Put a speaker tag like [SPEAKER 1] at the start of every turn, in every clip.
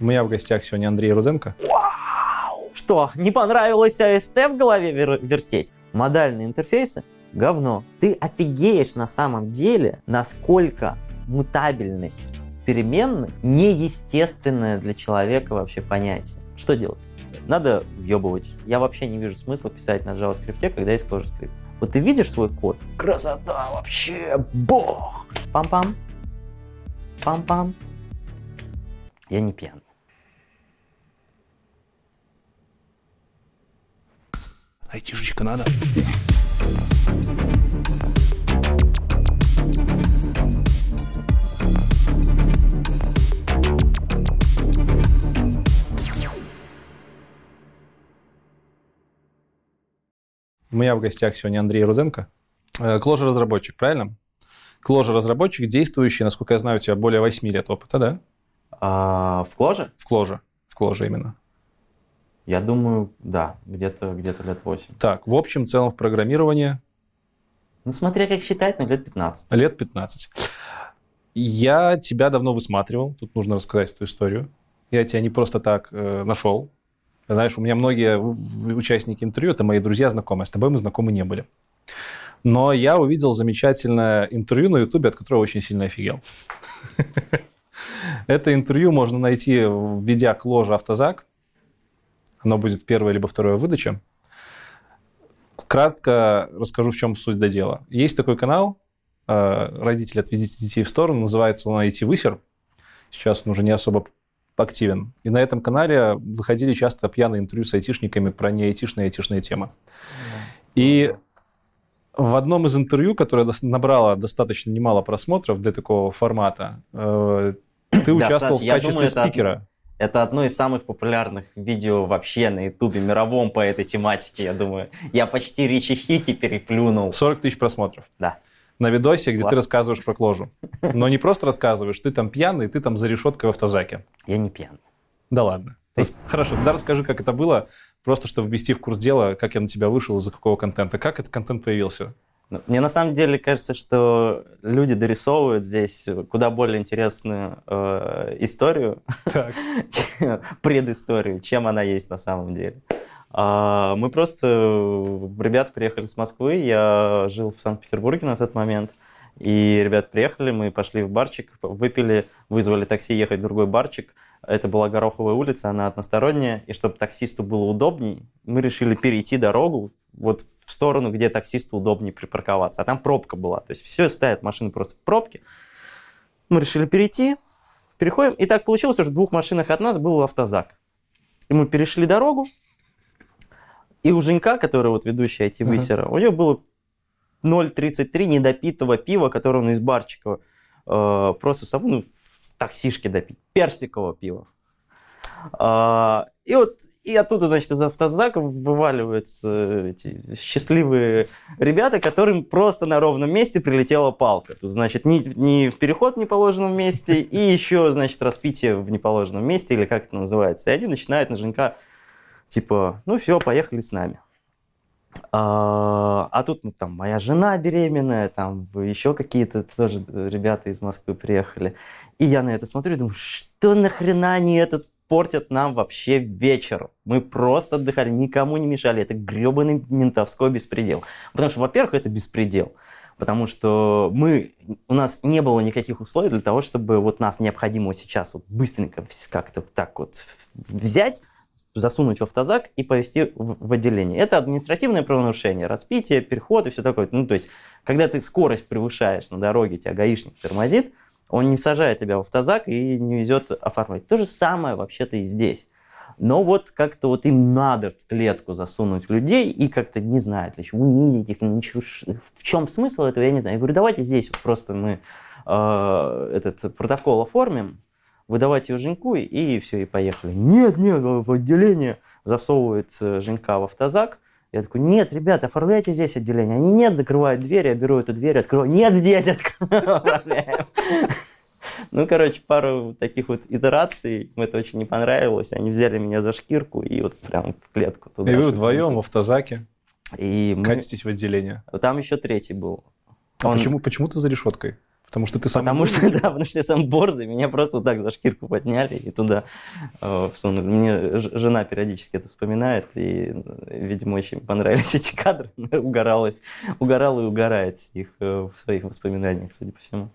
[SPEAKER 1] У меня в гостях сегодня Андрей Руденко.
[SPEAKER 2] Что, не понравилось АСТ в голове вер- вертеть? Модальные интерфейсы? Говно. Ты офигеешь на самом деле, насколько мутабельность переменных неестественное для человека вообще понятие. Что делать? Надо въебывать. Я вообще не вижу смысла писать на JavaScript, когда есть ClojureScript. Вот ты видишь свой код? Красота вообще! Бог! Пам-пам. Пам-пам. Я не пьяный.
[SPEAKER 1] Айтишечка надо. У меня в гостях сегодня Андрей Руденко. Кложа разработчик, правильно? Кложа разработчик, действующий, насколько я знаю, у тебя более 8 лет опыта, да?
[SPEAKER 2] А, в Кложе?
[SPEAKER 1] В Кложе. В Кложе именно.
[SPEAKER 2] Я думаю, да, где-то где лет 8.
[SPEAKER 1] Так, в общем, целом в программировании
[SPEAKER 2] Ну, смотря как считать, но лет 15.
[SPEAKER 1] лет 15. Я тебя давно высматривал, тут нужно рассказать эту историю. Я тебя не просто так э, нашел. Знаешь, у меня многие в- в- участники интервью, это мои друзья, знакомые, с тобой мы знакомы не были. Но я увидел замечательное интервью на Ютубе, от которого очень сильно офигел. Это интервью можно найти, введя к ложе автозак. Оно будет первая либо вторая выдача. Кратко расскажу, в чем суть до дела. Есть такой канал, э, родители отведите детей в сторону, называется он IT Высер. Сейчас он уже не особо активен. И на этом канале выходили часто пьяные интервью с айтишниками про не айтишные, айтишные темы. И в одном из интервью, которое набрало достаточно немало просмотров для такого формата, э, ты участвовал в качестве спикера.
[SPEAKER 2] Это одно из самых популярных видео вообще на Ютубе, мировом по этой тематике, я думаю. Я почти Ричи Хики переплюнул.
[SPEAKER 1] 40 тысяч просмотров.
[SPEAKER 2] Да.
[SPEAKER 1] На видосе, где
[SPEAKER 2] Класс.
[SPEAKER 1] ты рассказываешь про кложу. Но не просто рассказываешь, ты там пьяный, ты там за решеткой в автозаке.
[SPEAKER 2] Я не пьян.
[SPEAKER 1] Да ладно.
[SPEAKER 2] Есть-
[SPEAKER 1] Хорошо, тогда расскажи, как это было, просто чтобы ввести в курс дела, как я на тебя вышел, из-за какого контента, как этот контент появился.
[SPEAKER 2] Ну, Мне на самом деле кажется, что люди дорисовывают здесь куда более интересную э, историю, предысторию, чем она есть на самом деле. А, Мы просто, э, ребята приехали с Москвы, я жил в Санкт-Петербурге на тот момент, и ребята приехали, мы пошли в барчик, выпили, вызвали такси ехать в другой барчик. Это была Гороховая улица, она односторонняя, и чтобы таксисту было удобней, мы решили перейти дорогу вот в сторону, где таксисту удобнее припарковаться. А там пробка была, то есть все стоят машины просто в пробке. Мы решили перейти, переходим, и так получилось, что в двух машинах от нас был автозак. И мы перешли дорогу, и у Женька, который вот ведущий IT-высера, у него было 0,33 недопитого пива, которое он из барчика э, просто с собой, ну, в таксишке допить. Персикового пива. А, и вот и оттуда, значит, из автозака вываливаются эти счастливые ребята, которым просто на ровном месте прилетела палка. Тут, значит, не, не в переход в неположенном месте, и еще, значит, распитие в неположенном месте, или как это называется. И они начинают на Женька, типа, ну все, поехали с нами. А, а тут ну, там моя жена беременная, там еще какие-то тоже ребята из Москвы приехали. И я на это смотрю и думаю, что нахрена они этот портят нам вообще вечер. Мы просто отдыхали, никому не мешали. Это гребаный ментовской беспредел. Потому что, во-первых, это беспредел. Потому что мы, у нас не было никаких условий для того, чтобы вот нас необходимо сейчас вот быстренько как-то так вот взять, засунуть в автозак и повезти в, в отделение. Это административное правонарушение, распитие, переход и все такое. Ну, то есть, когда ты скорость превышаешь на дороге, тебя гаишник тормозит, он не сажает тебя в автозак и не везет оформлять. То же самое вообще-то и здесь. Но вот как-то вот им надо в клетку засунуть людей и как-то, не знаю, для чего, унизить их, ничего. В чем смысл этого, я не знаю. Я говорю, давайте здесь вот просто мы э, этот протокол оформим, вы давайте его Женьку, и все, и поехали. Нет, нет, в в отделение засовывает э, Женька в автозак. Я такой, нет, ребята, оформляйте здесь отделение. Они, нет, закрывают дверь, я беру эту дверь, открываю. Нет, здесь открываем. Ну, короче, пару таких вот итераций, им это очень не понравилось. Они взяли меня за шкирку и вот прям в клетку туда.
[SPEAKER 1] И вы вдвоем в автозаке
[SPEAKER 2] И мы-
[SPEAKER 1] катитесь в отделение.
[SPEAKER 2] Там еще третий был.
[SPEAKER 1] А
[SPEAKER 2] Он-
[SPEAKER 1] почему, почему ты за решеткой? Потому что ты сам...
[SPEAKER 2] Потому что, да, потому что я сам борзый, меня просто вот так за шкирку подняли и туда э, всунули. Мне жена периодически это вспоминает, и, видимо, очень понравились эти кадры. Угоралась, угорала и угорает с них э, в своих воспоминаниях, судя по всему.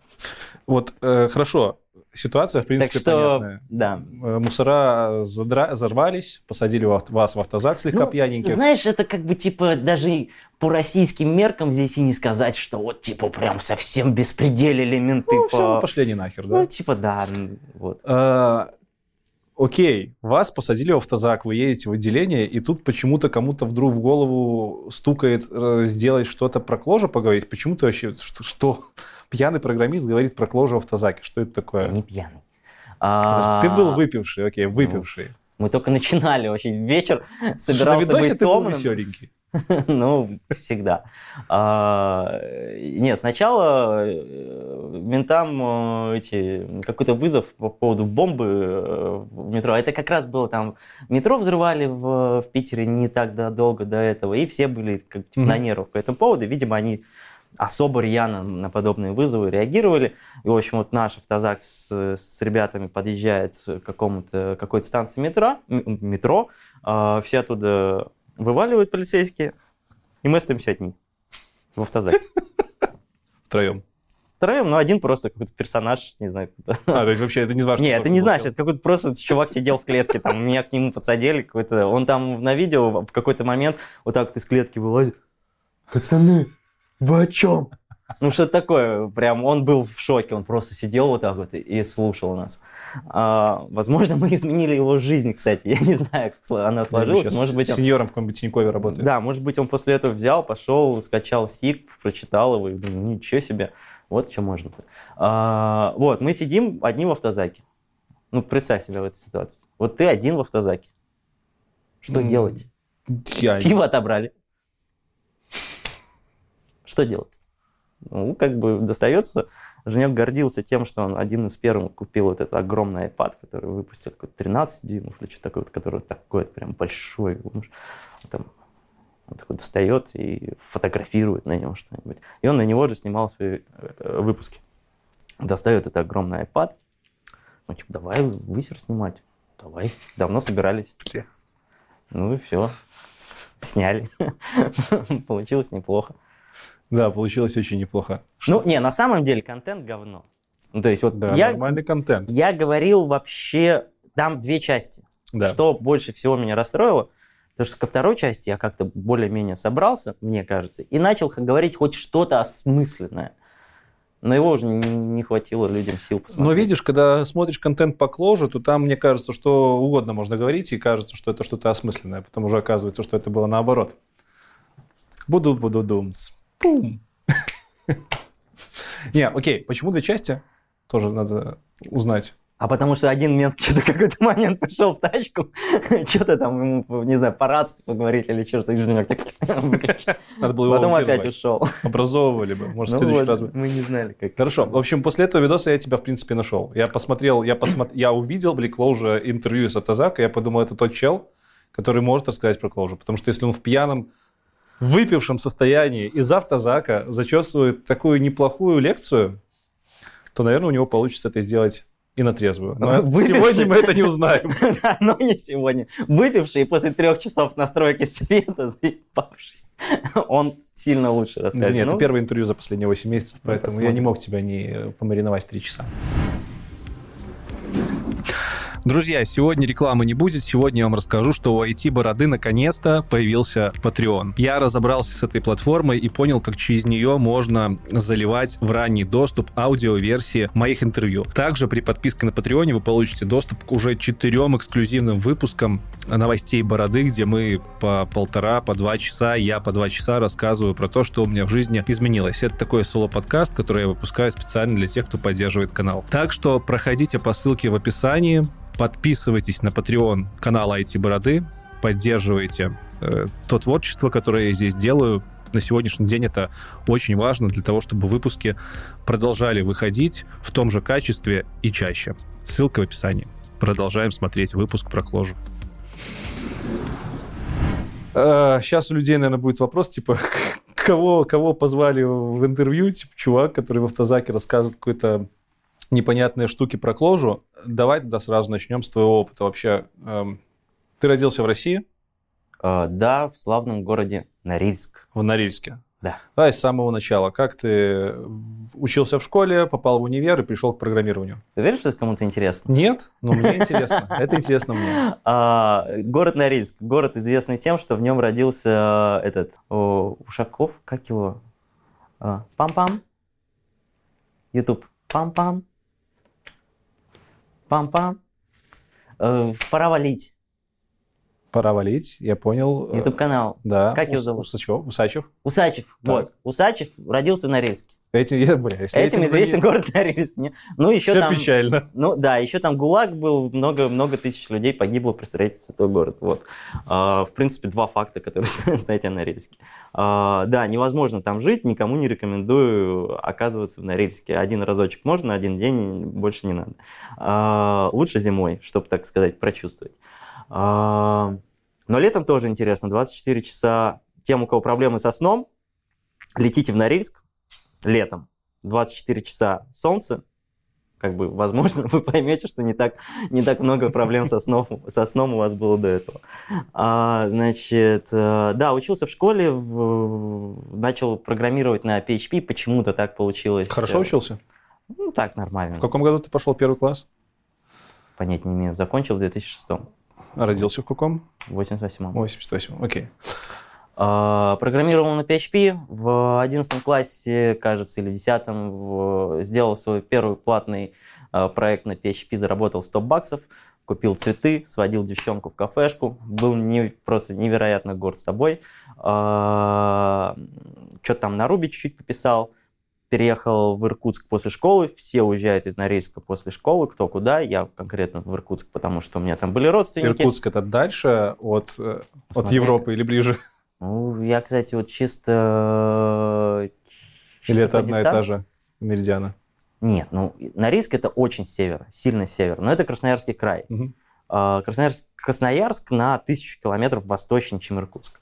[SPEAKER 1] Вот, э, хорошо, ситуация, в принципе,
[SPEAKER 2] так что,
[SPEAKER 1] понятная.
[SPEAKER 2] Да.
[SPEAKER 1] Э, мусора задра... взорвались, посадили вас в автозак слегка
[SPEAKER 2] ну,
[SPEAKER 1] пьяненьких.
[SPEAKER 2] Знаешь, это как бы типа даже по российским меркам здесь и не сказать, что вот типа прям совсем беспределили менты.
[SPEAKER 1] Ну,
[SPEAKER 2] по...
[SPEAKER 1] все, пошли они нахер, да?
[SPEAKER 2] Ну, типа да, вот.
[SPEAKER 1] А, окей, вас посадили в автозак, вы едете в отделение, и тут почему-то кому-то вдруг в голову стукает э, сделать что-то про кложу поговорить. Почему-то вообще, что, что пьяный программист говорит про кложу в автозаке? Что это такое?
[SPEAKER 2] Я не пьяный.
[SPEAKER 1] Ты был выпивший, окей, выпивший.
[SPEAKER 2] Мы только начинали очень вечер, собирался
[SPEAKER 1] на
[SPEAKER 2] быть
[SPEAKER 1] ты был
[SPEAKER 2] томным.
[SPEAKER 1] веселенький.
[SPEAKER 2] Ну, всегда. А, нет, сначала э, ментам э, эти, какой-то вызов по поводу бомбы э, в метро. Это как раз было там, метро взрывали в, в Питере не так да, долго до этого, и все были как, типа, на нервах по этому поводу. Видимо, они особо рьяно на подобные вызовы реагировали. И, в общем, вот наш автозак с, с ребятами подъезжает к какому-то, какой-то станции метро, метро э, все оттуда вываливают полицейские, и мы остаемся одни в автозаке.
[SPEAKER 1] Втроем.
[SPEAKER 2] Втроем, но один просто какой-то персонаж, не знаю.
[SPEAKER 1] А, то есть вообще это не важно.
[SPEAKER 2] Нет, это не значит, это какой-то просто чувак сидел в клетке, там, меня к нему подсадили, какой-то, он там на видео в какой-то момент вот так вот из клетки вылазит. Пацаны, вы о чем? Ну, что такое, прям он был в шоке, он просто сидел вот так вот и слушал нас. А, возможно, мы изменили его жизнь, кстати, я не знаю, как она сложилась. Может быть,
[SPEAKER 1] он... сеньором в каком-нибудь Тинькове работает.
[SPEAKER 2] Да, может быть, он после этого взял, пошел, скачал СИК, прочитал его, и думаю, ничего себе, вот что можно-то. А, вот, мы сидим одни в автозаке. Ну, представь себя в этой ситуации. Вот ты один в автозаке. Что mm, делать?
[SPEAKER 1] Я...
[SPEAKER 2] Пиво отобрали. Что делать? Ну, как бы достается. Женек гордился тем, что он один из первых купил вот этот огромный iPad, который выпустил какой-то 13 дюймов или что такое, который такой прям большой. Там, он такой достает и фотографирует на нем что-нибудь. И он на него же снимал свои э, выпуски. Достает этот огромный iPad. Ну, типа, давай высер снимать. Давай. Давно собирались. Ну и все. Сняли. Получилось неплохо.
[SPEAKER 1] Да, получилось очень неплохо.
[SPEAKER 2] Ну, не, на самом деле контент говно. Ну, то есть вот
[SPEAKER 1] да,
[SPEAKER 2] я,
[SPEAKER 1] нормальный контент.
[SPEAKER 2] Я говорил вообще, там две части.
[SPEAKER 1] Да.
[SPEAKER 2] Что больше всего меня расстроило, потому что ко второй части я как-то более-менее собрался, мне кажется, и начал говорить хоть что-то осмысленное. Но его уже не хватило людям сил посмотреть.
[SPEAKER 1] Но видишь, когда смотришь контент по кложу, то там, мне кажется, что угодно можно говорить, и кажется, что это что-то осмысленное. Потом уже оказывается, что это было наоборот. Буду-буду думать. Пум. Не, окей, почему две части? Тоже надо узнать.
[SPEAKER 2] А потому что один мент что-то какой-то момент пришел в тачку, что-то там ему, не знаю, по рации поговорить или что-то, и Женек так
[SPEAKER 1] Надо было его
[SPEAKER 2] Потом опять ушел.
[SPEAKER 1] Образовывали бы, может, в
[SPEAKER 2] Ну
[SPEAKER 1] следующий раз бы.
[SPEAKER 2] Мы не знали, как.
[SPEAKER 1] Хорошо. В общем, после этого видоса я тебя, в принципе, нашел. Я посмотрел, я, посмотр... я увидел Блик Клоужа интервью с Атазака, я подумал, это тот чел, который может рассказать про Клоужа. Потому что если он в пьяном, выпившем состоянии из автозака зачесывает такую неплохую лекцию, то, наверное, у него получится это сделать и на трезвую. Но
[SPEAKER 2] Выпивший.
[SPEAKER 1] сегодня мы это не узнаем.
[SPEAKER 2] Да, но не сегодня. Выпивший после трех часов настройки света, заебавшись, он сильно лучше расскажет.
[SPEAKER 1] Извини, это
[SPEAKER 2] Ну,
[SPEAKER 1] первое интервью за последние 8 месяцев, поэтому я не мог тебя не помариновать 3 часа. Друзья, сегодня рекламы не будет. Сегодня я вам расскажу, что у IT-бороды наконец-то появился Patreon. Я разобрался с этой платформой и понял, как через нее можно заливать в ранний доступ аудиоверсии моих интервью. Также при подписке на Patreon вы получите доступ к уже четырем эксклюзивным выпускам новостей бороды, где мы по полтора, по два часа, я по два часа рассказываю про то, что у меня в жизни изменилось. Это такой соло-подкаст, который я выпускаю специально для тех, кто поддерживает канал. Так что проходите по ссылке в описании, подписывайтесь на Patreon канала IT Бороды, поддерживайте э, то творчество, которое я здесь делаю. На сегодняшний день это очень важно для того, чтобы выпуски продолжали выходить в том же качестве и чаще. Ссылка в описании. Продолжаем смотреть выпуск про кложу. Сейчас у людей, наверное, будет вопрос, типа, кого, кого позвали в интервью, типа чувак, который в автозаке рассказывает какой-то непонятные штуки про кложу. Давай тогда сразу начнем с твоего опыта. Вообще, эм, ты родился в России?
[SPEAKER 2] Э, да, в славном городе Норильск.
[SPEAKER 1] В Норильске.
[SPEAKER 2] Да.
[SPEAKER 1] Давай с самого начала. Как ты учился в школе, попал в универ и пришел к программированию?
[SPEAKER 2] Ты веришь, что это кому-то интересно?
[SPEAKER 1] Нет, но мне интересно. Это интересно мне.
[SPEAKER 2] А, город Норильск. Город известный тем, что в нем родился этот Ушаков, как его? А, Пам-пам. Ютуб. Пам-пам. Пам-пам. Э, Пора валить.
[SPEAKER 1] Пора валить, я понял.
[SPEAKER 2] Ютуб канал.
[SPEAKER 1] Да.
[SPEAKER 2] Как его
[SPEAKER 1] Ус-
[SPEAKER 2] зовут?
[SPEAKER 1] Усачев. Усачев.
[SPEAKER 2] Усачев.
[SPEAKER 1] Так.
[SPEAKER 2] Вот. Усачев родился в Норильске.
[SPEAKER 1] Этим, я, бля, если
[SPEAKER 2] Этим
[SPEAKER 1] этим
[SPEAKER 2] известен
[SPEAKER 1] заня-
[SPEAKER 2] город Норильск. Не- Ну, еще
[SPEAKER 1] Все
[SPEAKER 2] там...
[SPEAKER 1] печально.
[SPEAKER 2] Ну да, еще там ГУЛАГ был, много, много тысяч людей погибло при строительстве этого города. Вот. А, в принципе, два факта, которые стоят о Норильске. А, да, невозможно там жить, никому не рекомендую оказываться в Норильске. Один разочек можно, один день, больше не надо. А, лучше зимой, чтобы, так сказать, прочувствовать. А, но летом тоже интересно, 24 часа. Тем, у кого проблемы со сном, летите в Норильск летом. 24 часа солнце, как бы, возможно, вы поймете, что не так, не так много проблем со сном, со сном у вас было до этого. А, значит, э, да, учился в школе, в- начал программировать на PHP, почему-то так получилось.
[SPEAKER 1] Хорошо учился?
[SPEAKER 2] Ну, так, нормально.
[SPEAKER 1] В каком году ты пошел первый класс?
[SPEAKER 2] Понять не имею. Закончил в 2006
[SPEAKER 1] А родился в каком?
[SPEAKER 2] в 88
[SPEAKER 1] 88 окей.
[SPEAKER 2] А, Программировал на PHP. В 11 классе, кажется, или в 10 в- сделал свой первый платный а, проект на PHP, заработал 100 баксов, купил цветы, сводил девчонку в кафешку, был не, просто невероятно горд собой. Что-то там на Руби чуть-чуть пописал. Переехал в Иркутск после школы. Все уезжают из Норильска после школы, кто куда. Я конкретно в Иркутск, потому что у меня там были родственники.
[SPEAKER 1] Иркутск это дальше от, э, от. Европы или ближе?
[SPEAKER 2] Ну, я, кстати, вот чисто... чисто
[SPEAKER 1] Или это одна и та
[SPEAKER 2] дистанции-
[SPEAKER 1] же меридиана?
[SPEAKER 2] Нет, ну, Норильск это очень север, сильно север, но это Красноярский край. А, Красноярск, Красноярск на тысячу километров восточнее, чем Иркутск.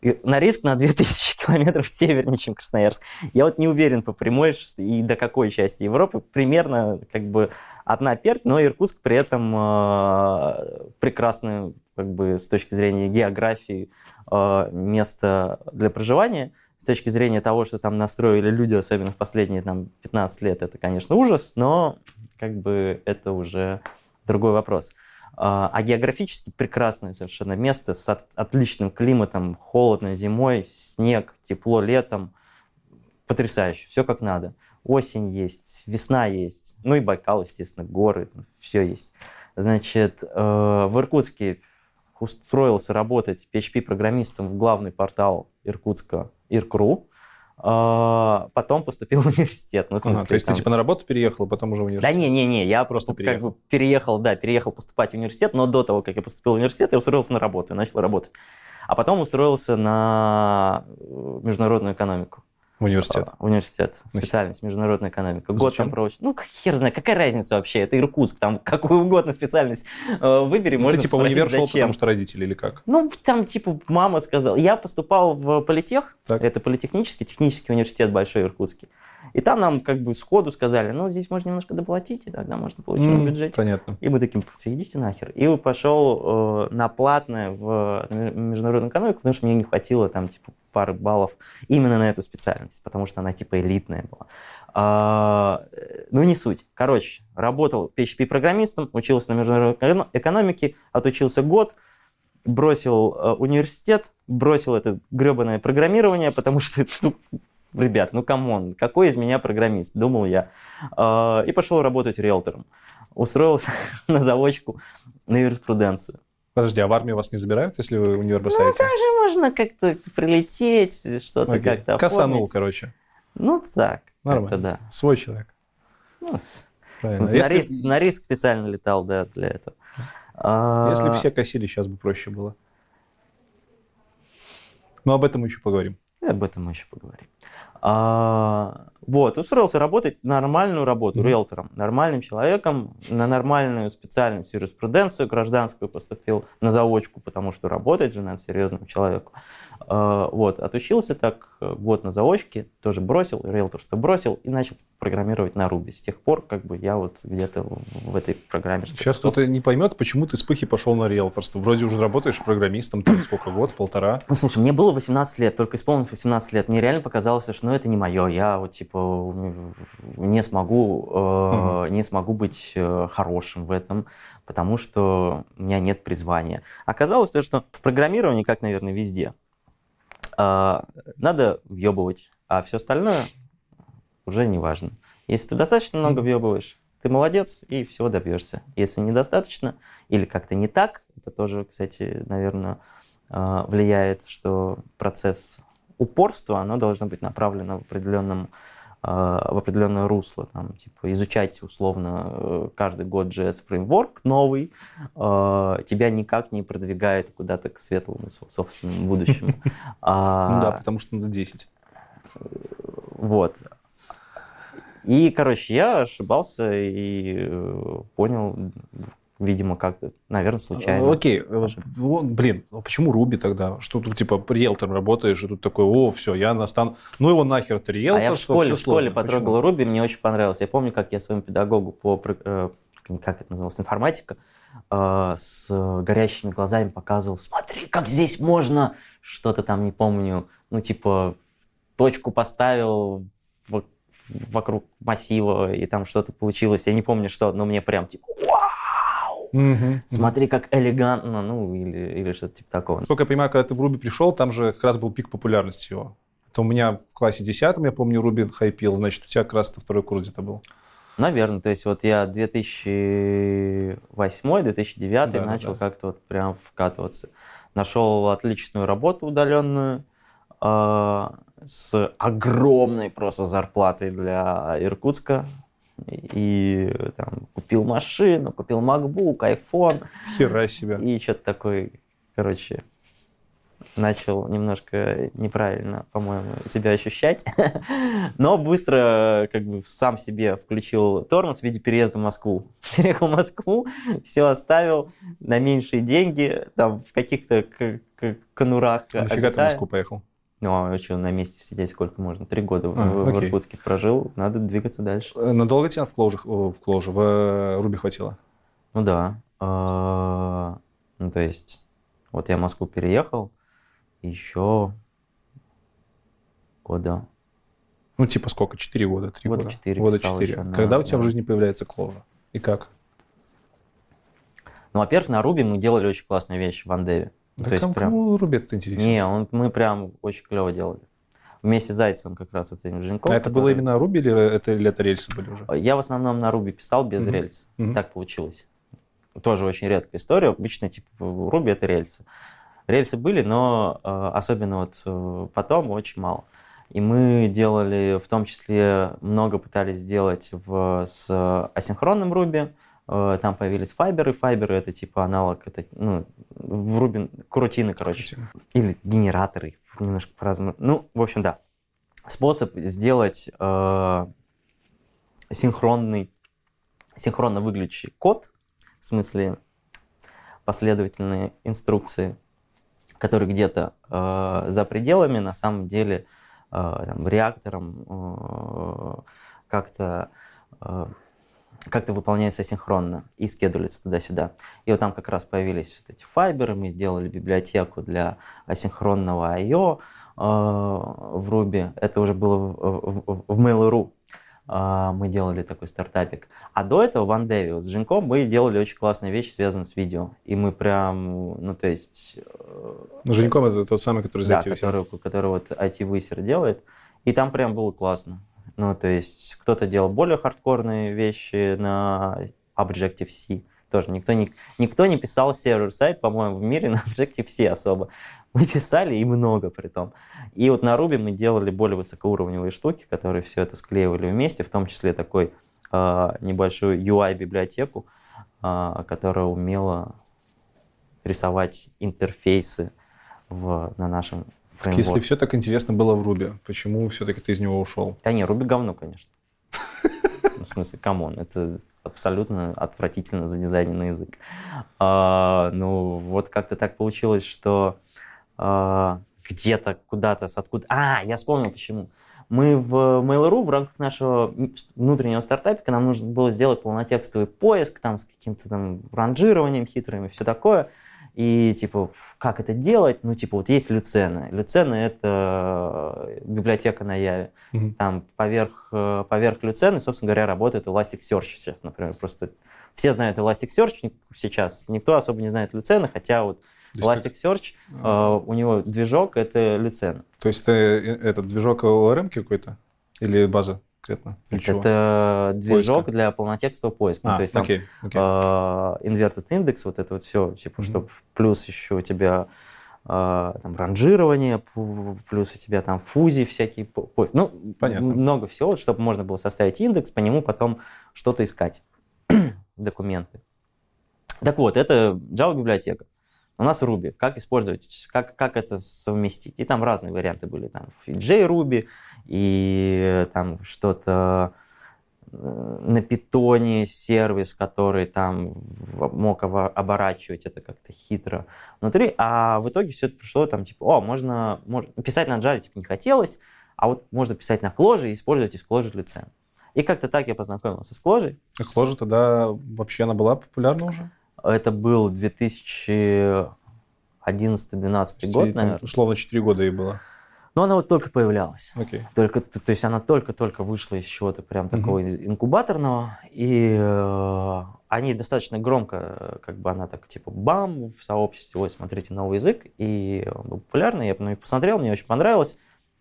[SPEAKER 2] И Норильск на 2000 километров севернее, чем Красноярск. Я вот не уверен по прямой и до какой части Европы. Примерно как бы одна перть, но Иркутск при этом э, прекрасное как бы с точки зрения географии э, место для проживания. С точки зрения того, что там настроили люди, особенно в последние там, 15 лет, это, конечно, ужас, но как бы это уже другой вопрос. А а географически прекрасное совершенно место с от- отличным климатом, холодно зимой, снег, тепло летом. Потрясающе, все как надо. Осень есть, весна есть, ну и Байкал, естественно, горы, все есть. Значит, э, в Иркутске устроился работать PHP-программистом в главный портал Иркутска, Иркру. А, Потом поступил в университет. Ну, в смысле,
[SPEAKER 1] то есть
[SPEAKER 2] там-
[SPEAKER 1] ты типа на работу переехал, а потом уже в
[SPEAKER 2] да
[SPEAKER 1] университет?
[SPEAKER 2] не-не-не, я
[SPEAKER 1] Просто
[SPEAKER 2] просто
[SPEAKER 1] переехал.
[SPEAKER 2] как бы переехал, да, переехал поступать в университет, но до того, как я поступил в университет, я устроился на работу и начал работать. А потом устроился на э, международную экономику.
[SPEAKER 1] Университет.
[SPEAKER 2] А, университет. Специальность международная экономика. Год
[SPEAKER 1] Зачем?
[SPEAKER 2] там проучился. Ну, хер знает, какая разница вообще? Это Иркутск, там какую угодно специальность э, выбери,
[SPEAKER 1] Ну,
[SPEAKER 2] можно
[SPEAKER 1] ты типа
[SPEAKER 2] спросить,
[SPEAKER 1] универ шел, потому что родители или как?
[SPEAKER 2] Ну, там, типа, мама сказала. Я поступал в политех,
[SPEAKER 1] Так.
[SPEAKER 2] это политехнический, технический университет большой иркутский. И там нам как бы сходу сказали, ну, здесь можно немножко доплатить, и тогда можно получить
[SPEAKER 1] М,
[SPEAKER 2] бюджете.
[SPEAKER 1] Понятно.
[SPEAKER 2] И мы таким, идите нахер. И пошел э, на платное в международную экономику, потому что мне не хватило там, типа, пары баллов именно на эту специальность, потому что она, типа, элитная была. А, э, ну, не суть. Короче, работал PHP-программистом, учился на международной эко- экономике, отучился год, бросил э, университет, бросил это гребаное программирование, потому что, ну, ребят, ну come on, какой из меня программист, думал я. А, И пошел работать риэлтором. Устроился на заочку на юриспруденцию.
[SPEAKER 1] Подожди, а в армию вас не забирают, если вы универ
[SPEAKER 2] Ну,
[SPEAKER 1] бросаете?
[SPEAKER 2] там же можно как-то прилететь, что-то
[SPEAKER 1] Окей.
[SPEAKER 2] как-то
[SPEAKER 1] Косанул,
[SPEAKER 2] оформить.
[SPEAKER 1] короче.
[SPEAKER 2] Ну, так,
[SPEAKER 1] Нормально.
[SPEAKER 2] да.
[SPEAKER 1] Свой человек.
[SPEAKER 2] Ну,
[SPEAKER 1] Правильно.
[SPEAKER 2] на,
[SPEAKER 1] Если,
[SPEAKER 2] риск, на риск специально летал, да, для этого. А,
[SPEAKER 1] если все косили, сейчас бы проще было. Но об этом мы еще поговорим.
[SPEAKER 2] И об этом мы еще поговорим. А, вот, устроился работать нормальную работу,
[SPEAKER 1] Мгм.
[SPEAKER 2] риэлтором, нормальным человеком, на нормальную специальность юриспруденцию гражданскую поступил, на заочку, потому что работать же надо серьезному человеку. Э, вот, отучился так э, год на заочке, тоже бросил, риэлторство бросил и начал программировать на Ruby. С тех пор как бы я вот где-то в этой программе.
[SPEAKER 1] Сейчас кто-то не поймет, почему ты с пыхи пошел на риэлторство. Вроде уже работаешь программистом, там сколько, год, полтора?
[SPEAKER 2] Ну, слушай, мне было 18 лет, только исполнилось 18 лет. Мне реально показалось, что ну, это не мое. Я вот типа не смогу, э, угу. не смогу быть хорошим в этом, потому что у меня нет призвания. Оказалось то, что в программировании, как, наверное, везде, а, надо въебывать, а все остальное уже не важно. Если ты достаточно много въебываешь, ты молодец и всего добьешься. Если недостаточно или как-то не так, это тоже, кстати, наверное, а, влияет, что процесс упорства, оно должно быть направлено в определенном в определенное русло, там, типа, изучать условно э, каждый год JS фреймворк новый, а, тебя никак не продвигает куда-то к светлому собственному будущему.
[SPEAKER 1] А, ну да, потому что надо 10.
[SPEAKER 2] Вот. И, короче, я ошибался и э, понял видимо, как-то, наверное, случайно.
[SPEAKER 1] Окей, okay. блин, а почему Руби тогда? Что тут, типа, риэлтором работаешь, и тут такой, о, все, я настану... Ну его нахер, ты риэлтор,
[SPEAKER 2] А я в школе, в школе потрогал Руби, мне очень понравилось. Я помню, как я своему педагогу по, э, как это называлось, информатика, э, с горящими глазами показывал, смотри, как здесь можно, что-то там, не помню, ну, типа, точку поставил, вокруг массива, и там что-то получилось. Я не помню, что, но мне прям типа, Угу, Смотри, как элегантно, ну, или, или что-то типа такого.
[SPEAKER 1] Сколько я понимаю, когда ты в Руби пришел, там же как раз был пик популярности его. Это у меня в классе 10 я помню, Руби хайпил, значит, у тебя как раз это второй курс где-то был.
[SPEAKER 2] Наверное, то есть вот я 2008-2009 да, начал да. как-то вот прям вкатываться. Нашел отличную работу удаленную э, с огромной просто зарплатой для Иркутска и там купил машину, купил MacBook, iPhone.
[SPEAKER 1] Хера себе.
[SPEAKER 2] И что-то такое, короче, начал немножко неправильно, по-моему, себя ощущать. Но быстро как бы сам себе включил тормоз в виде переезда в Москву. Переехал в Москву, все оставил на меньшие деньги, там в каких-то конурах.
[SPEAKER 1] Нафига ты в Москву поехал?
[SPEAKER 2] Ну, а что, на месте сидеть сколько можно? Три года а, в, в Иркутске прожил, надо двигаться дальше.
[SPEAKER 1] Э, надолго тебя в Клоуже, в, Клоуже, в э, Руби хватило?
[SPEAKER 2] Ну да. А, ну, то есть, вот я в Москву переехал, еще года.
[SPEAKER 1] Ну, типа сколько? Четыре года? Три года?
[SPEAKER 2] Года четыре.
[SPEAKER 1] Года четыре. Когда на, у тебя в жизни появляется Клоужа? И как?
[SPEAKER 2] Ну, во-первых, на Руби мы делали очень классную вещь в Андеве.
[SPEAKER 1] Да То кому, есть прям... кому интересен?
[SPEAKER 2] Не, он, мы прям очень клево делали. Вместе с Зайцем как раз вот этим Женьком.
[SPEAKER 1] А это который... было именно Руби или это, или это рельсы были уже?
[SPEAKER 2] Я в основном на Руби писал без mm-hmm. рельс. Mm-hmm. Так получилось. Тоже очень редкая история. Обычно типа Руби это рельсы. Рельсы были, но э, особенно вот э, потом очень мало. И мы делали, в том числе, много пытались сделать в, с асинхронным Руби, Э, там появились файберы. Файберы это типа аналог, это, ну, в Рубин, крутины, короче. Крутины. Или генераторы, немножко по-разному. Ну, в общем, да. Способ сделать э, синхронный, синхронно выглядящий код, в смысле последовательные инструкции, которые где-то э, за пределами, на самом деле, э, там, реактором э, как-то э, как-то выполняется синхронно и скедулится туда-сюда. И вот там как раз появились вот эти файберы, мы сделали библиотеку для асинхронного I.O. Э, в Ruby. Это уже было в, в, в Mail.ru. Э, мы делали такой стартапик. А до этого в Андеве вот с Женьком мы делали очень классные вещи, связанные с видео. И мы прям, ну то есть...
[SPEAKER 1] Ну, Женьком это тот самый, который
[SPEAKER 2] за да, который, который вот IT-высер делает. И там прям было классно. Ну, то есть кто-то делал более хардкорные вещи на Objective-C. Тоже никто не, никто не писал сервер-сайт, по-моему, в мире на Objective-C особо. Мы писали и много при том. И вот на Ruby мы делали более высокоуровневые штуки, которые все это склеивали вместе, в том числе такой э, небольшую UI-библиотеку, э, которая умела рисовать интерфейсы в, на нашем
[SPEAKER 1] фреймворк. Если все так интересно было в Ruby, почему все-таки ты из него ушел?
[SPEAKER 2] Да не, Ruby говно, конечно. Ну, в смысле, come on, это абсолютно отвратительно задизайненный язык. А, ну, вот как-то так получилось, что а, где-то куда-то с откуда. А, я вспомнил почему. Мы в Mail.ru в рамках нашего внутреннего стартапика нам нужно было сделать полнотекстовый поиск там с каким-то там ранжированием хитрым и все такое. И типа, как это делать? Ну, типа, вот есть Люцена. Люцена — это библиотека на Яве. Mm-hmm. Там поверх, э, поверх Люцены, собственно говоря, работает Elasticsearch сейчас, например. Просто все знают Elasticsearch сейчас, никто особо не знает Люцена, хотя вот Elasticsearch, э, у него движок — это Люцена.
[SPEAKER 1] То есть это, э, этот движок ORM какой-то? Или база? Конкретно?
[SPEAKER 2] это движок поиска? для полнотекстового поиска. А, то есть там окей, окей. Э, inverted index, вот это вот все, типа, mm-hmm. чтобы плюс еще у тебя э, там ранжирование, плюс у тебя там фузи всякие, ну, Понятно. много всего, чтобы можно было составить индекс, по нему потом что-то искать, документы. Так вот, это Java библиотека. У нас Ruby. Как использовать, как, как это совместить? И там разные варианты были. Там JRuby и там что-то э, на питоне сервис, который там мог оборачивать это как-то хитро внутри, а в итоге все это пришло там типа, о, можно, можно писать на Java типа не хотелось, а вот можно писать на Clojure и использовать Exclojure лиценз. И как-то так я познакомился с Clojure.
[SPEAKER 1] А Clojure тогда вообще она была популярна уже?
[SPEAKER 2] Это был 2011-2012 год, наверное.
[SPEAKER 1] Условно 4 года ей было.
[SPEAKER 2] Но она вот только появлялась.
[SPEAKER 1] Okay.
[SPEAKER 2] Только, то, то есть она только-только вышла из чего-то прям такого mm-hmm. инкубаторного. И э, они достаточно громко, как бы она так типа бам в сообществе, ой, смотрите, новый язык. И он был популярный. Я ну, и посмотрел, мне очень понравилось.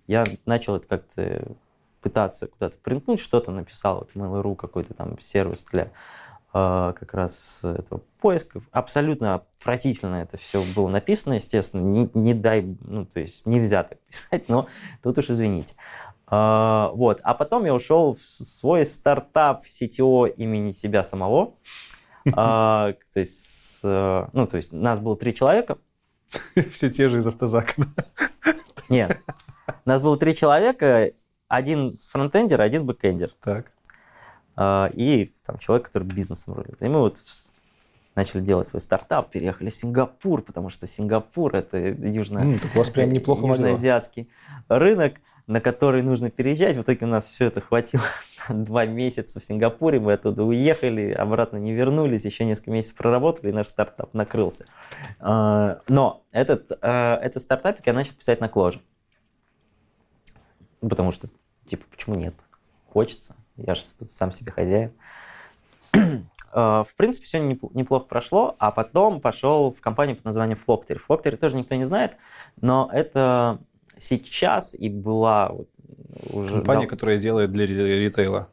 [SPEAKER 2] Я начал это как-то пытаться куда-то принтнуть, что-то написал, вот Mail.ru какой-то там сервис для как раз этого поиска. Абсолютно отвратительно это все было написано, естественно. Не, не дай, ну, то есть нельзя так писать, но тут уж извините. Uh, вот. А потом я ушел в свой стартап CTO имени себя самого. Uh, то есть, ну, то есть нас было три человека.
[SPEAKER 1] Все те же из автозака.
[SPEAKER 2] Нет. Нас было три человека, один фронтендер, один бэкендер.
[SPEAKER 1] Так.
[SPEAKER 2] А, и там, человек, который бизнесом рулит. И мы вот начали делать свой стартап, переехали в Сингапур, потому что Сингапур это южно... Mm,
[SPEAKER 1] так у вас прям неплохо
[SPEAKER 2] южноазиатский рынок, на который нужно переезжать. В итоге у нас все это хватило два месяца в Сингапуре, мы оттуда уехали, обратно не вернулись, еще несколько месяцев проработали, и наш стартап накрылся. А, но этот, а, этот стартапик я начал писать на Кложе. Потому что, типа, почему нет? Хочется. Я же тут сам себе хозяин. Э, в принципе, все неплохо прошло, а потом пошел в компанию под названием Flockter. Flockter тоже никто не знает, но это сейчас и была
[SPEAKER 1] уже... Компания, да, которая делает для ритейла.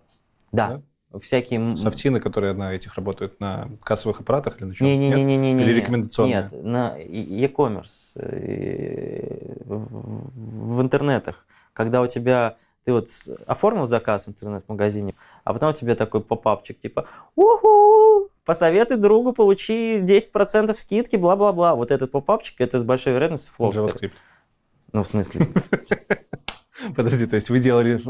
[SPEAKER 2] Да. да? Всякие...
[SPEAKER 1] Софтины, которые на этих работают на кассовых аппаратах или на чем?
[SPEAKER 2] Не-не-не.
[SPEAKER 1] Или рекомендационные?
[SPEAKER 2] Нет, на e-commerce, в интернетах. Когда у тебя ты вот оформил заказ в интернет-магазине, а потом тебе такой попапчик типа «Уху! Посоветуй другу, получи 10% скидки, бла-бла-бла». Вот этот попапчик, это с большой вероятностью флоп.
[SPEAKER 1] JavaScript.
[SPEAKER 2] Ну, в смысле?
[SPEAKER 1] Подожди, то есть вы делали,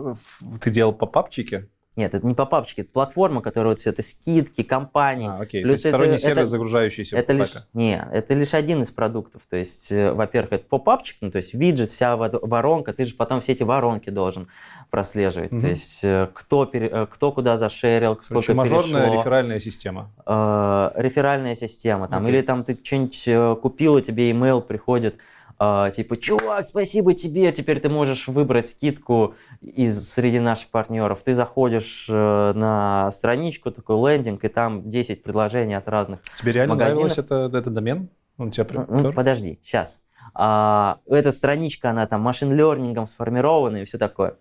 [SPEAKER 1] ты делал попапчики?
[SPEAKER 2] Нет, это не попапчики, это платформа, которая вот все это скидки, компании.
[SPEAKER 1] А, окей, Плюс то есть сторонний это, сервис, это, загружающийся
[SPEAKER 2] это лишь, Не, это лишь один из продуктов. То есть, э, во-первых, это попапчик, ну, то есть виджет, вся воронка, ты же потом все эти воронки должен прослеживать. Угу. То есть э, кто, пере, э, кто куда зашерил, сколько Короче,
[SPEAKER 1] мажорная
[SPEAKER 2] перешло.
[SPEAKER 1] реферальная система.
[SPEAKER 2] Э, реферальная система. Там, Или там ты что-нибудь купил, и тебе email приходит, Uh, типа, чувак, спасибо тебе, теперь ты можешь выбрать скидку из среди наших партнеров. Ты заходишь uh, на страничку, такой лендинг, и там 10 предложений от разных
[SPEAKER 1] Тебе реально магазинов. нравилось это, это домен? Он тебя
[SPEAKER 2] ну, ну, подожди, сейчас. Uh, эта страничка, она там машин-лернингом сформирована и все такое.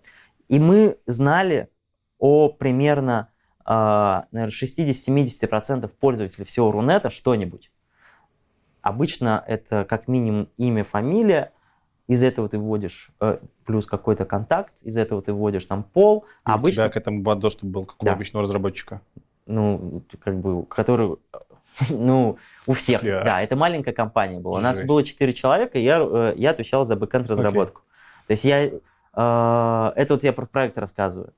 [SPEAKER 2] И мы знали о примерно, наверное, 60-70% пользователей всего Рунета что-нибудь. Обычно это как минимум имя, фамилия, из этого ты вводишь э, плюс какой-то контакт, из этого ты вводишь там пол.
[SPEAKER 1] И обычно... У тебя к этому доступ был, как у да. обычного разработчика?
[SPEAKER 2] Ну, как бы, который, ну, у всех, yeah. да, это маленькая компания была. У нас было 4 человека, и я, э, я отвечал за бэкэнд разработку. Okay. То есть я, э, это вот я про проект рассказываю.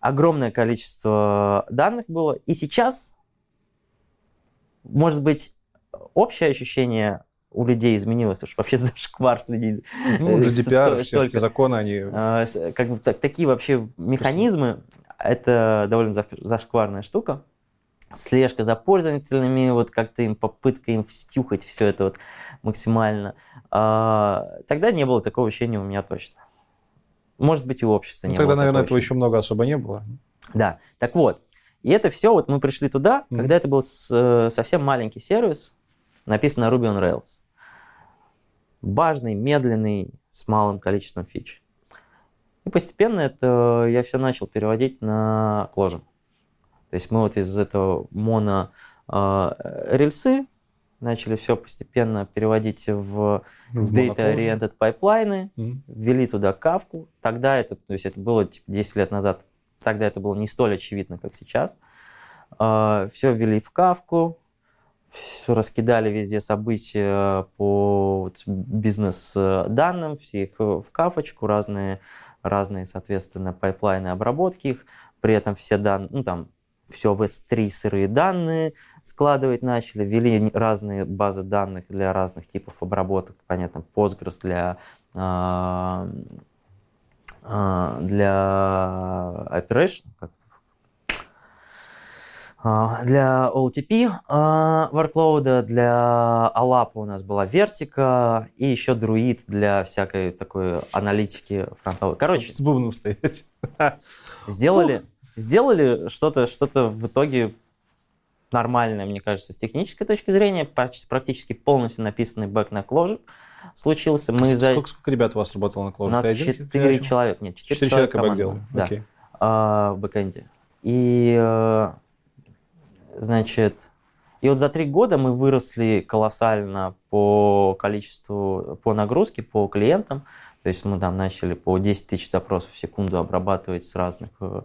[SPEAKER 2] Огромное количество данных было, и сейчас, может быть, общее ощущение у людей изменилось, уж вообще зашквар следить.
[SPEAKER 1] Ну,
[SPEAKER 2] Э,
[SPEAKER 1] GDPR,
[SPEAKER 2] сто-
[SPEAKER 1] все эти законы, они...
[SPEAKER 2] С- Как бы так- такие вообще механизмы, это довольно заш- зашкварная штука. Слежка за пользователями, вот как-то им попытка им втюхать все это вот максимально. А, Тогда не было такого ощущения у меня точно. Может быть, и у общества
[SPEAKER 1] Ну,
[SPEAKER 2] не
[SPEAKER 1] тогда,
[SPEAKER 2] было
[SPEAKER 1] наверное,
[SPEAKER 2] такого
[SPEAKER 1] этого
[SPEAKER 2] ощущения.
[SPEAKER 1] еще много особо не было.
[SPEAKER 2] Да, так вот. И это все, вот мы пришли туда,
[SPEAKER 1] Мгм.
[SPEAKER 2] когда это был э, совсем маленький сервис, написано Ruby on Rails. Важный, медленный, с малым количеством фич. И постепенно это я все начал переводить на Clojure. То есть мы вот из этого моно э, рельсы начали все постепенно переводить в,
[SPEAKER 1] В
[SPEAKER 2] data-oriented пайплайны, ввели туда Кафку. Тогда это, то есть это было типа 10 лет назад, тогда это было не столь очевидно, как сейчас. все ввели в Кафку, все раскидали везде события по вот бизнес-данным, все в кафочку, разные, разные, соответственно, пайплайны обработки их, при этом все данные, ну там, все в S3 сырые данные складывать начали, ввели разные базы данных для разных типов обработок, понятно, Postgres для а, а, для operation, как для OLTP а, workload, для OLAP у нас была Vertica и еще Druid для всякой такой аналитики фронтовой. Короче,
[SPEAKER 1] С бубном стоять.
[SPEAKER 2] сделали, сделали что-то, что-то в итоге нормальное, мне кажется, с технической точки зрения, практически полностью написанный бэк на Clojure случился. Мы за...
[SPEAKER 1] Сколько, сколько ребят у вас работало на
[SPEAKER 2] У
[SPEAKER 1] Clojure?
[SPEAKER 2] нас
[SPEAKER 1] Ты один
[SPEAKER 2] четыре человека, нет, четыре,
[SPEAKER 1] Четыре человека бэк
[SPEAKER 2] была, да,
[SPEAKER 1] Окей.
[SPEAKER 2] а, в бэкэнде. И, э, значит, и вот за три года мы выросли колоссально по количеству, по нагрузке, по клиентам. То есть мы там начали по 10 тысяч запросов в секунду обрабатывать с разных э,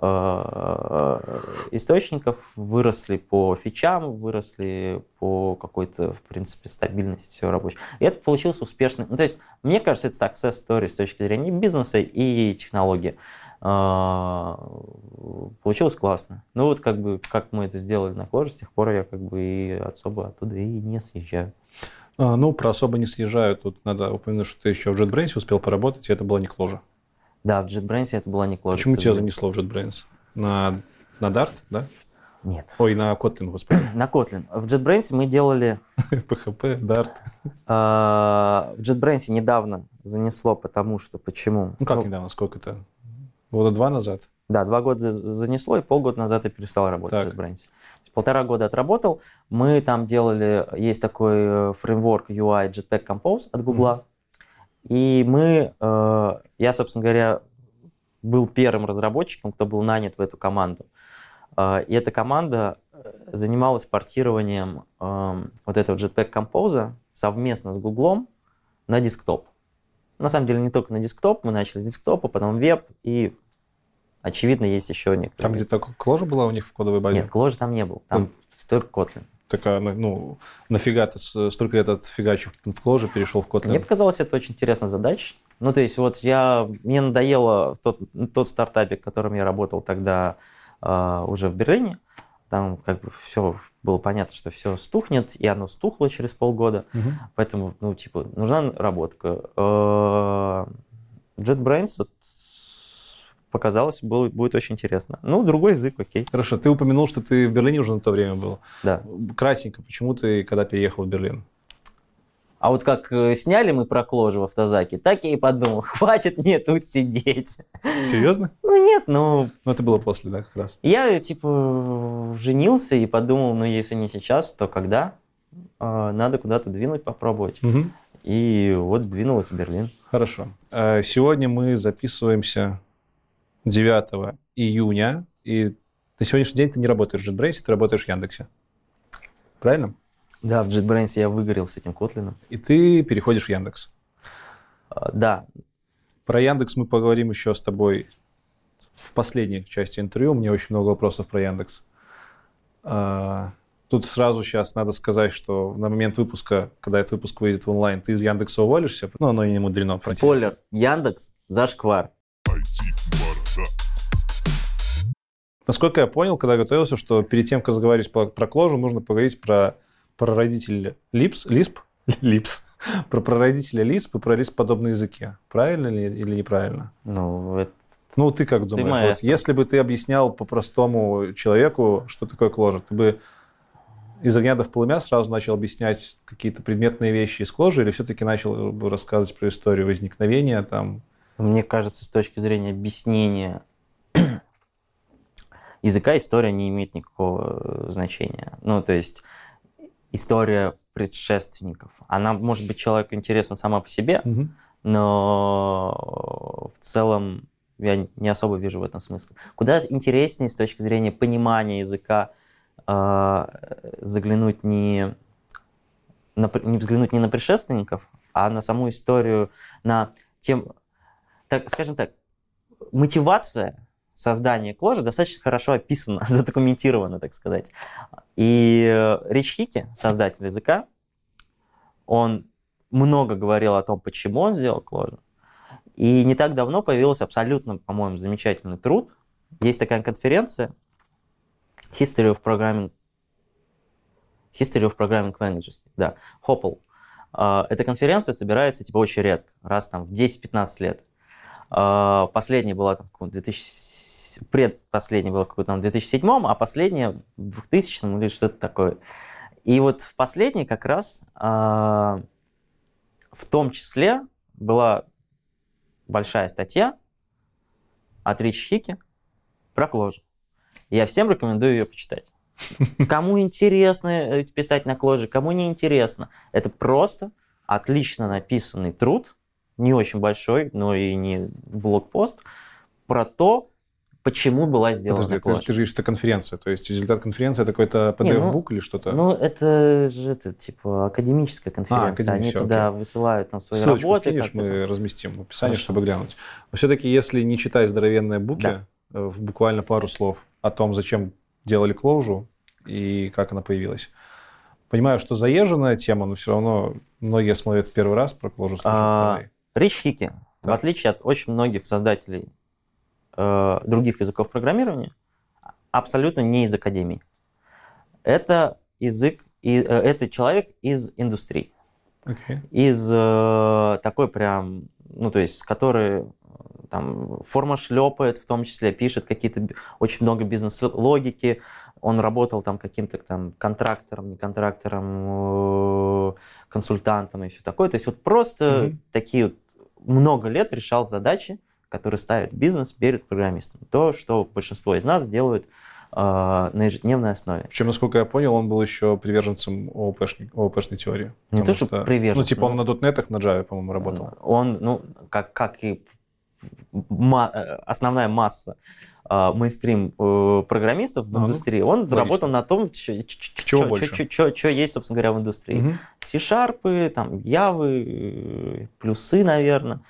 [SPEAKER 2] э, источников, выросли по фичам, выросли по какой-то, в принципе, стабильности всего рабочего. И это получилось успешно. Ну, то есть, мне кажется, это success story с точки зрения бизнеса и технологии. А, Получилось классно. Ну вот как бы, как мы это сделали на Clojure, с тех пор я как бы и особо оттуда и не съезжаю.
[SPEAKER 1] А, ну, про особо не съезжаю. Тут надо упомянуть, что ты еще в JetBrains успел поработать, и это была не Clojure.
[SPEAKER 2] Да, в JetBrains это была не Clojure.
[SPEAKER 1] Почему тебя занесло в JetBrains? На, на Dart, да?
[SPEAKER 2] Нет.
[SPEAKER 1] Ой, на Kotlin, господи.
[SPEAKER 2] На Kotlin. В JetBrains мы делали...
[SPEAKER 1] PHP, Dart.
[SPEAKER 2] а, В JetBrains недавно занесло, потому что... Почему?
[SPEAKER 1] Ну, как недавно, сколько-то? Года два назад?
[SPEAKER 2] Да, два года занесло, и полгода назад я перестал работать
[SPEAKER 1] Так.
[SPEAKER 2] в есть Полтора года отработал. Мы там делали... Есть такой э, фреймворк UI Jetpack Compose от Гугла. И мы... э, Я, собственно говоря, был первым разработчиком, кто был нанят в эту команду. Э, И эта команда занималась портированием эм, вот этого Jetpack Compose совместно с Гуглом на десктоп. На самом деле не только на десктоп, мы начали с десктопа, потом веб, и очевидно есть еще некоторые.
[SPEAKER 1] Там где-то Clojure была у них в кодовой базе?
[SPEAKER 2] Нет, Clojure там не был, там только Kotlin.
[SPEAKER 1] Так, а, ну, нафига ты столько лет отфигачив в Clojure, перешел в Kotlin?
[SPEAKER 2] Мне показалось это очень интересная задача. Ну, то есть вот я, мне надоело тот, тот стартапик, в котором я работал тогда э, уже в Берлине. Там как бы все было понятно, что все стухнет, и оно стухло через полгода.
[SPEAKER 1] Мгм.
[SPEAKER 2] Поэтому, ну, типа, нужна работка. Э, JetBrains вот показалось, было, будет очень интересно. Ну, другой язык, окей.
[SPEAKER 1] Хорошо, ты упомянул, что ты в Берлине уже на то время был.
[SPEAKER 2] Да.
[SPEAKER 1] Кратенько, почему ты, когда переехал в Берлин?
[SPEAKER 2] А вот как э, сняли мы про Кложу в автозаке, так я и подумал, хватит мне тут сидеть.
[SPEAKER 1] Серьезно?
[SPEAKER 2] Ну нет, ну
[SPEAKER 1] Ну, это было после, да, как раз.
[SPEAKER 2] я типа женился и подумал, ну если не сейчас, то когда? А, Надо куда-то двинуть, попробовать.
[SPEAKER 1] Мгм.
[SPEAKER 2] И вот двинулась в Берлин.
[SPEAKER 1] Хорошо. Э, Сегодня мы записываемся 9 июня, и на сегодняшний день ты не работаешь в JetBrains, ты работаешь в Яндексе. Правильно?
[SPEAKER 2] Да, в JetBrains я выгорел с этим Котлином.
[SPEAKER 1] И ты переходишь в Яндекс.
[SPEAKER 2] А, Да,
[SPEAKER 1] Про Яндекс мы поговорим еще с тобой в последней части интервью. Мне очень много вопросов про Яндекс. А, Тут сразу сейчас надо сказать, что на момент выпуска, когда этот выпуск выйдет в онлайн, ты из Яндекса уволишься. Ну, оно и не мудрено.
[SPEAKER 2] спойлер, Яндекс зашквар.
[SPEAKER 1] Насколько я понял, когда готовился, что перед тем, как разговаривать про, Clojure, нужно поговорить про, родителей Lisp, Lisp Липс. Про прародителя лисп и про лисп-подобные языки. Правильно ли или неправильно?
[SPEAKER 2] Ну, это
[SPEAKER 1] Ну, ты как думаешь? Вот
[SPEAKER 2] маэстро.
[SPEAKER 1] если бы ты объяснял по-простому человеку, что такое кложа, ты бы из огня до в полымя сразу начал объяснять какие-то предметные вещи из кожи или все-таки начал бы рассказывать про историю возникновения там?
[SPEAKER 2] Мне кажется, с точки зрения объяснения языка история не имеет никакого э, значения. Ну, то есть история предшественников. Она может быть человеку интересна сама по себе, но в целом я не особо вижу в этом смысл. Куда интереснее с точки зрения понимания языка э, заглянуть не, на, не взглянуть не на предшественников, а на саму историю, на тем, так, скажем так, мотивация создание кложа достаточно хорошо описано, задокументировано, так сказать. И э, Рич Ричхики, создатель языка, он много говорил о том, почему он сделал кложу. И не так давно появился абсолютно, по-моему, замечательный труд. Есть такая конференция History of Programming History of Programming Languages, да, HOPL. А, эта конференция собирается типа очень редко, раз там в 10-15 лет. А, последняя была там в 2007 предпоследний был какой-то там в 2007, а последнее в 2000 или что-то такое. И вот в последней как раз э, в том числе была большая статья от Ричи Хики про кложи. Я всем рекомендую ее почитать. Кому интересно э, писать на кложе, кому не интересно. Это просто отлично написанный труд, не очень большой, но и не блокпост, про то, почему была сделана
[SPEAKER 1] Подожди, ты,
[SPEAKER 2] кложе.
[SPEAKER 1] же- ты же говоришь, что конференция. То есть результат конференции это какой-то
[SPEAKER 2] Не, ну,
[SPEAKER 1] PDF-бук или что-то?
[SPEAKER 2] Ну, это же это, типа академическая конференция.
[SPEAKER 1] академия,
[SPEAKER 2] Они
[SPEAKER 1] всё,
[SPEAKER 2] туда высылают там свои
[SPEAKER 1] Ссылочку
[SPEAKER 2] работы.
[SPEAKER 1] скинешь, мы разместим в описании,
[SPEAKER 2] Хорошо.
[SPEAKER 1] чтобы глянуть. Но все-таки, если не читать здоровенные буки,
[SPEAKER 2] Да.
[SPEAKER 1] э, в буквально пару слов о том, зачем делали клоужу и как она появилась. Понимаю, что заезженная тема, но все равно многие смотрят в первый раз про клоужу.
[SPEAKER 2] А. Рич Хики, в
[SPEAKER 1] Так.
[SPEAKER 2] отличие от очень многих создателей э, других языков программирования, абсолютно не из академии. Это язык, и, э, это человек из индустрии.
[SPEAKER 1] Окей.
[SPEAKER 2] из э, такой прям, ну то есть, который э, там форма шлепает, в том числе пишет какие-то очень много бизнес-логики. Он работал там каким-то там контрактором, не контрактором, э, консультантом и все такое. То есть вот просто
[SPEAKER 1] Мгм.
[SPEAKER 2] такие вот много лет решал задачи, которые ставит бизнес перед программистом. То, что большинство из нас делают э, на ежедневной основе.
[SPEAKER 1] Причем, насколько я понял, он был еще приверженцем ООПшной, ООПшной теории.
[SPEAKER 2] Не то, что
[SPEAKER 1] Ну,
[SPEAKER 2] приверженцем,
[SPEAKER 1] типа он на дотнетах, на Java, по-моему, работал.
[SPEAKER 2] Он, ну, как, как и ма- э, основная масса э, мейнстрим э, программистов в
[SPEAKER 1] А, ну,
[SPEAKER 2] индустрии, он
[SPEAKER 1] логично.
[SPEAKER 2] работал на том, что есть, собственно говоря, в индустрии.
[SPEAKER 1] Мгм.
[SPEAKER 2] C-шарпы, там, явы, э, плюсы, наверное.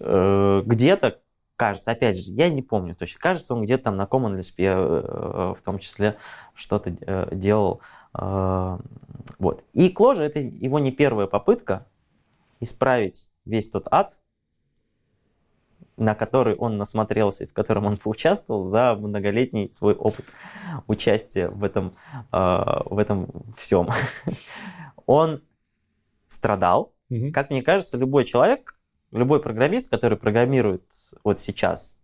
[SPEAKER 2] Э, Где-то, кажется, опять же, я не помню точно, кажется, он где-то там на Common Lisp э, в том числе что-то э, делал. Э, Вот. И Кложа это его не первая попытка исправить весь тот ад, на который он насмотрелся и в котором он поучаствовал за многолетний свой опыт участия в этом, э, в этом всем. Он страдал. Как мне кажется, любой человек, любой программист, который программирует вот сейчас,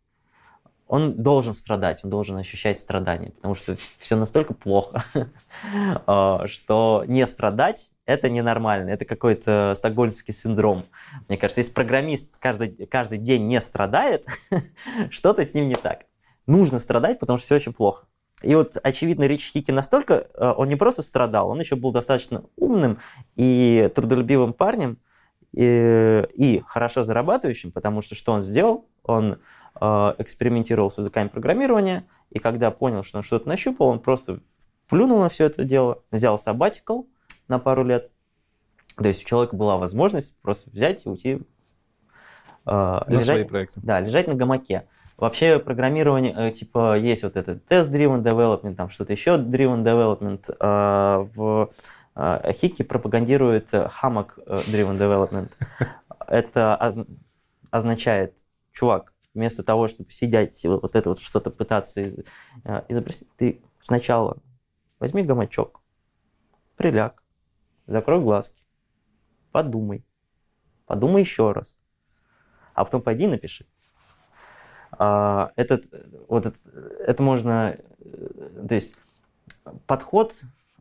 [SPEAKER 2] он должен страдать, он должен ощущать страдания, потому что все настолько плохо, э, что не страдать это ненормально, это какой-то стокгольмский синдром. Мне кажется, если программист каждый, каждый день не страдает, что-то с ним не так. Нужно страдать, потому что все очень плохо. И вот, очевидно, Рич Хики настолько, э, он не просто страдал, он еще был достаточно умным и трудолюбивым парнем, и, и хорошо зарабатывающим, потому что что он сделал? Он э, экспериментировал с языками программирования, и когда понял, что он что-то нащупал, он просто плюнул на все это дело, взял sabbatical на пару лет. То есть у человека была возможность просто взять и уйти э,
[SPEAKER 1] На
[SPEAKER 2] лежать-
[SPEAKER 1] свои проекты.
[SPEAKER 2] да, лежать на гамаке. Вообще программирование, э, типа, есть вот этот тест-driven development, там что-то еще driven development. а, В Хики пропагандирует э, hammock-driven development. Это оз- означает, чувак, вместо того, чтобы сидеть вот это вот что-то пытаться из- э, изобрести, ты сначала возьми гамачок, приляг, закрой глазки подумай. Подумай еще раз. А потом пойди и напиши. А, этот, вот это, это можно, то есть подход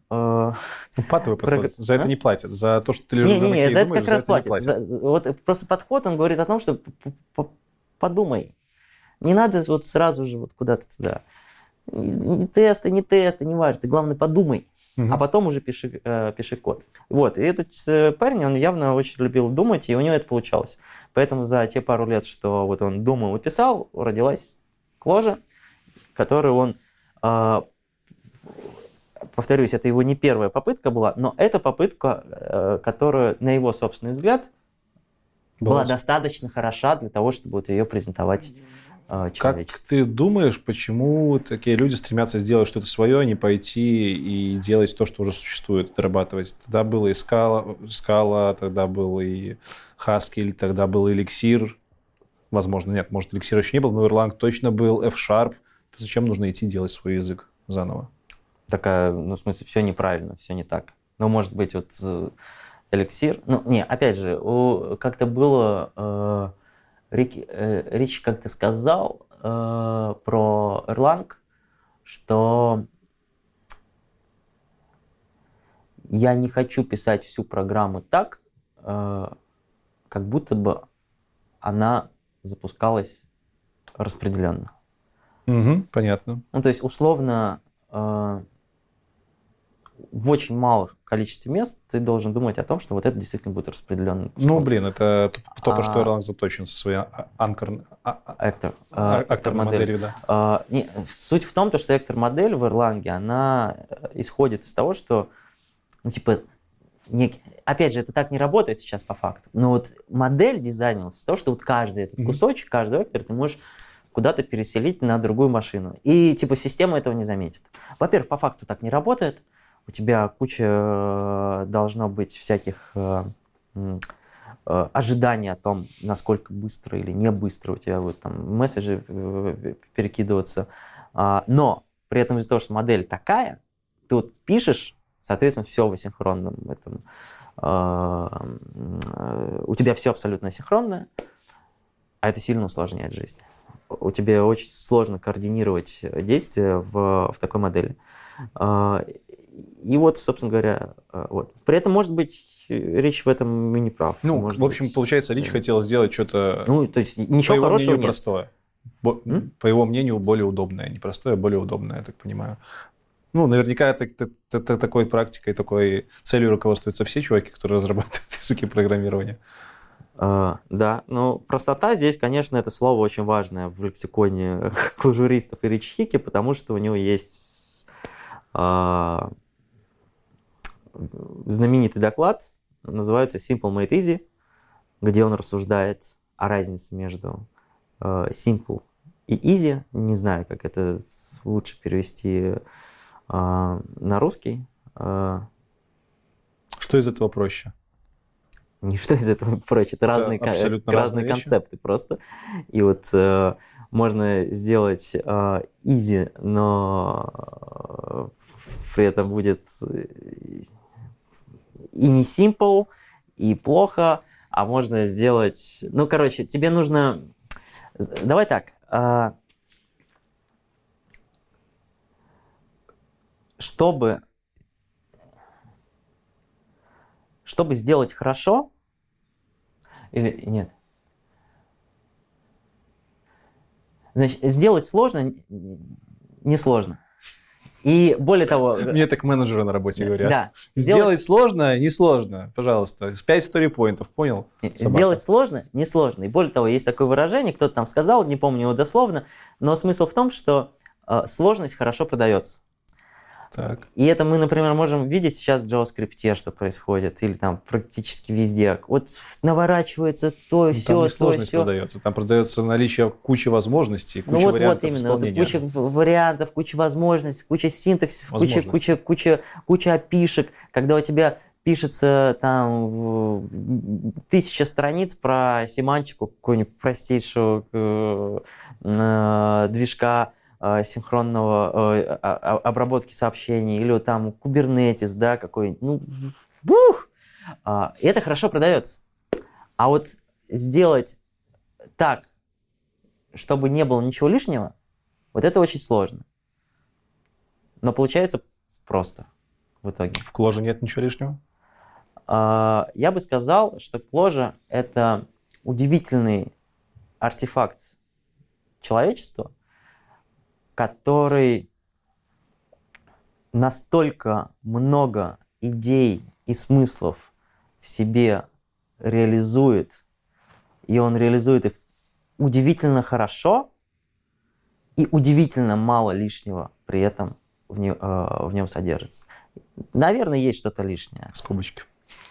[SPEAKER 1] ну, патовый подход. Про... За а? это не платят. За то, что ты лежишь
[SPEAKER 2] не, не, не, за это как раз платят. платят. За, вот просто подход, он говорит о том, что подумай. Не надо вот сразу же вот куда-то туда. Не тесты, не тесты, не важно. Ты, главное, подумай. Угу. А потом уже пиши, э, пиши код. Вот. И этот э, парень, он явно очень любил думать, и у него это получалось. Поэтому за те пару лет, что вот он думал и писал, родилась кложа, которую он э, повторюсь, это его не первая попытка была, но это попытка, э, которая, на его собственный взгляд, была, была достаточно хороша для того, чтобы вот ее презентовать
[SPEAKER 1] э, Как ты думаешь, почему такие люди стремятся сделать что-то свое, а не пойти и делать то, что уже существует, дорабатывать? Тогда было и скала, скала тогда был и Haskell, тогда был эликсир. Возможно, нет, может, эликсир еще не был, но Erlang точно был, F-Sharp. Зачем нужно идти делать свой язык заново?
[SPEAKER 2] Такая, ну, в смысле, все неправильно, все не так. Ну, может быть, вот э, эликсир. Ну, не, опять же, как-то было. Э, Рик, э, Рич как-то сказал э, про Erlang, что я не хочу писать всю программу так, э, как будто бы она запускалась распределенно.
[SPEAKER 1] Угу, понятно.
[SPEAKER 2] Ну, то есть, условно, э, в очень малых количестве мест ты должен думать о том, что вот это действительно будет распределенно.
[SPEAKER 1] Ну, блин, это то, по а, что Erlang заточен со своей анкор...
[SPEAKER 2] Актор. Актор моделью, да. А, не, суть в том, что Актор модель в Erlang, она э, исходит из того, что, ну, типа, опять же, это так не работает сейчас по факту, но вот модель дизайнилась с того, что вот каждый этот mm-hmm. кусочек, каждый вектор ты можешь куда-то переселить на другую машину. И типа система этого не заметит. Во-первых, по факту так не работает у тебя куча э, должно быть всяких э, э, ожиданий о том, насколько быстро или не быстро у тебя вот там месседжи перекидываться. А, но при этом из-за того, что модель такая, ты вот пишешь, соответственно, все в асинхронном этом. У тебя все абсолютно синхронное, а это сильно усложняет жизнь. У тебя очень сложно координировать действия в, в такой модели. А, и вот, собственно говоря, э, вот. При этом, может быть, речь в этом и не прав.
[SPEAKER 1] Ну,
[SPEAKER 2] может
[SPEAKER 1] в общем, быть, получается, Рич хотел сделать что-то,
[SPEAKER 2] ну, то есть, ничего по его мнению, нет.
[SPEAKER 1] простое. Бо, по его мнению, более удобное. Не простое, а более удобное, я так понимаю. Ну, наверняка это, это, это такой практикой, такой целью руководствуются все чуваки, которые разрабатывают языки программирования.
[SPEAKER 2] Uh, да, ну простота здесь, конечно, это слово очень важное в лексиконе клужуристов и речхики, потому что у него есть uh, знаменитый доклад, называется Simple Made Easy, где он рассуждает о разнице между э, simple и easy. Не знаю, как это лучше перевести э, на русский. Э,
[SPEAKER 1] что из этого проще?
[SPEAKER 2] Ничто из этого проще. Это, это разные, разные, разные концепты просто. И вот э, можно сделать э, easy, но э, при этом будет и не simple, и плохо, а можно сделать... Ну, короче, тебе нужно... Давай так. А, чтобы... Чтобы сделать хорошо... Или нет? Значит, сделать сложно, не сложно. И более того...
[SPEAKER 1] Мне так менеджеры на работе говорят. Да. Сделать, сложно, несложно. Пожалуйста. 5 стори-поинтов, понял?
[SPEAKER 2] Собака. Сделать сложно, несложно. И более того, есть такое выражение, кто-то там сказал, не помню его дословно, но смысл в том, что э, сложность хорошо продается. Так. И это мы, например, можем видеть сейчас в JavaScript, что происходит, или там практически везде. Вот наворачивается то, ну, все, там не то, сложность все.
[SPEAKER 1] продается, там продается наличие кучи возможностей, куча ну, вот, вариантов вот именно, вот,
[SPEAKER 2] куча вариантов, куча возможностей, куча синтаксисов, куча, куча, куча, куча опишек, когда у тебя пишется там тысяча страниц про семантику какую-нибудь простейшего э, э, движка, синхронного э, а, а, обработки сообщений, или там Kubernetes, да, какой-нибудь, ну, бух! А, и это хорошо продается. А вот сделать так, чтобы не было ничего лишнего, вот это очень сложно. Но получается просто в итоге.
[SPEAKER 1] В кложе нет ничего лишнего?
[SPEAKER 2] А, я бы сказал, что кложа — это удивительный артефакт человечества, который настолько много идей и смыслов в себе реализует, и он реализует их удивительно хорошо и удивительно мало лишнего при этом в, не, э, в нем содержится. Наверное, есть что-то лишнее.
[SPEAKER 1] Скобочки.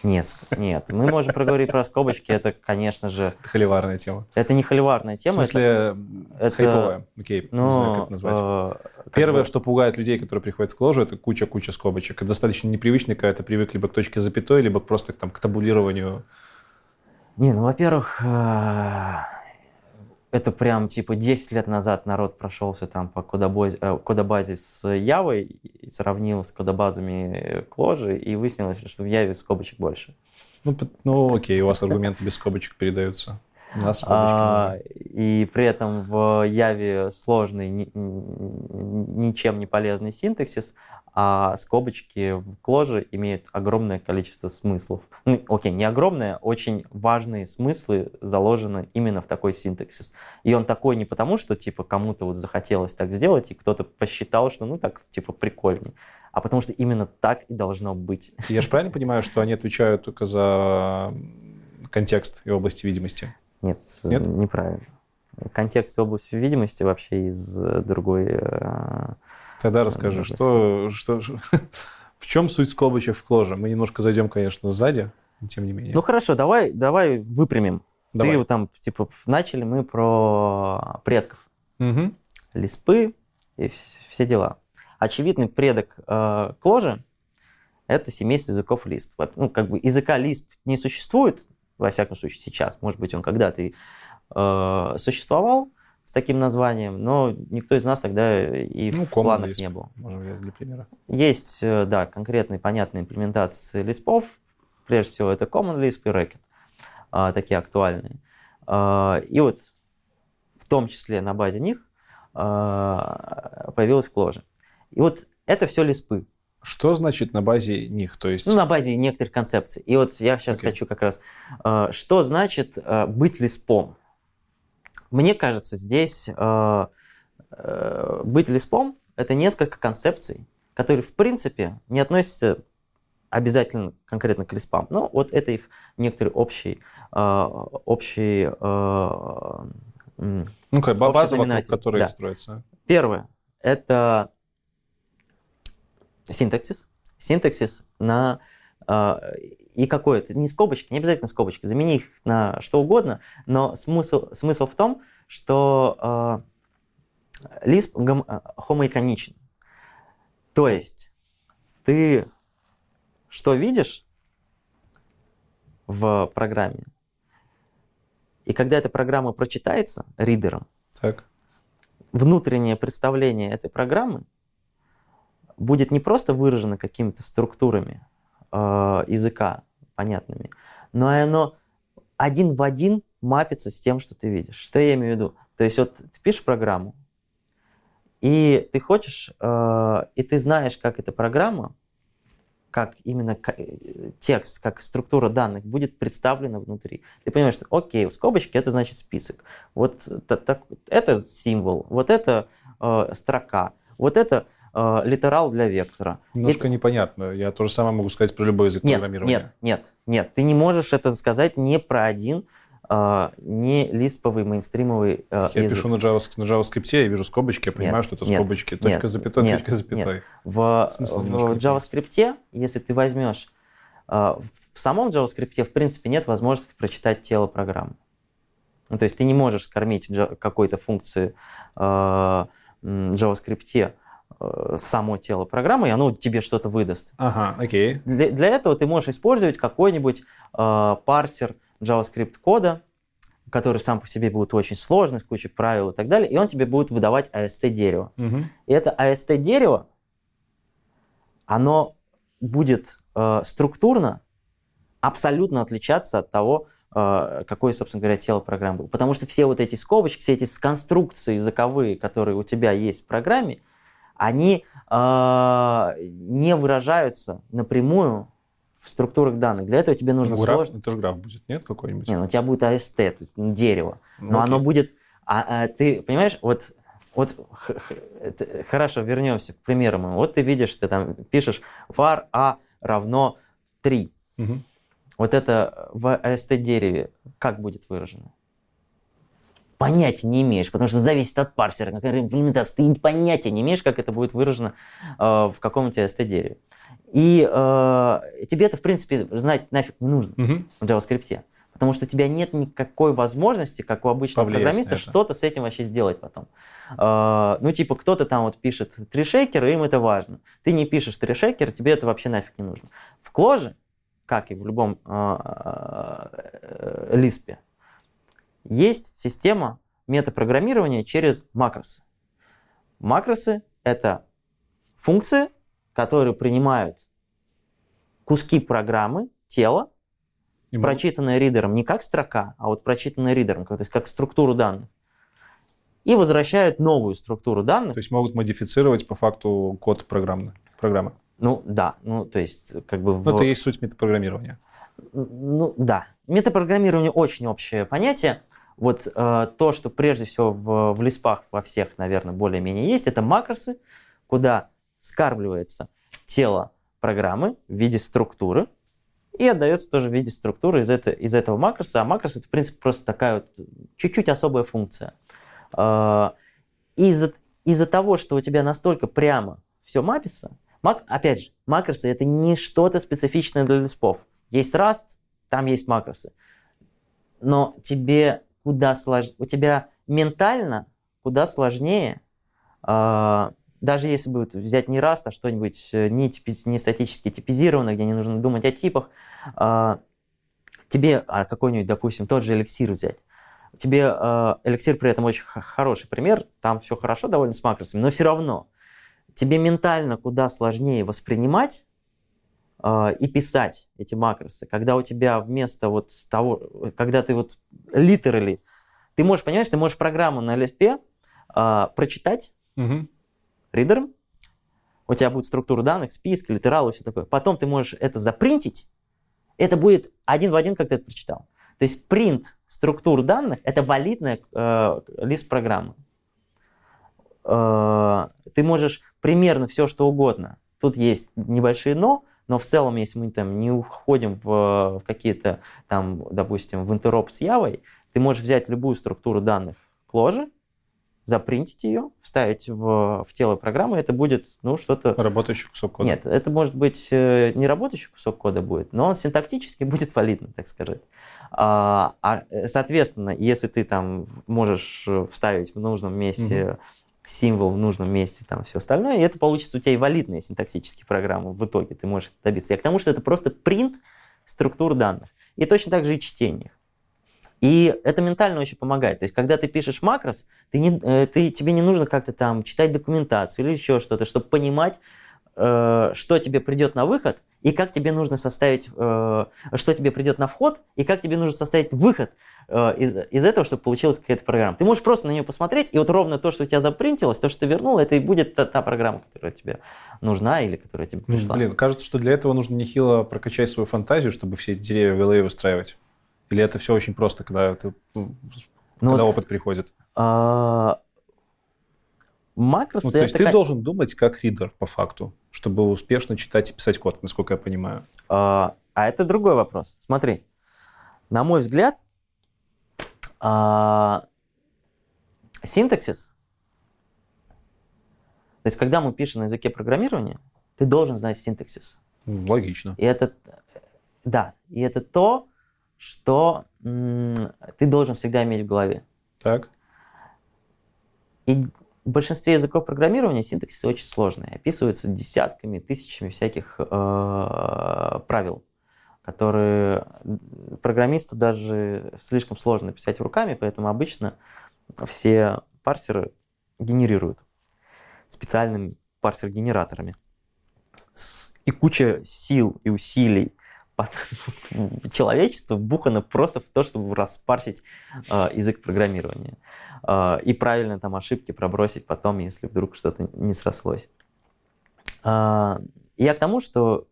[SPEAKER 2] Нет, нет. Мы можем проговорить про скобочки. Это, конечно же...
[SPEAKER 1] Это холиварная тема.
[SPEAKER 2] Это не холиварная тема.
[SPEAKER 1] В смысле, это, хайповая. Окей,
[SPEAKER 2] ну,
[SPEAKER 1] не знаю, как это назвать.
[SPEAKER 2] Э,
[SPEAKER 1] Первое,
[SPEAKER 2] бы...
[SPEAKER 1] что пугает людей, которые приходят в кложу, это куча-куча скобочек. Это достаточно непривычно, когда ты привык либо к точке запятой, либо просто там, к табулированию.
[SPEAKER 2] Не, ну, во-первых, э, это прям типа 10 лет назад народ прошелся там по кодобазе, э, с Явой, и сравнил с кодобазами Кложи, и выяснилось, что в Яве скобочек больше.
[SPEAKER 1] Ну, ну окей, у вас аргументы без скобочек передаются. Нас
[SPEAKER 2] а, и при этом в Яве сложный, ни, ничем не полезный синтаксис, а скобочки в кложе имеют огромное количество смыслов. Ну, окей, не огромное, очень важные смыслы заложены именно в такой синтаксис. И он такой не потому, что типа кому-то вот захотелось так сделать, и кто-то посчитал, что ну так типа прикольнее, а потому что именно так и должно быть.
[SPEAKER 1] Я же правильно понимаю, что они отвечают только за контекст и области видимости?
[SPEAKER 2] Нет, Нет? неправильно. Контекст и область видимости вообще из другой э,
[SPEAKER 1] Тогда расскажи, что, что, в чем суть скобочек в кложе? Мы немножко зайдем, конечно, сзади, тем не менее.
[SPEAKER 2] Ну хорошо, давай, давай выпрямим.
[SPEAKER 1] Давай.
[SPEAKER 2] Ты там, типа, начали мы про предков.
[SPEAKER 1] Угу.
[SPEAKER 2] Лиспы и все дела. Очевидный предок э, кложи – это семейство языков лисп. Ну, как бы языка лисп не существует, во всяком случае, сейчас. Может быть, он когда-то и э, существовал, с таким названием, но никто из нас тогда и ну, в планах Lisp, не был.
[SPEAKER 1] Можем взять для примера.
[SPEAKER 2] Есть, э, да, конкретные понятные имплементации лиспов. Прежде всего, это Common Lisp и Racket, а, такие актуальные. А, и вот в том числе на базе них а, появилась кложа. И вот это все лиспы.
[SPEAKER 1] Что значит на базе них? То есть...
[SPEAKER 2] Ну, на базе некоторых концепций. И вот я сейчас okay. хочу как раз... Что значит быть лиспом? Мне кажется, здесь э, э, быть лиспом – это несколько концепций, которые, в принципе, не относятся обязательно конкретно к лиспам. Но вот это их некоторый общий, э, общий э,
[SPEAKER 1] ну, как база, вокруг которой да. строится.
[SPEAKER 2] Первое – это синтаксис. Синтаксис на а, и какое-то, не скобочки, не обязательно скобочки, замени их на что угодно, но смысл, смысл в том, что э, Lisp гом, хомоиконичен. То есть ты что видишь в программе, и когда эта программа прочитается ридером,
[SPEAKER 1] так.
[SPEAKER 2] внутреннее представление этой программы будет не просто выражено какими-то структурами, э, языка понятными, но оно один в один мапится с тем, что ты видишь. Что я имею в виду? То есть вот ты пишешь программу, и ты хочешь, э, и ты знаешь, как эта программа, как именно э, текст, как структура данных будет представлена внутри. Ты понимаешь, что окей, в скобочке это значит список. Вот так, это символ, вот это э, строка, вот это э, литерал для вектора.
[SPEAKER 1] Немножко
[SPEAKER 2] это...
[SPEAKER 1] непонятно. Я то же самое могу сказать про любой язык
[SPEAKER 2] нет,
[SPEAKER 1] программирования.
[SPEAKER 2] Нет, нет, нет. Ты не можешь это сказать не про один Uh, не лисповый мейнстримовый uh,
[SPEAKER 1] Я
[SPEAKER 2] язык.
[SPEAKER 1] пишу на, JavaScript, на JavaScript, я вижу скобочки, я понимаю,
[SPEAKER 2] нет,
[SPEAKER 1] что это
[SPEAKER 2] нет,
[SPEAKER 1] скобочки, точка
[SPEAKER 2] нет,
[SPEAKER 1] запятой,
[SPEAKER 2] нет,
[SPEAKER 1] точка запятой.
[SPEAKER 2] Нет. В, в JavaScript, если ты возьмешь, uh, в самом JavaScript, в принципе, нет возможности прочитать тело программы. Ну, то есть ты не можешь скормить какой-то функции JavaScript Э, само тело программы, и оно тебе что-то выдаст.
[SPEAKER 1] Ага, окей.
[SPEAKER 2] Для, для этого ты можешь использовать какой-нибудь э, парсер JavaScript кода, который сам по себе будет очень сложный, с кучей правил и так далее, и он тебе будет выдавать AST-дерево.
[SPEAKER 1] Угу.
[SPEAKER 2] И это AST-дерево, оно будет э, структурно абсолютно отличаться от того, э, какое, собственно говоря, тело программы было. Потому что все вот эти скобочки, все эти конструкции языковые, которые у тебя есть в программе, они э, не выражаются напрямую в структурах данных. Для этого тебе нужно
[SPEAKER 1] Ну, граф,
[SPEAKER 2] сложно...
[SPEAKER 1] это же граф будет, нет, какой-нибудь?
[SPEAKER 2] Не, ну у тебя будет есть, ну, дерево.
[SPEAKER 1] Ну,
[SPEAKER 2] Но
[SPEAKER 1] окей.
[SPEAKER 2] оно будет... А, а ты понимаешь, вот, вот х- х- это- хорошо, вернемся к примеру моему. Вот ты видишь, ты там пишешь var a равно 3.
[SPEAKER 1] Мгм.
[SPEAKER 2] Вот это в AST дереве как будет выражено? Понятия не имеешь, потому что зависит от парсера, какая имплементация. Ты понятия не имеешь, как это будет выражено э, в каком-то AST дереве. И э, тебе это, в принципе, знать нафиг не нужно
[SPEAKER 1] Мгм.
[SPEAKER 2] в JavaScript. Потому что у тебя нет никакой возможности, как у обычного
[SPEAKER 1] Повлиять
[SPEAKER 2] программиста, что-то с этим вообще сделать потом. Э, ну, типа, кто-то там вот пишет три шейкера, им это важно. Ты не пишешь три шейкера, тебе это вообще нафиг не нужно. В Кложе, как и в любом э, э, Лиспе, есть система метапрограммирования через макросы. Макросы — это функции, которые принимают куски программы, тела,
[SPEAKER 1] И
[SPEAKER 2] прочитанное ридером не как строка, а вот прочитанное ридером, то есть как структуру данных, и возвращают новую структуру данных.
[SPEAKER 1] То есть могут модифицировать по факту код программы. программы.
[SPEAKER 2] Ну да, ну то есть как бы в...
[SPEAKER 1] Ну, это и есть суть метапрограммирования.
[SPEAKER 2] Ну да, метапрограммирование очень общее понятие. Вот э, то, что прежде всего в, в лиспах во всех, наверное, более-менее есть, это макросы, куда скармливается тело программы в виде структуры и отдается тоже в виде структуры из, это, из этого макроса. А макрос это, в принципе, просто такая вот чуть-чуть особая функция. Э, из-за, из-за того, что у тебя настолько прямо все мапится, мак, опять же, макросы это не что-то специфичное для лиспов. Есть Rust, там есть макросы. Но тебе куда сложнее, у тебя ментально куда сложнее, э, даже если вот взять не Rust, а что-нибудь э, не, типи- не статически типизированное, где не нужно думать о типах, э, тебе, а какой-нибудь, допустим, тот же эликсир взять, тебе эликсир при этом очень хороший пример, там все хорошо довольно с макросами, но все равно тебе ментально куда сложнее воспринимать и писать эти макросы, когда у тебя вместо вот того, когда ты вот literally, ты можешь, понимаешь, ты можешь программу на LSP э, прочитать ридером, у тебя будет структура данных, список, литерал и все такое. Потом ты можешь это запринтить, это будет один в один, как ты это прочитал. То есть принт структур данных – это валидная э, лист программы. Э, ты можешь примерно все, что угодно. Тут есть небольшие «но», но в целом, если мы там не уходим в, в какие-то, там, допустим, в интероп с Явой, ты можешь взять любую структуру данных кложи, запринтить ее, вставить в, в тело программы, это будет, ну, что-то...
[SPEAKER 1] Работающий кусок кода.
[SPEAKER 2] Нет, это может быть э, не работающий кусок кода будет, но он синтактически будет валидным, так сказать. А, а, э, соответственно, если ты там можешь э, вставить в нужном месте символ в нужном месте, там все остальное, и это получится у тебя и валидные синтаксические программы в итоге, ты можешь добиться. Я к тому, что это просто принт структур данных. И точно так же и чтение. И это ментально очень помогает. То есть, когда ты пишешь макрос, ты не, э, ты, тебе не нужно как-то там читать документацию или еще что-то, чтобы понимать, что тебе придет на выход, и как тебе нужно составить, э, что тебе придет на вход, и как тебе нужно составить выход э, из, из этого, чтобы получилась какая-то программа. Ты можешь просто на нее посмотреть, и вот ровно то, что у тебя запринтилось, то, что ты вернул, это и будет та, та программа, которая тебе нужна или которая тебе пришла.
[SPEAKER 1] блин, кажется, что для этого нужно нехило прокачать свою фантазию, чтобы все эти деревья в голове выстраивать. Или это все очень просто, когда, ты, Ну когда
[SPEAKER 2] вот,
[SPEAKER 1] опыт приходит?
[SPEAKER 2] а, макросы
[SPEAKER 1] Ну, то есть
[SPEAKER 2] это
[SPEAKER 1] ты должен думать как ридер, по факту, чтобы успешно читать и писать код, насколько я понимаю.
[SPEAKER 2] А, а это другой вопрос. Смотри, на мой взгляд, а, синтаксис, то есть когда мы пишем на языке программирования, ты должен знать синтаксис.
[SPEAKER 1] Ну, Логично.
[SPEAKER 2] И это, да, и это то, что ты должен всегда иметь в голове.
[SPEAKER 1] Так.
[SPEAKER 2] И в большинстве языков программирования синтаксисы очень сложные, описываются десятками, тысячами всяких э, правил, которые программисту даже слишком сложно писать руками, поэтому обычно все парсеры генерируют специальными парсер-генераторами. И куча сил и усилий человечество бухано просто в то, чтобы распарсить э, язык программирования. Э, и правильно там ошибки пробросить потом, если вдруг что-то не срослось. Э, я к тому, что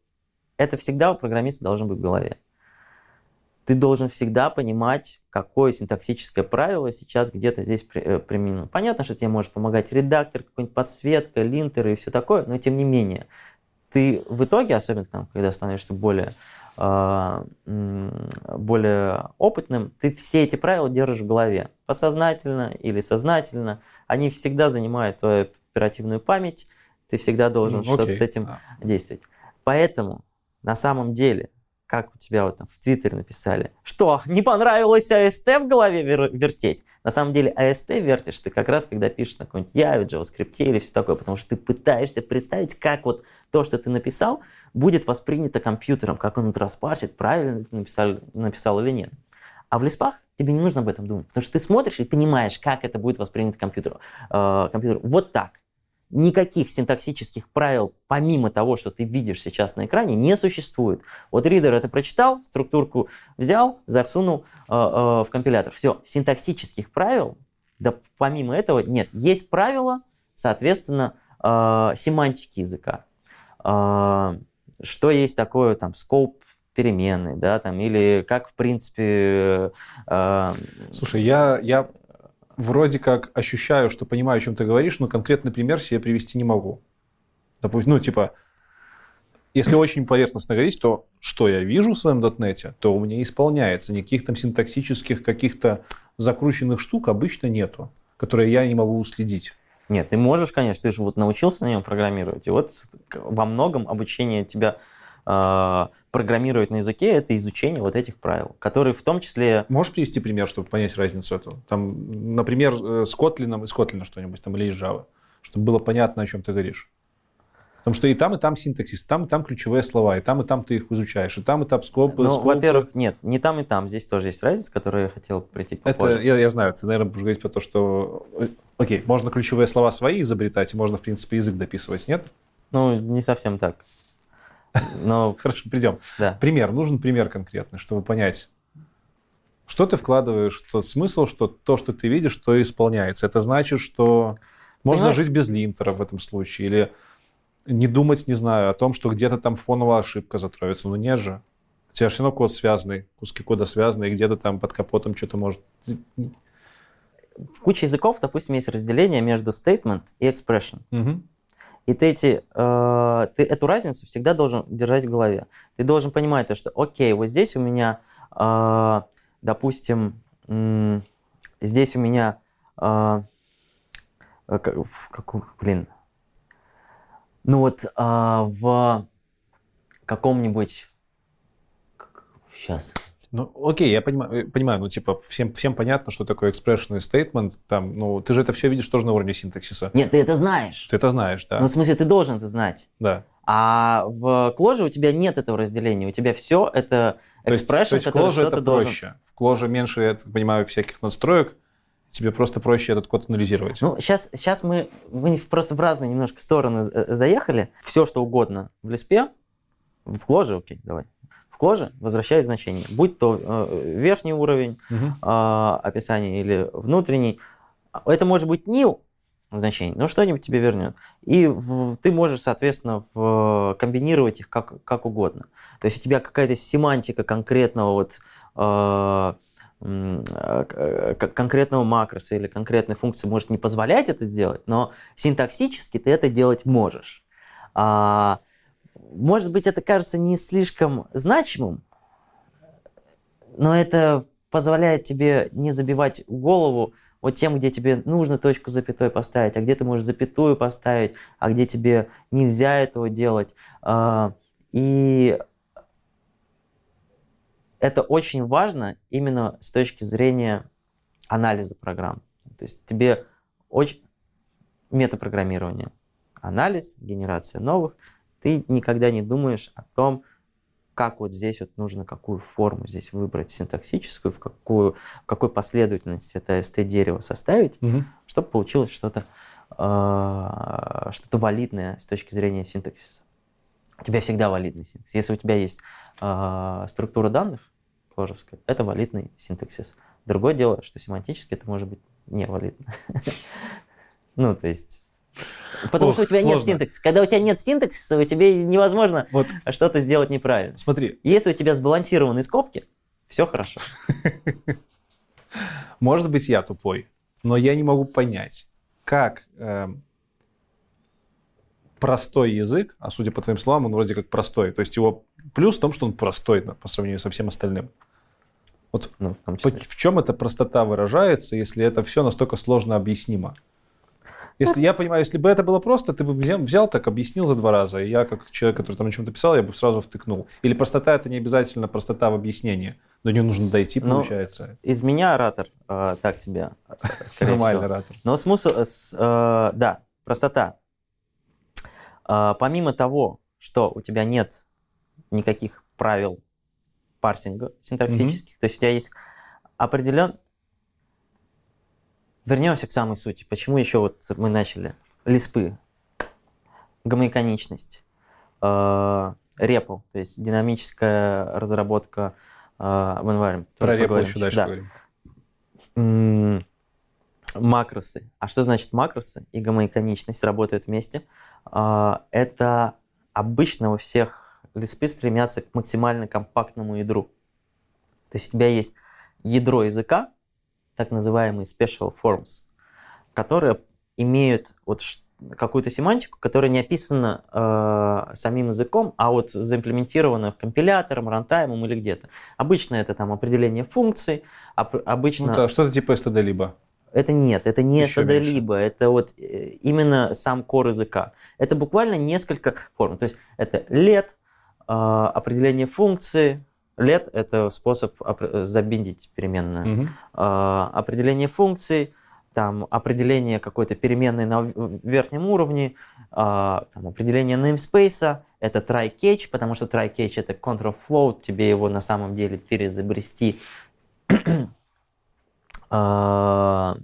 [SPEAKER 2] это всегда у программиста должно быть в голове. Ты должен всегда понимать, какое синтаксическое правило сейчас где-то здесь э, применено. Понятно, что тебе может помогать редактор, какой-нибудь подсветка, линтер и все такое, но тем не менее, ты в итоге, особенно там, когда становишься более более опытным, ты все эти правила держишь в голове. Подсознательно или сознательно. Они всегда занимают твою оперативную память. Ты всегда должен mm, что-то с этим а. действовать. Поэтому на самом деле как у тебя вот там в Твиттере написали, что не понравилось АСТ в голове вер- вертеть. На самом деле АСТ вертишь ты как раз, когда пишешь на какой-нибудь Яве, JavaScript или все такое, потому что ты пытаешься представить, как вот то, что ты написал, будет воспринято компьютером, как он это распарсит, правильно ты написал, написал или нет. А в лиспах тебе не нужно об этом думать, потому что ты смотришь и понимаешь, как это будет воспринято компьютером. Э, компьютеру. Вот так никаких синтаксических правил, помимо того, что ты видишь сейчас на экране, не существует. Вот ридер это прочитал, структурку взял, засунул э, э, в компилятор. Все, синтаксических правил, да помимо этого нет. Есть правила, соответственно, э, семантики языка. Э, что есть такое там скоп переменной, да, там, или как, в принципе... Э,
[SPEAKER 1] Слушай, я, я вроде как ощущаю, что понимаю, о чем ты говоришь, но конкретный пример себе привести не могу. Допустим, ну, типа, если очень поверхностно говорить, то что я вижу в своем дотнете, то у меня исполняется. Никаких там синтаксических каких-то закрученных штук обычно нету, которые я не могу уследить.
[SPEAKER 2] Нет, ты можешь, конечно, ты же вот научился на нем программировать. И вот во многом обучение тебя э, программировать на языке, это изучение вот этих правил, которые в том числе...
[SPEAKER 1] Можешь привести пример, чтобы понять разницу эту? Там, например, э, с Kotlin, из Kotlin что-нибудь там или из Java, чтобы было понятно, о чем ты говоришь. Потому что и там, и там синтаксис, и там, и там ключевые слова, и там, и там ты их изучаешь, и там, и там скоп.
[SPEAKER 2] Ну, во-первых, нет, не там, и там. Здесь тоже есть разница, которую я хотел прийти
[SPEAKER 1] попозже. Это, я, я знаю, ты, наверное, будешь говорить про то, что... Э, окей, можно ключевые слова свои изобретать, и можно, в принципе, язык дописывать, нет?
[SPEAKER 2] Ну, не совсем так.
[SPEAKER 1] Но... Хорошо, придем. Да. Пример. Нужен пример конкретный, чтобы понять, что ты вкладываешь в тот смысл, что то, что ты видишь, то исполняется. Это значит, что можно Понимаешь? жить без линтера в этом случае. Или не думать, не знаю, о том, что где-то там фоновая ошибка затроится. Ну нет же. У тебя все равно код связанный, куски кода связаны, и где-то там под капотом что-то может...
[SPEAKER 2] В куче языков, допустим, есть разделение между statement и expression. Угу. И ты, эти, э, ты эту разницу всегда должен держать в голове. Ты должен понимать, то, что, окей, вот здесь у меня, э, допустим, э, здесь у меня, э, как, как, блин, ну вот э, в каком-нибудь, сейчас,
[SPEAKER 1] ну, окей, я понимаю, э, понимаю, ну, типа, всем, всем понятно, что такое expression и statement, там, ну, ты же это все видишь тоже на уровне синтаксиса.
[SPEAKER 2] Нет, ты это знаешь.
[SPEAKER 1] Ты это знаешь, да.
[SPEAKER 2] Ну, в смысле, ты должен это знать.
[SPEAKER 1] Да.
[SPEAKER 2] А в Clojure у тебя нет этого разделения, у тебя все это expression, то есть, то есть
[SPEAKER 1] который что-то это должен... проще. В Clojure меньше, я так понимаю, всяких настроек, тебе просто проще этот код анализировать.
[SPEAKER 2] Ну, сейчас, сейчас мы, мы просто в разные немножко стороны э, заехали. Все, что угодно в Lisp, в Clojure, окей, давай, кожи возвращает значение. Будь то э, верхний уровень угу. э, описания или внутренний. Это может быть nil значение, но что-нибудь тебе вернет. И в, ты можешь, соответственно, в, комбинировать их как, как угодно. То есть у тебя какая-то семантика конкретного вот э, э конкретного макроса или конкретной функции может не позволять это сделать, но синтаксически ты это делать можешь. А, может быть, это кажется не слишком значимым, но это позволяет тебе не забивать голову вот тем, где тебе нужно точку запятой поставить, а где ты можешь запятую поставить, а где тебе нельзя этого делать. А, и это очень важно именно с точки зрения анализа программ. То есть тебе очень метапрограммирование, анализ, генерация новых, ты никогда не думаешь о том, как вот здесь вот нужно какую форму здесь выбрать синтаксическую, в какую, в какой последовательности это ST-дерево составить, угу. чтобы получилось что-то э, что-то валидное с точки зрения синтаксиса. у тебя всегда валидный синтекс. Если у тебя есть э, структура данных кложевская, это валидный синтаксис. Другое дело, что семантически это может быть невалидно. Ну, то есть... Потому
[SPEAKER 1] Ох,
[SPEAKER 2] что у тебя нет
[SPEAKER 1] сложно.
[SPEAKER 2] синтаксиса. Когда у тебя нет синтаксиса, у тебя невозможно
[SPEAKER 1] Вот
[SPEAKER 2] что-то сделать неправильно.
[SPEAKER 1] смотри,
[SPEAKER 2] Если у тебя сбалансированные скобки, все хорошо.
[SPEAKER 1] может быть, я тупой, но я не могу понять, как эм, простой язык, а судя по твоим словам, он вроде как простой, то есть его плюс в том, что он простой по сравнению со всем остальным. Вот
[SPEAKER 2] Ну, в.
[SPEAKER 1] В чем эта простота выражается, если это все настолько сложно объяснимо? Если я понимаю, если бы это было просто, ты бы взял, так, объяснил за два раза, и я, как человек, который там о чем-то писал, я бы сразу втыкнул. Или простота это не обязательно простота в объяснении. До нее нужно дойти,
[SPEAKER 2] Ну,
[SPEAKER 1] получается.
[SPEAKER 2] Из меня оратор э, так себе, э,
[SPEAKER 1] Нормальный оратор.
[SPEAKER 2] Но смысл, э, э, да, простота. Э, помимо того, что у тебя нет никаких правил парсинга синтаксических, то есть у тебя есть определен... Вернемся к самой сути. Почему еще вот мы начали? Лиспы, гомоиконичность, э, REPL, то есть динамическая разработка э, в environment.
[SPEAKER 1] Про
[SPEAKER 2] поговорим
[SPEAKER 1] еще дальше
[SPEAKER 2] Да.
[SPEAKER 1] поговорим.
[SPEAKER 2] Макросы. А что значит макросы и гомоиконичность работают вместе? А, Это обычно у всех лиспы стремятся к максимально компактному ядру. То есть у тебя есть ядро языка, так называемые special forms, которые имеют вот какую-то семантику, которая не описана э, самим языком, а вот заимплементирована компилятором, рантаймом или где-то. Обычно это там определение функций, оп- обычно...
[SPEAKER 1] Ну, да, что-то типа std либо.
[SPEAKER 2] Это нет, это не
[SPEAKER 1] Еще меньше.
[SPEAKER 2] либо, это вот э, именно сам кор языка. Это буквально несколько форм. То есть это let, э, определение функции. Let – это способ забиндить переменную. Э, определение функций, там определение какой-то переменной на верхнем уровне, э, там, определение namespace, это try-catch, потому что try-catch это control float, тебе его на самом деле перезабрести. А,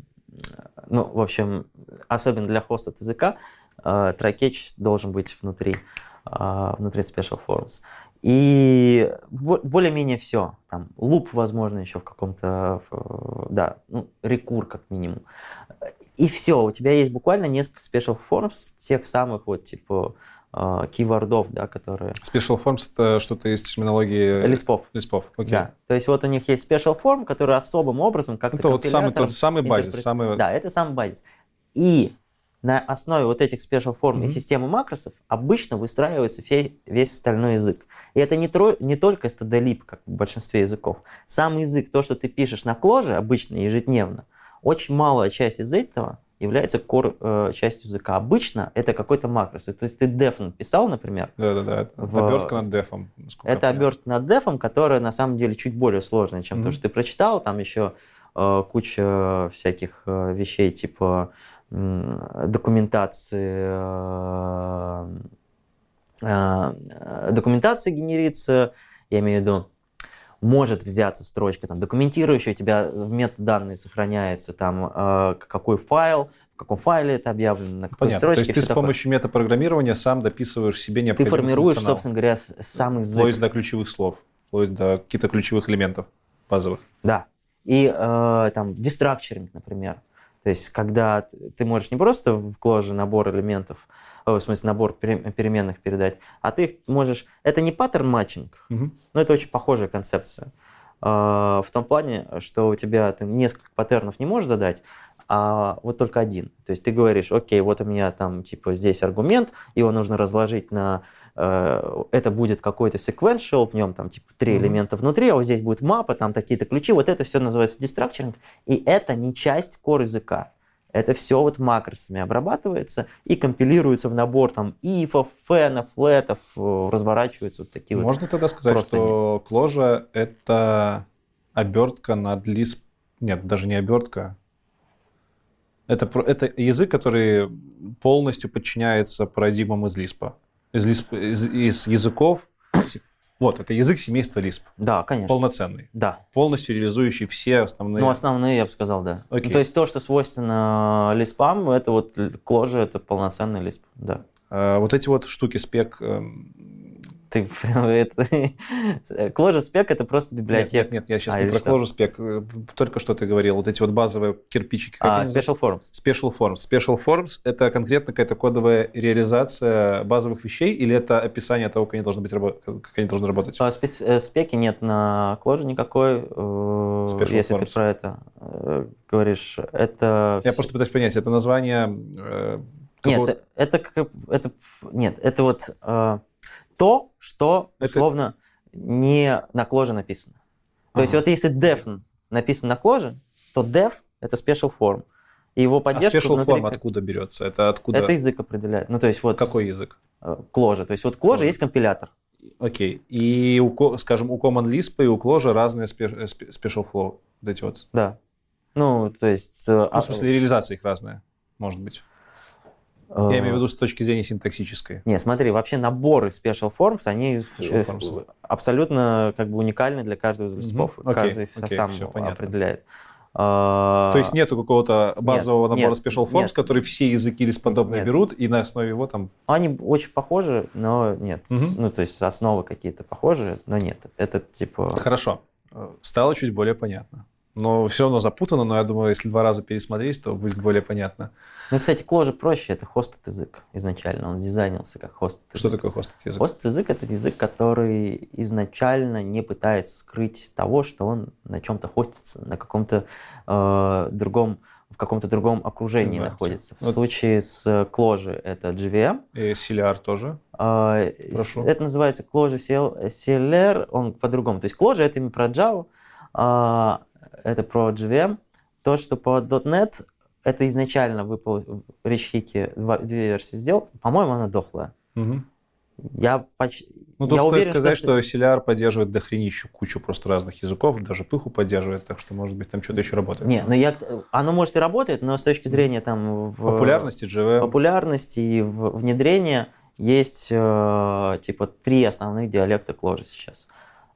[SPEAKER 2] ну, в общем, особенно для хоста языка, try-catch должен быть внутри, а, внутри special forms. И бо- более-менее все. Там луп, возможно, еще в каком-то, в- да, ну, рекур как минимум. И все, у тебя есть буквально несколько special forms, тех самых вот типа э, кейвордов, да, которые...
[SPEAKER 1] Special forms это что-то из терминологии
[SPEAKER 2] Лиспов.
[SPEAKER 1] лиспов. Окей.
[SPEAKER 2] Да. То есть вот у них есть special form, который особым образом как-то
[SPEAKER 1] Это вот самый, тот самый базис, самый...
[SPEAKER 2] Да, это самый базис. И на основе вот этих special form и
[SPEAKER 1] Мгм.
[SPEAKER 2] системы макросов обычно выстраивается весь остальной язык. И это не, тро- не только stdlib, как в большинстве языков. Сам язык, то, что ты пишешь на кложе обычно, ежедневно, очень малая часть из этого является core э, частью языка. Обычно это какой-то макрос. То есть ты def написал, например,
[SPEAKER 1] Да-да-да,
[SPEAKER 2] В-
[SPEAKER 1] обертка над дефом.
[SPEAKER 2] это обертка над дефом, которая на самом деле чуть более сложная, чем то,
[SPEAKER 1] Мгм.
[SPEAKER 2] что ты прочитал. Там еще куча всяких э, вещей типа документации, э, э, документация генерится, я имею в виду, может взяться строчка, там, документирующая, у тебя в метаданные сохраняется, там, э, какой файл, в каком файле это объявлено, на какой
[SPEAKER 1] Понятно. То
[SPEAKER 2] строчке.
[SPEAKER 1] есть ты с
[SPEAKER 2] такое.
[SPEAKER 1] помощью метапрограммирования сам дописываешь себе
[SPEAKER 2] Ты
[SPEAKER 1] необходимый
[SPEAKER 2] формируешь,
[SPEAKER 1] функционал.
[SPEAKER 2] собственно говоря, сам язык.
[SPEAKER 1] Вплоть до ключевых слов, вплоть до каких-то ключевых элементов базовых.
[SPEAKER 2] Да. И э, там дестракчеринг, например. То есть, когда ты можешь не просто в кложе набор элементов, э, в смысле набор пере- переменных передать, а ты их можешь... Это не паттерн матчинг,
[SPEAKER 1] Мгм.
[SPEAKER 2] но это очень похожая концепция. Э, в том плане, что у тебя ты несколько паттернов не можешь задать, а вот только один. То есть ты говоришь, окей, вот у меня там типа здесь аргумент, его нужно разложить на... э, это будет какой-то sequential, в нем там типа три
[SPEAKER 1] Мгм.
[SPEAKER 2] элемента внутри, а вот здесь будет мапа, там такие-то ключи. Вот это все называется дестракчеринг, и это не часть core языка. Это все вот макросами обрабатывается и компилируется в набор там ифов, фенов, летов, э, разворачиваются вот такие вот.
[SPEAKER 1] Можно тогда сказать,
[SPEAKER 2] просто
[SPEAKER 1] что кложа — это обертка над лисп... Нет, даже не обертка. Это, это язык, который полностью подчиняется парадигмам из лиспа. Из, лисп... из, из языков... Вот, это язык семейства лисп.
[SPEAKER 2] Да, конечно.
[SPEAKER 1] Полноценный.
[SPEAKER 2] Да.
[SPEAKER 1] Полностью реализующий все основные...
[SPEAKER 2] Ну, основные, я бы сказал, да.
[SPEAKER 1] Окей.
[SPEAKER 2] Ну, то есть то, что свойственно лиспам, это вот кложа, это полноценный лисп, да.
[SPEAKER 1] А, вот эти вот штуки спек, эм,
[SPEAKER 2] Ты прям это... Clojure Spec это просто библиотека.
[SPEAKER 1] Нет, нет, нет я сейчас
[SPEAKER 2] А,
[SPEAKER 1] не про? Clojure Spec. э, Только что ты говорил, вот эти вот базовые кирпичики.
[SPEAKER 2] А? Special Forms.
[SPEAKER 1] Special Forms. Special Forms — это конкретно какая-то кодовая реализация базовых вещей или это описание того, как они должны, быть, как они должны работать?
[SPEAKER 2] А, э, Спеки нет на Clojure никакой, э,
[SPEAKER 1] Special
[SPEAKER 2] если ты
[SPEAKER 1] Forms.
[SPEAKER 2] про это говоришь. Это...
[SPEAKER 1] Я просто пытаюсь понять, это название
[SPEAKER 2] Нет, это, как- это, нет, это вот то, что
[SPEAKER 1] Это-
[SPEAKER 2] условно не на Clojure написано. То есть
[SPEAKER 1] Ага.
[SPEAKER 2] вот если def написано на Clojure, то def это special form. И его
[SPEAKER 1] А
[SPEAKER 2] поддержка
[SPEAKER 1] special
[SPEAKER 2] внутри
[SPEAKER 1] form откуда берется? Это откуда?
[SPEAKER 2] Это язык определяет. Ну, то есть вот
[SPEAKER 1] Какой язык?
[SPEAKER 2] э, Clojure. То есть вот Clojure. есть компилятор.
[SPEAKER 1] Окей. И, у, скажем, у Common Lisp и у Clojure разные э, special flow. Вот эти вот.
[SPEAKER 2] Да. Ну, то есть... э,
[SPEAKER 1] Ну,
[SPEAKER 2] а-
[SPEAKER 1] в смысле, реализация их разная, может быть. Я имею в виду с точки зрения синтаксической.
[SPEAKER 2] Не, смотри, вообще наборы Special Forms, они
[SPEAKER 1] Special Forms.
[SPEAKER 2] абсолютно как бы уникальны для каждого из листов.
[SPEAKER 1] Окей,
[SPEAKER 2] Каждый
[SPEAKER 1] окей,
[SPEAKER 2] сам
[SPEAKER 1] понятно.
[SPEAKER 2] определяет. А,
[SPEAKER 1] То есть нету какого-то базового
[SPEAKER 2] нет,
[SPEAKER 1] набора
[SPEAKER 2] нет,
[SPEAKER 1] special forms,
[SPEAKER 2] нет.
[SPEAKER 1] который все языки лисподобные
[SPEAKER 2] Нет.
[SPEAKER 1] берут, и на основе его там...
[SPEAKER 2] Они очень похожи, но нет.
[SPEAKER 1] Мгм.
[SPEAKER 2] Ну, то есть основы какие-то похожие, но нет. Это типа...
[SPEAKER 1] Хорошо. Стало чуть более понятно. Но все равно запутано, но я думаю, если два раза пересмотреть, то будет более понятно.
[SPEAKER 2] Ну, кстати, Clojure проще, это хостед язык изначально. Он дизайнился как хостед язык.
[SPEAKER 1] Что такое хостед язык?
[SPEAKER 2] Хостед язык это язык, который изначально не пытается скрыть того, что он на чем-то хостится, на каком-то э, другом в каком-то другом окружении
[SPEAKER 1] Да,
[SPEAKER 2] находится. В
[SPEAKER 1] вот.
[SPEAKER 2] случае с Clojure это JVM.
[SPEAKER 1] И CLR тоже.
[SPEAKER 2] С-
[SPEAKER 1] Прошу.
[SPEAKER 2] Это называется CL CLR, он по-другому. То есть Clojure это именно про Java, а, это про JVM. То, что по .NET, это изначально выпал Hickey два- две версии сделал. По-моему, она дохлая.
[SPEAKER 1] Мгм.
[SPEAKER 2] Я почти...
[SPEAKER 1] Ну,
[SPEAKER 2] я
[SPEAKER 1] тут стоит
[SPEAKER 2] уверен,
[SPEAKER 1] сказать,
[SPEAKER 2] что...
[SPEAKER 1] что CLR поддерживает дохренищу кучу просто разных языков, даже пыху поддерживает, так что, может быть, там что-то еще работает.
[SPEAKER 2] Не, ну я... Оно может и работает, но с точки зрения там... В...
[SPEAKER 1] Популярности JVM.
[SPEAKER 2] популярности и в- внедрения есть э, типа три основных диалекта Clojure сейчас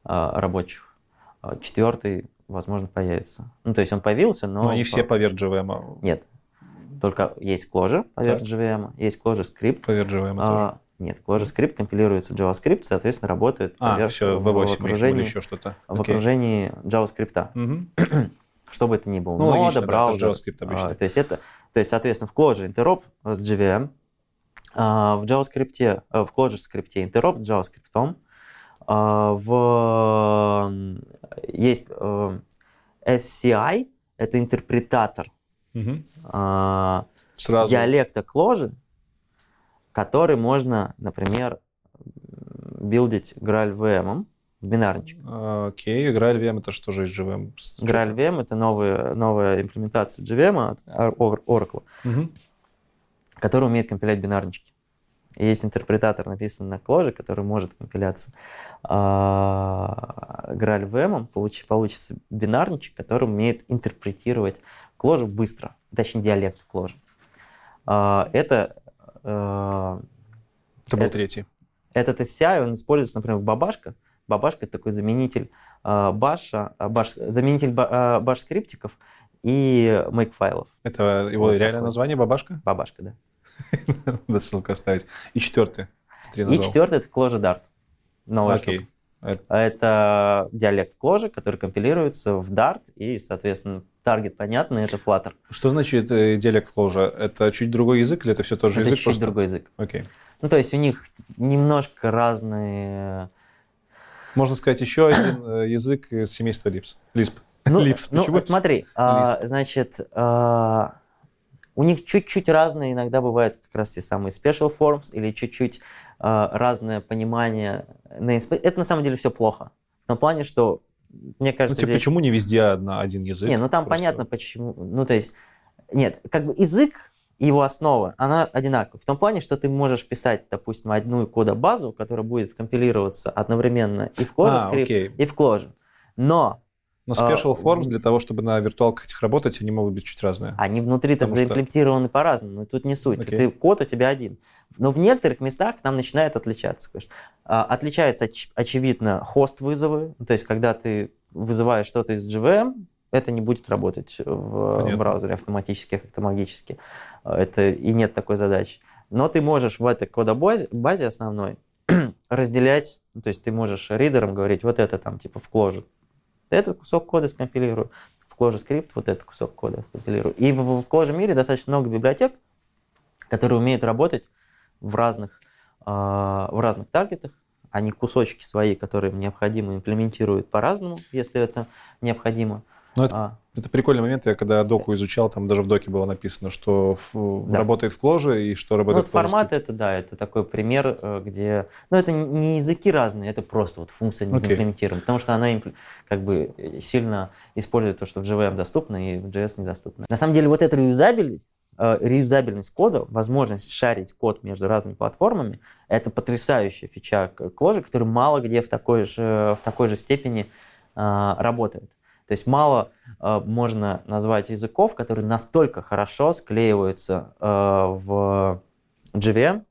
[SPEAKER 2] э, рабочих. Э, Четвертый, возможно, появится. Ну, то есть он появился, но...
[SPEAKER 1] Но они все поверх JVM.
[SPEAKER 2] Нет. Только есть Clojure поверх
[SPEAKER 1] Так.
[SPEAKER 2] JVM, есть Clojure Script.
[SPEAKER 1] Поверх JVM
[SPEAKER 2] А,
[SPEAKER 1] тоже.
[SPEAKER 2] нет, Clojure Script компилируется в JavaScript, соответственно, работает
[SPEAKER 1] А,
[SPEAKER 2] поверх
[SPEAKER 1] все,
[SPEAKER 2] в,
[SPEAKER 1] V8 или
[SPEAKER 2] окружении,
[SPEAKER 1] еще что-то.
[SPEAKER 2] в окружении JavaScript.
[SPEAKER 1] Мгм.
[SPEAKER 2] Что бы это ни было.
[SPEAKER 1] Ну,
[SPEAKER 2] Нода,
[SPEAKER 1] логично, да, это
[SPEAKER 2] браузер.
[SPEAKER 1] JavaScript обычно.
[SPEAKER 2] А, то, есть это, то есть, соответственно, в Clojure интероп с JVM, а, в JavaScript, э, в Clojure скрипте интероп с JavaScript, а, в, есть э, SCI, это интерпретатор
[SPEAKER 1] Мгм.
[SPEAKER 2] а,
[SPEAKER 1] Сразу.
[SPEAKER 2] диалекта Clojure, который можно, например, билдить GraalVM в бинарничек.
[SPEAKER 1] А, Окей, игра LVM это что же из JVM?
[SPEAKER 2] GraalVM — это новая, новая имплементация JVM от Or- Oracle,
[SPEAKER 1] Мгм.
[SPEAKER 2] который умеет компилять бинарнички. Есть интерпретатор, написанный на Clojure, который может компиляться а, GraalVM, получи- получится бинарничек, который умеет интерпретировать Clojure быстро, точнее диалект Clojure. А, Это э,
[SPEAKER 1] Это был
[SPEAKER 2] Это-
[SPEAKER 1] третий.
[SPEAKER 2] Этот SCI, он используется, например, в Бабашка. Бабашка — это такой заменитель э, баша, э, баш, заменитель ба- э, баш-скриптиков и make-файлов.
[SPEAKER 1] Это его
[SPEAKER 2] Вот
[SPEAKER 1] реальное
[SPEAKER 2] такой.
[SPEAKER 1] название Бабашка?
[SPEAKER 2] Бабашка, да.
[SPEAKER 1] Надо ссылку оставить. И четвертый.
[SPEAKER 2] И четвертый — это Clojure Dart. Новая
[SPEAKER 1] Окей.
[SPEAKER 2] штука.
[SPEAKER 1] Это-
[SPEAKER 2] Это диалект Clojure, который компилируется в Dart, и, соответственно, таргет понятный — это Flutter.
[SPEAKER 1] Что значит э, диалект Clojure? Это чуть другой язык или это все тот же
[SPEAKER 2] это
[SPEAKER 1] язык?
[SPEAKER 2] чуть
[SPEAKER 1] просто?
[SPEAKER 2] другой язык.
[SPEAKER 1] Окей.
[SPEAKER 2] Ну, то есть у них немножко разные...
[SPEAKER 1] Можно сказать, еще один э, язык из семейства Lisp. Lisp.
[SPEAKER 2] Ну,
[SPEAKER 1] Lisp.
[SPEAKER 2] ну,
[SPEAKER 1] Почему?
[SPEAKER 2] смотри, а, значит, а, у них чуть-чуть разные иногда бывают как раз те самые special forms или чуть-чуть а, разное понимание. Это на самом деле все плохо. В том плане, что мне
[SPEAKER 1] Ну,
[SPEAKER 2] кажется,
[SPEAKER 1] типа,
[SPEAKER 2] здесь...
[SPEAKER 1] почему не везде одна, один язык?
[SPEAKER 2] Не, ну там
[SPEAKER 1] Просто-
[SPEAKER 2] понятно почему. Ну, то есть, нет, как бы язык и его основа, она одинакова. В том плане, что ты можешь писать, допустим, одну кодобазу, которая будет компилироваться одновременно и в Clojure
[SPEAKER 1] А, окей.
[SPEAKER 2] и в Clojure. Но
[SPEAKER 1] Но
[SPEAKER 2] А,
[SPEAKER 1] special forms
[SPEAKER 2] в-
[SPEAKER 1] для того, чтобы на виртуалках этих работать, они могут быть чуть разные.
[SPEAKER 2] Они внутри-то
[SPEAKER 1] Потому что-
[SPEAKER 2] заимплементированы по-разному, но тут не суть.
[SPEAKER 1] Окей.
[SPEAKER 2] Ты, код у тебя один. Но в некоторых местах там начинает отличаться. конечно. А, Отличается, оч- очевидно, хост вызовы. То есть, когда ты вызываешь что-то из JVM, это не будет работать в
[SPEAKER 1] Понятно.
[SPEAKER 2] браузере автоматически, как-то магически. А, Это и нет такой задачи. Но ты можешь в этой кодобазе базе основной разделять, то есть ты можешь ридерам говорить, вот это там типа в кложу, этот кусок кода скомпилирую, в коже скрипт вот этот кусок кода скомпилирую. И в, в коже мире достаточно много библиотек, которые умеют работать в разных, э, в разных таргетах, они кусочки свои, которые им необходимо, имплементируют по-разному, если это необходимо.
[SPEAKER 1] Ну, это, а. это прикольный момент. Я когда доку изучал, там даже в доке было написано, что в, да. работает в кложе и что работает
[SPEAKER 2] ну,
[SPEAKER 1] в кложе.
[SPEAKER 2] Формат это, да, это такой пример, э, где... Ну, это не языки разные, это просто вот функция не okay. потому что она как бы сильно использует то, что в JVM доступно и в JS недоступно. На самом деле вот эта реюзабельность, э, реюзабельность кода, возможность шарить код между разными платформами, это потрясающая фича кложи, которая мало где в такой же, в такой же степени э, работает. То есть мало э, можно назвать языков, которые настолько хорошо склеиваются э, в JVM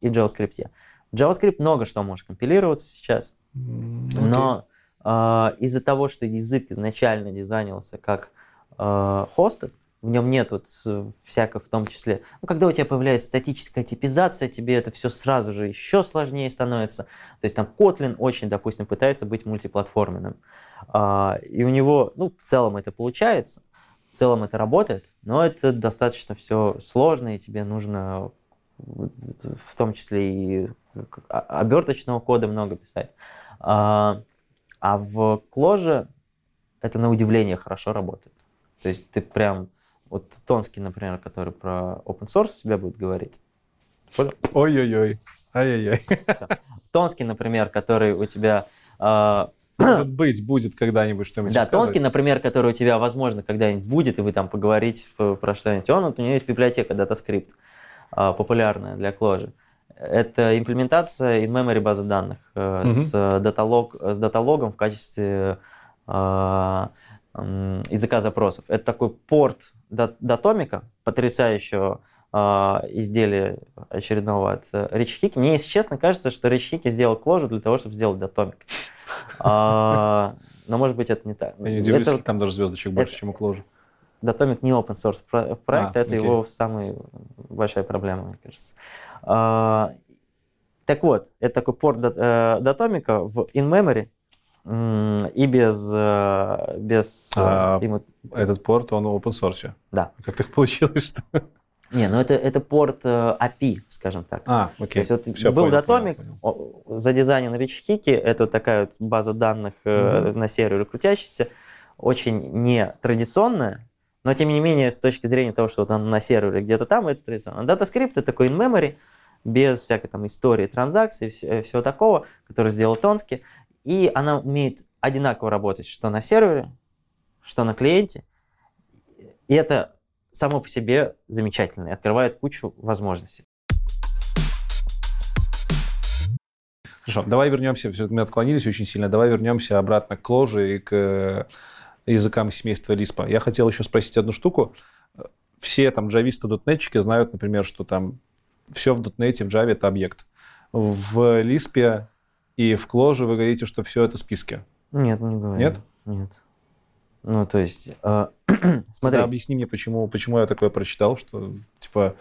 [SPEAKER 2] и JavaScript. В JavaScript много что может компилироваться сейчас, okay. но э, из-за того, что язык изначально дизайнился как э, хостед, в нем нет вот всякого, в том числе, ну, когда у тебя появляется статическая типизация, тебе это все сразу же еще сложнее становится. То есть там Kotlin очень, допустим, пытается быть мультиплатформенным. А, и у него, ну, в целом это получается, в целом это работает, но это достаточно все сложно, и тебе нужно в том числе и оберточного кода много писать. А, а в Clojure это на удивление хорошо работает. То есть ты прям вот Тонский, например, который про open source у тебя будет говорить.
[SPEAKER 1] Ой-ой-ой. Ай-яй-яй.
[SPEAKER 2] Тонский, например, который у тебя... Э,
[SPEAKER 1] Может быть, будет когда-нибудь что-нибудь
[SPEAKER 2] Да, Тонский, например, который у тебя, возможно, когда-нибудь будет, и вы там поговорите про что-нибудь. Он, вот, у него есть библиотека DataScript, э, популярная для Clojure. Это имплементация in-memory базы данных э, угу. с, даталог, с даталогом в качестве э, языка запросов. Это такой порт датомика, потрясающего э, изделия очередного от э, Рич Хики. Мне, если честно, кажется, что Рич Хики сделал кложу для того, чтобы сделать датомик. А, но, может быть, это не так.
[SPEAKER 1] Я не удивлюсь, это, там даже звездочек больше, это, чем у кложи.
[SPEAKER 2] Датомик не open source проект, а, это окей. его самая большая проблема, мне кажется. А, так вот, это такой порт э, датомика в in-memory, и без... Э, без
[SPEAKER 1] э, а, ему... Этот порт, он open source?
[SPEAKER 2] Да.
[SPEAKER 1] Как так получилось, что...
[SPEAKER 2] Не, ну это, это порт э, API, скажем так.
[SPEAKER 1] А, окей.
[SPEAKER 2] То есть вот Все, был понял, Datomic, понял, понял. задизайнен Rich это вот такая вот база данных mm-hmm. на сервере крутящаяся, очень нетрадиционная, но тем не менее, с точки зрения того, что вот он на сервере где-то там, это традиционно. DataScript это такой in-memory, без всякой там истории транзакций, всего такого, который сделал Тонски и она умеет одинаково работать что на сервере, что на клиенте. И это само по себе замечательно и открывает кучу возможностей.
[SPEAKER 1] Хорошо, давай вернемся, все мы отклонились очень сильно, давай вернемся обратно к ложе и к э, языкам семейства Лиспа. Я хотел еще спросить одну штуку. Все там джависты, дотнетчики знают, например, что там все в дотнете, в Java это объект. В Лиспе и в кложе вы говорите, что все это списки.
[SPEAKER 2] Нет, не говорю.
[SPEAKER 1] Нет?
[SPEAKER 2] Нет. Ну, то есть, э,
[SPEAKER 1] смотри. Тогда объясни мне, почему, почему я такое прочитал, что, типа,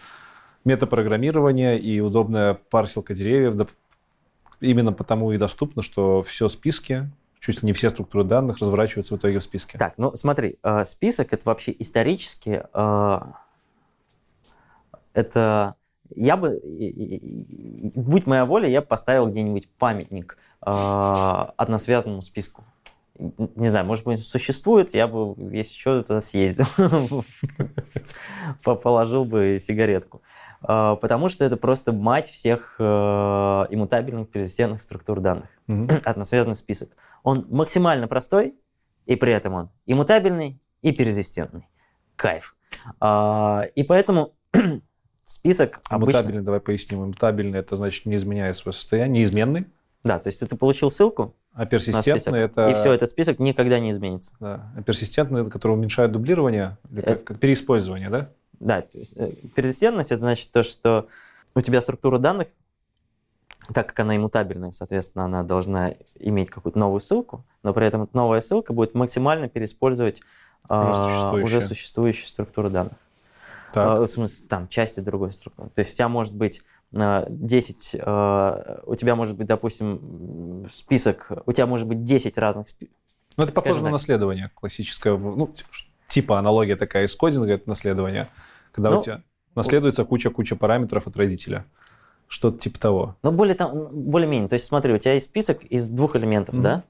[SPEAKER 1] метапрограммирование и удобная парсилка деревьев да, именно потому и доступно, что все списки, чуть ли не все структуры данных разворачиваются в итоге в списке.
[SPEAKER 2] Так, ну смотри, э, список это вообще исторически э, это я бы, будь моя воля, я бы поставил где-нибудь памятник э, односвязанному списку. Не знаю, может быть, существует, я бы, если что, туда съездил, положил бы сигаретку. А, потому что это просто мать всех э, иммутабельных персистентных структур данных. Односвязанный список. Он максимально простой, и при этом он иммутабельный и перезистентный. Кайф. А, и поэтому список
[SPEAKER 1] а обычно... Мутабельный, давай поясним. Мутабельный – это значит не изменяя свое состояние, неизменный.
[SPEAKER 2] Да, то есть ты получил ссылку,
[SPEAKER 1] а персистентный это...
[SPEAKER 2] И все, этот список никогда не изменится.
[SPEAKER 1] Да. А персистентный это который уменьшает дублирование, или это... как, переиспользование, да?
[SPEAKER 2] Да, э, персистентность это значит то, что у тебя структура данных, так как она иммутабельная, соответственно, она должна иметь какую-то новую ссылку, но при этом эта новая ссылка будет максимально переиспользовать уже, а, уже существующую структуру данных. Так. А, в смысле, там, части другой структуры. То есть у тебя может быть э, 10, э, у тебя может быть, допустим, список, у тебя может быть 10 разных списков.
[SPEAKER 1] Ну, это похоже на наследование классическое. Ну, типа аналогия такая из кодинга, это наследование. Когда ну, у тебя наследуется куча-куча параметров от родителя. Что-то типа того.
[SPEAKER 2] Ну, более там, более-менее. То есть, смотри, у тебя есть список из двух элементов, mm-hmm. да?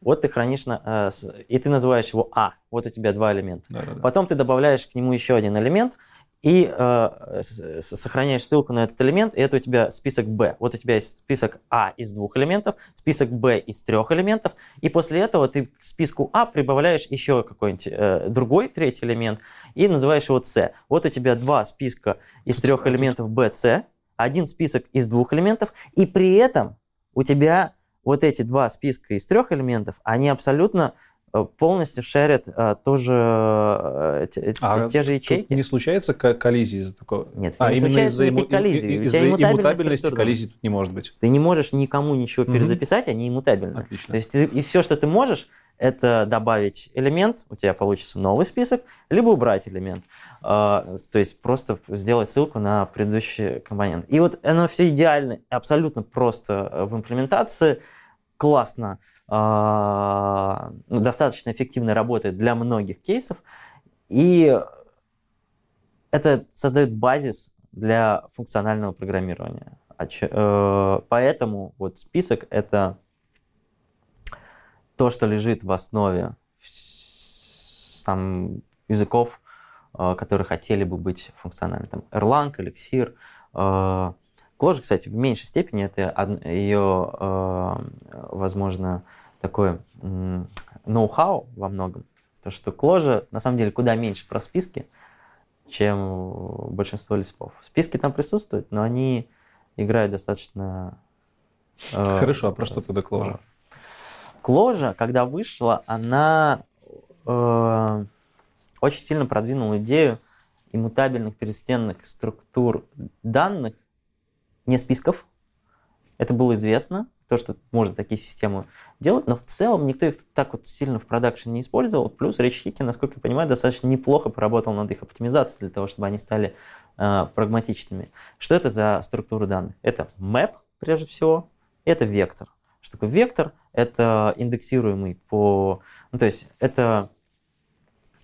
[SPEAKER 2] Вот ты хранишь, на, э, и ты называешь его А. Вот у тебя два элемента. Да-да-да. Потом ты добавляешь к нему еще один элемент, и э, сохраняешь ссылку на этот элемент, и это у тебя список B. Вот у тебя есть список А из двух элементов, список B из трех элементов, и после этого ты к списку А прибавляешь еще какой-нибудь э, другой третий элемент и называешь его C. Вот у тебя два списка из трех элементов B, C, один список из двух элементов, и при этом у тебя вот эти два списка из трех элементов, они абсолютно полностью шерят а, тоже а, те, а те же ячейки.
[SPEAKER 1] Не случается коллизии из-за такого?
[SPEAKER 2] Нет, а, не именно из-за иму...
[SPEAKER 1] коллизии. Из-за иммутабельности коллизии тут не может быть.
[SPEAKER 2] Ты не можешь никому ничего угу. перезаписать, они иммутабельны.
[SPEAKER 1] Отлично.
[SPEAKER 2] То есть ты, и все, что ты можешь, это добавить элемент, у тебя получится новый список, либо убрать элемент. Uh, то есть просто сделать ссылку на предыдущий компонент. И вот оно все идеально, абсолютно просто в имплементации, классно. А, ну, достаточно эффективно работает для многих кейсов, и это создает базис для функционального программирования. Э, поэтому вот список — это то, что лежит в основе там, языков, э, которые хотели бы быть функциональными. Там Erlang, Elixir, э, Кложа, кстати, в меньшей степени это ее, э, возможно, такое ноу-хау во многом. То, что Кложа на самом деле куда меньше про списки, чем большинство лиспов. Списки там присутствуют, но они играют достаточно...
[SPEAKER 1] Э, Хорошо, а про что тогда Кложа?
[SPEAKER 2] Кложа, когда вышла, она э, очень сильно продвинула идею иммутабельных перестенных структур данных не списков. Это было известно, то, что можно такие системы делать, но в целом никто их так вот сильно в продакшн не использовал. Плюс Речь Хики, насколько я понимаю, достаточно неплохо поработал над их оптимизацией для того, чтобы они стали э, прагматичными. Что это за структура данных? Это map, прежде всего, это вектор. Что такое вектор? Это индексируемый по... Ну, то есть это,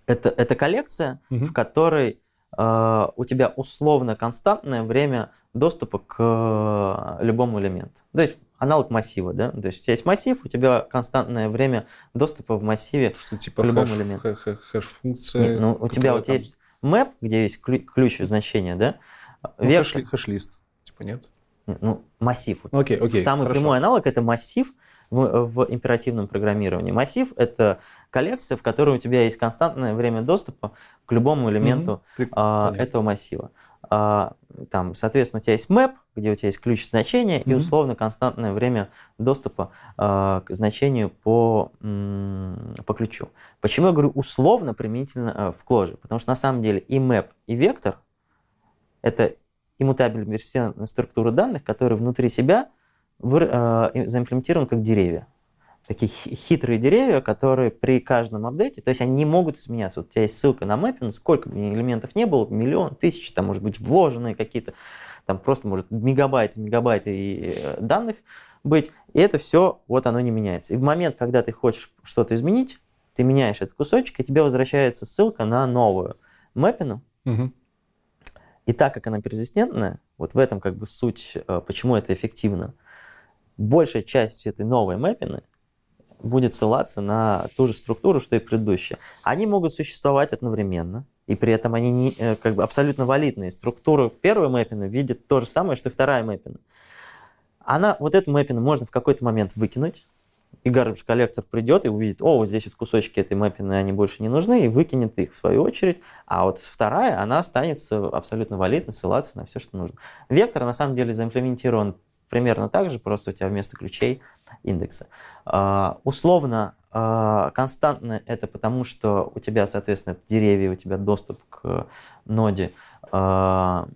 [SPEAKER 2] это, это коллекция, угу. в которой у тебя условно константное время доступа к э, любому элементу. То есть аналог массива, да? То есть у тебя есть массив, у тебя константное время доступа в массиве
[SPEAKER 1] Что, типа
[SPEAKER 2] к любому
[SPEAKER 1] хэш,
[SPEAKER 2] элементу.
[SPEAKER 1] Хэш-функция?
[SPEAKER 2] ну, у тебя вот там... есть map, где есть ключ значения, да?
[SPEAKER 1] Ну, Вектор... хэш-лист, типа нет?
[SPEAKER 2] Ну, массив.
[SPEAKER 1] Окей, окей,
[SPEAKER 2] Самый
[SPEAKER 1] хорошо.
[SPEAKER 2] прямой аналог – это массив, в, в императивном программировании. Массив – это коллекция, в которой у тебя есть константное время доступа к любому элементу mm-hmm. а, этого массива. А, там, соответственно, у тебя есть map, где у тебя есть ключ значения mm-hmm. и условно константное время доступа а, к значению по, по ключу. Почему я говорю условно применительно а, в кложе? Потому что на самом деле и map, и вектор – это иммутабельные структуры данных, которые внутри себя вы, э, заимплементированы как деревья. Такие хитрые деревья, которые при каждом апдейте, то есть они не могут изменяться. Вот у тебя есть ссылка на мэппинг, сколько бы элементов не было, миллион, тысяч, там может быть вложенные какие-то, там просто может мегабайты, мегабайты э, данных быть, и это все, вот оно не меняется. И в момент, когда ты хочешь что-то изменить, ты меняешь этот кусочек, и тебе возвращается ссылка на новую мэппину. Угу. И так как она перезистентная, вот в этом как бы суть, э, почему это эффективно – большая часть этой новой мэппины будет ссылаться на ту же структуру, что и предыдущая. Они могут существовать одновременно, и при этом они не, э, как бы абсолютно валидные. Структура первой мэппины видит то же самое, что и вторая мэппина. Она, вот эту мэппину можно в какой-то момент выкинуть, и garbage коллектор придет и увидит, о, вот здесь вот кусочки этой мэппины, они больше не нужны, и выкинет их в свою очередь. А вот вторая, она останется абсолютно валидно ссылаться на все, что нужно. Вектор на самом деле заимплементирован примерно так же, просто у тебя вместо ключей индекса. Uh, условно, uh, константно это потому, что у тебя, соответственно, деревья, у тебя доступ к ноде uh,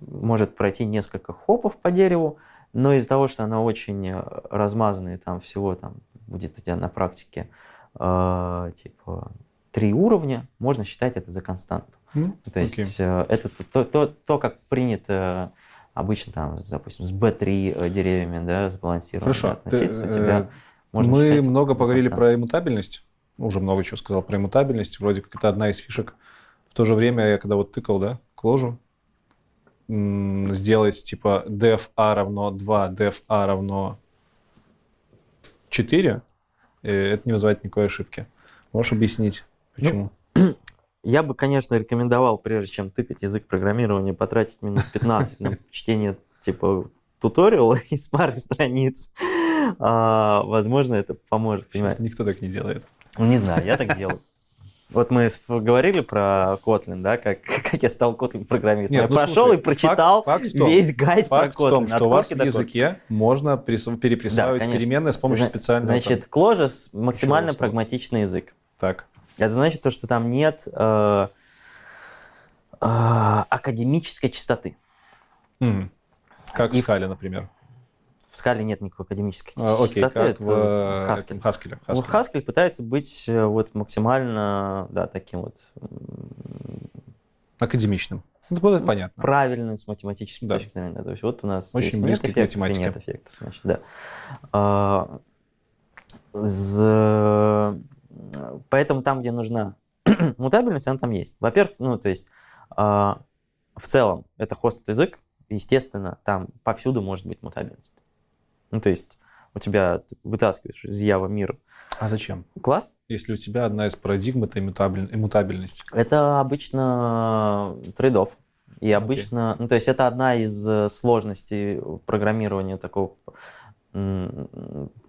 [SPEAKER 2] может пройти несколько хопов по дереву, но из-за того, что она очень размазанная, там всего там будет у тебя на практике типа три уровня, можно считать это за константу.
[SPEAKER 1] М,
[SPEAKER 2] То есть
[SPEAKER 1] окей.
[SPEAKER 2] э, это то, то, то, то, как принято обычно там, допустим, с B3 э, деревьями, да, сбалансированно
[SPEAKER 1] Хорошо.
[SPEAKER 2] относиться,
[SPEAKER 1] Ты,
[SPEAKER 2] у тебя
[SPEAKER 1] э,
[SPEAKER 2] можно
[SPEAKER 1] Мы
[SPEAKER 2] считать
[SPEAKER 1] много поговорили про иммутабельность. Уже много чего сказал про иммутабельность. Вроде как это одна из фишек. В то же время я когда вот тыкал, да, к ложу, сделать типа def a равно 2, def a равно 4, э, это не вызывает никакой ошибки. Можешь объяснить, почему?
[SPEAKER 2] Я бы, конечно, рекомендовал, прежде чем тыкать язык программирования, потратить минут 15 на чтение типа туториала из пары страниц. А, возможно, это поможет,
[SPEAKER 1] Сейчас никто так не делает.
[SPEAKER 2] Не знаю, я так делаю. Вот мы говорили про Kotlin, да, как, как я стал Kotlin программистом.
[SPEAKER 1] Нет,
[SPEAKER 2] я
[SPEAKER 1] ну,
[SPEAKER 2] пошел
[SPEAKER 1] слушай,
[SPEAKER 2] и прочитал
[SPEAKER 1] факт- факт том-
[SPEAKER 2] весь гайд
[SPEAKER 1] Факт
[SPEAKER 2] про
[SPEAKER 1] в том,
[SPEAKER 2] Kotlin.
[SPEAKER 1] что у вас в языке можно прис- переприсваивать
[SPEAKER 2] конечно.
[SPEAKER 1] переменные с помощью
[SPEAKER 2] Зна-
[SPEAKER 1] специального...
[SPEAKER 2] Значит, Clojure максимально прагматичный язык.
[SPEAKER 1] Так.
[SPEAKER 2] Это значит то, что там нет э, э, академической чистоты.
[SPEAKER 1] Мгм. Как в
[SPEAKER 2] И-
[SPEAKER 1] скале, например.
[SPEAKER 2] В скале нет никакой академической
[SPEAKER 1] А, Окей,
[SPEAKER 2] чистоты.
[SPEAKER 1] как
[SPEAKER 2] это
[SPEAKER 1] в
[SPEAKER 2] Haskell. Вот
[SPEAKER 1] Haskell.
[SPEAKER 2] Haskell пытается быть э, вот максимально, да, таким вот
[SPEAKER 1] Академичным. Это было понятно.
[SPEAKER 2] правильным с математической
[SPEAKER 1] Да.
[SPEAKER 2] точки зрения. да. То есть вот у нас
[SPEAKER 1] Очень близко
[SPEAKER 2] нет
[SPEAKER 1] к
[SPEAKER 2] эффектов
[SPEAKER 1] математике.
[SPEAKER 2] нет эффектов, значит, да. А, Поэтому там, где нужна мутабельность, она там есть. Во-первых, ну, то есть а, в целом это хост язык, естественно, там повсюду может быть мутабельность. Ну, то есть у тебя вытаскиваешь из Java мира
[SPEAKER 1] А зачем?
[SPEAKER 2] класс,
[SPEAKER 1] Если у тебя одна из парадигм это иммутабель- иммутабельность.
[SPEAKER 2] Это обычно трейдов. И обычно, ну то есть это одна из э, сложностей программирования такого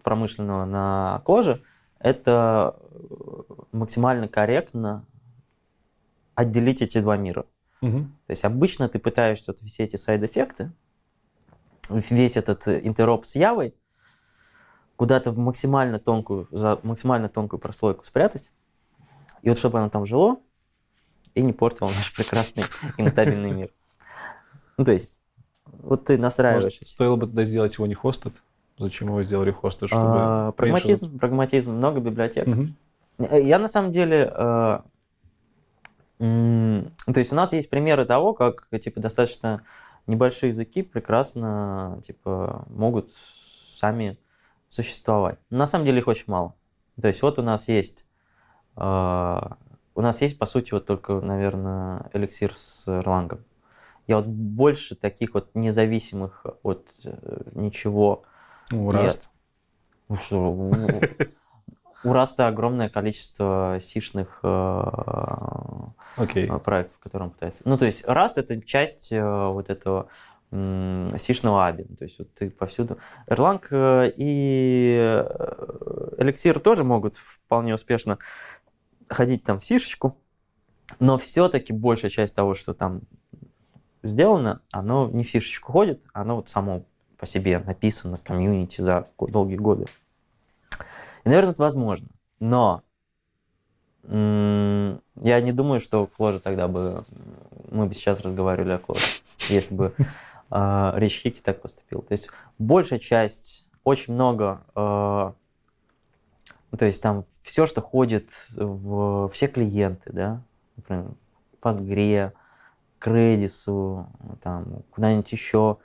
[SPEAKER 2] промышленного на коже. Это э, максимально корректно отделить эти два мира.
[SPEAKER 1] Мгм.
[SPEAKER 2] То есть обычно ты пытаешься вот все эти сайд-эффекты, весь этот интероп с Явой куда-то в максимально тонкую, за максимально тонкую прослойку спрятать, и вот чтобы оно там жило и не портило наш прекрасный иммутабельный мир. Ну, то есть, вот ты настраиваешь...
[SPEAKER 1] Может, стоило бы тогда сделать его не хостед? Зачем его сделали хостед? Чтобы
[SPEAKER 2] А,
[SPEAKER 1] меньше-
[SPEAKER 2] прагматизм, прагматизм, много библиотек.
[SPEAKER 1] Мгм.
[SPEAKER 2] Я на самом деле, э, то есть у нас есть примеры того, как типа достаточно небольшие языки прекрасно типа могут сами существовать. Но на самом деле их очень мало. То есть вот у нас есть, э, у нас есть по сути вот только, наверное, эликсир с Erlang. Я вот больше таких вот независимых от э, ничего
[SPEAKER 1] Ну,
[SPEAKER 2] Нет.
[SPEAKER 1] Rust.
[SPEAKER 2] ну что, у, Раста огромное количество сишных э,
[SPEAKER 1] Окей.
[SPEAKER 2] э, проектов, которые он пытается. Ну, то есть Rust это часть э, вот этого сишного аби. То есть вот ты повсюду. Erlang э, и э, Elixir тоже могут вполне успешно ходить там в сишечку, но все-таки большая часть того, что там сделано, оно не в сишечку ходит, оно вот само по себе написано комьюнити за долгие годы. И, наверное, это возможно. Но я не думаю, что Кложа тогда бы... Мы бы сейчас разговаривали о Кложе, если бы э, Рич Хики так поступил. То есть большая часть, очень много... э, то есть там все, что ходит в все клиенты, да, например, Postgre, к Redis, там, куда-нибудь еще,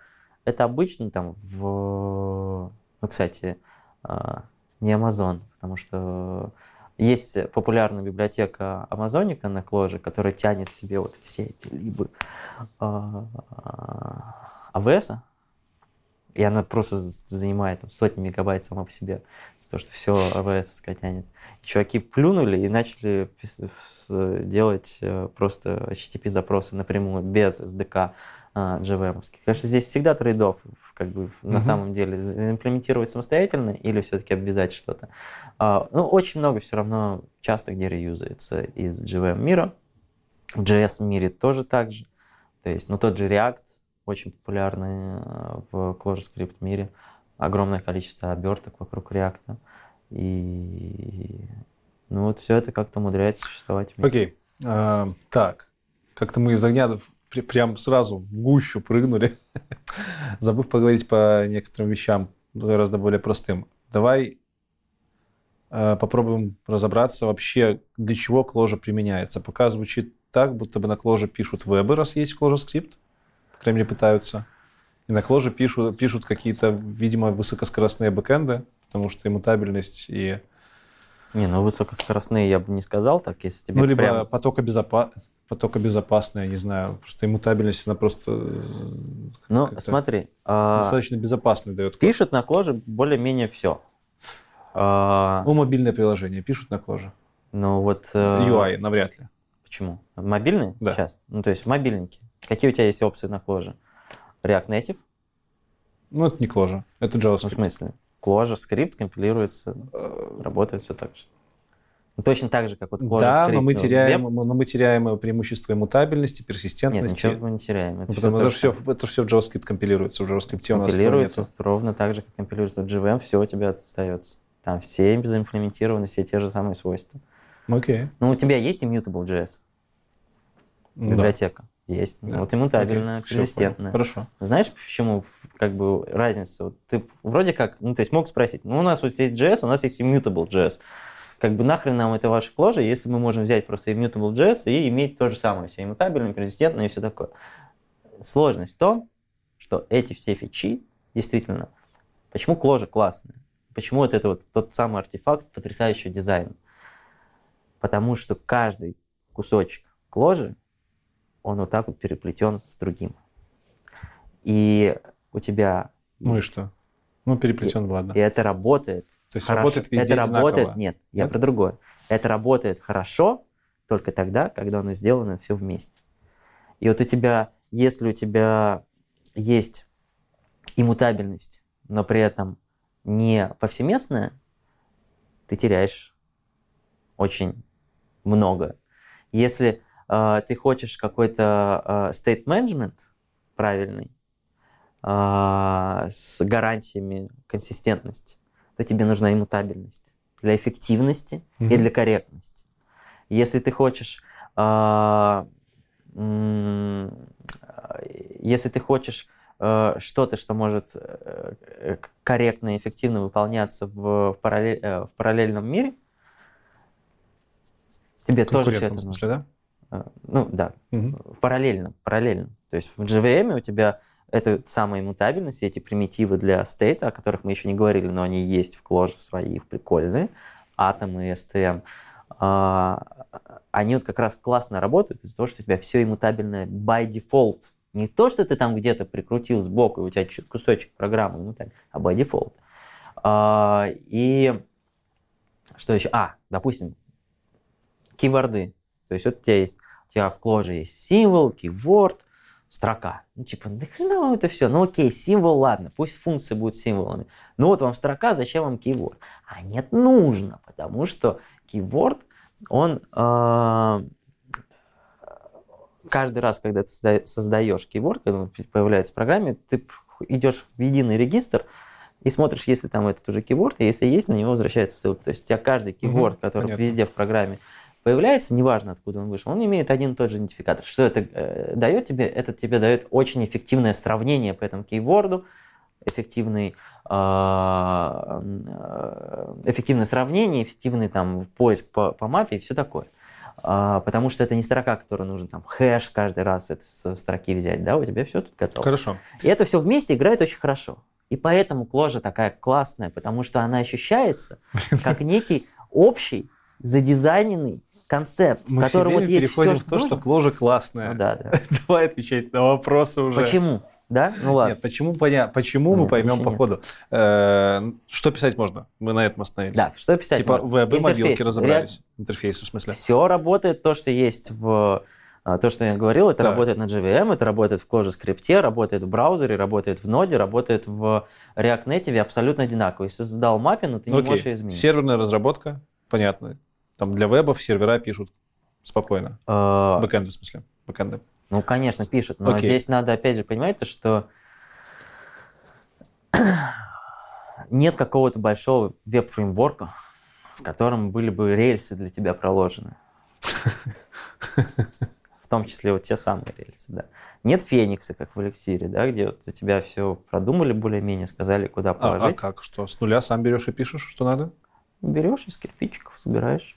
[SPEAKER 2] это обычно там в... Ну, кстати, а, не Amazon, потому что есть популярная библиотека Амазоника на Кложе, которая тянет в себе вот все эти либо AWS, и она просто занимает там, сотни мегабайт сама по себе, то, что все AWS тянет. Чуваки плюнули и начали делать э, просто HTTP-запросы напрямую, без SDK а, JVM. Конечно, здесь всегда трейдов, как бы на
[SPEAKER 1] Мгм.
[SPEAKER 2] самом деле, имплементировать самостоятельно или все-таки обвязать что-то. А, Ну, очень много все равно часто где реюзается из JVM мира. В JS мире тоже так же. То есть, ну, тот же React очень популярный э, в ClojureScript мире. Огромное количество оберток вокруг React. И ну вот все это как-то умудряется существовать.
[SPEAKER 1] Окей. А, так, как-то мы из огня прям сразу в гущу прыгнули, забыв поговорить по некоторым вещам, гораздо более простым. Давай э, попробуем разобраться вообще, для чего Clojure применяется. Пока звучит так, будто бы на Clojure пишут вебы, раз есть Clojure скрипт. По крайней мере, пытаются. И на Clojure пишут, пишут какие-то, видимо, высокоскоростные бэкэнды, потому что иммутабельность и...
[SPEAKER 2] Не, ну высокоскоростные я бы не сказал так, если тебе
[SPEAKER 1] Ну, либо
[SPEAKER 2] прям...
[SPEAKER 1] потокобезопа... потокобезопасная, я не знаю. Просто иммутабельность, она просто э,
[SPEAKER 2] Ну, смотри, а,
[SPEAKER 1] достаточно безопасный дает. код.
[SPEAKER 2] пишут на Clojure более-менее все.
[SPEAKER 1] Ну, мобильное приложение пишут на Clojure.
[SPEAKER 2] ну вот... э,
[SPEAKER 1] UI навряд ли.
[SPEAKER 2] Почему? Мобильные
[SPEAKER 1] Да.
[SPEAKER 2] сейчас? Ну, то есть мобильники. Какие у тебя есть опции на Clojure? React Native?
[SPEAKER 1] Ну, это не Clojure, это
[SPEAKER 2] Ну, в
[SPEAKER 1] JavaScript.
[SPEAKER 2] смысле? Clojure скрипт компилируется,
[SPEAKER 1] Э,
[SPEAKER 2] работает все так же. Ну, точно так же, как вот Clojure
[SPEAKER 1] Да,
[SPEAKER 2] скрипт.
[SPEAKER 1] но мы
[SPEAKER 2] ну,
[SPEAKER 1] теряем,
[SPEAKER 2] веб-
[SPEAKER 1] но мы теряем преимущество иммутабельности,
[SPEAKER 2] Нет,
[SPEAKER 1] персистентности.
[SPEAKER 2] ничего мы не теряем. Это
[SPEAKER 1] Ну, потому
[SPEAKER 2] то
[SPEAKER 1] это
[SPEAKER 2] же
[SPEAKER 1] все,
[SPEAKER 2] самое.
[SPEAKER 1] это все в JavaScript компилируется. В JavaScript у нас
[SPEAKER 2] компилируется
[SPEAKER 1] нету.
[SPEAKER 2] ровно так же, как компилируется в JVM, все у тебя остается. Там все заимплементированы, все те же самые свойства.
[SPEAKER 1] Окей.
[SPEAKER 2] Ну, у тебя есть Immutable.js,
[SPEAKER 1] Ну да.
[SPEAKER 2] библиотека? Есть.
[SPEAKER 1] Да.
[SPEAKER 2] Вот иммутабельная,
[SPEAKER 1] понял.
[SPEAKER 2] персистентная.
[SPEAKER 1] Хорошо.
[SPEAKER 2] Знаешь, почему как бы разница? Вот ты вроде как, ну, то есть мог спросить, ну, у нас вот есть JS, у нас есть Immutable.js. Как бы нахрен нам это ваши кложи, если мы можем взять просто Immutable.js и иметь то же самое, все иммутабельное, персистентное и все такое. Сложность в том, что эти все фичи, действительно, почему кложа классная? Почему вот это вот тот самый артефакт потрясающего дизайна? Потому что каждый кусочек кложи, он вот так вот переплетен с другим. И у тебя...
[SPEAKER 1] Ну и что? Ну, переплетен, ладно.
[SPEAKER 2] И это работает
[SPEAKER 1] То есть
[SPEAKER 2] хорошо.
[SPEAKER 1] работает везде
[SPEAKER 2] это работает,
[SPEAKER 1] одинаково.
[SPEAKER 2] нет, я
[SPEAKER 1] Нет?
[SPEAKER 2] про другое. Это работает хорошо только тогда, когда оно сделано все вместе. И вот у тебя, если у тебя есть иммутабельность, но при этом не повсеместная, ты теряешь очень много. Если э, ты хочешь какой-то э, state management правильный, э, с гарантиями консистентности, то тебе нужна иммутабельность для эффективности и
[SPEAKER 1] Мгм.
[SPEAKER 2] для корректности. Если ты хочешь, а, м, а, если ты хочешь э, что-то, что может э, э, корректно и эффективно выполняться в, параллель- э, в параллельном мире, тебе
[SPEAKER 1] В
[SPEAKER 2] тоже все это нужно.
[SPEAKER 1] смысле, да?
[SPEAKER 2] Э, Ну да,
[SPEAKER 1] Мгм.
[SPEAKER 2] параллельно, параллельно. То есть в JVM у тебя это самая иммутабельность, эти примитивы для стейта, о которых мы еще не говорили, но они есть в Clojure свои, их прикольные, и STM. А, Они вот как раз классно работают из-за того, что у тебя все иммутабельное by default. Не то, что ты там где-то прикрутил сбоку, и у тебя кусочек программы иммутабельный, а by default. А, И что еще? А, допустим, кейворды. То есть вот у тебя есть, у тебя в Clojure есть символ, keyword, строка. Ну, типа, да хрена вам это все? Ну, окей, символ, ладно, пусть функции будут символами. Ну, вот вам строка, зачем вам keyword? А нет, нужно, потому что keyword, он э, каждый раз, когда ты созда- создаешь keyword, когда он появляется в программе, ты идешь в единый регистр и смотришь, если там этот уже keyword, и если есть, на него возвращается ссылка. То есть у тебя каждый keyword,
[SPEAKER 1] Мгм,
[SPEAKER 2] который
[SPEAKER 1] понятно.
[SPEAKER 2] везде в программе появляется, неважно откуда он вышел, он имеет один и тот же идентификатор. Что это э, дает тебе? Это тебе дает очень эффективное сравнение по этому кейворду, эффективный, а, э, эффективное сравнение, эффективный там поиск по, по мапе и все такое. А, потому что это не строка, которую нужно там хэш каждый раз это с строки взять, да, у тебя все тут готово.
[SPEAKER 1] Хорошо.
[SPEAKER 2] И это все вместе играет очень хорошо. И поэтому кложа такая классная, потому что она ощущается как некий общий, задизайненный концепт, в
[SPEAKER 1] Мы все
[SPEAKER 2] котором вот
[SPEAKER 1] время
[SPEAKER 2] есть
[SPEAKER 1] переходим
[SPEAKER 2] все,
[SPEAKER 1] в то, что кложа классная.
[SPEAKER 2] Ну да, да.
[SPEAKER 1] Давай отвечать на вопросы уже.
[SPEAKER 2] Почему? Да? Ну ладно.
[SPEAKER 1] Нет, почему, поня... почему мы
[SPEAKER 2] Нет,
[SPEAKER 1] поймем
[SPEAKER 2] еще
[SPEAKER 1] по
[SPEAKER 2] нет.
[SPEAKER 1] ходу. Э, Что писать можно? Мы на этом остановились.
[SPEAKER 2] Да, что писать
[SPEAKER 1] Типа
[SPEAKER 2] можно?
[SPEAKER 1] веб и мобилки разобрались. Интерфейсы, в смысле.
[SPEAKER 2] Все работает, то, что есть в... а, То, что я говорил, это
[SPEAKER 1] Да.
[SPEAKER 2] работает на JVM, это работает в Clojure скрипте, работает в браузере, работает в ноде, работает в React Native абсолютно одинаково. Если создал маппину, ты не
[SPEAKER 1] Окей.
[SPEAKER 2] можешь ее изменить.
[SPEAKER 1] Серверная разработка, понятно. Там для вебов сервера пишут спокойно.
[SPEAKER 2] Э,
[SPEAKER 1] Бэкэнды, в смысле. Бэкэнды.
[SPEAKER 2] Ну, конечно, пишет, но
[SPEAKER 1] Окей.
[SPEAKER 2] здесь надо опять же понимать, то, что нет какого-то большого веб-фреймворка, в котором были бы рельсы для тебя проложены. В том числе вот те самые рельсы, да. Нет Феникса, как в эликсире, да, где вот за тебя все продумали более-менее, сказали, куда
[SPEAKER 1] А, а
[SPEAKER 2] положить.
[SPEAKER 1] как? Что, с нуля сам берешь и пишешь, что надо?
[SPEAKER 2] берешь из кирпичиков, собираешь.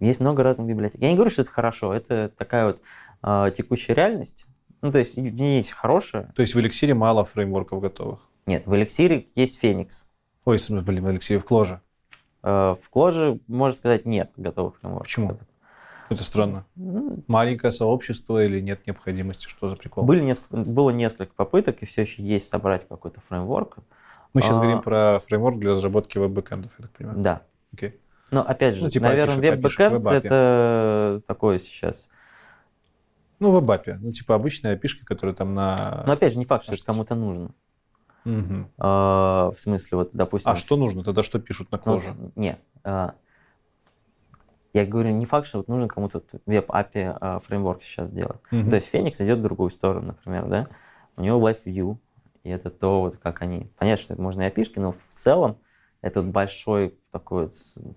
[SPEAKER 2] Есть много разных библиотек. Я не говорю, что это хорошо, это такая вот э, текущая реальность. Ну, то есть в ней есть хорошее.
[SPEAKER 1] То есть в эликсире мало фреймворков готовых?
[SPEAKER 2] Нет, в эликсире есть Феникс.
[SPEAKER 1] Ой, блин, в эликсире в Кложе.
[SPEAKER 2] Э, в Кложе, можно сказать, нет готовых фреймворков.
[SPEAKER 1] Почему? Это странно. Ну, Маленькое сообщество или нет необходимости? Что за прикол?
[SPEAKER 2] Были несколько, было несколько попыток, и все еще есть собрать какой-то фреймворк.
[SPEAKER 1] Мы сейчас а... говорим про фреймворк для разработки веб-бэкэндов, я так понимаю.
[SPEAKER 2] Да.
[SPEAKER 1] Окей.
[SPEAKER 2] Но опять же, ну, типа наверное, веб-бэкэнд это такое сейчас.
[SPEAKER 1] Ну, в веб Ну, типа обычная API, которая там на...
[SPEAKER 2] Но опять же, не факт, что это кому-то нужно.
[SPEAKER 1] Угу.
[SPEAKER 2] А, в смысле, вот, допустим...
[SPEAKER 1] А что нужно? Тогда что пишут на?
[SPEAKER 2] Ну, вот, не. А, я говорю, не факт, что вот нужно кому-то веб-API а, фреймворк сейчас делать. Угу. То есть Phoenix идет в другую сторону, например, да? У него Live View, и это то, вот как они... Понятно, что можно и API, но в целом это вот большой такой вот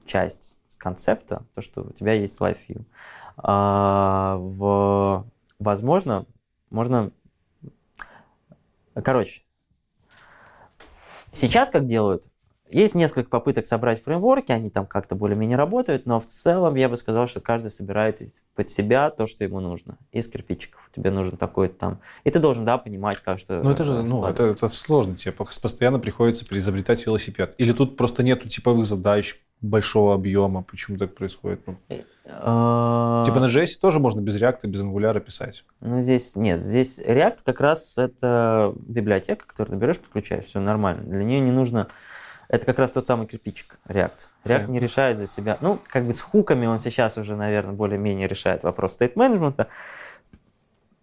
[SPEAKER 2] часть концепта, то, что у тебя есть Live View. А, в, возможно, можно... Короче, сейчас как делают? Есть несколько попыток собрать фреймворки, они там как-то более-менее работают, но в целом я бы сказал, что каждый собирает под себя то, что ему нужно. Из кирпичиков. Тебе нужен такой там... И ты должен, да, понимать, как что...
[SPEAKER 1] Ну, это же, ну, это, это сложно. Тебе постоянно приходится переизобретать велосипед. Или тут просто нету типовых задач, большого объема, почему так происходит? Ну, э, а, типа на JS тоже можно без React, без Angular писать.
[SPEAKER 2] Ну, здесь нет. Здесь React как раз это библиотека, которую ты берешь, подключаешь, все нормально. Для нее не нужно... Это как раз тот самый кирпичик React. React yeah. не решает за тебя. Ну, как бы с хуками он сейчас уже, наверное, более-менее решает вопрос стейт-менеджмента.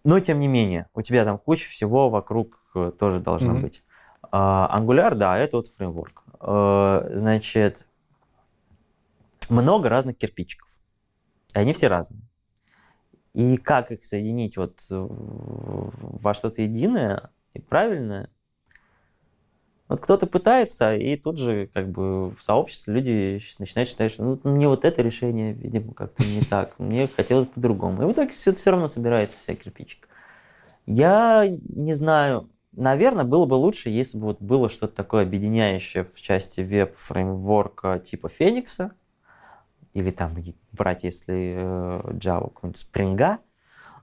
[SPEAKER 2] Но, тем не менее, у тебя там куча всего вокруг э, тоже должно mm-hmm. быть. Uh, Angular, да, это вот фреймворк. Uh, значит, много разных кирпичиков. И они все разные. И как их соединить вот во что-то единое и правильное, вот кто-то пытается, и тут же как бы в сообществе люди начинают считать, что ну, мне вот это решение, видимо, как-то не так, мне хотелось по-другому. И в итоге все, все равно собирается вся кирпичик. Я не знаю, наверное, было бы лучше, если бы вот было что-то такое объединяющее в части веб-фреймворка типа Феникса, или там брать, если э, Java, какой-нибудь Spring,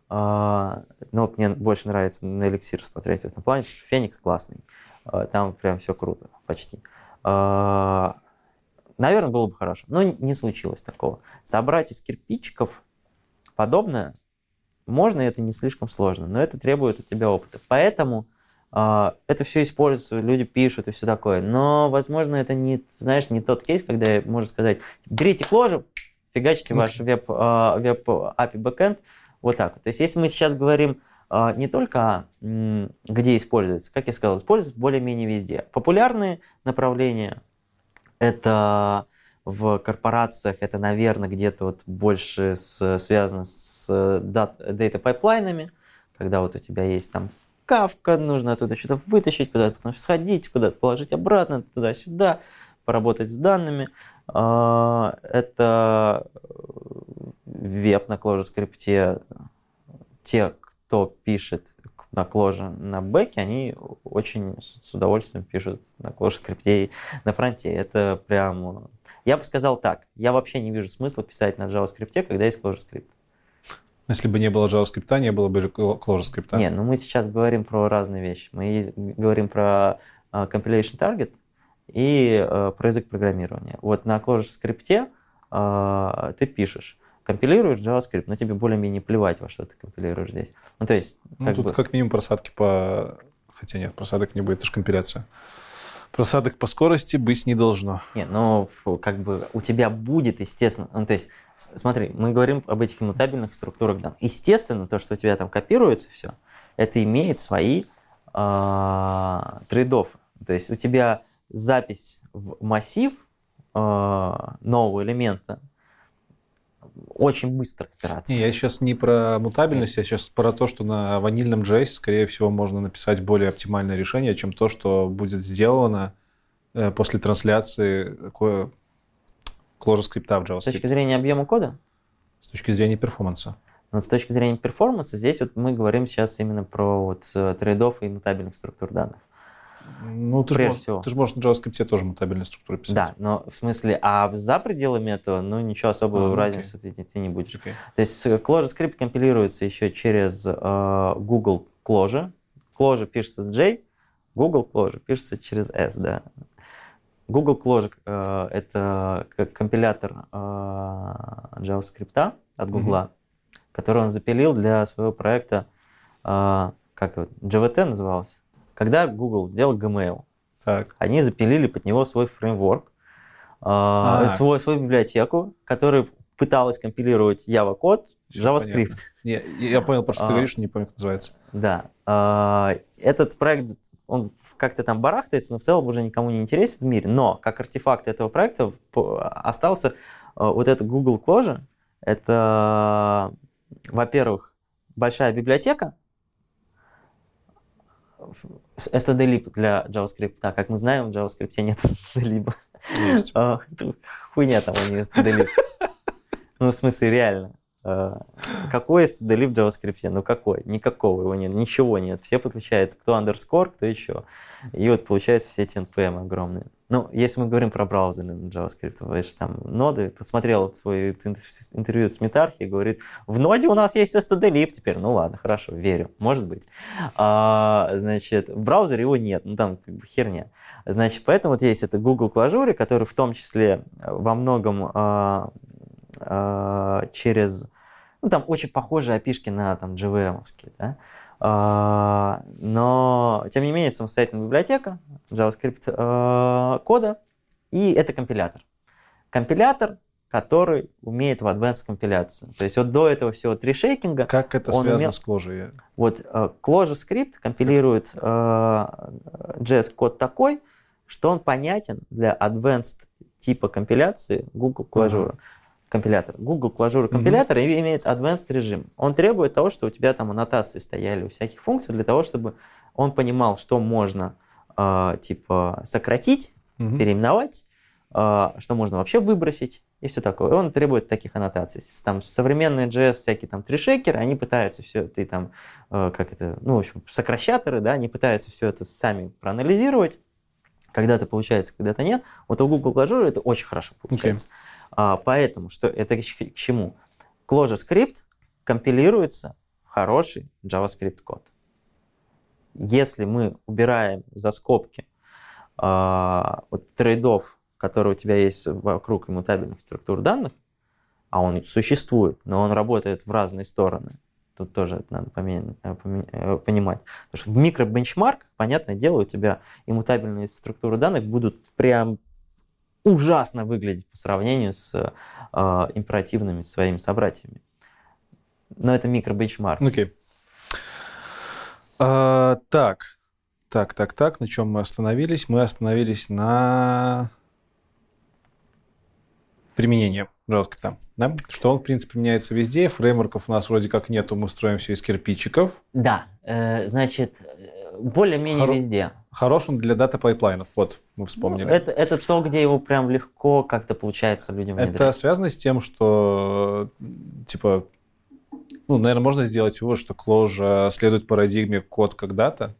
[SPEAKER 2] а, но мне больше нравится на Elixir смотреть в этом плане, потому что Феникс классный. А, там прям все круто, почти. А, наверное, было бы хорошо, но не случилось такого. Собрать из кирпичиков подобное можно, и это не слишком сложно, но это требует от тебя опыта. Поэтому а, это все используется, люди пишут и все такое. Но, возможно, это не, знаешь, не тот кейс, когда можно сказать, берите кложу, фигачите ваш веб, веб API backend вот так вот. То есть, если мы сейчас говорим не только где используется, как я сказал, используется более-менее везде. Популярные направления это в корпорациях, это, наверное, где-то вот больше с, связано с data пайплайнами, когда вот у тебя есть там Кафка, нужно оттуда что-то вытащить, куда-то потом сходить, куда-то положить обратно, туда-сюда, поработать с данными. А, это веб на ClojureScript. Те, кто пишет на Clojure на бэке, они очень с удовольствием пишут на ClojureScript и на фронте. Это прям... Я бы сказал так, я вообще не вижу смысла писать на JavaScript, когда есть ClojureScript.
[SPEAKER 1] Если бы не было JavaScript, не было бы ClojureScript.
[SPEAKER 2] Нет, ну мы сейчас говорим про разные вещи. Мы говорим про uh, compilation target и uh, про язык программирования. Вот на ClojureScript uh, ты пишешь, компилируешь JavaScript, но тебе более-менее плевать, во что ты компилируешь здесь. Ну, то есть...
[SPEAKER 1] Ну, как тут бы... как минимум просадки по... Хотя нет, просадок не будет, это же компиляция. Просадок по скорости быть не должно.
[SPEAKER 2] Нет, ну, как бы у тебя будет, естественно, ну, то есть Смотри, мы говорим об этих иммутабельных структурах данных. Естественно, то, что у тебя там копируется все, это имеет свои э, трейдофы. То есть у тебя запись в массив э, нового элемента очень быстрая операция.
[SPEAKER 1] Не, я сейчас не про мутабельность, я сейчас про то, что на ванильном JS, скорее всего, можно написать более оптимальное решение, чем то, что будет сделано э, после трансляции Clojure скрипта в JavaScript. С
[SPEAKER 2] точки зрения объема кода?
[SPEAKER 1] С точки зрения перформанса.
[SPEAKER 2] Но с точки зрения перформанса, здесь вот мы говорим сейчас именно про вот э, трейдов и мутабельных структур данных.
[SPEAKER 1] Ну, ты же можешь,
[SPEAKER 2] всего.
[SPEAKER 1] ты же можешь на JavaScript тоже мутабельные структуры писать.
[SPEAKER 2] Да, но в смысле, а за пределами этого, ну, ничего особой
[SPEAKER 1] А, ну, окей.
[SPEAKER 2] разницы ты, ты не будешь.
[SPEAKER 1] Окей.
[SPEAKER 2] То есть э, ClojureScript компилируется еще через э, Google Clojure. Clojure пишется с J, Google Clojure пишется через S, да. Google Clojure э, это компилятор э, JavaScript от. Google, который он запилил для своего проекта, э, как JVT назывался. Когда Google сделал Gmail,
[SPEAKER 1] Так.
[SPEAKER 2] они запилили под него свой фреймворк, э,
[SPEAKER 1] А.
[SPEAKER 2] свой, свою библиотеку, которая пыталась компилировать Java код JavaScript.
[SPEAKER 1] Не, я понял, про что
[SPEAKER 2] А.
[SPEAKER 1] ты говоришь, не помню, как называется.
[SPEAKER 2] Да. А, Этот проект, он как-то там барахтается, но в целом уже никому не интересен в мире. Но как артефакт этого проекта остался а, вот этот Google Clojure. Это, во-первых, большая библиотека, stdlib для JavaScript. Так, как мы знаем, в JavaScript нет stdlib.
[SPEAKER 1] Есть.
[SPEAKER 2] А, это Хуйня там, а не stdlib. Ну, в смысле, реально. А, Какой stdlib в JavaScript? Ну, какой? Никакого его нет, ничего нет. Все подключают кто underscore, кто еще. И вот получается все эти NPM огромные. Ну, если мы говорим про браузеры на JavaScript, вы же там ноды, посмотрел ин- интервью с Метархи, говорит, в ноде у нас есть stdlib теперь. Ну ладно, хорошо, верю, может быть. А, значит, в браузере его нет, ну там как бы херня. Значит, поэтому вот есть это Google Clojure, который в том числе э, во многом а, а, через... Ну, там очень похожие опишки на там, JVM, да? А, но, тем не менее, это самостоятельная библиотека JavaScript э, кода, и это компилятор. Компилятор, который умеет в advanced компиляцию. То есть вот до этого всего три шейкинга,
[SPEAKER 1] Как это связано
[SPEAKER 2] умел-
[SPEAKER 1] с Clojure?
[SPEAKER 2] вот э, ClojureScript компилирует э, JS-код такой, что он понятен для advanced типа компиляции Google Clojure. Компилятор. Google Clojure компилятор и имеет advanced режим. Он требует того, что у тебя там аннотации стояли у всяких функций для того, чтобы он понимал, что можно э, типа сократить,
[SPEAKER 1] Мгм.
[SPEAKER 2] переименовать, э, что можно вообще выбросить и все такое. И он требует таких аннотаций. Там современные JS, всякие там трешекеры, они пытаются все, ты там, э, как это, ну, в общем, сокращаторы, да, они пытаются все это сами проанализировать, когда-то получается, когда-то нет. Вот у Google Clojure это очень хорошо получается. А, поэтому, что это к чему? ClojureScript компилируется в хороший JavaScript код. Если мы убираем за скобки а, вот трейдов, которые у тебя есть вокруг иммутабельных структур данных, а он существует, но он работает в разные стороны. Тут тоже это надо э, э, понимать. Потому что в микробенчмарках, понятное дело, у тебя иммутабельные структуры данных будут прям ужасно выглядеть по сравнению с э, императивными своими собратьями. Но это микробенчмарк.
[SPEAKER 1] Окей. А, так, так, так, так, на чем мы остановились? Мы остановились на применении JavaScript. Да? Что он, в принципе, меняется везде. Фреймворков у нас вроде как нету, мы строим все из кирпичиков.
[SPEAKER 2] Да, э, значит, э, более-менее
[SPEAKER 1] Хоро-
[SPEAKER 2] везде.
[SPEAKER 1] Хорош он для data pipeline ов. Вот, мы вспомнили.
[SPEAKER 2] Ну, это, это то, где его прям легко как-то получается людям
[SPEAKER 1] Это
[SPEAKER 2] внедрять.
[SPEAKER 1] связано с тем, что, типа, ну, наверное, можно сделать вывод, что Clojure следует парадигме code as data.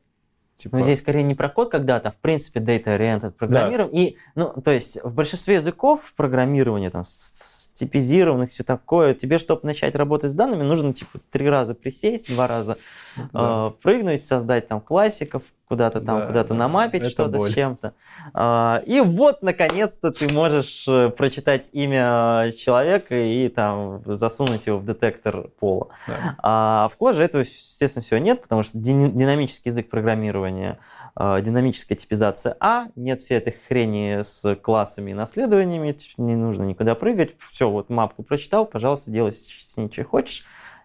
[SPEAKER 1] Типа,
[SPEAKER 2] Но здесь скорее не про code as data, а в принципе data-oriented программирование. И, ну, то есть в большинстве языков программирования, там, типизированных, все такое, тебе, чтобы начать работать с данными, нужно, типа, три раза присесть, два раза
[SPEAKER 1] да.
[SPEAKER 2] э, прыгнуть, создать там классиков, куда-то там,
[SPEAKER 1] Да,
[SPEAKER 2] куда-то
[SPEAKER 1] да,
[SPEAKER 2] намапить что-то
[SPEAKER 1] боль.
[SPEAKER 2] с чем-то. А, и вот, наконец-то, ты можешь э, прочитать имя человека и там засунуть его в детектор пола.
[SPEAKER 1] Да.
[SPEAKER 2] А в Clojure этого, естественно, всего нет, потому что динамический язык программирования, э, динамическая типизация А, нет всей этой хрени с классами и наследованиями, не нужно никуда прыгать. Все, вот мапку прочитал, пожалуйста, делай с ней, что хочешь.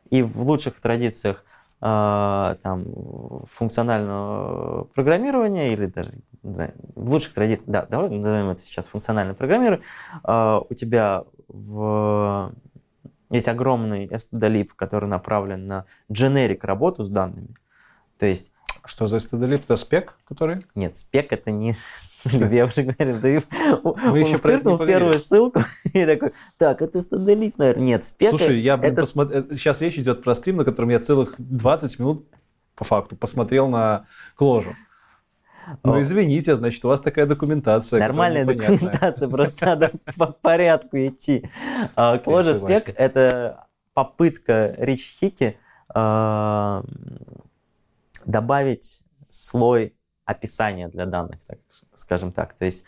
[SPEAKER 2] И в лучших традициях э, там, функционального программирования или даже знаю, в лучших традициях, да, давай назовем это сейчас функциональное программирование, э, у тебя в есть огромный stdlib, который направлен на generic работу с данными. То есть,
[SPEAKER 1] Что за stdlib? Это спек, который?
[SPEAKER 2] нет, спек это не... Я уже говорил, ты
[SPEAKER 1] еще это не
[SPEAKER 2] втыркнул первую ссылку и такой, так, это stdlib, наверное. Нет, спек
[SPEAKER 1] Слушай, я,
[SPEAKER 2] это
[SPEAKER 1] посмо- э, сейчас речь идет про стрим, на котором я целых 20 минут по факту посмотрел на Clojure. Ну, извините, значит, у вас такая документация.
[SPEAKER 2] Нормальная документация, просто надо по порядку идти. Кложа спек — это попытка Рич Хики а, добавить слой описания для данных, скажем так. То есть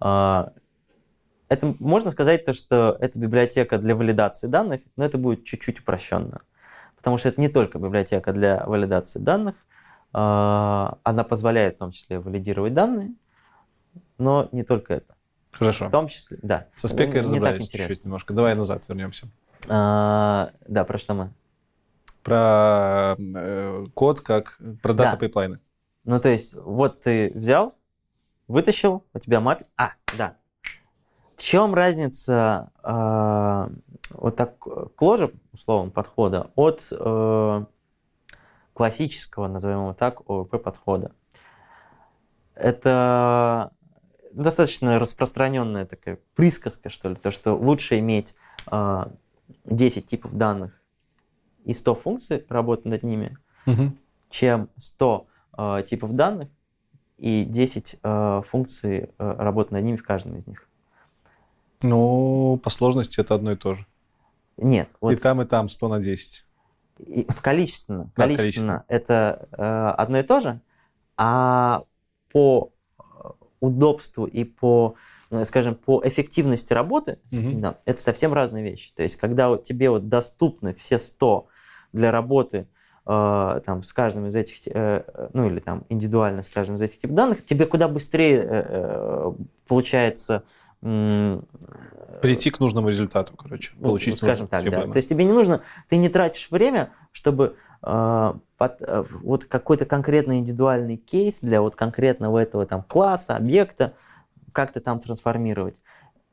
[SPEAKER 2] а, это можно сказать то, что это библиотека для валидации данных, но это будет чуть-чуть упрощенно. Потому что это не только библиотека для валидации данных, а, она позволяет в том числе валидировать данные, но не только это.
[SPEAKER 1] Хорошо.
[SPEAKER 2] В том числе, да.
[SPEAKER 1] Со spec ой разобрались чуть-чуть немножко. Давай назад вернемся.
[SPEAKER 2] А, да, про что мы?
[SPEAKER 1] Про э, код, как про data pipeline ы.
[SPEAKER 2] Ну, то есть, вот ты взял, вытащил, у тебя маппит. А, да. В чем разница э, вот так кложа, условно, подхода от э, классического, назовем его так, ОВП подхода? Это достаточно распространенная такая присказка, что ли, то, что лучше иметь э, 10 типов данных и 100 функций, работать над ними, угу. чем 100 э, типов данных и 10 э, функций, э, работать над ними в каждом из них.
[SPEAKER 1] Ну, по сложности это одно и то же.
[SPEAKER 2] Нет.
[SPEAKER 1] Вот и там, и там 100 на 10.
[SPEAKER 2] И в количественно. Да, количественно, количественно. это э, одно и то же, а по удобству и по ну, скажем, по эффективности работы, mm-hmm. да, это совсем разные вещи. То есть, когда тебе вот доступны все 100 для работы э, там, с каждым из этих, э, ну или там индивидуально с каждым из этих типов данных, тебе куда быстрее э, получается
[SPEAKER 1] прийти к нужному результату, короче,
[SPEAKER 2] ну, получить. Скажем так, да. То есть тебе не нужно, ты не тратишь время, чтобы э, под, э, вот какой-то конкретный индивидуальный кейс для вот конкретного этого там класса, объекта как-то там трансформировать.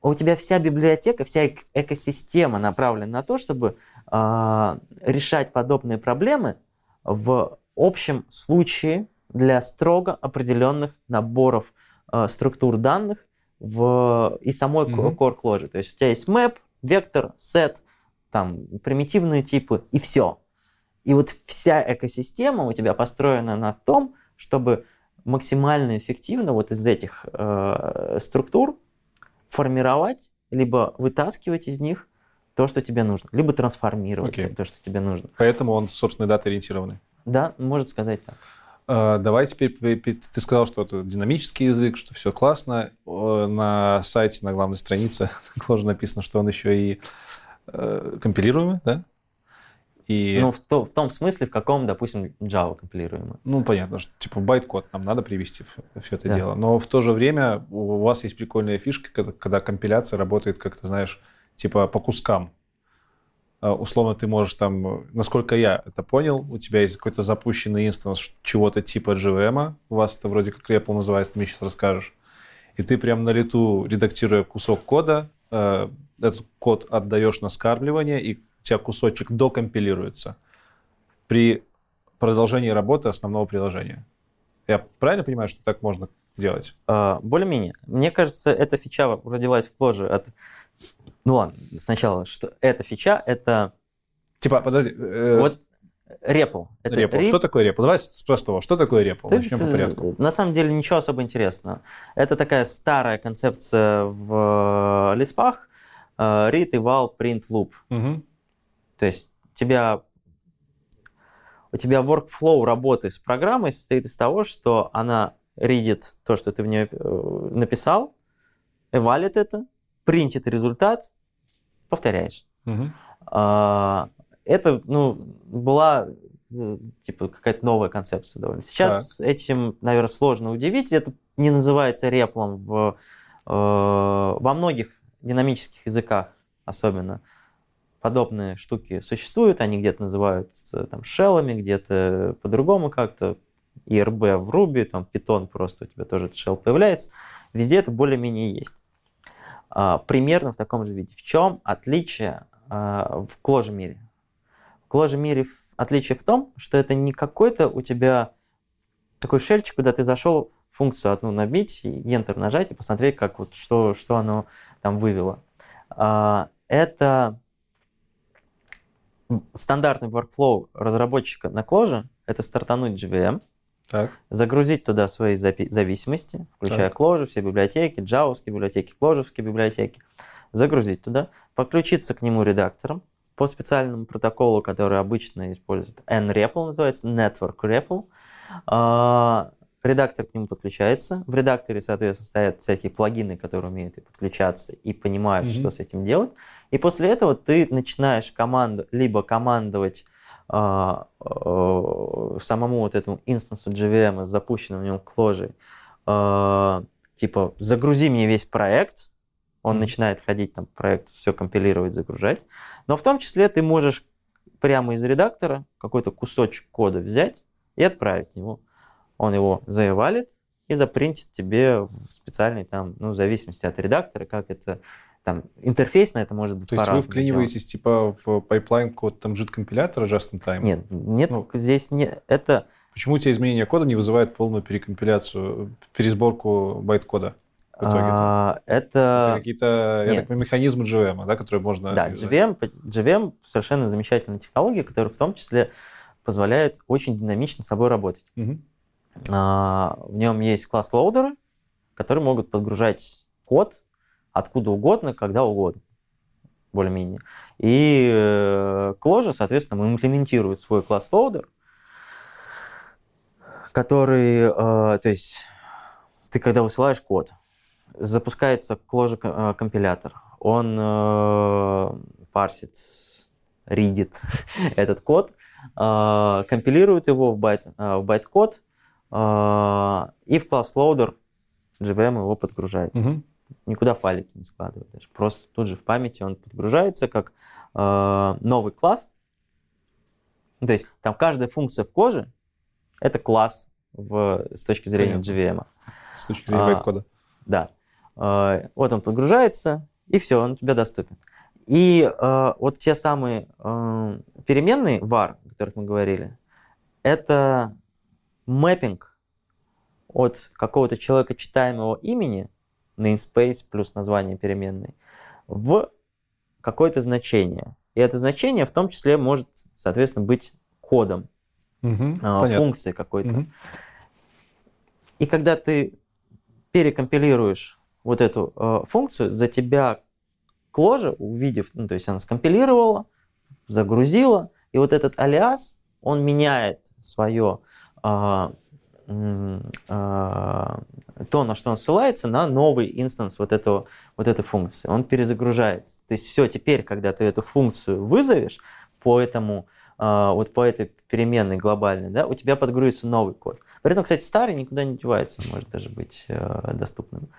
[SPEAKER 2] У тебя вся библиотека, вся экосистема направлена на то, чтобы решать подобные проблемы в общем случае для строго определенных наборов э, структур данных в, и самой mm-hmm. core closure. То есть у тебя есть map, вектор, set, там примитивные типы и все. И вот вся экосистема у тебя построена на том, чтобы максимально эффективно вот из этих э, структур формировать, либо вытаскивать из них то, что тебе нужно, либо трансформировать okay. то, что тебе нужно.
[SPEAKER 1] Поэтому он, собственно, дата-ориентированный.
[SPEAKER 2] Да, может сказать так.
[SPEAKER 1] Э, давай теперь, ты сказал, что это динамический язык, что все классно. На сайте, на главной странице тоже написано, что он еще и э, компилируемый, да?
[SPEAKER 2] И... Ну, в, то, в том смысле, в каком, допустим, Java компилируемый.
[SPEAKER 1] Ну, понятно, что типа байт-код нам надо привести все это да. дело. Но в то же время у вас есть прикольная фишка, когда, когда компиляция работает, как ты знаешь, типа по кускам. А, условно ты можешь там, насколько я это понял, у тебя есть какой-то запущенный instance чего-то типа JVM, у вас это вроде как REPL называется, ты мне сейчас расскажешь. И ты прям на лету, редактируя кусок кода, э, этот код отдаешь на скармливание, и у тебя кусочек докомпилируется при продолжении работы основного приложения. Я правильно понимаю, что так можно делать?
[SPEAKER 2] А, более-менее. Мне кажется, эта фича родилась Clojure от... Ну ладно, сначала, что эта фича, это...
[SPEAKER 1] Типа, подожди. Э...
[SPEAKER 2] Вот REPL.
[SPEAKER 1] Это REPL. Что такое REPL? Давай с простого. Что такое REPL?
[SPEAKER 2] Начнем по порядку. На самом деле ничего особо интересного. Это такая старая концепция в лиспах. Э, read, eval, print, loop. Угу. То есть у тебя, у тебя workflow работы с программой состоит из того, что она ридит то, что ты в нее э, написал, эвалит это, принтит результат, повторяешь. Угу. Это ну, была э, типа какая-то новая концепция довольно. Сейчас так. этим, наверное, сложно удивить. Это не называется реплом в, э, во многих динамических языках особенно подобные штуки существуют, они где-то называются там шеллами, где-то по-другому как-то, IRB в Ruby, там Python просто у тебя тоже этот shell появляется, везде это более-менее есть. А, примерно в таком же виде. В чем отличие а, в Clojure мире? В Clojure мире отличие в том, что это не какой-то у тебя такой шельчик, куда ты зашел функцию одну набить, и Enter нажать и посмотреть, как вот что, что оно там вывело. А, это стандартный workflow разработчика на Clojure — это стартануть JVM,
[SPEAKER 1] Так.
[SPEAKER 2] загрузить туда свои зависимости, включая
[SPEAKER 1] Так.
[SPEAKER 2] кложи, все библиотеки, джавовские библиотеки, кложевские библиотеки, загрузить туда, подключиться к нему редактором по специальному протоколу, который обычно использует NREPL, называется Network REPL. А, Редактор к нему подключается. В редакторе, соответственно, стоят всякие плагины, которые умеют и подключаться, и понимают,
[SPEAKER 1] Мгм.
[SPEAKER 2] что с этим делать. И после этого ты начинаешь команду, либо командовать самому вот этому инстансу JVM с запущенным в нем кложей, а, типа, загрузи мне весь проект, он
[SPEAKER 1] Мгм.
[SPEAKER 2] начинает ходить, там, проект все компилировать, загружать. Но в том числе ты можешь прямо из редактора какой-то кусочек кода взять и отправить его. Он его за eval ит и запринтит тебе в специальный там, ну, в зависимости от редактора, как это там интерфейсно это может быть
[SPEAKER 1] То есть вы вклиниваетесь типа в pipeline код там JIT компилятора just in time?
[SPEAKER 2] Нет, нет,
[SPEAKER 1] Ну.
[SPEAKER 2] здесь не это
[SPEAKER 1] Почему у тебя изменение кода не вызывает полную перекомпиляцию, пересборку байт-кода в итоге?
[SPEAKER 2] а,
[SPEAKER 1] Это
[SPEAKER 2] это
[SPEAKER 1] какие-то я так механизмы JVM, да, которые можно...
[SPEAKER 2] да,
[SPEAKER 1] юзать?
[SPEAKER 2] JVM, по- JVM совершенно замечательная технология, которая в том числе позволяет очень динамично с собой работать.
[SPEAKER 1] Мгм.
[SPEAKER 2] А, В нем есть class loader ы, которые могут подгружать код откуда угодно, когда угодно, более-менее. И э, Clojure, соответственно, имплементирует свой class loader, который, э, то есть, ты когда высылаешь код, запускается Clojure э, компилятор, он парсит, read ит этот код, компилирует его в, байт, в байт-код, и в class loader JVM его подгружает.
[SPEAKER 1] Мгм.
[SPEAKER 2] Никуда файлики не складывает даже. Просто тут же в памяти он подгружается как э, новый класс. Ну, то есть там каждая функция в Clojure это класс в, с точки зрения
[SPEAKER 1] Понятно.
[SPEAKER 2] JVM.
[SPEAKER 1] С точки зрения
[SPEAKER 2] А,
[SPEAKER 1] байт-кода.
[SPEAKER 2] Да. Э, Вот он подгружается, и все, он у тебя доступен. И э, вот те самые э, переменные var, о которых мы говорили, это mapping от какого-то человека читаемого имени, namespace плюс название переменной, в какое-то значение. И это значение в том числе может, соответственно, быть кодом,
[SPEAKER 1] Мгм.
[SPEAKER 2] э,
[SPEAKER 1] Понятно.
[SPEAKER 2] функцией какой-то.
[SPEAKER 1] Мгм.
[SPEAKER 2] И когда ты перекомпилируешь вот эту э, функцию, за тебя Clojure, увидев, ну, то есть она скомпилировала, загрузила, и вот этот алиас, он меняет свое а, то, на что он ссылается, на новый инстанс вот, этого, вот этой функции. Он перезагружается. То есть все, теперь, когда ты эту функцию вызовешь по этому, а, вот по этой переменной глобальной, да, у тебя подгрузится новый код. При этом, кстати, старый никуда не девается, может даже быть э, доступным.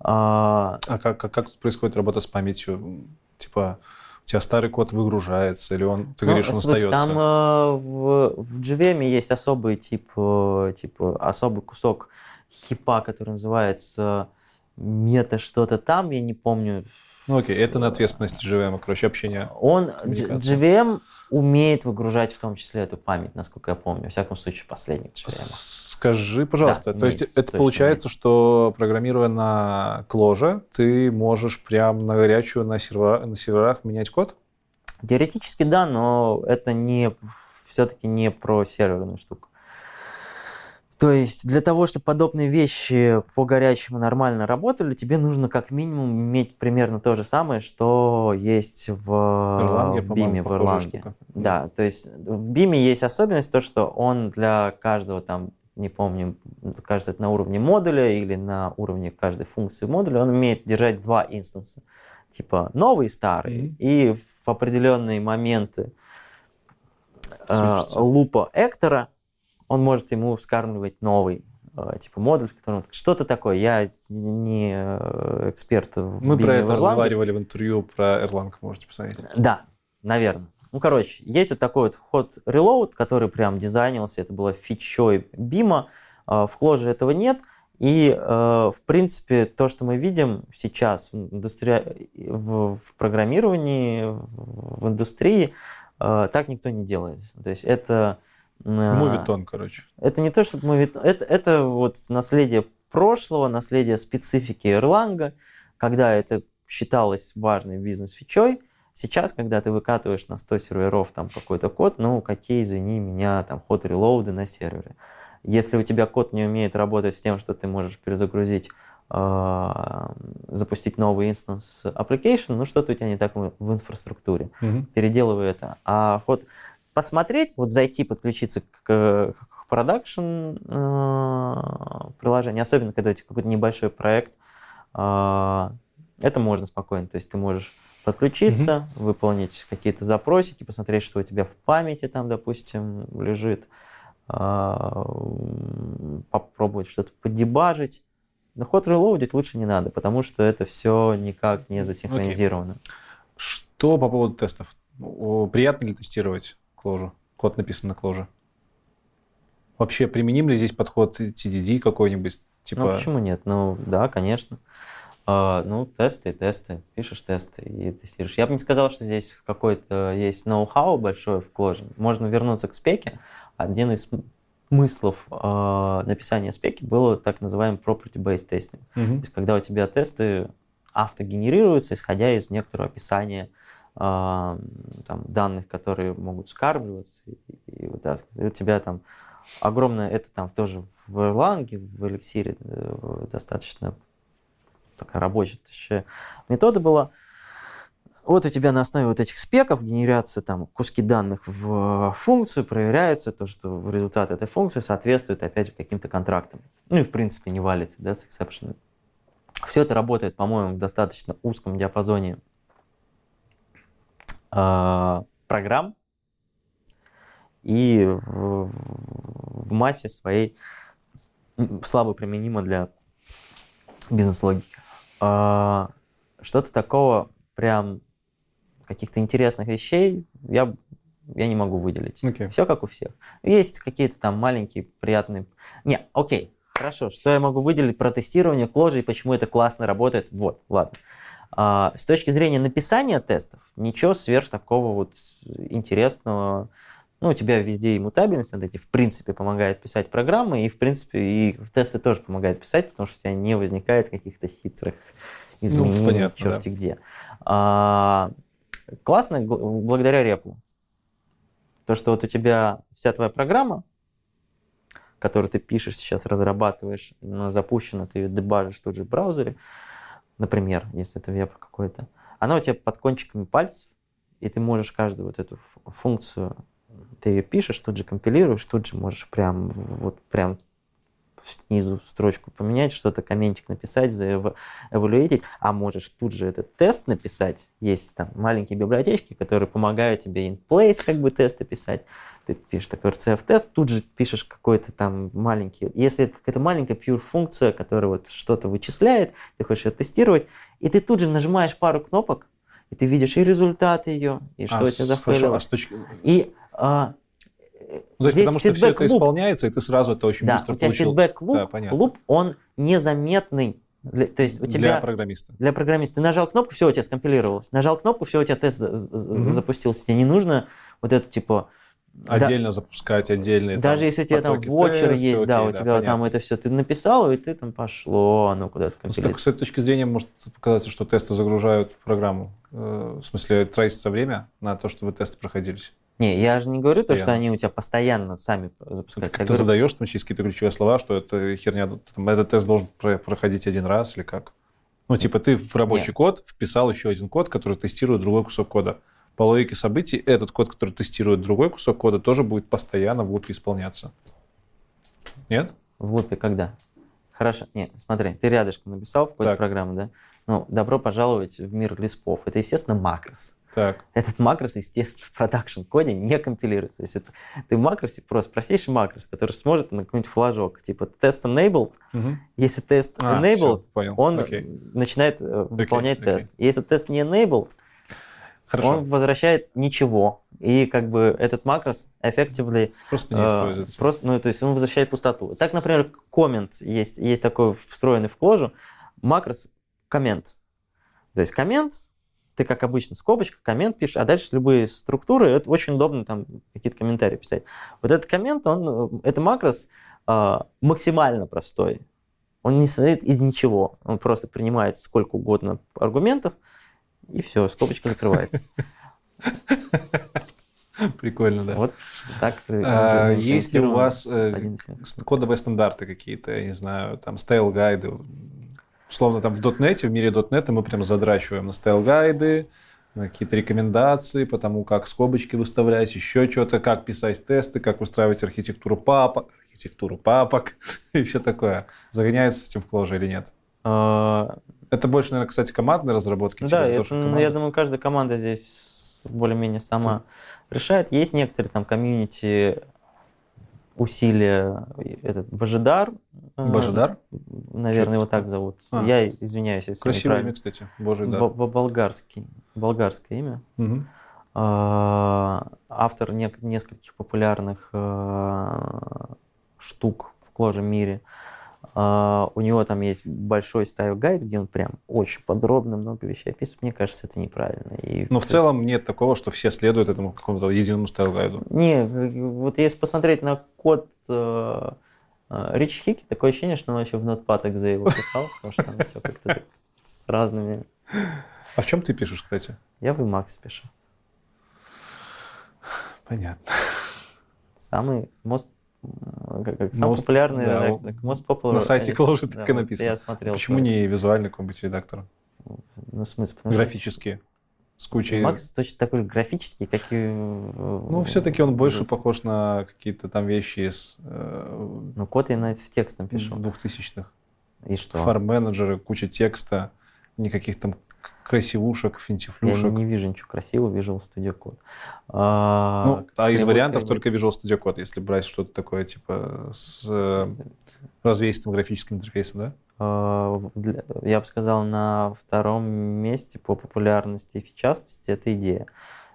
[SPEAKER 2] А,
[SPEAKER 1] А как, как, как происходит работа с памятью? Типа, у тебя старый код выгружается, или он, ты
[SPEAKER 2] Ну,
[SPEAKER 1] говоришь, он
[SPEAKER 2] слушай,
[SPEAKER 1] остается?
[SPEAKER 2] Там э, в, в JVM есть особый тип, э, типа, особый кусок хипа, который называется мета что-то там, я не помню.
[SPEAKER 1] Ну окей, это на ответственности JVM, короче, общение.
[SPEAKER 2] Он. JVM умеет выгружать в том числе эту память, насколько я помню, во всяком случае, последний JVM.
[SPEAKER 1] Скажи, пожалуйста,
[SPEAKER 2] Да,
[SPEAKER 1] то есть это
[SPEAKER 2] точно
[SPEAKER 1] получается, что программируя на Clojure, ты можешь прям на горячую на, сервера- на серверах менять код?
[SPEAKER 2] Теоретически да, но это не все-таки не про серверную штуку. То есть для того, чтобы подобные вещи по горячему нормально работали, тебе нужно как минимум иметь примерно то же самое, что есть в, в Биме, в
[SPEAKER 1] штука.
[SPEAKER 2] Да, то есть в Биме есть особенность то, что он для каждого там, не помню, кажется, это на уровне модуля или на уровне каждой функции модуля, он умеет держать два инстанса. Типа новый и старый.
[SPEAKER 1] Мгм.
[SPEAKER 2] И в определенные моменты э, лупа Эктора он может ему вскармливать новый э, типа модуль, в котором что-то такое. Я не э, эксперт в
[SPEAKER 1] Мы про это
[SPEAKER 2] в
[SPEAKER 1] разговаривали в интервью про Erlang, можете посмотреть.
[SPEAKER 2] Да, наверное. Ну, короче, есть вот такой вот ход reload, который прям дизайнился, это было фичой бима, в Clojure этого нет, и, э, в принципе, то, что мы видим сейчас в, индустри... в, в программировании, в индустрии, э, так никто не делает. То есть это... э,
[SPEAKER 1] Мувитон, короче.
[SPEAKER 2] это не то, что мувит- это, это вот наследие прошлого, наследие специфики Erlang, когда это считалось важной бизнес-фичой. Сейчас, когда ты выкатываешь на 100 серверов там какой-то код, ну какие, извини меня, там ход релоуды на сервере. Если у тебя код не умеет работать с тем, что ты можешь перезагрузить, э, запустить новый instance application, ну что-то у тебя не так в, инфраструктуре.
[SPEAKER 1] Мгм.
[SPEAKER 2] Переделывай это. А вот посмотреть, вот зайти, подключиться к, к production приложению, особенно когда у тебя какой-то небольшой проект, э, это можно спокойно. То есть ты можешь подключиться, выполнить какие-то запросики, посмотреть, что у тебя в памяти там, допустим, лежит, а, попробовать что-то поддебажить. Но ход релоудить лучше не надо, потому что это все никак не засинхронизировано.
[SPEAKER 1] Что по поводу тестов? Приятно ли тестировать кложу? Код написан на кложе. Вообще применим ли здесь подход TDD какой-нибудь? Типа,
[SPEAKER 2] Ну, почему нет? Ну, да, конечно. А, ну, тесты, тесты. Пишешь тесты и тестируешь. Я бы не сказал, что здесь какой-то есть ноу-хау большой в Clojure. Можно вернуться к спеке. Один из смыслов а, написания спеки было так называемый property-based testing.
[SPEAKER 1] Мгм.
[SPEAKER 2] То есть, когда у тебя тесты автогенерируются, исходя из некоторого описания а, там, данных, которые могут скармливаться и, и вытаскиваться. И у тебя там огромное, это там тоже в Erlang, в Elixir э, достаточно такая рабочая метода была. Вот у тебя на основе вот этих спеков генерятся там куски данных в функцию, проверяется то, что результат этой функции соответствует, опять же, каким-то контрактам. Ну и, в принципе, не валится, да, с exception. Все это работает, по-моему, в достаточно узком диапазоне а, программ и в, в массе своей слабо применимо для бизнес-логики. А, Что-то такого прям каких-то интересных вещей я, я не могу выделить.
[SPEAKER 1] Окей.
[SPEAKER 2] Все как у всех. Есть какие-то там маленькие приятные... Не, окей, хорошо. Что я могу выделить про тестирование кложи и почему это классно работает? Вот, ладно. А, с точки зрения написания тестов, ничего сверх такого вот интересного. Ну, у тебя везде и мутабельность над этим, в принципе, помогает писать программы, и, в принципе, и тесты тоже помогают писать, потому что у тебя не возникает каких-то хитрых изменений,
[SPEAKER 1] понятно,
[SPEAKER 2] черти где. А, классно благодаря репу. То, что вот у тебя вся твоя программа, которую ты пишешь сейчас, разрабатываешь, она запущена, ты ее дебажишь тут же в браузере, например, если это веб какой-то, она у тебя под кончиками пальцев, и ты можешь каждую вот эту функцию, ты ее пишешь, тут же компилируешь, тут же можешь прям вот прям снизу строчку поменять, что-то комментик написать, заэволюировать, а можешь тут же этот тест написать. Есть там маленькие библиотечки, которые помогают тебе in place как бы тесты писать. Ты пишешь такой RCF-тест, тут же пишешь какой-то там маленький... Если это какая-то маленькая pure функция, которая вот что-то вычисляет, ты хочешь ее тестировать, и ты тут же нажимаешь пару кнопок, и ты видишь и результат ее, и что
[SPEAKER 1] А
[SPEAKER 2] у тебя за
[SPEAKER 1] хорошо, а с точки...
[SPEAKER 2] И а,
[SPEAKER 1] то есть,
[SPEAKER 2] здесь
[SPEAKER 1] потому что все это исполняется, и ты сразу это очень
[SPEAKER 2] Да,
[SPEAKER 1] быстро
[SPEAKER 2] у тебя
[SPEAKER 1] получил.
[SPEAKER 2] фидбэк луп,
[SPEAKER 1] Да, понятно.
[SPEAKER 2] луп, он незаметный. Для- то есть у
[SPEAKER 1] Для
[SPEAKER 2] тебя
[SPEAKER 1] программиста.
[SPEAKER 2] для программиста ты нажал кнопку, все у тебя скомпилировалось. Нажал кнопку, все у тебя тест
[SPEAKER 1] Мгм.
[SPEAKER 2] запустился. Тебе не нужно вот это типа. да-
[SPEAKER 1] Отдельно запускать, отдельные
[SPEAKER 2] даже
[SPEAKER 1] там
[SPEAKER 2] если у тебя там вотчер
[SPEAKER 1] теста,
[SPEAKER 2] есть, да,
[SPEAKER 1] окей,
[SPEAKER 2] у тебя там
[SPEAKER 1] понятно.
[SPEAKER 2] это все ты написал, и ты там пошло, оно куда-то
[SPEAKER 1] С, так-
[SPEAKER 2] компилируется.
[SPEAKER 1] с этой точки зрения может показаться, что тесты загружают программу. Э, В смысле, тратится время на то, чтобы тесты проходились.
[SPEAKER 2] Не, я же не говорю то, что
[SPEAKER 1] Постоянно.
[SPEAKER 2] они у тебя постоянно сами запускаются. Я
[SPEAKER 1] ты
[SPEAKER 2] говорю,
[SPEAKER 1] задаешь там через какие-то ключевые слова, что это херня, там, этот тест должен про- проходить один раз или как? Ну, типа, ты в рабочий
[SPEAKER 2] Нет.
[SPEAKER 1] код вписал еще один код, который тестирует другой кусок кода. По логике событий, этот код, который тестирует другой кусок кода, тоже будет постоянно в лупе исполняться. Нет?
[SPEAKER 2] В лупе когда? Хорошо. Нет, смотри, ты рядышком написал в какой-то
[SPEAKER 1] Так.
[SPEAKER 2] программе, да? Ну, добро пожаловать в мир лиспов. Это, естественно, макрос.
[SPEAKER 1] Так.
[SPEAKER 2] Этот макрос, естественно, в продакшн-коде не компилируется. То есть это, ты в макросе просто простейший макрос, который сможет на какой-нибудь флажок, типа тест enabled.
[SPEAKER 1] Мгм.
[SPEAKER 2] Если тест
[SPEAKER 1] А,
[SPEAKER 2] enabled,
[SPEAKER 1] всё, понял.
[SPEAKER 2] он
[SPEAKER 1] Окей.
[SPEAKER 2] начинает э, выполнять
[SPEAKER 1] окей.
[SPEAKER 2] тест. Если тест не enabled,
[SPEAKER 1] Хорошо.
[SPEAKER 2] он возвращает ничего. И как бы этот макрос effectively
[SPEAKER 1] Просто не
[SPEAKER 2] э,
[SPEAKER 1] используется.
[SPEAKER 2] Просто, ну, то есть он возвращает пустоту. Так, например, коммент есть, есть такой встроенный в кожу, макрос коммент. То есть коммент, ты как обычно скобочка, коммент пишешь, а дальше любые структуры, это очень удобно там какие-то комментарии писать. Вот этот коммент, он, э, это макрос э, максимально простой. Он не состоит из ничего. Он просто принимает сколько угодно аргументов, и все, скобочка закрывается.
[SPEAKER 1] Прикольно, да.
[SPEAKER 2] Вот так.
[SPEAKER 1] А, Есть ли у вас э, кодовые стандарты какие-то, я не знаю, там, style guide ы? Условно, там в .NET, в мире .NET мы прям задрачиваем на style guide ы, какие-то рекомендации по тому, как скобочки выставлять, еще что-то, как писать тесты, как устраивать архитектуру папок, архитектуру папок и все такое. Загоняется с этим в Clojure или нет?
[SPEAKER 2] А,
[SPEAKER 1] Это больше, наверное, кстати, командной разработки.
[SPEAKER 2] Да,
[SPEAKER 1] типа,
[SPEAKER 2] это,
[SPEAKER 1] тоже
[SPEAKER 2] ну,
[SPEAKER 1] команда.
[SPEAKER 2] я думаю, каждая команда здесь более-менее сама решает. Есть некоторые там комьюнити усилия, этот Божидар. э,
[SPEAKER 1] Божидар?
[SPEAKER 2] Наверное, его так зовут.
[SPEAKER 1] А.
[SPEAKER 2] Я извиняюсь, если
[SPEAKER 1] Красивое имя, кстати. Божий дар.
[SPEAKER 2] Бо- бо- Болгарский. Болгарское имя. А, Автор нескольких популярных э, штук в Clojure мире. А, У него там есть большой style guide, где он прям очень подробно много вещей описывает. Мне кажется, это неправильно. И
[SPEAKER 1] Но в целом нет такого, что все следуют этому какому-то единому style guide у.
[SPEAKER 2] Не, вот если посмотреть на код э, э, Рич Хикки, такое ощущение, что он вообще в Notepad .exe его писал, потому что там все как-то с разными.
[SPEAKER 1] А в чем ты пишешь, кстати?
[SPEAKER 2] Я в Emacs пишу.
[SPEAKER 1] Понятно.
[SPEAKER 2] Самый most, м, как, как самый
[SPEAKER 1] Most-
[SPEAKER 2] популярный
[SPEAKER 1] да,
[SPEAKER 2] редактор. Most popular,
[SPEAKER 1] На сайте. Clojure так и
[SPEAKER 2] вот
[SPEAKER 1] написано.
[SPEAKER 2] Я смотрел.
[SPEAKER 1] Почему не визуальный какой-нибудь редактор?
[SPEAKER 2] Ну, в смысле? потому что
[SPEAKER 1] Графический. С кучей...
[SPEAKER 2] Emacs точно такой же графический, как и...
[SPEAKER 1] Ну,
[SPEAKER 2] Ну,
[SPEAKER 1] все-таки он больше похож на какие-то там вещи из э,
[SPEAKER 2] Ну, код я на это в текстом пишу.
[SPEAKER 1] двухтысячных.
[SPEAKER 2] И что?
[SPEAKER 1] Фарм-менеджеры, куча текста, никаких там красивушек,
[SPEAKER 2] Я
[SPEAKER 1] финтифлюшек.
[SPEAKER 2] не вижу ничего красивого, Visual Studio Code. А,
[SPEAKER 1] Ну, а из вариантов
[SPEAKER 2] кривой.
[SPEAKER 1] только Visual Studio Code, если брать что-то такое, типа, с э, развесистым графическим интерфейсом, да?
[SPEAKER 2] А, я бы сказал, на втором месте по популярности и фичастости это идея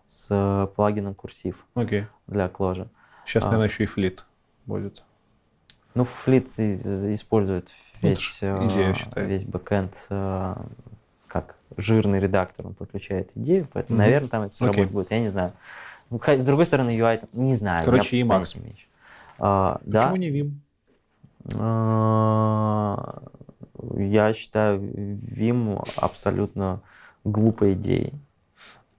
[SPEAKER 2] с э, плагином курсив
[SPEAKER 1] Окей.
[SPEAKER 2] для Clojure.
[SPEAKER 1] Сейчас,
[SPEAKER 2] А.
[SPEAKER 1] наверное, еще и флит будет.
[SPEAKER 2] Ну, и- использует
[SPEAKER 1] Ну,
[SPEAKER 2] весь,
[SPEAKER 1] ж идея,
[SPEAKER 2] э,
[SPEAKER 1] считай.
[SPEAKER 2] весь бэкэнд э, как жирный редактор, он подключает идею, поэтому,
[SPEAKER 1] Мгм.
[SPEAKER 2] наверное, там это все
[SPEAKER 1] Окей.
[SPEAKER 2] работать будет, я не знаю. Ну, С другой стороны, UI, там, не знаю.
[SPEAKER 1] Короче,
[SPEAKER 2] я не имею. А, да,
[SPEAKER 1] Почему не Vim?
[SPEAKER 2] А, Я считаю Vim абсолютно глупой идеей.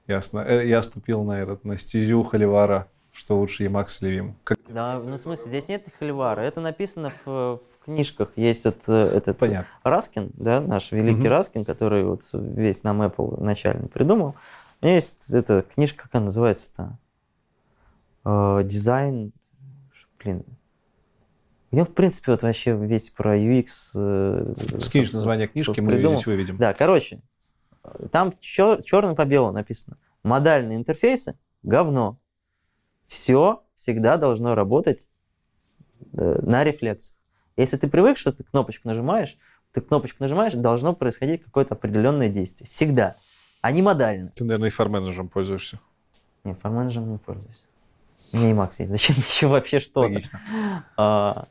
[SPEAKER 1] Ясно. Э, Я ступил на этот, на стезю Холивара, что лучше Emacs или Vim. Как-
[SPEAKER 2] Да, ну, в смысле, здесь нет холивара. Это написано в, в книжках. Есть вот э, этот
[SPEAKER 1] Понятно.
[SPEAKER 2] Раскин, да, наш великий
[SPEAKER 1] Мгм.
[SPEAKER 2] Раскин, который вот весь нам Apple начально придумал. У меня есть эта книжка, как она называется-то? Э, дизайн, блин. У него, в принципе, вот вообще весь про UX. э,
[SPEAKER 1] Скинешь название книжки, мы
[SPEAKER 2] придумал.
[SPEAKER 1] здесь выведем.
[SPEAKER 2] Да, короче, там черным по белому написано. Модальные интерфейсы – говно. Все всегда должно работать на рефлексах. Если ты привык, что ты кнопочку нажимаешь, ты кнопочку нажимаешь, должно происходить какое-то определенное действие. Всегда. А не модально.
[SPEAKER 1] Ты, наверное, и фарменеджером пользуешься.
[SPEAKER 2] Не, форменеджером не пользуюсь. У меня Emacs есть. Зачем еще вообще что-то?
[SPEAKER 1] Логично.
[SPEAKER 2] А,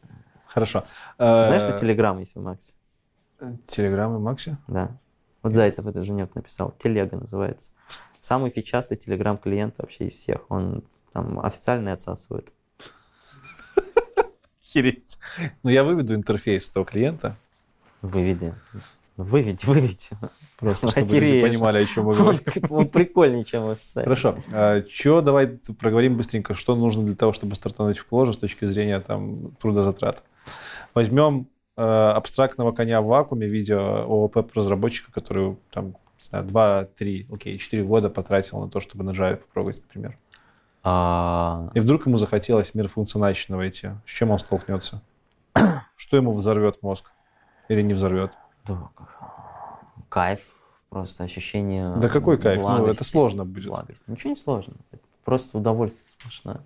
[SPEAKER 1] Хорошо.
[SPEAKER 2] знаешь, что
[SPEAKER 1] Э,
[SPEAKER 2] Telegram есть в Emacs?
[SPEAKER 1] Телеграм и Макси?
[SPEAKER 2] Да. Вот Зайцев это Женек написал. Телега называется. Самый фичастый телеграм-клиент вообще из всех. Он там официально отсасывает.
[SPEAKER 1] Охереть. Ну, я выведу интерфейс этого клиента,
[SPEAKER 2] Выведи. Выведи, выведи.
[SPEAKER 1] просто чтобы люди
[SPEAKER 2] Охереешь.
[SPEAKER 1] понимали, о чем мы
[SPEAKER 2] Он,
[SPEAKER 1] говорим.
[SPEAKER 2] он прикольнее, чем официально.
[SPEAKER 1] Хорошо. Что, давай проговорим быстренько, что нужно для того, чтобы стартануть в Clojure с точки зрения там, трудозатрат. Возьмем э, абстрактного коня в вакууме в виде ООП-разработчика, который там, не знаю, 2, 3, окей, 4 года потратил на то, чтобы на Java попробовать, например.
[SPEAKER 2] А,
[SPEAKER 1] И вдруг ему захотелось в мир функциональщины войти. С чем он столкнется? Что ему взорвет мозг? Или не взорвет?
[SPEAKER 2] да, кайф, просто ощущение
[SPEAKER 1] Да какой кайф? Ну, это сложно будет.
[SPEAKER 2] Благости. Ничего не сложно. Это просто удовольствие сплошное.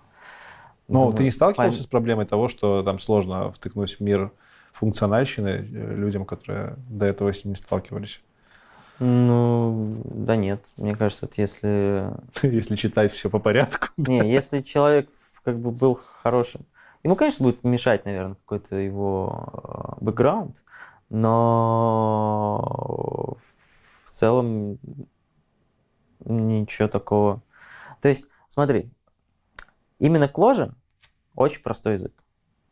[SPEAKER 1] Но
[SPEAKER 2] Думаю,
[SPEAKER 1] ты не сталкивался
[SPEAKER 2] память-
[SPEAKER 1] с проблемой того, что там сложно втыкнуть в мир функциональщины э, людям, которые до этого с ним не сталкивались?
[SPEAKER 2] Ну, да нет. Мне кажется, вот если
[SPEAKER 1] Если читать все по порядку.
[SPEAKER 2] Не, если человек как бы был хорошим, ему, конечно, будет мешать, наверное, какой-то его э, бэкграунд, но в целом ничего такого. То есть, смотри, именно Кложа очень простой язык.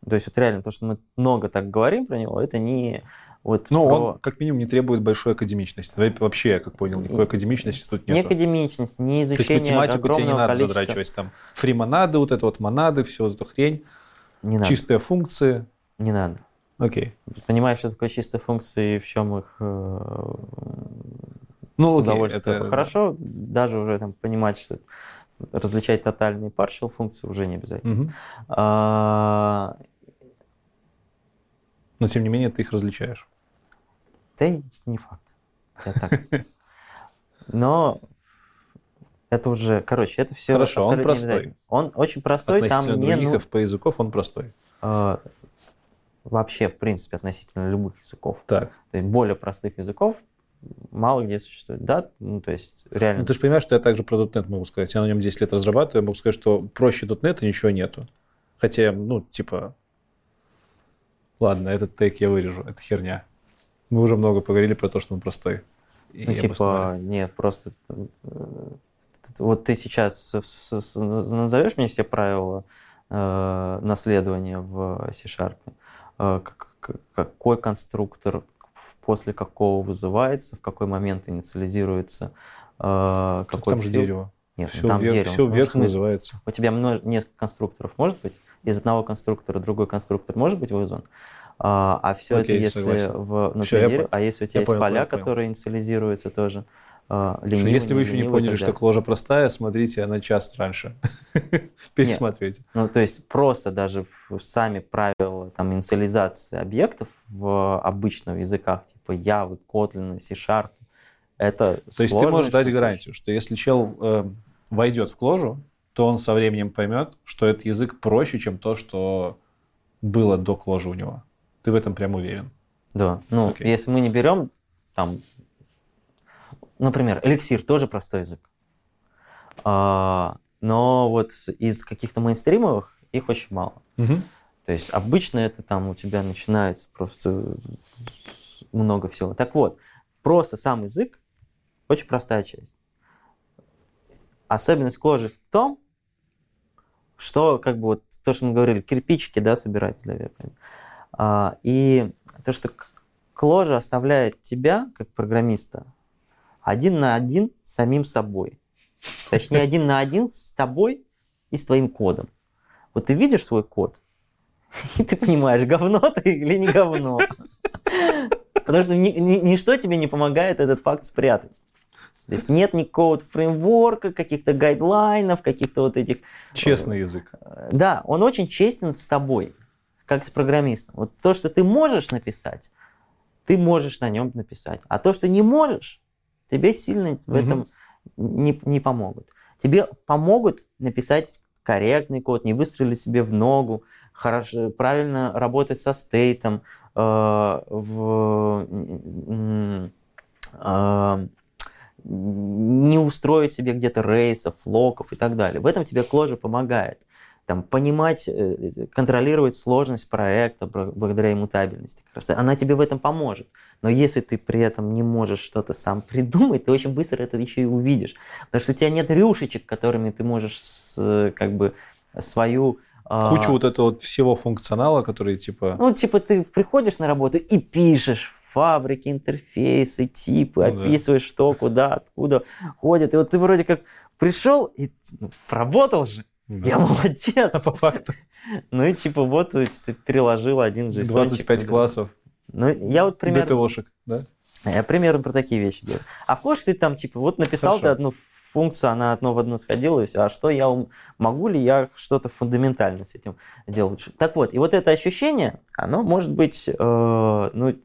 [SPEAKER 2] То есть вот реально то, что мы много так говорим про него, это не Вот
[SPEAKER 1] Ну,
[SPEAKER 2] про-
[SPEAKER 1] он как минимум не требует большой академичности. Вообще, я как понял, никакой академичности тут
[SPEAKER 2] не
[SPEAKER 1] нет.
[SPEAKER 2] академичность, не
[SPEAKER 1] То есть
[SPEAKER 2] изучение
[SPEAKER 1] математику тебе не надо
[SPEAKER 2] количества...
[SPEAKER 1] задрачивать. Там фримонады, вот это вот монады, все вот эту хрень,
[SPEAKER 2] Не надо,
[SPEAKER 1] чистые функции.
[SPEAKER 2] не надо.
[SPEAKER 1] Окей.
[SPEAKER 2] Понимаешь, что такое чистые функции и в чем их э,
[SPEAKER 1] Ну, окей,
[SPEAKER 2] удовольствие.
[SPEAKER 1] это-
[SPEAKER 2] Хорошо, даже уже там понимать, что различать тотальные и partial функции уже не обязательно.
[SPEAKER 1] Мгм.
[SPEAKER 2] А,
[SPEAKER 1] Но, тем не менее, ты их различаешь.
[SPEAKER 2] Да и не факт. Я так. Но это уже, короче, это все
[SPEAKER 1] Хорошо, он простой.
[SPEAKER 2] Он очень простой, там
[SPEAKER 1] Относительно
[SPEAKER 2] не
[SPEAKER 1] других
[SPEAKER 2] ну,
[SPEAKER 1] языков он простой.
[SPEAKER 2] э, вообще, в принципе, относительно любых языков.
[SPEAKER 1] Так.
[SPEAKER 2] То есть более простых языков мало где существует, да? Ну, то есть реально.
[SPEAKER 1] Ну, ты же понимаешь, что я также про .NET могу сказать. Я на нем 10 лет разрабатываю, я могу сказать, что проще .NET ничего нету. Хотя, ну, типа... Ладно, этот тейк я вырежу, это херня. Мы уже много поговорили про то, что он простой.
[SPEAKER 2] Ну, типа, нет, просто э, вот ты сейчас назовешь мне все правила э, наследования в C-Sharp, Э, как- как- какой конструктор после какого вызывается, в какой момент инициализируется, э, какой
[SPEAKER 1] Там же дерево.
[SPEAKER 2] Нет,
[SPEAKER 1] Все,
[SPEAKER 2] там
[SPEAKER 1] вверх,
[SPEAKER 2] дерево.
[SPEAKER 1] все
[SPEAKER 2] Ну,
[SPEAKER 1] вверх
[SPEAKER 2] смысле?
[SPEAKER 1] называется.
[SPEAKER 2] У тебя множ- несколько конструкторов может быть? Из одного конструктора другой конструктор может быть вызван? А, а все
[SPEAKER 1] Окей,
[SPEAKER 2] это если
[SPEAKER 1] согласен.
[SPEAKER 2] в внутри
[SPEAKER 1] Всё, я
[SPEAKER 2] а если у тебя
[SPEAKER 1] я
[SPEAKER 2] есть
[SPEAKER 1] понял,
[SPEAKER 2] поля,
[SPEAKER 1] понял,
[SPEAKER 2] которые инициализируются тоже, а, ленивый,
[SPEAKER 1] Если вы еще не поняли, что кложа простая, смотрите на час раньше. Пересматривайте.
[SPEAKER 2] Ну, то есть просто даже сами правила там, инициализации объектов в обычных языках, типа Java, Kotlin, C-Sharp, это
[SPEAKER 1] То есть ты можешь дать гарантию, что если чел э, войдет в кложу, то он со временем поймет, что этот язык проще, чем то, что было до кложи у него. Ты в этом прям уверен.
[SPEAKER 2] Да, ну,
[SPEAKER 1] Окей.
[SPEAKER 2] если мы не берем, там, например, эликсир тоже простой язык. А, но вот из каких-то мейнстримовых их очень мало. То есть обычно это там у тебя начинается просто много всего. Так вот, просто сам язык очень простая часть. Особенность кложи в том, что как бы вот то, что мы говорили, кирпичики, да, собирать для веб. А, и то, что кложа оставляет тебя, как программиста, один на один с самим собой. Точнее, один на один с тобой и с твоим кодом. Вот ты видишь свой код, и ты понимаешь, говно ты или не говно. Потому что ни- ни- ничто тебе не помогает этот факт спрятать. То есть нет никакого фреймворка, каких-то гайдлайнов, каких-то вот этих...
[SPEAKER 1] Честный язык.
[SPEAKER 2] Э, Да, он очень честен с тобой, как с программистом. Вот то, что ты можешь написать, ты можешь на нем написать. А то, что не можешь, тебе сильно в
[SPEAKER 1] Мгм.
[SPEAKER 2] этом не, не помогут. Тебе помогут написать корректный код, не выстрелить себе в ногу, хорошо, правильно работать со стейтом, э, в, э, не устроить себе где-то рейсов, локов и так далее. В этом тебе кложа помогает. Там, понимать, э, контролировать сложность проекта благодаря иммутабельности. Она тебе в этом поможет. Но если ты при этом не можешь что-то сам придумать, ты очень быстро это еще и увидишь. Потому что у тебя нет рюшечек, которыми ты можешь с- как бы свою... а,
[SPEAKER 1] Кучу вот этого вот всего функционала, который типа...
[SPEAKER 2] ну, типа, ты приходишь на работу и пишешь фабрики, интерфейсы, типы,
[SPEAKER 1] Ну да.
[SPEAKER 2] описываешь, что, куда, откуда ходят. И вот ты вроде как пришел и ну, поработал же.
[SPEAKER 1] Да.
[SPEAKER 2] Я молодец.
[SPEAKER 1] А по факту
[SPEAKER 2] Ну и типа вот ты переложил один JSON.
[SPEAKER 1] 25 классов
[SPEAKER 2] Ну, я вот примерно,
[SPEAKER 1] ДТОшек, да?
[SPEAKER 2] я примерно про такие вещи говорю. А в Кош ты там типа вот написал ты
[SPEAKER 1] Хорошо.
[SPEAKER 2] одну функцию, она одно в одно сходила, и все. А что я ум- могу ли я что-то фундаментально с этим делать? Так вот, и вот это ощущение, оно может быть, э, ну,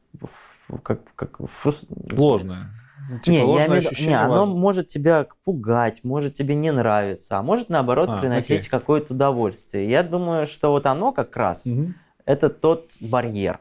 [SPEAKER 2] как, как
[SPEAKER 1] Ложное. Ну, Типа
[SPEAKER 2] не, я имею не, оно
[SPEAKER 1] важно.
[SPEAKER 2] может тебя пугать, может тебе не нравиться, а может наоборот
[SPEAKER 1] А,
[SPEAKER 2] приносить какое-то удовольствие. Я думаю, что вот оно как раз
[SPEAKER 1] Мгм.
[SPEAKER 2] это тот барьер,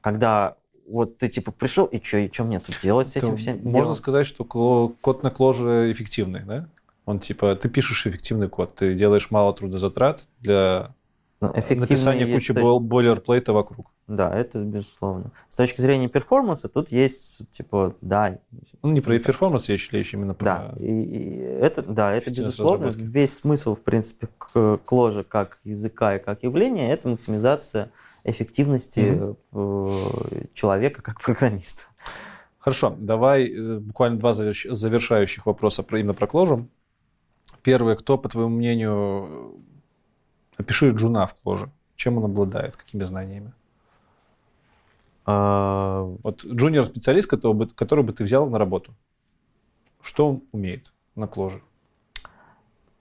[SPEAKER 2] когда вот ты типа пришел и что, и что мне тут делать с этим всем?
[SPEAKER 1] Можно
[SPEAKER 2] делом?
[SPEAKER 1] сказать, что код на кложе эффективный, да? Он типа, ты пишешь эффективный код, ты делаешь мало трудозатрат для
[SPEAKER 2] Ну, есть
[SPEAKER 1] кучи бол- бойлерплейта вокруг.
[SPEAKER 2] Да, это безусловно. С точки зрения перформанса тут есть типа да,
[SPEAKER 1] Ну, не про перформанс речь, речь именно про...
[SPEAKER 2] да, и, и это да, это безусловно
[SPEAKER 1] разработки.
[SPEAKER 2] весь смысл в принципе к коже как языка и как явления это максимизация эффективности mm-hmm. человека как программиста.
[SPEAKER 1] Хорошо, давай э, буквально два завершающих вопроса про, именно про Clojure. Первое, кто, по твоему мнению, опиши Джуна в Clojure? Чем он обладает, какими знаниями? А... Вот junior-специалист, которого бы, которого бы ты взял на работу. Что он умеет на Clojure?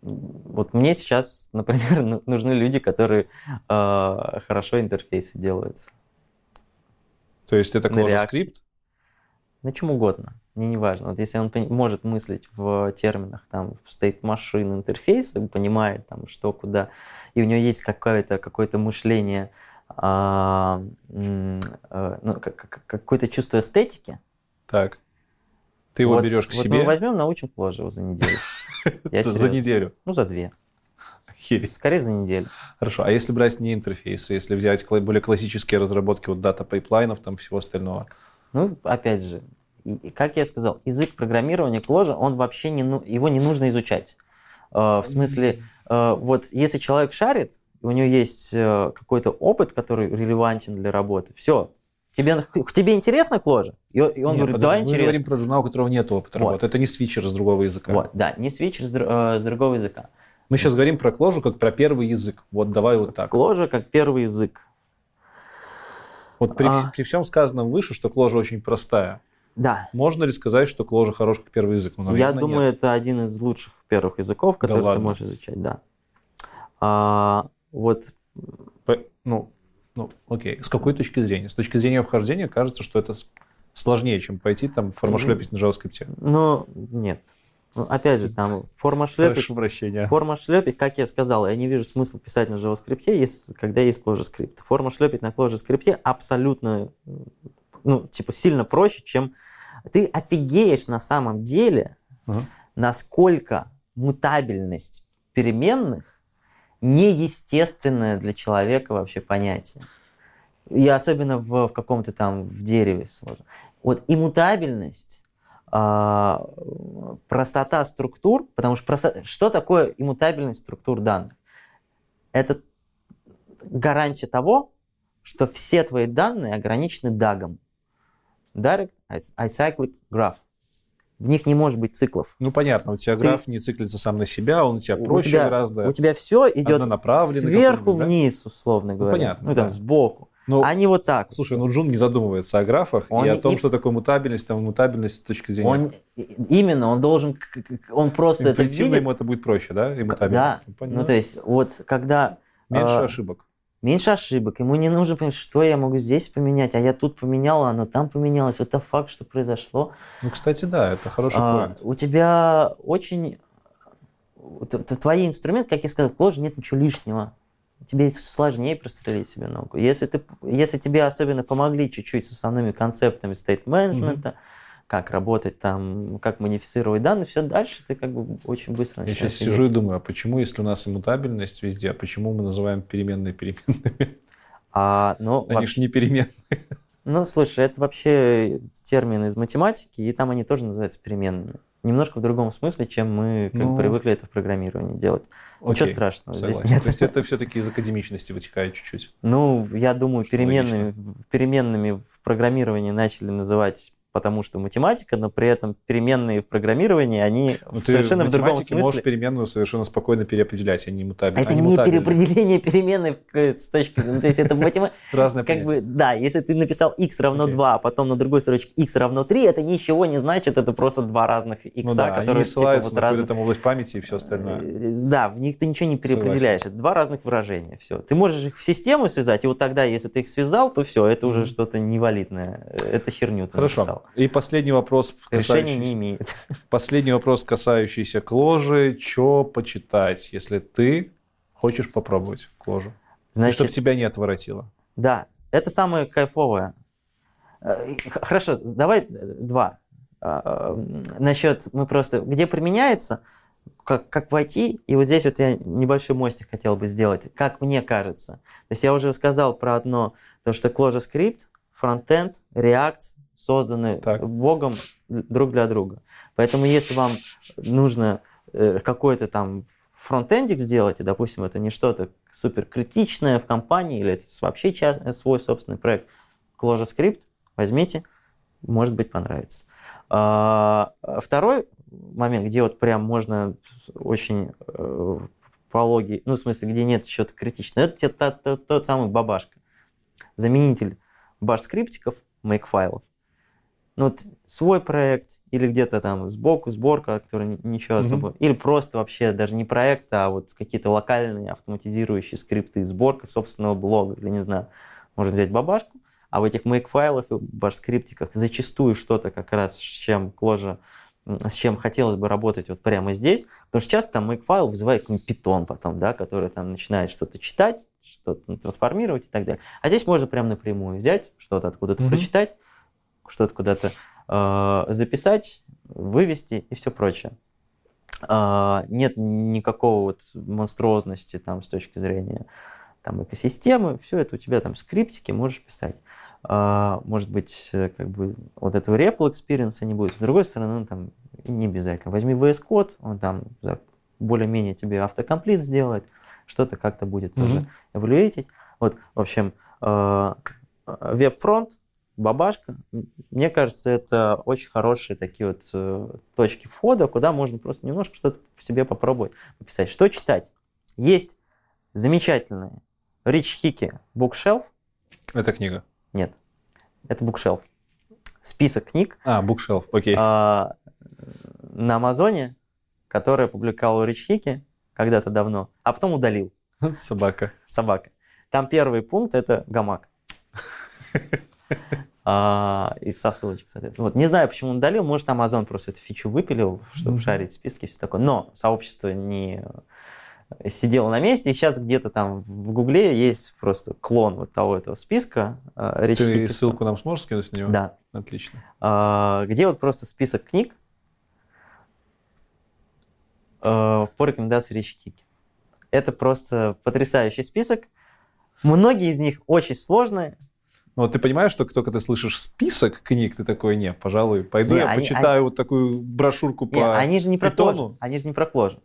[SPEAKER 2] Вот мне сейчас, например, ну, нужны люди, которые э, хорошо интерфейсы делают.
[SPEAKER 1] То есть это ClojureScript?
[SPEAKER 2] На чем угодно, мне не важно. Вот если он может мыслить в терминах там state машин интерфейса, понимает там что куда, и у него есть какое-то какое мышление, а, а, ну, какое-то чувство эстетики.
[SPEAKER 1] Так. Ты его вот, берешь к
[SPEAKER 2] вот
[SPEAKER 1] себе.
[SPEAKER 2] Мы возьмем, научим позже его за неделю.
[SPEAKER 1] За неделю?
[SPEAKER 2] Ну, за две.
[SPEAKER 1] Охереть.
[SPEAKER 2] Скорее за неделю.
[SPEAKER 1] Хорошо. А если брать не интерфейсы, если взять более классические разработки вот data pipeline ов, там всего остального?
[SPEAKER 2] Ну, опять же, как я сказал, язык программирования Clojure, он вообще не, его не нужно изучать. Э, в смысле, э, вот если человек шарит, у него есть э, какой-то опыт, который релевантен для работы, все, Тебе, тебе интересно Clojure? И, он Нет,
[SPEAKER 1] говорит, подожди, да, интересно. Мы говорим про джуна, у которого нет опыта вот. работы. Это не switcher с другого языка.
[SPEAKER 2] Вот, да, не switcher с, э, с другого языка.
[SPEAKER 1] Мы сейчас говорим про Кложу как про первый язык. Вот давай вот так.
[SPEAKER 2] Кложа как первый язык.
[SPEAKER 1] Вот при, а... при всем сказанном выше, что Кложа очень простая.
[SPEAKER 2] Да.
[SPEAKER 1] Можно ли сказать, что Кложа хорош как первый язык?
[SPEAKER 2] Ну, Я думаю, нет. это один из лучших первых языков, которые да ты можешь изучать, да. А, вот.
[SPEAKER 1] Ну, ну, окей. С какой точки зрения? С точки зрения обхождения кажется, что это сложнее, чем пойти там формошлепить на JavaScript.
[SPEAKER 2] Ну, нет. Ну, опять же, там форма шлепить, форма шлепить, как я сказал, я не вижу смысла писать на JavaScript, если, когда есть ClojureScript. Форма шлепить на ClojureScript абсолютно, ну, типа, сильно проще, чем... Ты офигеешь на самом деле, uh-huh. насколько мутабельность переменных неестественное для человека вообще понятие. И особенно в, в каком-то там в дереве сложно. Вот иммутабельность, э, простота структур, потому что просто, что такое иммутабельность структур данных? Это гарантия того, что все твои данные ограничены дагом. Direct Acyclic Graph. В них не может быть циклов.
[SPEAKER 1] Ну, понятно, у тебя граф Ты... не циклится сам на себя, он у тебя проще у
[SPEAKER 2] тебя,
[SPEAKER 1] гораздо.
[SPEAKER 2] У тебя все идет сверху вниз, да? условно ну, говоря. Ну, понятно. Ну, там, да. сбоку. Но, а не вот так.
[SPEAKER 1] Слушай, ну Джун не задумывается о графах он и о том, и... что такое мутабельность, там мутабельность с точки зрения.
[SPEAKER 2] Он, именно, он должен, он просто
[SPEAKER 1] это видит. ему это будет проще, да, и
[SPEAKER 2] мутабельность. Да, ну, ну то есть вот когда...
[SPEAKER 1] Меньше э, ошибок
[SPEAKER 2] меньше ошибок. Ему не нужно понять, что я могу здесь поменять, а я тут поменял, а оно там поменялось. Это факт, что произошло.
[SPEAKER 1] Ну, кстати, да, это хороший а,
[SPEAKER 2] У тебя очень... Твои инструменты, как я сказал, в коже нет ничего лишнего. Тебе сложнее прострелить себе ногу. Если, ты, если тебе особенно помогли чуть-чуть с основными концептами стейт-менеджмента, mm-hmm как работать там, как модифицировать данные, все дальше ты как бы очень быстро
[SPEAKER 1] начинаешь. Я сейчас сижу и думаю, а почему, если у нас иммутабельность везде, а почему мы называем переменные переменными?
[SPEAKER 2] А, ну,
[SPEAKER 1] Они вообще... же не переменные.
[SPEAKER 2] Ну, слушай, это вообще термин из математики, и там они тоже называются переменными. Немножко в другом смысле, чем мы как ну, привыкли это в программировании делать. Окей, Ничего страшного
[SPEAKER 1] согласен. здесь нет. То есть это все-таки из академичности вытекает чуть-чуть?
[SPEAKER 2] Ну, я думаю, переменными, переменными в программировании начали называть потому что математика, но при этом переменные в программировании, они
[SPEAKER 1] ну, совершенно в, в другом смысле. можешь переменную совершенно спокойно переопределять, они мутабельны.
[SPEAKER 2] Это не переопределение переменной с точки, ну, то есть это математика.
[SPEAKER 1] Разное
[SPEAKER 2] как бы, да, если ты написал x равно 2, а потом на другой строчке x равно 3, это ничего не значит, это просто два разных x, ну, да, которые
[SPEAKER 1] они типа, вот на разные... там область памяти и все остальное. Э,
[SPEAKER 2] да, в них ты ничего не переопределяешь, это два разных выражения, все. Ты можешь их в систему связать, и вот тогда, если ты их связал, то все, это уже что-то невалидное, это херню ты
[SPEAKER 1] Хорошо.
[SPEAKER 2] написал.
[SPEAKER 1] И последний вопрос.
[SPEAKER 2] Решения не имеет.
[SPEAKER 1] Последний вопрос, касающийся кложи. Что почитать, если ты хочешь попробовать кложу? Значит, чтобы тебя не отворотило.
[SPEAKER 2] Да, это самое кайфовое. Э, хорошо, давай два. А, э, Насчет мы просто, где применяется, как, как войти, и вот здесь вот я небольшой мостик хотел бы сделать, как мне кажется. То есть я уже сказал про одно, то что ClojureScript, фронтенд, React, созданы так. Богом друг для друга. Поэтому если вам нужно э, какой-то там фронтендик сделать, и, допустим, это не что-то супер критичное в компании, или это вообще част, свой собственный проект, ClojureScript возьмите, может быть, понравится. А, второй момент, где вот прям можно очень э, по логике, ну, в смысле, где нет чего-то критичного, это тот, тот, тот самый бабашка. Заменитель баш-скриптиков, make-файлов. Ну, вот свой проект или где-то там сбоку сборка, которая ничего особо... Mm-hmm. Или просто вообще даже не проект, а вот какие-то локальные автоматизирующие скрипты, сборка собственного блога, или не знаю. Можно взять бабашку, а в этих make-файлах и баш-скриптиках зачастую что-то как раз с чем кложа с чем хотелось бы работать вот прямо здесь, потому что часто там make-файл вызывает какой-нибудь питон потом, да, который там начинает что-то читать, что-то трансформировать и так далее. А здесь можно прямо напрямую взять, что-то откуда-то mm-hmm. прочитать, что-то куда-то э, записать, вывести и все прочее. Э, нет никакого вот монструозности там с точки зрения там экосистемы, все это у тебя там скриптики можешь писать. А, может быть, э, как бы вот этого REPL experience не будет. С другой стороны, он там не обязательно. Возьми VS Code, он там более-менее тебе автокомплит сделает, что-то как-то будет mm-hmm. тоже эволюетить. Вот, в общем, а, веб-фронт, бабашка, мне кажется, это очень хорошие такие вот э, точки входа, куда можно просто немножко что-то по себе попробовать написать. Что читать? Есть замечательные Рич Хики Bookshelf.
[SPEAKER 1] Это книга.
[SPEAKER 2] Нет. Это букшелф. Список книг.
[SPEAKER 1] А, букшелф, окей.
[SPEAKER 2] А, на Амазоне, который опубликовал Рич Хики когда-то давно, а потом удалил.
[SPEAKER 1] Собака.
[SPEAKER 2] Собака. Там первый пункт это гамак. А, и со ссылочек, соответственно. Вот. Не знаю, почему он удалил, может, Amazon просто эту фичу выпилил, чтобы шарить списки и все такое. Но сообщество не сидел на месте, и сейчас где-то там в Гугле есть просто клон вот того этого списка.
[SPEAKER 1] Э, Речь Ты ссылку нам сможешь скинуть на него?
[SPEAKER 2] Да.
[SPEAKER 1] Отлично.
[SPEAKER 2] А, где вот просто список книг э, по рекомендации Речи Кики. Это просто потрясающий список. Многие из них очень сложные,
[SPEAKER 1] ну, вот ты понимаешь, что только ты слышишь список книг, ты такой, не, пожалуй, пойду не, я они, почитаю они, вот такую брошюрку не, по
[SPEAKER 2] они же не про питону. Они же не про кложу.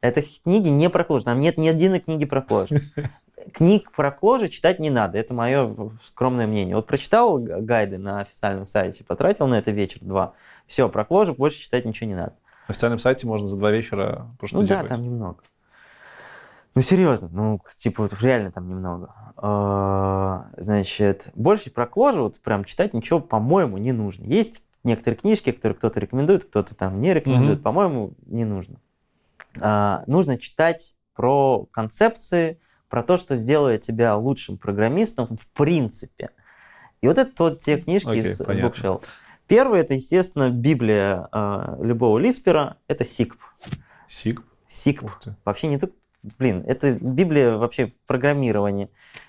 [SPEAKER 2] Это книги не про кожу. Там нет ни одной книги про кожу. Книг про кожу читать не надо. Это мое скромное мнение. Вот прочитал гайды на официальном сайте, потратил на это вечер-два. Все, про кожу больше читать ничего не надо.
[SPEAKER 1] На официальном сайте можно за два вечера
[SPEAKER 2] Ну да, там немного. Ну, серьезно, ну, типа, реально там немного. А, значит, больше про кожу вот прям читать ничего, по-моему, не нужно. Есть некоторые книжки, которые кто-то рекомендует, кто-то там не рекомендует. Mm-hmm. По-моему, не нужно. А, нужно читать про концепции, про то, что сделает тебя лучшим программистом в принципе. И вот это вот те книжки okay, из, из Bookshelf. Первый это, естественно, Библия э, любого Лиспера, это SIGP.
[SPEAKER 1] SIGP?
[SPEAKER 2] SIGP. Вообще не только, блин, это Библия вообще программирования.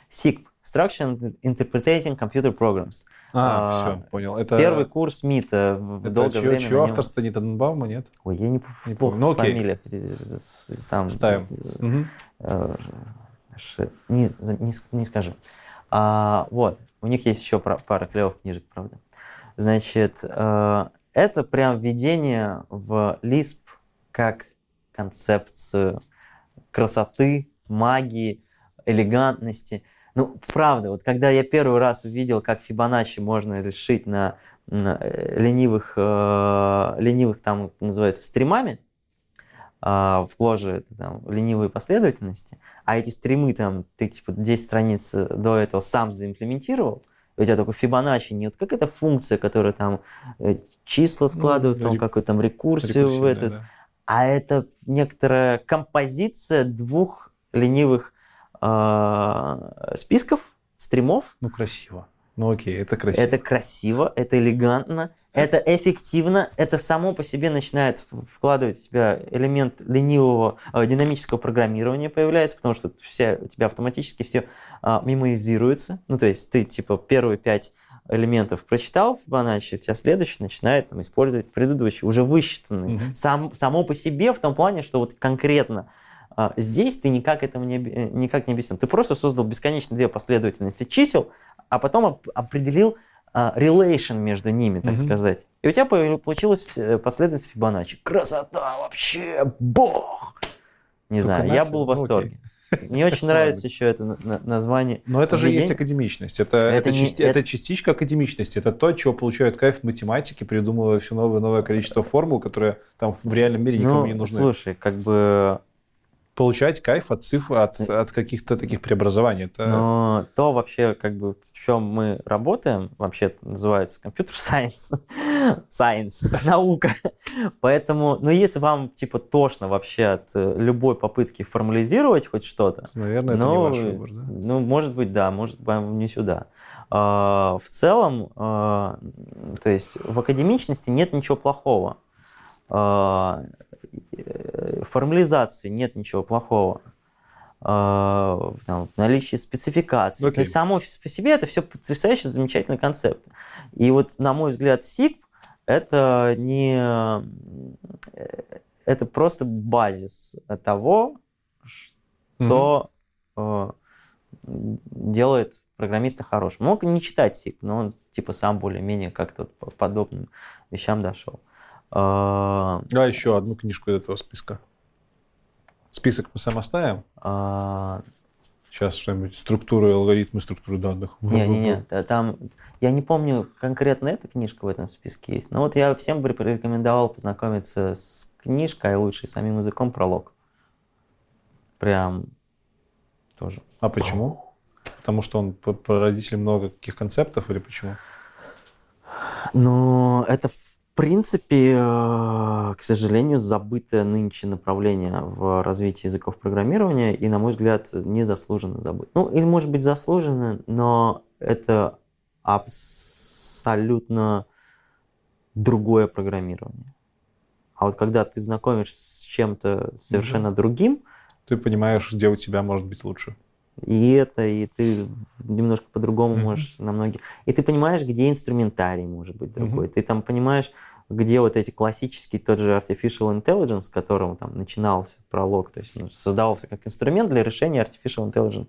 [SPEAKER 2] SIGP. Structure Interpreting Computer Programs.
[SPEAKER 1] А, а все, понял. Это...
[SPEAKER 2] Первый курс МИТа в
[SPEAKER 1] это
[SPEAKER 2] долгое
[SPEAKER 1] чье, время. Чье авторство не Таненбаума, нет?
[SPEAKER 2] Ой, я не, не плохо ну, в фамилиях.
[SPEAKER 1] Там, Ставим.
[SPEAKER 2] Угу. Не, не, не скажи. А, вот, у них есть еще пара клевых книжек, правда. Значит, э, это прям введение в Lisp как концепцию красоты, магии, элегантности. Ну, правда, вот когда я первый раз увидел, как Фибоначчи можно решить на, на э, ленивых, э, ленивых там называется стримами, э, в это там ленивые последовательности, а эти стримы там ты типа 10 страниц до этого сам заимплементировал, у тебя такой Фибоначчи нет, как эта функция, которая там э, числа ну, складывает, ну, там какую-то там рекурсию в этот, да. А это некоторая композиция двух ленивых э, списков, стримов.
[SPEAKER 1] Ну, красиво. Ну, окей, это красиво.
[SPEAKER 2] Это красиво, это элегантно, это эффективно, это само по себе начинает вкладывать в тебя элемент ленивого э, динамического программирования появляется, потому что все, у тебя автоматически все э, мемоизируется. Ну, то есть ты, типа, первые пять элементов прочитал Fibonacci, у тебя следующий начинает там, использовать предыдущий, уже высчитанный. Mm-hmm. Сам, само по себе в том плане, что вот конкретно а, здесь ты никак этому не, никак не объяснил. Ты просто создал бесконечно две последовательности чисел, а потом определил uh, relation между ними, так mm-hmm. сказать. И у тебя получилась э, последовательность Фибоначчи. Красота вообще, бог! Не
[SPEAKER 1] Только
[SPEAKER 2] знаю, я
[SPEAKER 1] нахер?
[SPEAKER 2] был в
[SPEAKER 1] Ну, окей.
[SPEAKER 2] Мне очень нравится еще это на- на- название.
[SPEAKER 1] Но это же есть академичность. Это,
[SPEAKER 2] Это
[SPEAKER 1] частичка академичности. Это то, от чего получают кайф в математике, придумывая все новое и новое количество формул, которые там в реальном мире никому
[SPEAKER 2] Ну,
[SPEAKER 1] не нужны.
[SPEAKER 2] слушай, как бы
[SPEAKER 1] Получать кайф от цифр, от, от каких-то таких преобразований. Это...
[SPEAKER 2] Но то вообще, как бы, в чем мы работаем, вообще называется computer science, science, наука. Поэтому, ну, если вам, типа, тошно вообще от э, любой попытки формализировать хоть что-то,
[SPEAKER 1] Наверное, это
[SPEAKER 2] ну,
[SPEAKER 1] не ваш выбор, да?
[SPEAKER 2] ну, может быть, да, может, вам не сюда. А, В целом, а, то есть в академичности нет ничего плохого. А, э, формализации нет ничего плохого. А, там, в наличии спецификации.
[SPEAKER 1] Окей.
[SPEAKER 2] То есть само по себе это все потрясающе замечательный концепт. И вот, на мой взгляд, SIG это не э, это просто базис того, что э, делает программиста хорошим. Мог не читать SIG, но он типа сам более-менее как-то по подобным вещам дошел.
[SPEAKER 1] А еще одну книжку из этого списка. Список мы сам оставим.
[SPEAKER 2] э,
[SPEAKER 1] Сейчас что-нибудь структуры, алгоритмы структуры данных.
[SPEAKER 2] Не-не-не, та- там, я не помню, конкретно эта книжка в этом списке есть, но вот я всем бы порекомендовал познакомиться с книжкой, а лучше самим языком пролог. Прям тоже.
[SPEAKER 1] А почему? Потому что он по- породитель много каких концептов или почему?
[SPEAKER 2] Но это, в принципе, э, к сожалению, забытое нынче направление в развитии языков программирования и, на мой взгляд, незаслуженно забыто. Ну, или, может быть, заслуженно, но это абсолютно другое программирование. А вот когда ты знакомишься с чем-то совершенно другим,
[SPEAKER 1] Ты понимаешь, где у тебя может быть лучше.
[SPEAKER 2] И это, и ты немножко по-другому
[SPEAKER 1] Мгм.
[SPEAKER 2] можешь на многие... И ты понимаешь, где инструментарий может быть другой.
[SPEAKER 1] Мгм.
[SPEAKER 2] Ты там понимаешь, где вот эти классические, тот же Artificial Intelligence, с которым там начинался пролог, то есть ну, создавался как инструмент для решения Artificial Intelligence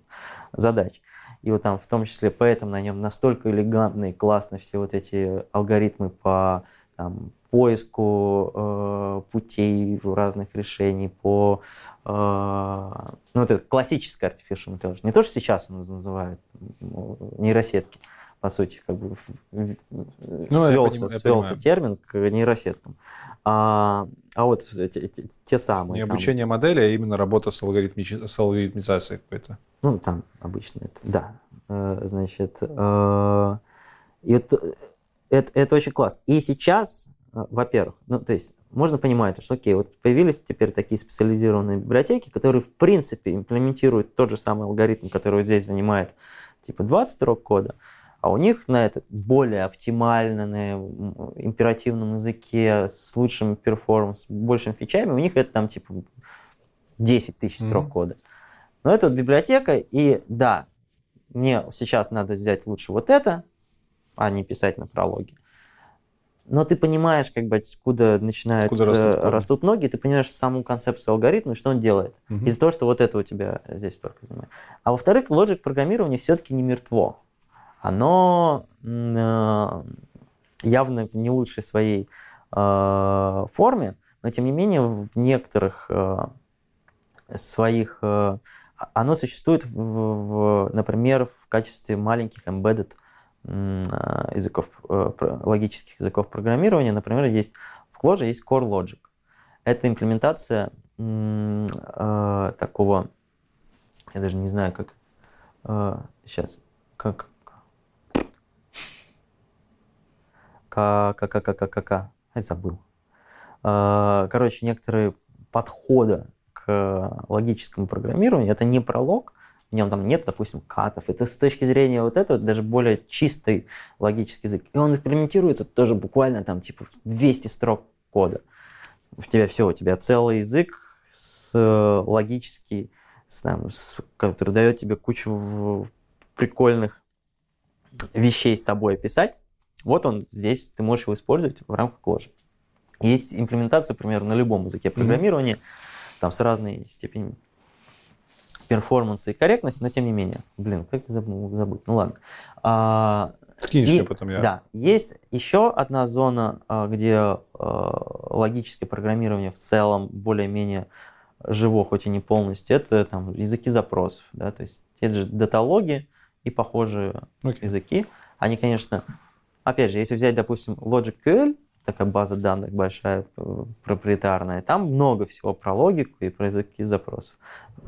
[SPEAKER 2] задач. И вот там в том числе поэтому на нем настолько элегантно и классно все вот эти алгоритмы по там, поиску э, путей разных решений, по э, ну, это классическая artificial intelligence. Не то, что сейчас он называют ну, нейросетки, по сути, как бы
[SPEAKER 1] Ну,
[SPEAKER 2] свелся,
[SPEAKER 1] поним- я
[SPEAKER 2] свелся
[SPEAKER 1] понимаю.
[SPEAKER 2] термин к нейросеткам. А, а вот эти- эти- те самые.
[SPEAKER 1] Не
[SPEAKER 2] там,
[SPEAKER 1] обучение модели, а именно работа с, алгоритмичи- с алгоритмизацией какой-то.
[SPEAKER 2] Ну, там обычно это, да. Э, Значит, э, и вот э, это, это очень классно. И сейчас, во-первых, ну, то есть можно понимать, что, окей, вот появились теперь такие специализированные библиотеки, которые, в принципе, имплементируют тот же самый алгоритм, который вот здесь занимает, типа, 20 строк кода, а у них на это более оптимально, на м, императивном языке, с лучшим перформанс, с большими фичами, у них это там, типа, 10 тысяч строк
[SPEAKER 1] Мгм.
[SPEAKER 2] кода. Но это вот библиотека, и да, мне сейчас надо взять лучше вот это, а не писать на прологе. Но ты понимаешь, как бы, откуда начинают
[SPEAKER 1] Откуда растут
[SPEAKER 2] растут ноги, ты понимаешь саму концепцию алгоритма и что он делает.
[SPEAKER 1] Мгм.
[SPEAKER 2] Из-за того, что вот это у тебя здесь только занимает. А во-вторых, лоджик программирования все-таки не мертво. Оно э, явно в не лучшей своей э, форме, но тем не менее в некоторых э, своих... э, оно существует, в, в- например, в качестве маленьких embedded языков, э, логических языков программирования. Например, есть в Clojure есть Core Logic. Это имплементация э, такого, я даже не знаю, как сейчас, как как как как как как как я забыл. Э, Короче, некоторые подходы к логическому программированию, это не пролог, в нем там нет, допустим, катов. Это с точки зрения вот этого даже более чистый логический язык. И он имплементируется тоже буквально там типа 200 строк кода. У тебя все, у тебя целый язык с э, логический, с, там, с- который дает тебе кучу прикольных вещей с собой описать. Вот он здесь, ты можешь его использовать в рамках Clojure. Есть имплементация, например, на любом языке программирования, там с разной степенью перформанса и корректности, но тем не менее. Блин, как я мог забыть? Ну ладно. А,
[SPEAKER 1] Скинешь
[SPEAKER 2] и-
[SPEAKER 1] мне потом я.
[SPEAKER 2] Да, есть еще одна зона, а, где а, логическое программирование в целом более-менее живо, хоть и не полностью, это там языки запросов, да, то есть те же даталоги и похожие
[SPEAKER 1] Окей.
[SPEAKER 2] языки. Они, конечно, опять же, если взять, допустим, LogicQL, такая база данных большая, э, проприетарная, там много всего про логику и про языки запросов.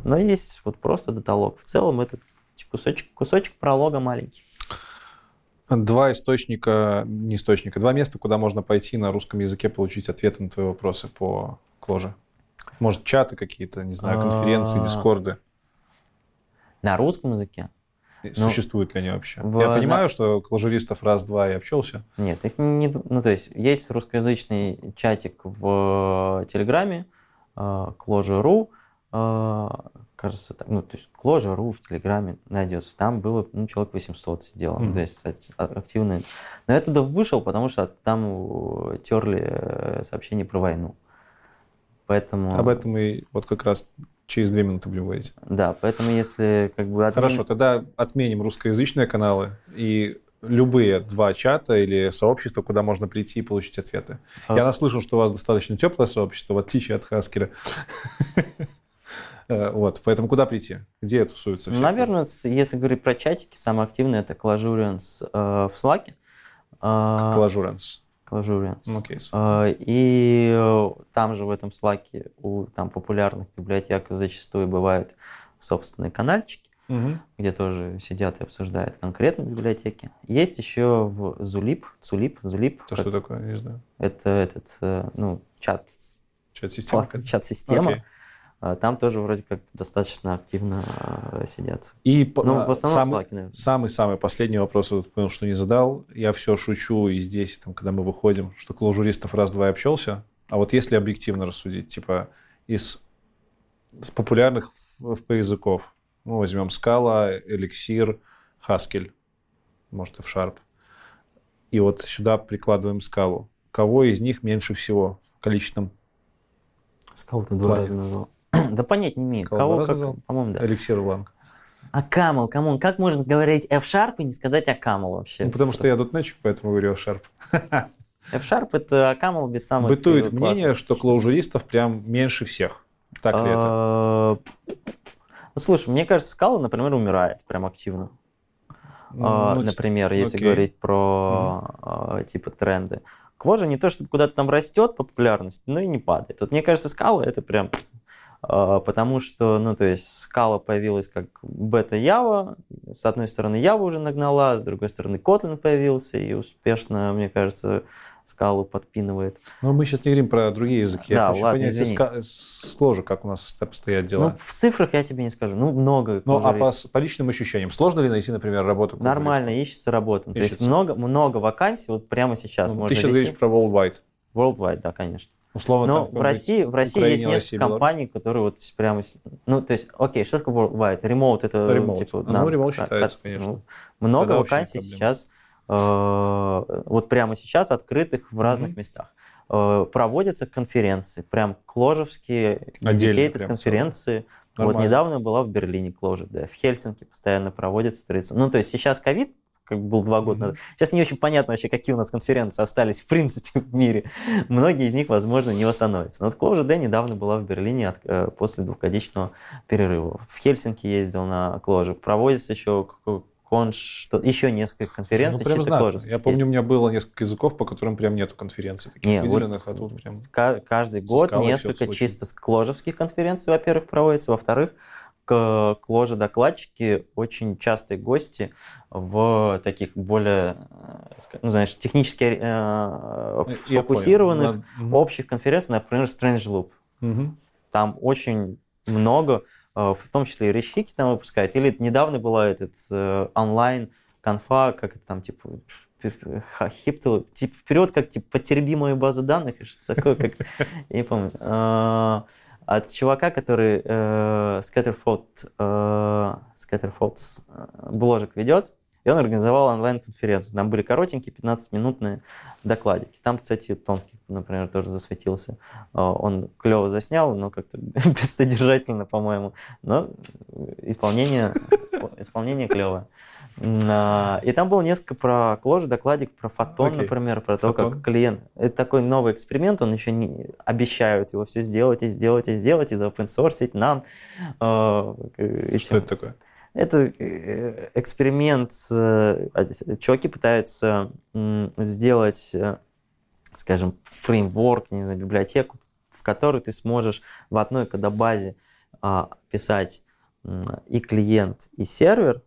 [SPEAKER 2] Но есть вот просто даталог. В целом это кусочек, кусочек пролога маленький.
[SPEAKER 1] Два источника, не источника, два места, куда можно пойти на русском языке получить ответы на твои вопросы по кложе. Может, чаты какие-то, не знаю, конференции,
[SPEAKER 2] А.
[SPEAKER 1] дискорды.
[SPEAKER 2] На русском языке?
[SPEAKER 1] Существуют ли они вообще?
[SPEAKER 2] в-
[SPEAKER 1] Я понимаю, что клажуристов раз-два и общался.
[SPEAKER 2] Нет, их не... Ну, то есть, есть русскоязычный чатик в Телеграме, э, Clojure.ru, э, кажется, так, ну, то есть, Clojure.ru в Телеграме найдется. Там было, ну, человек 800 сидело, ну,
[SPEAKER 1] Мгм.
[SPEAKER 2] то есть, ак- а- активные. Но я туда вышел, потому что там э, терли э, сообщения про войну. Поэтому...
[SPEAKER 1] Об этом и вот как раз через две минуты будем говорить.
[SPEAKER 2] Да, поэтому если как бы... админ-
[SPEAKER 1] Хорошо, тогда отменим русскоязычные каналы и любые два чата или сообщества, куда можно прийти и получить ответы.
[SPEAKER 2] А-
[SPEAKER 1] Я наслышан, что у вас достаточно теплое сообщество, в отличие от Хаскера. Э, Вот, поэтому куда прийти? Где тусуются все?
[SPEAKER 2] Наверное, если говорить про чатики, самый активный это Clojurians э, в Slack.
[SPEAKER 1] Клажуренс.
[SPEAKER 2] Clojurians.
[SPEAKER 1] Окей.
[SPEAKER 2] Э, И э, там же в этом Slack у там, популярных библиотек зачастую бывают собственные канальчики,
[SPEAKER 1] Мгм.
[SPEAKER 2] где тоже сидят и обсуждают конкретные библиотеки. Есть еще в Zulip, Zulip, Zulip.
[SPEAKER 1] Это что такое? Не знаю.
[SPEAKER 2] Это этот, э, ну, чат,
[SPEAKER 1] Чат-система.
[SPEAKER 2] чат-система.
[SPEAKER 1] Окей.
[SPEAKER 2] Э, Там тоже вроде как достаточно активно э, сидят.
[SPEAKER 1] И
[SPEAKER 2] Ну,
[SPEAKER 1] а,
[SPEAKER 2] в основном
[SPEAKER 1] самый-
[SPEAKER 2] Slack.
[SPEAKER 1] Самый-самый последний вопрос, вот понял, что не задал. Я все шучу и здесь, там, когда мы выходим, что клаужуристов раз-два и общался. А вот если объективно рассудить, типа из с популярных FP языков, ну, возьмем Scala, Elixir, Haskell, может, и в Sharp. И вот сюда прикладываем скалу. Кого из них меньше всего в количественном?
[SPEAKER 2] Скал ты два раза назвал. Да понять не имею.
[SPEAKER 1] Сказал
[SPEAKER 2] Кого, как, по-моему, да.
[SPEAKER 1] Lang.
[SPEAKER 2] А Камал, камон, как можно говорить F-Sharp и не сказать Акамал вообще?
[SPEAKER 1] Ну, потому что я дотнетчик, поэтому говорю Sharp.
[SPEAKER 2] F-Sharp это Акамал без самых...
[SPEAKER 1] Бытует
[SPEAKER 2] э,
[SPEAKER 1] мнение, что клаужуристов прям меньше всех. Так ли это?
[SPEAKER 2] А, Ну, слушай, мне кажется, Скала, например, умирает прям активно. А,
[SPEAKER 1] Ну,
[SPEAKER 2] Например, если
[SPEAKER 1] окей.
[SPEAKER 2] говорить про а, типа тренды. Кложа не то, чтобы куда-то там растет популярность, но и не падает. Вот мне кажется, скала это прям потому что, ну, то есть скала появилась как бета-ява, с одной стороны Ява уже нагнала, с другой стороны Kotlin появился и успешно, мне кажется, скалу подпинывает.
[SPEAKER 1] Но мы сейчас не говорим про другие языки.
[SPEAKER 2] Да,
[SPEAKER 1] Я хочу
[SPEAKER 2] ладно,
[SPEAKER 1] понять,
[SPEAKER 2] извини.
[SPEAKER 1] ска- с Clojure, как у нас обстоят дела.
[SPEAKER 2] Ну, в цифрах я тебе не скажу, ну, много.
[SPEAKER 1] Ну, а по, по личным ощущениям, сложно ли найти, например, работу?
[SPEAKER 2] Нормально, ищется работа. То есть
[SPEAKER 1] Ищется.
[SPEAKER 2] много, много вакансий, вот прямо сейчас
[SPEAKER 1] Ну,
[SPEAKER 2] можно
[SPEAKER 1] ты сейчас говоришь про Worldwide.
[SPEAKER 2] Worldwide, да, конечно.
[SPEAKER 1] Условно,
[SPEAKER 2] Но
[SPEAKER 1] там
[SPEAKER 2] в России, в России
[SPEAKER 1] Украине,
[SPEAKER 2] есть несколько
[SPEAKER 1] России, Беларусь.
[SPEAKER 2] компаний, которые вот прямо... Ну, то есть, окей, что такое worldwide? Remote это
[SPEAKER 1] Remote.
[SPEAKER 2] типа...
[SPEAKER 1] Ну,
[SPEAKER 2] да,
[SPEAKER 1] remote
[SPEAKER 2] ка-
[SPEAKER 1] считается,
[SPEAKER 2] ка-
[SPEAKER 1] конечно.
[SPEAKER 2] ну, много
[SPEAKER 1] Тогда
[SPEAKER 2] вакансий сейчас, э, вот прямо сейчас открытых в разных
[SPEAKER 1] Мгм.
[SPEAKER 2] местах. Э, проводятся конференции, прям кложевские dedicated конференции. Вот
[SPEAKER 1] Нормально.
[SPEAKER 2] недавно была в Берлине Clojure, да, в Хельсинки постоянно проводятся. Ну, то есть сейчас ковид, как был два года назад. Сейчас не очень понятно вообще, какие у нас конференции остались в принципе в мире. Многие из них, возможно, не восстановятся. Но вот Clojure Day недавно была в Берлине от- э, после двухгодичного перерыва. В Хельсинки ездил на Clojure. Проводится еще конш, что еще несколько
[SPEAKER 1] Слушай,
[SPEAKER 2] конференций
[SPEAKER 1] ну, прям
[SPEAKER 2] чисто. Clojure'ских
[SPEAKER 1] Я помню,
[SPEAKER 2] есть.
[SPEAKER 1] у меня было несколько языков, по которым прям нету конференций таких
[SPEAKER 2] Не, вот
[SPEAKER 1] выделенных, а тут прям...
[SPEAKER 2] Ка- Каждый год несколько чисто кложевских конференций, во-первых, проводится, во-вторых, к коже докладчики очень частые гости в таких более, э, ну, знаешь, технически э,
[SPEAKER 1] Я понял.
[SPEAKER 2] общих конференциях, например, Strange Loop.
[SPEAKER 1] Мгм.
[SPEAKER 2] Там очень много, э, в том числе и Рич Хики там выпускает. Или недавно была этот э, онлайн конфа, как это там, типа, х- хиптл, типа, вперед, как, типа, потереби мою базу данных, и что такое, как, я не помню. Э, От чувака, который э, Scatterfold, э, Scatterfold э, бложек ведет, и он организовал онлайн-конференцию. Там были коротенькие 15-минутные докладики. Там, кстати, Тонский, например, тоже засветился. Э, Он клево заснял, но как-то бессодержательно, по-моему. Но исполнение, исполнение клевое. А, И там было несколько про Clojure, докладик про Фотон,
[SPEAKER 1] Окей.
[SPEAKER 2] например, про то, как клиент... Это такой новый эксперимент, он еще не обещают его все сделать и сделать и сделать, и заопенсорсить нам. э, этим-
[SPEAKER 1] Что это такое?
[SPEAKER 2] Это э, эксперимент. э, Чуваки пытаются сделать, э, скажем, фреймворк, не знаю, библиотеку, в которой ты сможешь в одной кодобазе а, писать и клиент, и сервер, а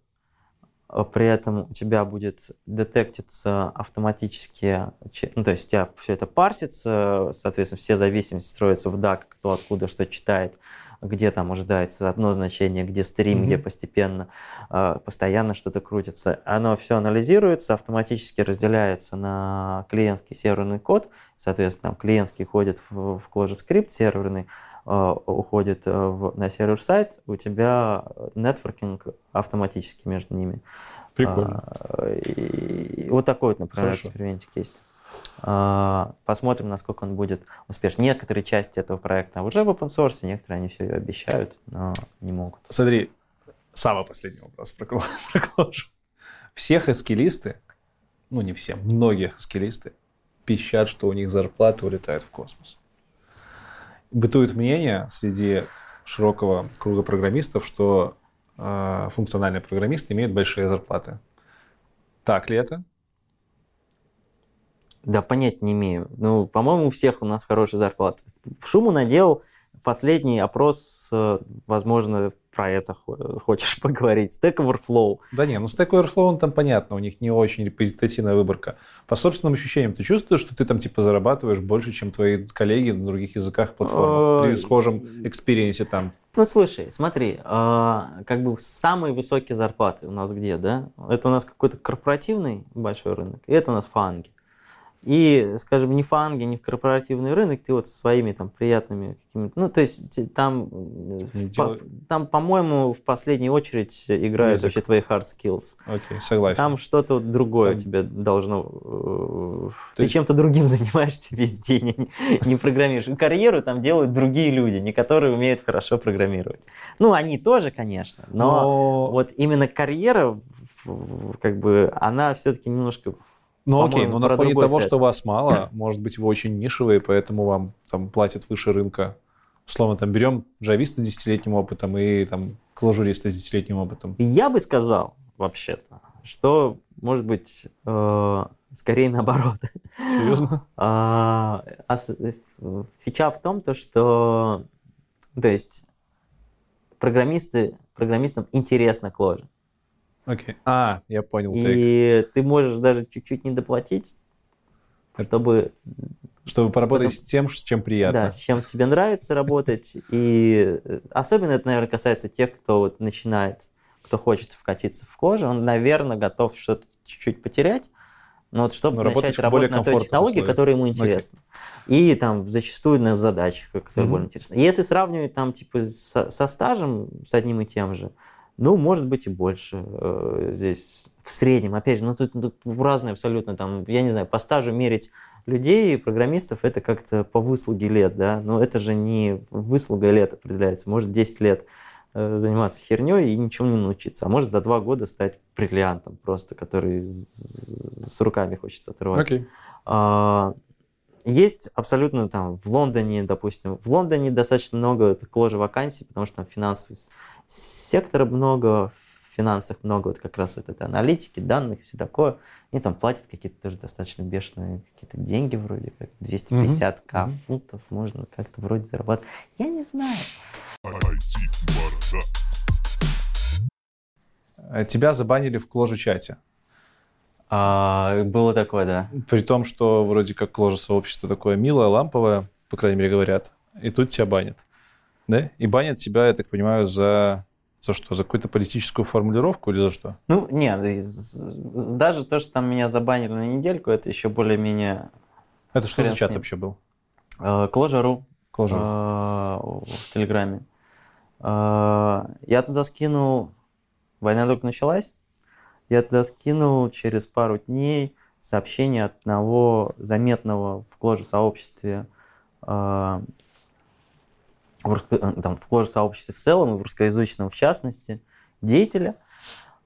[SPEAKER 2] при этом у тебя будет детектиться автоматически, че- ну, то есть у тебя все это парсится, соответственно, все зависимости строятся в DAC, кто откуда что читает, где там ожидается одно значение, где стрим,
[SPEAKER 1] Мгм.
[SPEAKER 2] где постепенно, э, постоянно что-то крутится. Оно все анализируется, автоматически разделяется на клиентский серверный код. Соответственно, там клиентский ходит в, в ClojureScript, серверный э, уходит э, в- на сервер-сайт, у тебя нетворкинг автоматически между ними.
[SPEAKER 1] Прикольно.
[SPEAKER 2] А, и- и вот такой вот, например,
[SPEAKER 1] Хорошо.
[SPEAKER 2] экспериментик есть. А, Посмотрим, насколько он будет успешен. Некоторые части этого проекта уже в open source, некоторые они все обещают, но не могут.
[SPEAKER 1] Смотри, самый последний вопрос про Clojure. Всех эскилисты, ну не все, многие эскилисты пищат, что у них зарплаты улетают в космос. Бытует мнение среди широкого круга программистов, что э, функциональные программисты имеют большие зарплаты. Так ли это?
[SPEAKER 2] Да, понять не имею. Ну, по-моему, у всех у нас хорошая зарплата. Шуму наделал последний опрос, э, возможно, про это хо- хочешь поговорить. Stack Overflow.
[SPEAKER 1] Да не, ну Stack Overflow, он там понятно, у них не очень репрезентативная выборка. По собственным ощущениям, ты чувствуешь, что ты там типа зарабатываешь больше, чем твои коллеги на других языках, платформах, при
[SPEAKER 2] Ой.
[SPEAKER 1] схожем experience е там?
[SPEAKER 2] Ну, слушай, смотри, а, как бы самые высокие зарплаты у нас где, да? Это у нас какой-то корпоративный большой рынок, и это у нас фанги. И, скажем, не фанги, не корпоративный рынок, ты вот своими там приятными какими-то... Ну, то есть там, э, по- там, по-моему, в последнюю очередь играют
[SPEAKER 1] Язык.
[SPEAKER 2] вообще твои hard skills.
[SPEAKER 1] Окей, согласен.
[SPEAKER 2] Там что-то вот другое
[SPEAKER 1] Там-
[SPEAKER 2] тебе должно... э,
[SPEAKER 1] То
[SPEAKER 2] Ты
[SPEAKER 1] есть-
[SPEAKER 2] чем-то другим занимаешься весь день, а не, не программируешь. И карьеру там делают другие люди, не которые умеют хорошо программировать. Ну, они тоже, конечно, но,
[SPEAKER 1] Но,
[SPEAKER 2] вот именно карьера, как бы, она все-таки немножко...
[SPEAKER 1] ну окей, но на фоне того,
[SPEAKER 2] свет.
[SPEAKER 1] что вас мало, может быть, вы очень нишевые, поэтому вам там платят выше рынка. Условно, там берем джависта с десятилетним опытом и там клажуриста с десятилетним опытом.
[SPEAKER 2] Я бы сказал, вообще-то, что, может быть, э, скорее наоборот.
[SPEAKER 1] Серьезно?
[SPEAKER 2] А, а фича в том, то, что то есть программисты, программистам интересно Clojure.
[SPEAKER 1] Окей. А, я понял.
[SPEAKER 2] И ты можешь даже чуть-чуть не доплатить, чтобы
[SPEAKER 1] Чтобы поработать
[SPEAKER 2] Потом-
[SPEAKER 1] с тем, с чем приятно.
[SPEAKER 2] да, с чем тебе нравится работать. И э, особенно это, наверное, касается тех, кто вот начинает, кто хочет вкатиться в кожу, он, наверное, готов что-то чуть-чуть потерять, но вот чтобы
[SPEAKER 1] Но работать
[SPEAKER 2] начать работать на той технологии,
[SPEAKER 1] условиях.
[SPEAKER 2] которая ему интересна. И там зачастую на задачах, которые
[SPEAKER 1] Мгм.
[SPEAKER 2] более интересны. Если сравнивать там типа со, со стажем, с одним и тем же, ну, может быть и больше э, здесь в среднем. Опять же, ну тут, тут разные абсолютно там, я не знаю, по стажу мерить людей, программистов, это как-то по выслуге лет, да, но это же не выслуга лет определяется, может 10 лет э, заниматься херней и ничего не научиться, а может за два года стать бриллиантом просто, который с, руками хочется отрывать.
[SPEAKER 1] Окей.
[SPEAKER 2] А, Есть абсолютно там в Лондоне, допустим, в Лондоне достаточно много же вакансий, потому что там финансовый сектора много, в финансах много вот как раз вот это аналитики, данных и все такое. Они там платят какие-то тоже достаточно бешеные какие-то деньги вроде как 250к
[SPEAKER 1] Мгм.
[SPEAKER 2] фунтов можно как-то вроде зарабатывать. Я не знаю.
[SPEAKER 1] Э, Тебя забанили в кложе-чате.
[SPEAKER 2] А, было такое, да.
[SPEAKER 1] При том, что вроде как кложе-сообщество такое милое, ламповое, по крайней мере, говорят. И тут тебя банят. Да? И банят тебя, я так понимаю, за... За что? За какую-то политическую формулировку или за что?
[SPEAKER 2] Ну, нет, даже то, что там меня забанили на недельку, это еще более-менее
[SPEAKER 1] Это что за чат вообще был?
[SPEAKER 2] э, Clojure.ru.
[SPEAKER 1] Кложе.
[SPEAKER 2] а, в Телеграме. А, Я туда скинул, война только началась, я туда скинул через пару дней сообщение от одного заметного в Кложу сообществе, в, э, там, в Кложу сообществе в целом и в русскоязычном в частности, деятеля,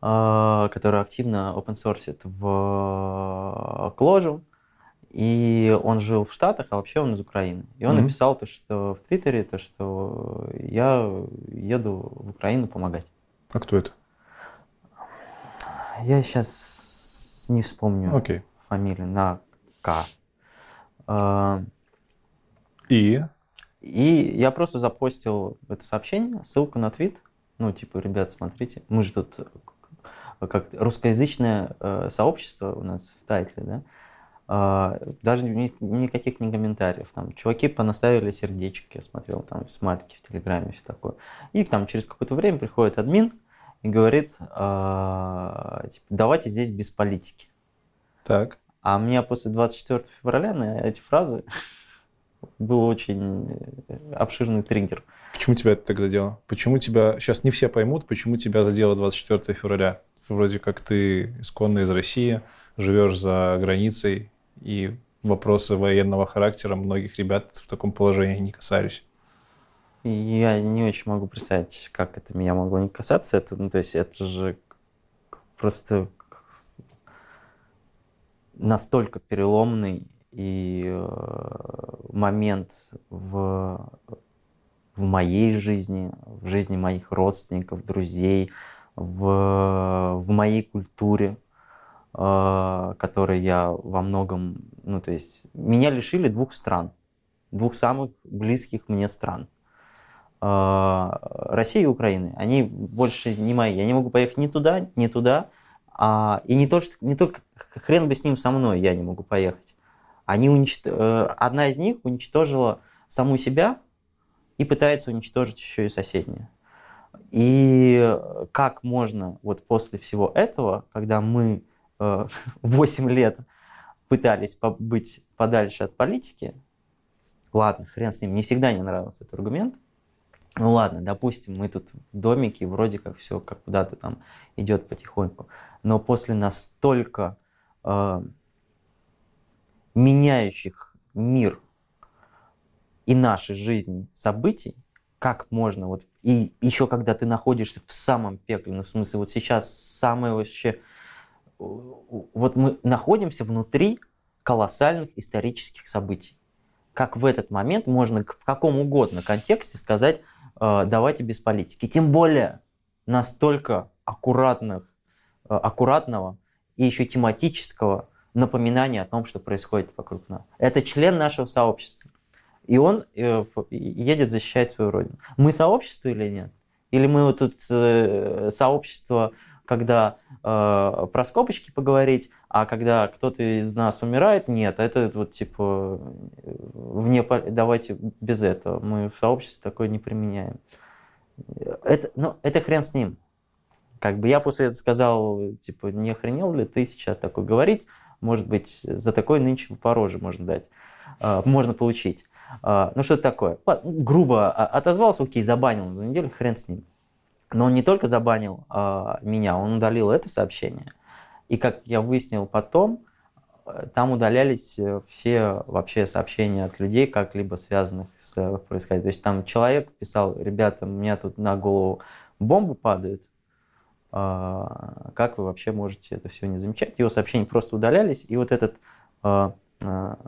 [SPEAKER 2] э, который активно open source в Кложу. И он жил в Штатах, а вообще он из Украины. И он mm-hmm. написал то, что в Твиттере, то, что я еду в Украину помогать.
[SPEAKER 1] А кто это?
[SPEAKER 2] Я сейчас не вспомню okay. фамилию на К. А,
[SPEAKER 1] и?
[SPEAKER 2] И я просто запостил это сообщение, ссылку на твит. Ну, типа, ребят, смотрите, мы же тут как русскоязычное э, сообщество у нас в тайтле, да, а, даже ни, никаких не комментариев. Там чуваки понаставили сердечки, я смотрел, там смайлики в Телеграме, все такое. И там через какое-то время приходит админ и говорит, э, типа, давайте здесь без политики.
[SPEAKER 1] Так.
[SPEAKER 2] А мне после 24 февраля на эти фразы был очень обширный триггер.
[SPEAKER 1] Почему тебя это так задело? Почему тебя... Сейчас не все поймут, почему тебя задело 24 февраля. Вроде как ты исконно из России, живешь за границей, и вопросы военного характера многих ребят в таком положении не касались.
[SPEAKER 2] Я не очень могу представить, как это меня могло не касаться. Это, ну, то есть это же просто настолько переломный и э, момент в, в моей жизни, в жизни моих родственников, друзей, в, в моей культуре, э, которой я во многом, ну то есть меня лишили двух стран, двух самых близких мне стран. Э, России и Украины, они больше не мои. Я не могу поехать ни туда, ни туда. А, и не, то, что, не только хрен бы с ним со мной, я не могу поехать. Они уничт... Э, одна из них уничтожила саму себя и пытается уничтожить еще и соседнюю. И как можно вот после всего этого, когда мы э, 8 лет пытались быть подальше от политики, ладно, хрен с ним, не всегда не нравился этот аргумент, ну ладно, допустим, мы тут в домике, вроде как все как куда-то там идет потихоньку. Но после настолько э, меняющих мир и нашей жизни событий, как можно вот и еще когда ты находишься в самом пекле, ну в смысле вот сейчас самое вообще вот мы находимся внутри колоссальных исторических событий. Как в этот момент можно в каком угодно контексте сказать, Э, давайте без политики. Тем более настолько аккуратных, э, аккуратного и еще тематического напоминания о том, что происходит вокруг нас. Это член нашего сообщества. И он э, едет защищать свою родину. Мы сообщество или нет? Или мы вот тут сообщество когда э, про скобочки поговорить, а когда кто-то из нас умирает, нет, это вот типа вне, давайте без этого, мы в сообществе такое не применяем. Это, ну, это хрен с ним. Как бы я после этого сказал, типа, не охренел ли ты сейчас такое говорить, может быть, за такой нынче по можно дать, э, можно получить. Э, ну, что это такое? Грубо отозвался, окей, забанил на неделю, хрен с ним. Но он не только забанил э, меня, он удалил это сообщение. И как я выяснил потом, там удалялись э, все вообще сообщения от людей, как-либо связанных с э, происходящим. То есть там человек писал, ребята, у меня тут на голову бомбы падают, а, как вы вообще можете это все не замечать? Его сообщения просто удалялись, и вот этот а, а,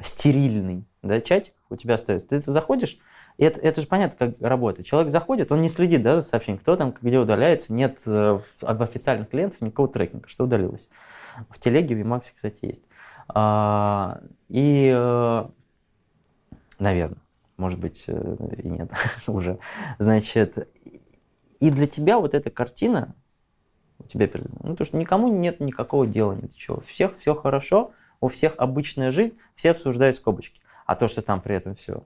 [SPEAKER 2] стерильный да, чатик у тебя остается. Ты, ты заходишь, и это, это же понятно, как работает. Человек заходит, он не следит да, за сообщением, кто там, где удаляется. Нет э, в, в официальных клиентов никакого трекинга, что удалилось. В телеге, в Emacs, кстати, есть. А, и, э, наверное, может быть, э, и нет уже. Значит, и для тебя вот эта картина, у тебя перед ну, то, что никому нет никакого дела, нет ничего. У всех все хорошо, у всех обычная жизнь, все обсуждают скобочки. А то, что там при этом все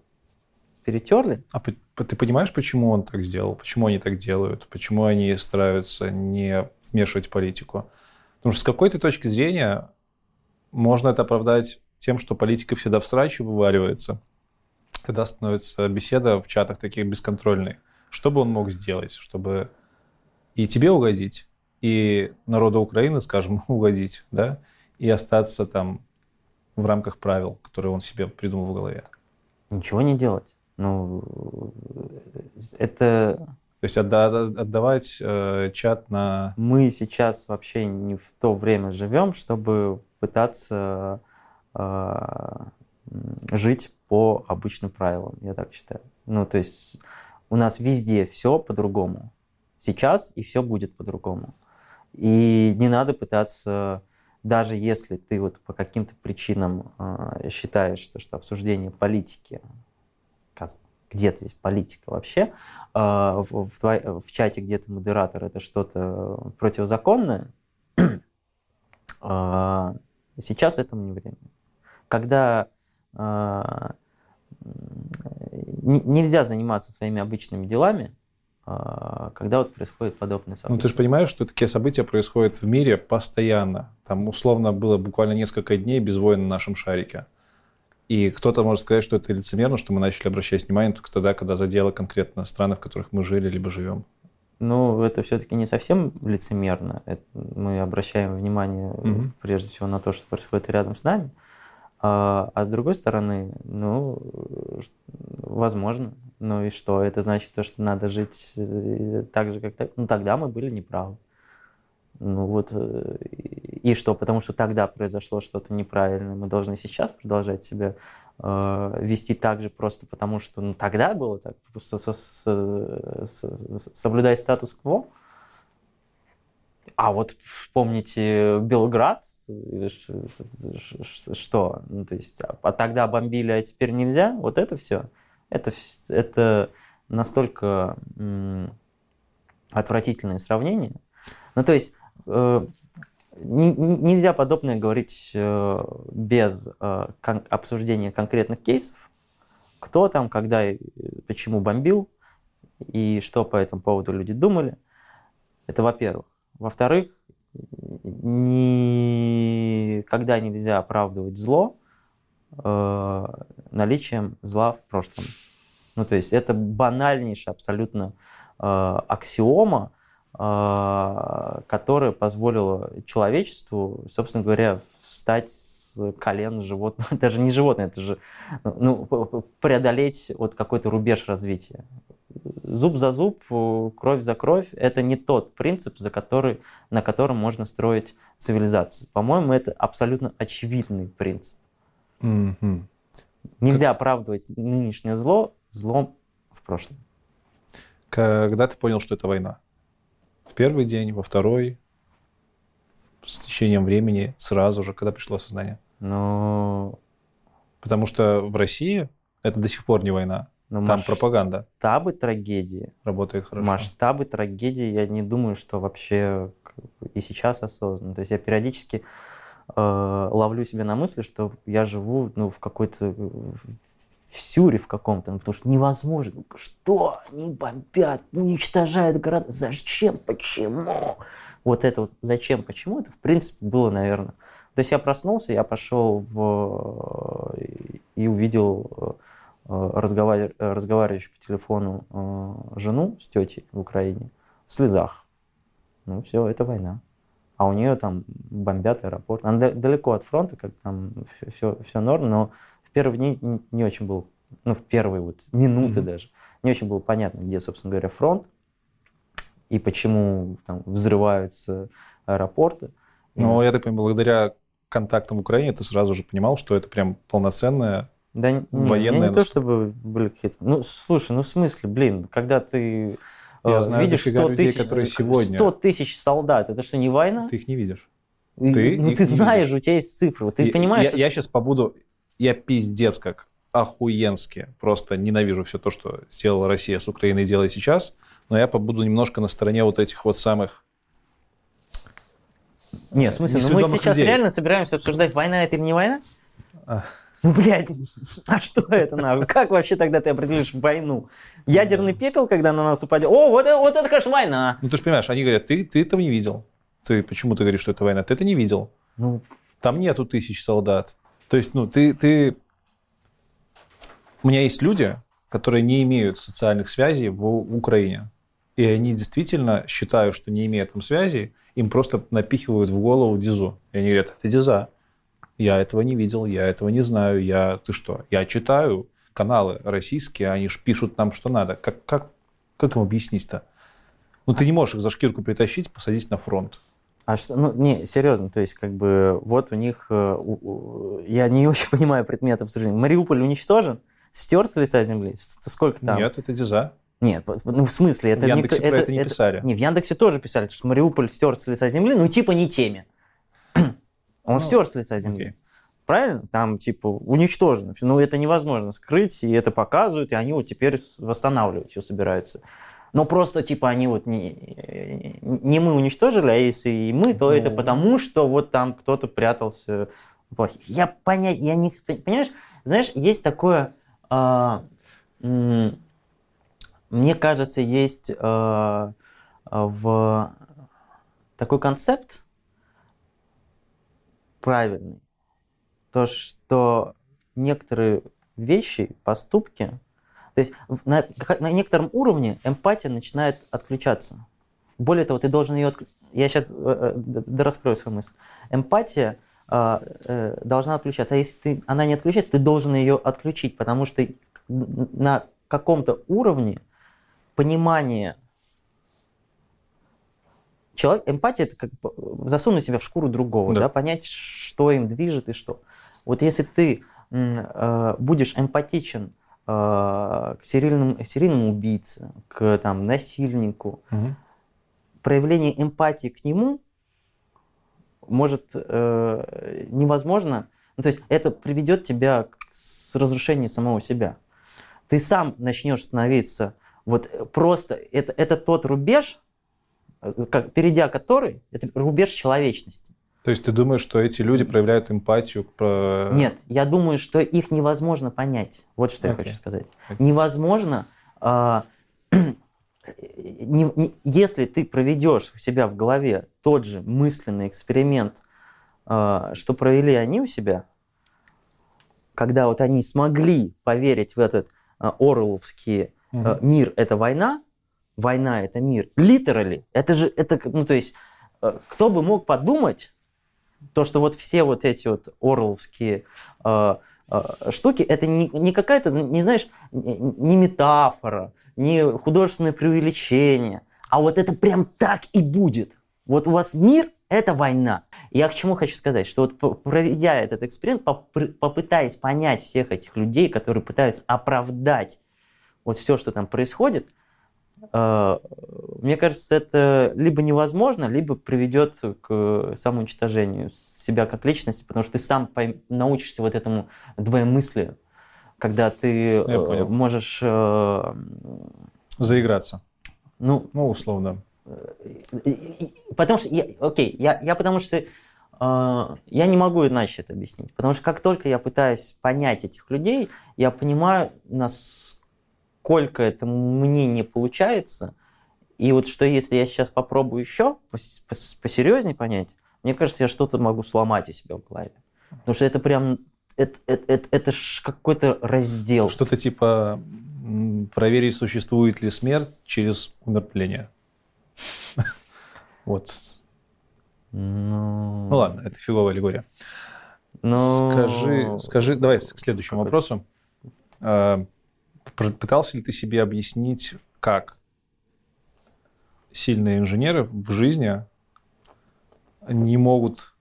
[SPEAKER 2] перетерли.
[SPEAKER 1] А ты понимаешь, почему он так сделал? Почему они так делают? Почему они стараются не вмешивать политику? Потому что с какой-то точки зрения можно это оправдать тем, что политика всегда в сраче вываливается. Тогда становится беседа в чатах таких бесконтрольной. Что бы он мог сделать, чтобы и тебе угодить, и народу Украины, скажем, угодить, да, и остаться там в рамках правил, которые он себе придумал в голове?
[SPEAKER 2] Ничего не делать. Ну, это
[SPEAKER 1] То есть отда- отдавать э, чат на...
[SPEAKER 2] Мы сейчас вообще не в то время живем, чтобы пытаться э, жить по обычным правилам, я так считаю. Ну, то есть у нас везде все по-другому. Сейчас и все будет по-другому. И не надо пытаться, даже если ты вот по каким-то причинам э, считаешь, что, что обсуждение политики, где-то здесь политика вообще, э, в, в, в чате где-то модератор это что-то противозаконное, э, сейчас этому не время. Когда э, нельзя заниматься своими обычными делами, а, когда вот происходит подобные события.
[SPEAKER 1] Ну, ты же понимаешь, что такие события происходят в мире постоянно. Там, условно, было буквально несколько дней без войн на нашем шарике. И кто-то может сказать, что это лицемерно, что мы начали обращать внимание только тогда, когда задело конкретно страны, в которых мы жили либо живем.
[SPEAKER 2] Ну, это все-таки не совсем лицемерно. Это мы обращаем внимание угу. прежде всего на то, что происходит рядом с нами. А, а с другой стороны, ну, возможно. Ну и что? Это значит то, что надо жить э, так же, как так. Ну тогда мы были неправы. Ну вот, э, и что? Потому что тогда произошло что-то неправильное. Мы должны сейчас продолжать себя э, вести так же просто потому, что ну, тогда было так. Со -со -со Соблюдать статус-кво. А вот вспомните Белград, что? Ну, то есть, а тогда бомбили, а теперь нельзя? Вот это все. Это, это настолько отвратительное сравнение. Ну, то есть, э, не, нельзя подобное говорить э, без э, кон- обсуждения конкретных кейсов. Кто там, когда и почему бомбил, и что по этому поводу люди думали. Это во-первых. Во-вторых, никогда нельзя оправдывать зло э, наличием зла в прошлом. Ну, то есть это банальнейшая абсолютно э, аксиома, э, которая позволила человечеству, собственно говоря, встать с колен животного, даже не животное, это же ну, преодолеть вот какой-то рубеж развития зуб за зуб, кровь за кровь – это не тот принцип, за который, на котором можно строить цивилизацию. По-моему, это абсолютно очевидный принцип. Mm-hmm. Нельзя оправдывать нынешнее зло злом в прошлом.
[SPEAKER 1] Когда ты понял, что это война? В первый день, во второй, с течением времени, сразу же, когда пришло осознание?
[SPEAKER 2] Ну...
[SPEAKER 1] Потому что в России это до сих пор не война. Но Там пропаганда.
[SPEAKER 2] Масштабы трагедии.
[SPEAKER 1] Работает хорошо.
[SPEAKER 2] Масштабы трагедии, я не думаю, что вообще и сейчас осознанно. То есть я периодически э, ловлю себя на мысли, что я живу ну, в какой-то в сюре в каком-то, ну, потому что невозможно. Что они бомбят, уничтожают города? Зачем? Почему? Вот это вот зачем, почему, это в принципе было, наверное. То есть я проснулся, я пошел в... и увидел Э. Э, разговаривающую по телефону э, жену с тетей в Украине в слезах. Ну, все, это война. А у нее там бомбят аэропорт. Она далеко от фронта, как там все, все норм, но в первые дни не, очень был, ну, в первые вот минуты mm-hmm. даже, не очень было понятно, где, собственно говоря, фронт и почему там взрываются аэропорты.
[SPEAKER 1] Ну, я так понимаю, благодаря контактам в Украине ты сразу же понимал, что это прям полноценная
[SPEAKER 2] да не, военные. Не то, чтобы были какие-то... Ну, слушай, ну в смысле, блин, когда ты
[SPEAKER 1] я э, знаю видишь 100 людей, тысяч, которые сегодня...
[SPEAKER 2] 100 тысяч солдат, это что, не война?
[SPEAKER 1] Ты их не видишь.
[SPEAKER 2] Ты ну, ты знаешь, видишь. у тебя есть цифры. Ты
[SPEAKER 1] я,
[SPEAKER 2] понимаешь?
[SPEAKER 1] Я, что... я сейчас побуду... Я пиздец как охуенски просто ненавижу все то, что сделала Россия с Украиной и делает сейчас, но я побуду немножко на стороне вот этих вот самых
[SPEAKER 2] нет, в смысле, ну мы сейчас людей. реально собираемся обсуждать, война это или не война? Ну, блядь, а что это нахуй? Как вообще тогда ты определишь войну? Ядерный пепел, когда на нас упадет? О, вот, это, вот это, конечно, война.
[SPEAKER 1] Ну, ты же понимаешь, они говорят, ты, ты этого не видел. Ты почему ты говоришь, что это война? Ты это не видел. Ну, там нету тысяч солдат. То есть, ну, ты, ты... У меня есть люди, которые не имеют социальных связей в Украине. И они действительно считают, что не имея там связей, им просто напихивают в голову дизу. И они говорят, это диза. Я этого не видел, я этого не знаю. Я, ты что? Я читаю каналы российские, они же пишут нам, что надо. Как, как, Как им объяснить-то? Ну, ты не можешь их за шкирку притащить, посадить на фронт.
[SPEAKER 2] А что, ну, не, серьезно, то есть, как бы, вот у них, э, у, у, я не очень понимаю предмет обсуждения. Мариуполь уничтожен, стерт с лица земли, сколько там?
[SPEAKER 1] Нет, это диза.
[SPEAKER 2] Нет, ну, в смысле, это...
[SPEAKER 1] В Яндексе
[SPEAKER 2] не,
[SPEAKER 1] про это не писали.
[SPEAKER 2] Не, в Яндексе тоже писали, что Мариуполь стерт с лица земли, ну, типа не теме. Он
[SPEAKER 1] Ну,
[SPEAKER 2] стерт с лица земли.
[SPEAKER 1] Окей.
[SPEAKER 2] Правильно? Там, типа, уничтожено. Ну, это невозможно скрыть, и это показывают, и они вот теперь восстанавливать его собираются. Но просто, типа, они вот не, не мы уничтожили, а если и мы, то это
[SPEAKER 1] Ну.
[SPEAKER 2] потому, что вот там кто-то прятался. плохих. Я понять, я не... Понимаешь, знаешь, есть такое... м, мне кажется, есть а, в такой концепт правильный, то, что некоторые вещи, поступки, то есть на, на некотором уровне эмпатия начинает отключаться. Более того, ты должен ее... отк- Я сейчас дораскрою свою мысль. Эмпатия а, э, должна отключаться. А если ты, она не отключается, ты должен ее отключить, потому что на каком-то уровне понимание человек, эмпатия это как бы засунуть себя в шкуру другого,
[SPEAKER 1] Да.
[SPEAKER 2] да. понять, что им движет и что. Вот если ты э, будешь эмпатичен э, к серийному, серийному убийце, к там, насильнику,
[SPEAKER 1] Мгм.
[SPEAKER 2] проявление эмпатии к нему может э, невозможно. Ну, то есть это приведет тебя к разрушению самого себя. Ты сам начнешь становиться вот э, просто это, это тот рубеж, как, перейдя который, это рубеж человечности.
[SPEAKER 1] То есть ты думаешь, что эти люди проявляют эмпатию про-
[SPEAKER 2] Нет, я думаю, что их невозможно понять. Вот что я
[SPEAKER 1] Окей.
[SPEAKER 2] хочу сказать.
[SPEAKER 1] Окей.
[SPEAKER 2] Невозможно, а, не- не- если ты проведешь у себя в голове тот же мысленный эксперимент, а, что провели они у себя, когда вот они смогли поверить в этот Оруэлловский
[SPEAKER 1] Мгм.
[SPEAKER 2] э, мир это война, война это мир. Literally. Это же, это, ну то есть, э, кто бы мог подумать, то, что вот все вот эти вот орловские э, э, штуки, это не, не какая-то, не знаешь, не, метафора, не художественное преувеличение, а вот это прям так и будет. Вот у вас мир – это война. Я к чему хочу сказать, что вот проведя этот эксперимент, попытаясь понять всех этих людей, которые пытаются оправдать вот все, что там происходит, мне кажется, это либо невозможно, либо приведет к самоуничтожению себя как личности, потому что ты сам научишься вот этому двоемыслию, когда ты э, можешь, э,
[SPEAKER 1] Заиграться.
[SPEAKER 2] ну,
[SPEAKER 1] Ну, условно.
[SPEAKER 2] потому что, я, окей, я, я потому что э, я не могу иначе это объяснить, потому что как только я пытаюсь понять этих людей, я понимаю, насколько это мне не получается, и вот что если я сейчас попробую еще пос- пос- посерьезнее понять, мне кажется, я что-то могу сломать у себя в голове, потому что это прям это, это, это, это ж какой-то раздел.
[SPEAKER 1] Что-то типа проверить, существует ли смерть через умертвление. Вот.
[SPEAKER 2] Ну,
[SPEAKER 1] Ну ладно, это фиговая аллегория.
[SPEAKER 2] ну,
[SPEAKER 1] Скажи, скажи, давай к следующему вопросу. Пытался ли ты себе объяснить, как сильные инженеры в жизни не могут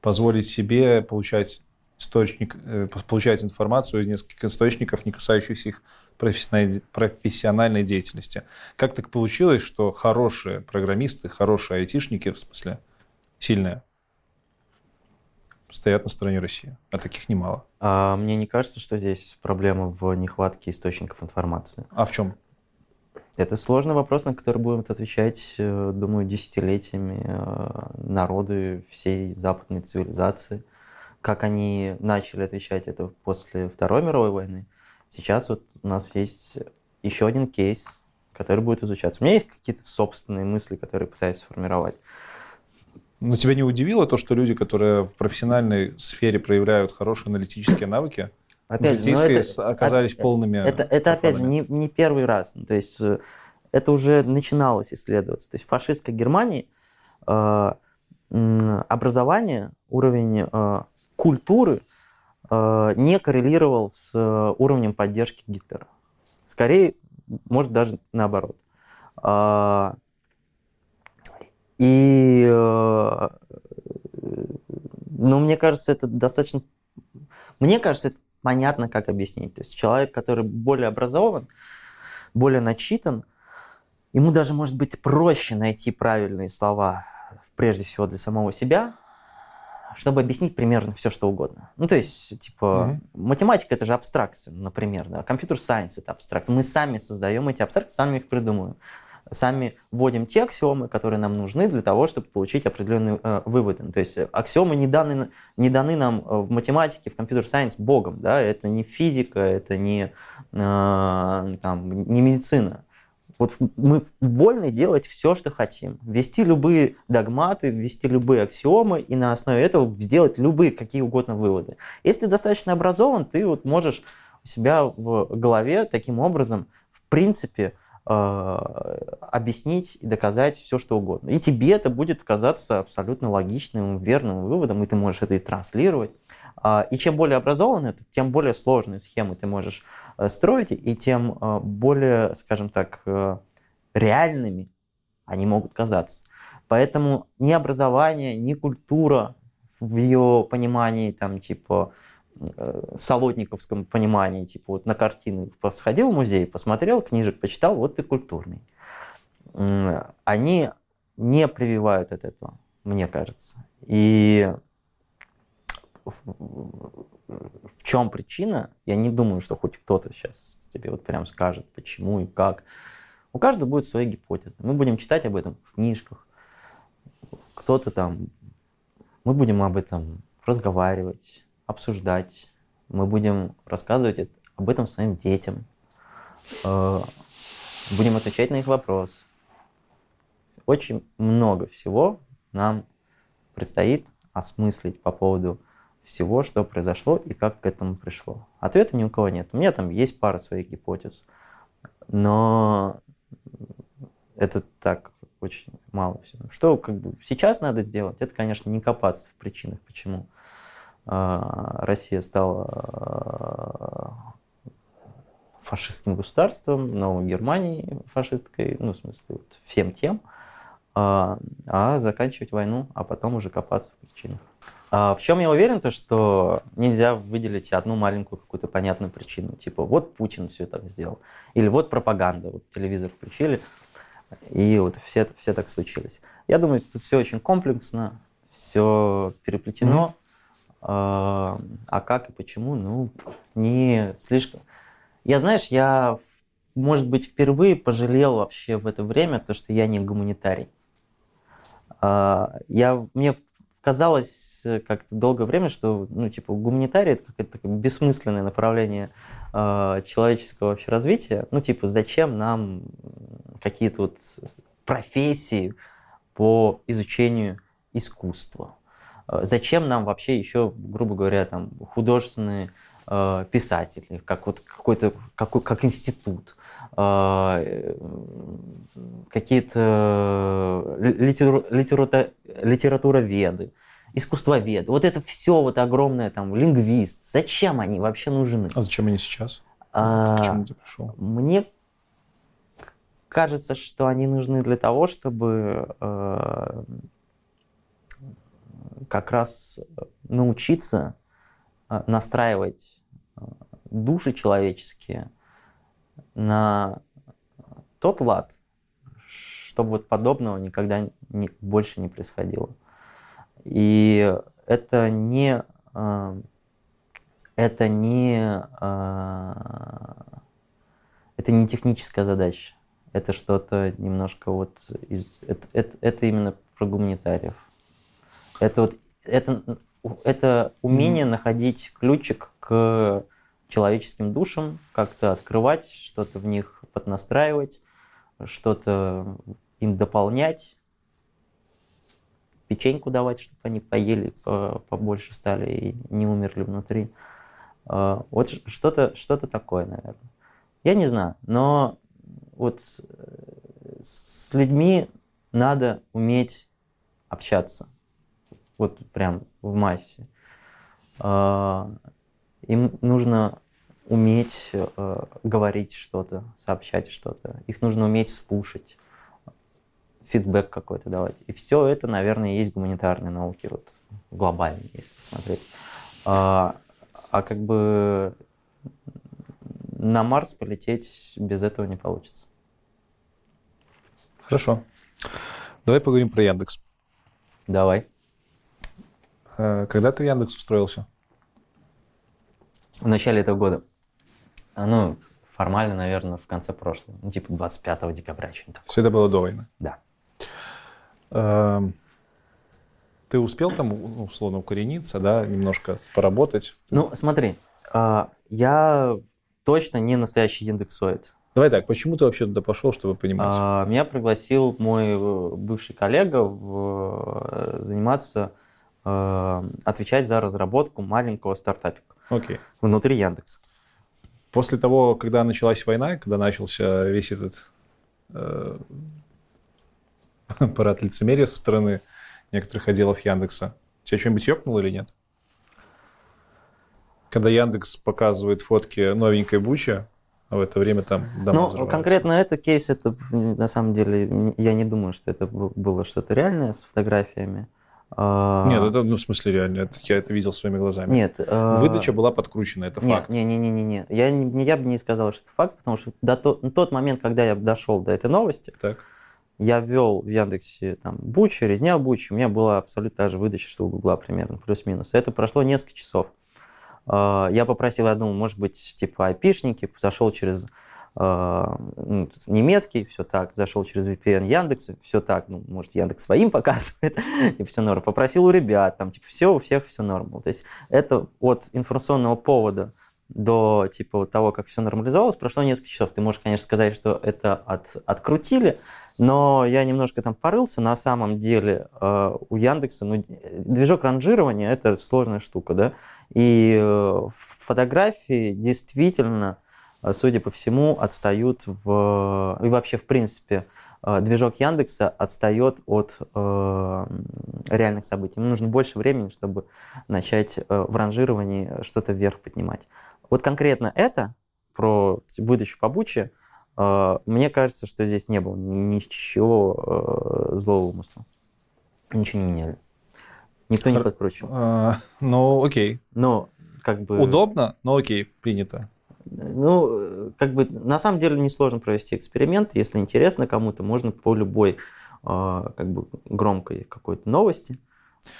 [SPEAKER 1] позволить себе получать источник, э, получать информацию из нескольких источников, не касающихся их профессиональной деятельности. Как так получилось, что хорошие программисты, хорошие айтишники, в смысле сильные, стоят на стороне России? А таких немало.
[SPEAKER 2] А, мне не кажется, что здесь проблема в нехватке источников информации.
[SPEAKER 1] А в чем?
[SPEAKER 2] Это сложный вопрос, на который будут отвечать, э, думаю, десятилетиями э, народы всей западной цивилизации. Как они начали отвечать это после Второй мировой войны. Сейчас вот у нас есть еще один кейс, который будет изучаться. У меня есть какие-то собственные мысли, которые пытаюсь сформировать.
[SPEAKER 1] Но тебя не удивило то, что люди, которые в профессиональной сфере проявляют хорошие аналитические навыки,
[SPEAKER 2] Опять же, ну,
[SPEAKER 1] житейской
[SPEAKER 2] это-
[SPEAKER 1] оказались
[SPEAKER 2] а-
[SPEAKER 1] полными
[SPEAKER 2] Это, это опять же, не, не первый раз. То есть э, это уже начиналось исследоваться. То есть в фашистской Германии э, образование, уровень э, культуры э, не коррелировал с э, уровнем поддержки Гитлера. Скорее, может даже наоборот. А, и, э, ну, мне кажется, это достаточно... Мне кажется, это понятно, как объяснить. То есть человек, который более образован, более начитан, ему даже может быть проще найти правильные слова, прежде всего для самого себя, чтобы объяснить примерно все, что угодно. Ну, то есть, типа, mm-hmm. математика это же абстракция, например, да, компьютер сайенс это абстракция. Мы сами создаем эти абстракции, сами их придумываем. Сами вводим те аксиомы, которые нам нужны для того, чтобы получить определенные э, выводы. То есть аксиомы не даны, не даны нам э, в математике, в компьютер сайенс богом. Да? Это не физика, это не, э, там, не медицина. Вот мы вольны делать все, что хотим. Ввести любые догматы, ввести любые аксиомы и на основе этого сделать любые какие угодно выводы. Если ты достаточно образован, ты вот можешь у себя в голове таким образом, в принципе, э, объяснить и доказать все, что угодно. И тебе это будет казаться абсолютно логичным, верным выводом, и ты можешь это и транслировать. А, и чем более образованный ты, тем более сложные схемы ты можешь э, строить, и тем э, более, скажем так, э, реальными они могут казаться. Поэтому ни образование, ни культура в ее понимании, там, типа, солодниковском понимании, типа, вот на картины сходил в музей, посмотрел, книжек почитал, вот ты культурный. Они не прививают от этого, мне кажется. И в чем причина, я не думаю, что хоть кто-то сейчас тебе вот прям скажет, почему и как. У каждого будет своя гипотеза. Мы будем читать об этом в книжках. Кто-то там... Мы будем об этом разговаривать, обсуждать. Мы будем рассказывать об этом своим детям. Э, будем отвечать на их вопросы. Очень много всего нам предстоит осмыслить по поводу всего, что произошло и как к этому пришло. Ответа ни у кого нет. У меня там есть пара своих гипотез, но это так очень мало всего. Что как бы сейчас надо сделать, это, конечно, не копаться в причинах, почему Россия стала а, фашистским государством, Новой Германией фашисткой, ну, в смысле, вот, всем тем, а, а заканчивать войну, а потом уже копаться в причинах. А в чем я уверен, то что нельзя выделить одну маленькую какую-то понятную причину. Типа, вот Путин все это сделал. Или вот пропаганда. Вот телевизор включили, и вот все, все так случилось. Я думаю, что тут все очень комплексно, все переплетено. Mm-hmm. А как и почему, ну, не слишком. Я, знаешь, я, может быть, впервые пожалел вообще в это время, то, что я не гуманитарий. А, я, мне казалось э, как-то долгое время, что, ну, типа, гуманитарий это какое-то бессмысленное направление э, человеческого вообще развития. Ну, типа, зачем нам какие-то вот профессии по изучению искусства? Э, зачем нам вообще еще, грубо говоря, там, художественные э, писатели, как вот какой-то, как, как институт? э, какие-то литература, литература, литературоведы, искусствоведы. Вот это все вот огромное там лингвист. Зачем они вообще нужны?
[SPEAKER 1] А зачем они сейчас?
[SPEAKER 2] А, ты пришел? Мне кажется, что они нужны для того, чтобы э, как раз научиться э, настраивать э, души человеческие на тот лад, чтобы вот подобного никогда не, больше не происходило. И это не э, это не э, это не техническая задача. Это что-то немножко вот из это, это, это именно про гуманитариев. Это вот это это умение mm. находить ключик к человеческим душам, как-то открывать, что-то в них поднастраивать, что-то им дополнять, печеньку давать, чтобы они поели побольше стали и не умерли внутри. А, вот что-то что такое, наверное. Я не знаю, но вот с людьми надо уметь общаться. Вот прям в массе. А, им нужно уметь э, говорить что-то, сообщать что-то. Их нужно уметь слушать, фидбэк какой-то давать. И все это, наверное, есть гуманитарные науки, вот глобально, если посмотреть. А, а как бы на Марс полететь без этого не получится.
[SPEAKER 1] Хорошо. Давай поговорим про Яндекс.
[SPEAKER 2] Давай.
[SPEAKER 1] Э, когда ты в Яндекс устроился?
[SPEAKER 2] В начале этого года. А, ну, формально, наверное, в конце прошлого. Ну, типа 25 декабря, что-нибудь такое.
[SPEAKER 1] Все это было до войны?
[SPEAKER 2] Да.
[SPEAKER 1] Эм, ты успел там, ну, условно, укорениться, да, немножко поработать?
[SPEAKER 2] Ну, смотри, а, я точно не настоящий индексоид.
[SPEAKER 1] Давай так, почему ты вообще туда пошел, чтобы понимать?
[SPEAKER 2] А, меня пригласил мой э, бывший коллега в, э, заниматься, отвечать за разработку маленького стартапика
[SPEAKER 1] Окей.
[SPEAKER 2] внутри Яндекса.
[SPEAKER 1] После того, когда началась война, когда начался весь этот э, парад лицемерия со стороны некоторых отделов Яндекса, тебя что-нибудь ёкнуло или нет? Когда Яндекс показывает фотки новенькой Бучи, а в это время там дома
[SPEAKER 2] Ну, конкретно этот кейс, это на самом деле, я не думаю, что это было что-то реальное с фотографиями. А,
[SPEAKER 1] Нет, это, ну, в смысле реально, это, я это видел своими глазами.
[SPEAKER 2] Нет. а,
[SPEAKER 1] Выдача была подкручена, это
[SPEAKER 2] Нет,
[SPEAKER 1] факт.
[SPEAKER 2] не, не, не, не, не. Я, не- я бы не сказал, что это факт, потому что до то- на тот момент, когда я дошел до этой новости,
[SPEAKER 1] Так.
[SPEAKER 2] я ввел в Яндексе там Бучу, резня Бучу, у меня была абсолютно та же выдача, что у Гугла примерно, плюс-минус. Это прошло несколько часов. А, Я попросил, я думал, может быть, типа айпишники, зашел через ну, немецкий, все так, зашел через VPN Яндекса, все так, ну, может, Яндекс своим показывает, типа, все норм. Попросил у ребят, там, типа, все, у всех все норм. То есть это от информационного повода до типа того, как все нормализовалось, прошло несколько часов. Ты можешь, конечно, сказать, что это от, открутили, но я немножко там порылся. На самом деле э, у Яндекса ну, движок ранжирования это сложная штука, да. И э, фотографии действительно, судя по всему, отстают в и вообще в принципе э, движок Яндекса отстает от э, реальных событий. Ему нужно больше времени, чтобы начать э, в ранжировании что-то вверх поднимать. Вот конкретно это, про выдачу по Буче, э, мне кажется, что здесь не было ни- ничего э, злого умысла. Ничего не меняли. Никто не подкручивал.
[SPEAKER 1] А, ну, окей.
[SPEAKER 2] Но как бы...
[SPEAKER 1] Удобно, но окей, принято.
[SPEAKER 2] Ну, как бы на самом деле несложно провести эксперимент. Если интересно кому-то, можно по любой э, как бы громкой какой-то новости,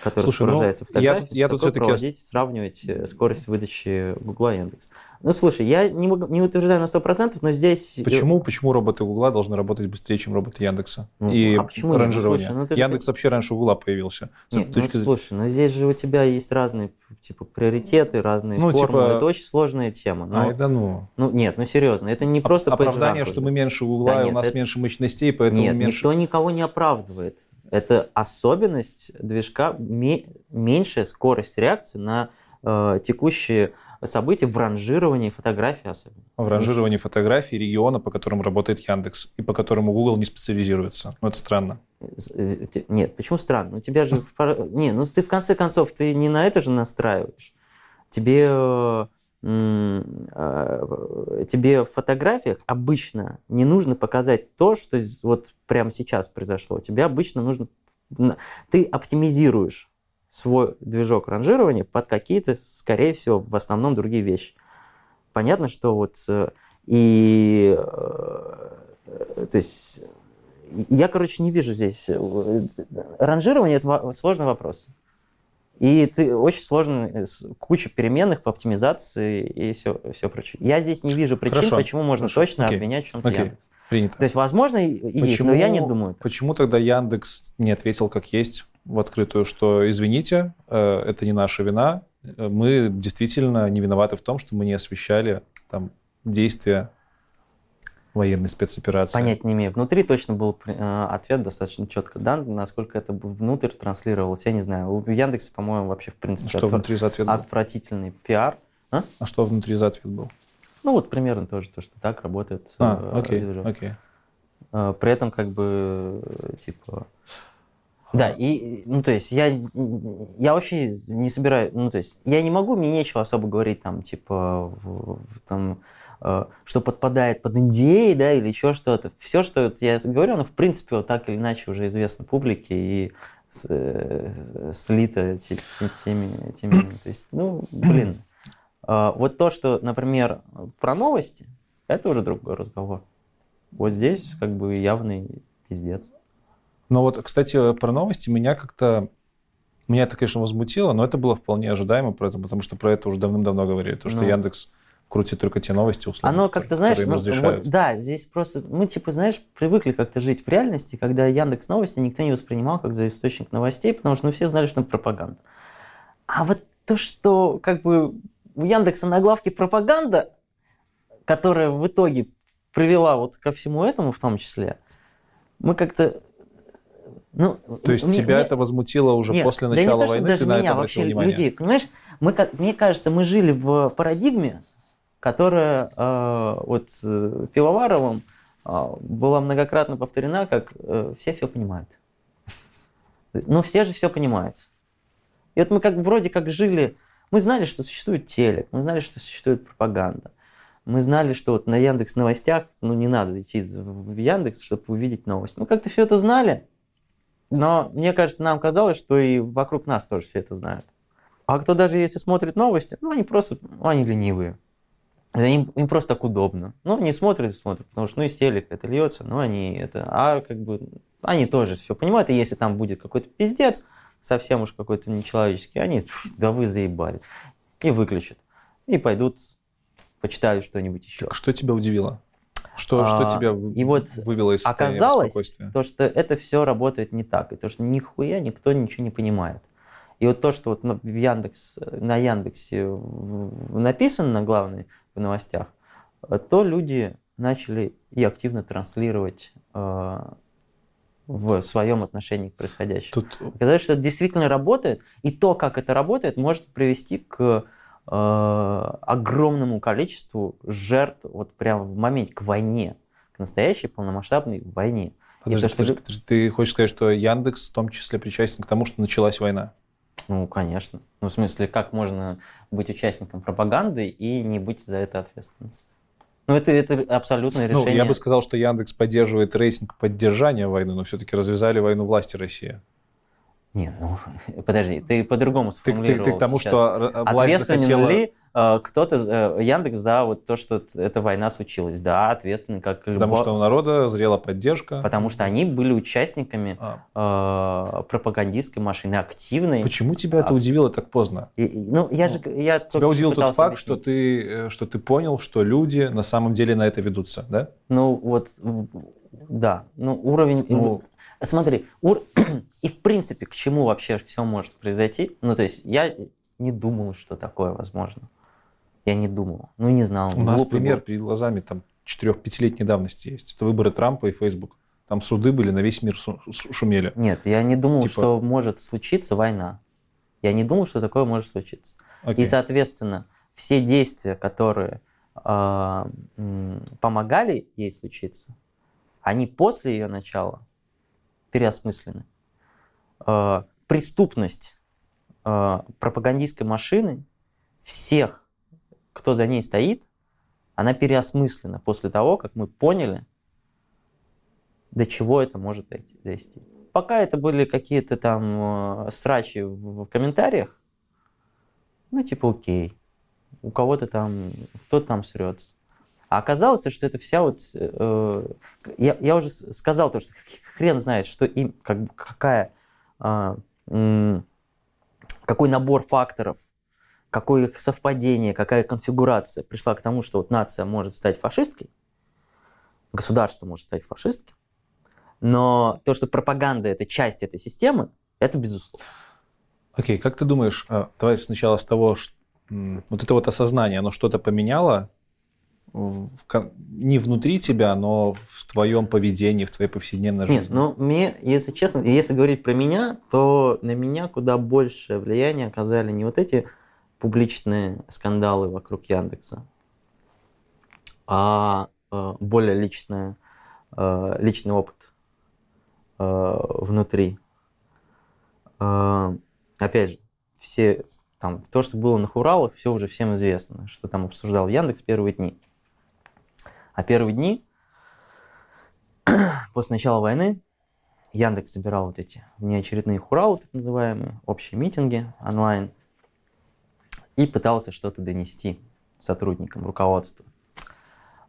[SPEAKER 2] которая
[SPEAKER 1] Слушай, ну,
[SPEAKER 2] в
[SPEAKER 1] я
[SPEAKER 2] фотографии,
[SPEAKER 1] тут- я тут
[SPEAKER 2] такой
[SPEAKER 1] всё-таки
[SPEAKER 2] проводить, сравнивать э, скорость выдачи и Яндекс. Ну, слушай, я не, могу- не утверждаю на 100%, но здесь... э,
[SPEAKER 1] Почему, почему роботы Гугла должны работать быстрее, чем роботы Яндекса?
[SPEAKER 2] Ну,
[SPEAKER 1] И
[SPEAKER 2] а почему
[SPEAKER 1] ранжирование.
[SPEAKER 2] слушай, ну ты же-
[SPEAKER 1] Яндекс вообще раньше Гугла появился.
[SPEAKER 2] Нет, ну,
[SPEAKER 1] точки
[SPEAKER 2] слушай, ну здесь же у тебя есть разные типа приоритеты, разные
[SPEAKER 1] Ну,
[SPEAKER 2] формулы.
[SPEAKER 1] типа-
[SPEAKER 2] Это очень сложная тема. Но,
[SPEAKER 1] Ай, да ну.
[SPEAKER 2] ну нет, ну серьезно, это не просто
[SPEAKER 1] Оправдание, что мы меньше Гугла,
[SPEAKER 2] Да
[SPEAKER 1] и у нас
[SPEAKER 2] это-
[SPEAKER 1] меньше мощностей, поэтому
[SPEAKER 2] Нет,
[SPEAKER 1] меньше...
[SPEAKER 2] никто никого не оправдывает. Это особенность движка, ме- меньшая скорость реакции на э, текущие события в ранжировании фотографий особенно.
[SPEAKER 1] В ранжировании фотографий региона, по которым работает Яндекс, и по которому Google не специализируется. Ну, это странно.
[SPEAKER 2] Нет, почему странно? У тебя же... Не, ну ты в конце концов, ты не на это же настраиваешь. Тебе... э, э, Тебе в фотографиях обычно не нужно показать то, что вот прямо сейчас произошло. Тебе обычно нужно... Ты оптимизируешь свой движок ранжирования под какие-то, скорее всего, в основном другие вещи. Понятно, что вот э, и... э, То есть я, короче, не вижу здесь... э, Ранжирование – это сложный вопрос. И ты очень сложно, куча переменных по оптимизации и все, все прочее. Я здесь не вижу причин,
[SPEAKER 1] Хорошо,
[SPEAKER 2] почему можно
[SPEAKER 1] хорошо,
[SPEAKER 2] точно
[SPEAKER 1] окей,
[SPEAKER 2] обвинять в чем-то
[SPEAKER 1] окей.
[SPEAKER 2] Яндекс.
[SPEAKER 1] Принято.
[SPEAKER 2] То есть, возможно, и и есть, но я не думаю.
[SPEAKER 1] Почему тогда Яндекс не ответил как есть в открытую, что извините, э, это не наша вина, э, мы действительно не виноваты в том, что мы не освещали там действия военной спецоперации.
[SPEAKER 2] Понять не имею. Внутри точно был э, ответ достаточно четко дан, насколько это внутрь транслировалось, я не знаю. У Яндекса, по-моему, вообще в принципе
[SPEAKER 1] Что
[SPEAKER 2] отвра-
[SPEAKER 1] внутри за ответ был?
[SPEAKER 2] отвратительный пиар.
[SPEAKER 1] А что внутри за ответ был?
[SPEAKER 2] Ну вот примерно тоже то, что так работает.
[SPEAKER 1] А,
[SPEAKER 2] э,
[SPEAKER 1] окей,
[SPEAKER 2] движок.
[SPEAKER 1] окей.
[SPEAKER 2] Э, При этом как бы типа Да, и, ну, то есть, я, я вообще не собираю, ну, то есть, я не могу, мне нечего особо говорить, там, типа, в, в, там, э, что подпадает под NDA, да, или еще что-то. Все, что вот я говорю, оно, в принципе, вот так или иначе уже известно публике и с, э, слито те- те- теми, теми, то есть, ну, блин. Э, вот то, что, например, про новости, это уже другой разговор. Вот здесь, как бы, явный пиздец.
[SPEAKER 1] Но вот, кстати, про новости меня как-то... Меня это, конечно, возмутило, но это было вполне ожидаемо, потому что про это уже давным-давно говорили. То, что
[SPEAKER 2] Ну.
[SPEAKER 1] Яндекс крутит только те новости, условно,
[SPEAKER 2] Оно как-то, знаешь, ну, вот, да, здесь просто, мы, типа, знаешь, привыкли как-то жить в реальности, когда Яндекс Новости никто не воспринимал как за источник новостей, потому что, ну, все знали, что это пропаганда. А вот то, что, как бы, у Яндекса на главке пропаганда, которая в итоге привела вот ко всему этому в том числе, мы как-то, ну...
[SPEAKER 1] То есть
[SPEAKER 2] мне-
[SPEAKER 1] тебя
[SPEAKER 2] мне-
[SPEAKER 1] это возмутило уже
[SPEAKER 2] нет,
[SPEAKER 1] после
[SPEAKER 2] да не
[SPEAKER 1] начала
[SPEAKER 2] то, что
[SPEAKER 1] войны,
[SPEAKER 2] даже
[SPEAKER 1] ты на
[SPEAKER 2] меня,
[SPEAKER 1] это
[SPEAKER 2] вообще
[SPEAKER 1] внимание?
[SPEAKER 2] людей. Понимаешь, мы, как, мне кажется, мы жили в парадигме, которая э, вот э, Пивоваровым э, была многократно повторена, как э, все все понимают. Ну, все же все понимают. И вот мы как вроде как жили, мы знали, что существует телек, мы знали, что существует пропаганда. Мы знали, что вот на Яндекс новостях, ну не надо идти в Яндекс, чтобы увидеть новость. Мы как-то все это знали, но мне кажется, нам казалось, что и вокруг нас тоже все это знают. А кто даже если смотрит новости, ну они просто, ну, они ленивые. Им, им просто так удобно. Ну, они смотрят и смотрят, потому что, ну, из телека это льется, но они это... А как бы они тоже все понимают, и если там будет какой-то пиздец, совсем уж какой-то нечеловеческий, они, «Пф, да вы заебали, и выключат. И пойдут, почитают что-нибудь еще.
[SPEAKER 1] Так Что тебя удивило? Что,
[SPEAKER 2] А,
[SPEAKER 1] что тебя
[SPEAKER 2] и вот
[SPEAKER 1] вывело из состояния
[SPEAKER 2] Оказалось,
[SPEAKER 1] спокойствия?
[SPEAKER 2] то, что это все работает не так, и то, что нихуя никто ничего не понимает. И вот то, что вот на, Яндекс, на Яндексе написано на главной в новостях, то люди начали и активно транслировать э, в своем отношении к происходящему.
[SPEAKER 1] Тут
[SPEAKER 2] Оказалось, что это действительно работает, и то, как это работает, может привести к э, огромному количеству жертв вот прямо в моменте, к войне, к настоящей полномасштабной войне. И
[SPEAKER 1] Подожди,
[SPEAKER 2] то, что
[SPEAKER 1] подожди, подожди. Ты хочешь сказать, что Яндекс в том числе причастен к тому, что началась война?
[SPEAKER 2] Ну, конечно. Ну, в смысле, как можно быть участником пропаганды и не быть за это ответственным? Ну, это, это абсолютное
[SPEAKER 1] Ну,
[SPEAKER 2] решение.
[SPEAKER 1] я бы сказал, что Яндекс поддерживает рейтинг поддержания войны, но все-таки развязали войну власти России.
[SPEAKER 2] Не, ну, подожди, ты по-другому
[SPEAKER 1] Ты, ты-
[SPEAKER 2] сформулировал
[SPEAKER 1] ты к тому,
[SPEAKER 2] сейчас.
[SPEAKER 1] что власть
[SPEAKER 2] Ответственен
[SPEAKER 1] захотела...
[SPEAKER 2] ли э, кто-то, э, Яндекс, за вот то, что эта война случилась? Да, ответственен, как
[SPEAKER 1] Потому
[SPEAKER 2] любой-
[SPEAKER 1] что у народа зрела поддержка.
[SPEAKER 2] Потому что они были участниками
[SPEAKER 1] А,
[SPEAKER 2] э, пропагандистской машины, активной.
[SPEAKER 1] почему тебя это
[SPEAKER 2] А-
[SPEAKER 1] удивило так поздно?
[SPEAKER 2] И- ну, я же, я только
[SPEAKER 1] Тебя удивил тот факт, что ты, э, что ты понял, что люди на самом деле на это ведутся, да?
[SPEAKER 2] Ну, вот, да, ну, уровень...
[SPEAKER 1] Ну.
[SPEAKER 2] Смотри, ур- и в принципе, к чему вообще все может произойти? Ну, то есть, я не думал, что такое возможно. Я не думал. Ну, не знал.
[SPEAKER 1] У нас пример
[SPEAKER 2] был.
[SPEAKER 1] перед глазами там 4-5-летней давности есть. Это выборы Трампа и Facebook. Там суды были, на весь мир шу- шу- шумели.
[SPEAKER 2] Нет, я не думал,
[SPEAKER 1] Типа-
[SPEAKER 2] что может случиться война. Я не думал, что такое может случиться.
[SPEAKER 1] Окей.
[SPEAKER 2] И, соответственно, все действия, которые м, помогали ей случиться, они после ее начала переосмыслены. А, Преступность а, пропагандистской машины всех, кто за ней стоит, она переосмыслена после того, как мы поняли, до чего это может дойти-. Пока это были какие-то там э, срачи в, комментариях, ну, типа, окей. У кого-то там, кто-то там срется. А оказалось, то, что это вся вот... э, я, я уже сказал то, что хрен знает, что им, как, какая, м, какой набор факторов, какое их совпадение, какая конфигурация пришла к тому, что вот нация может стать фашисткой, государство может стать фашистским, но то, что пропаганда это часть этой системы, это безусловно.
[SPEAKER 1] Окей, как ты думаешь, э, давай сначала с того, м, вот это вот осознание, оно что-то поменяло не внутри тебя, но в твоем поведении, в твоей повседневной
[SPEAKER 2] Нет,
[SPEAKER 1] жизни?
[SPEAKER 2] ну мне, если честно, если говорить про меня, то на меня куда больше влияние оказали не вот эти публичные скандалы вокруг Яндекса, а э, более личное, э, личный опыт э, внутри. Опять же, все там, то, что было на Хуралах, все уже всем известно, что там обсуждал Яндекс первые дни. А первые дни, после начала войны, Яндекс собирал вот эти внеочередные хуралы, так называемые, общие митинги онлайн, и пытался что-то донести сотрудникам, руководству.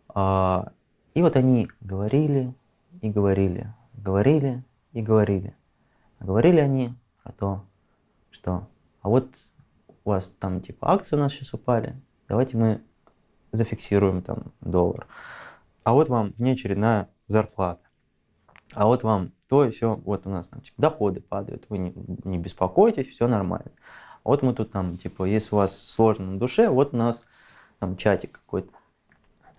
[SPEAKER 2] А, и вот они говорили и говорили, говорили и говорили. Говорили они про то, что а вот у вас там типа акции у нас сейчас упали, давайте мы зафиксируем там доллар. А вот вам внеочередная зарплата. А вот вам то и все, вот у нас там типа доходы падают, вы не, не беспокойтесь, все нормально. А вот мы тут там, типа, если у вас сложно на душе, вот у нас там чатик какой-то.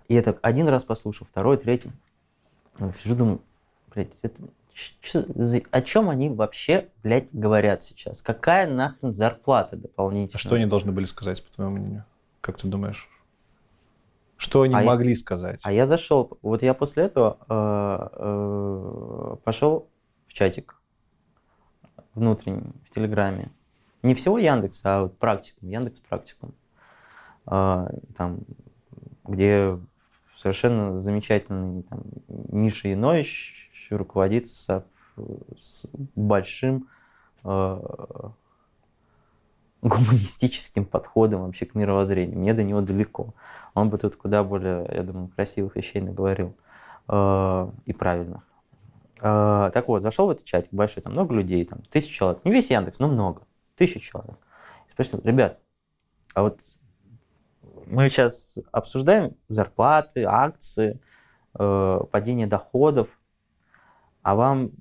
[SPEAKER 2] И так один раз послушал, второй, третий. Я сижу, думаю, блядь, это о чем они вообще, блядь, говорят сейчас? Какая нахрен зарплата дополнительная? А
[SPEAKER 1] что они должны были сказать, по твоему мнению? Как ты думаешь? Что они а могли я, сказать?
[SPEAKER 2] А я зашел, вот я после этого э, э, пошел в чатик внутренний, в Телеграме. Не всего Яндекса, а вот практикум, Яндекс практикум. Э, там, где совершенно замечательный там, Миша Янович руководит с, с большим э, гуманистическим подходом вообще к мировоззрению. Мне до него далеко. Он бы тут куда более, я думаю, красивых вещей наговорил э, и правильных. Э, так вот, зашел в этот чатик большой, там много людей, там тысяч человек. Не весь Яндекс, но много. Тысяч человек. И спросил, ребят, а вот мы сейчас обсуждаем зарплаты, акции, э, падение доходов, а вам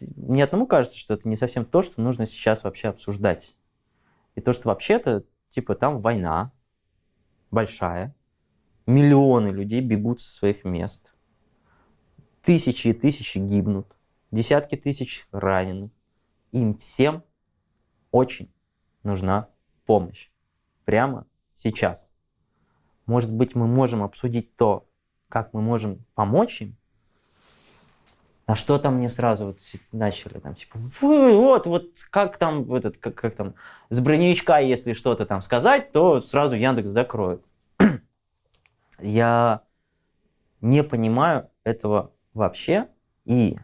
[SPEAKER 2] мне одному кажется, что это не совсем то, что нужно сейчас вообще обсуждать. И то, что вообще-то, типа, там война большая, миллионы людей бегут со своих мест, тысячи и тысячи гибнут, десятки тысяч ранены. Им всем очень нужна помощь. Прямо сейчас. Может быть, мы можем обсудить то, как мы можем помочь им, а что там мне сразу вот начали там, типа, вот, вот как там, этот, как, как там, с броневичка, если что-то там сказать, то сразу Яндекс закроет. Я не понимаю этого вообще, и,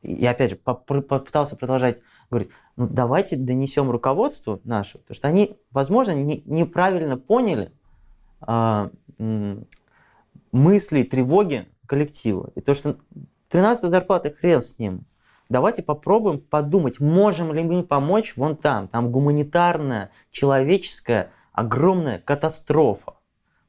[SPEAKER 2] и опять же, попытался продолжать говорить, ну давайте донесем руководству нашему, потому что они, возможно, не, неправильно поняли, а, мысли, тревоги коллектива. И то, что 13 зарплата, хрен с ним. Давайте попробуем подумать, можем ли мы помочь вон там. Там гуманитарная, человеческая, огромная катастрофа.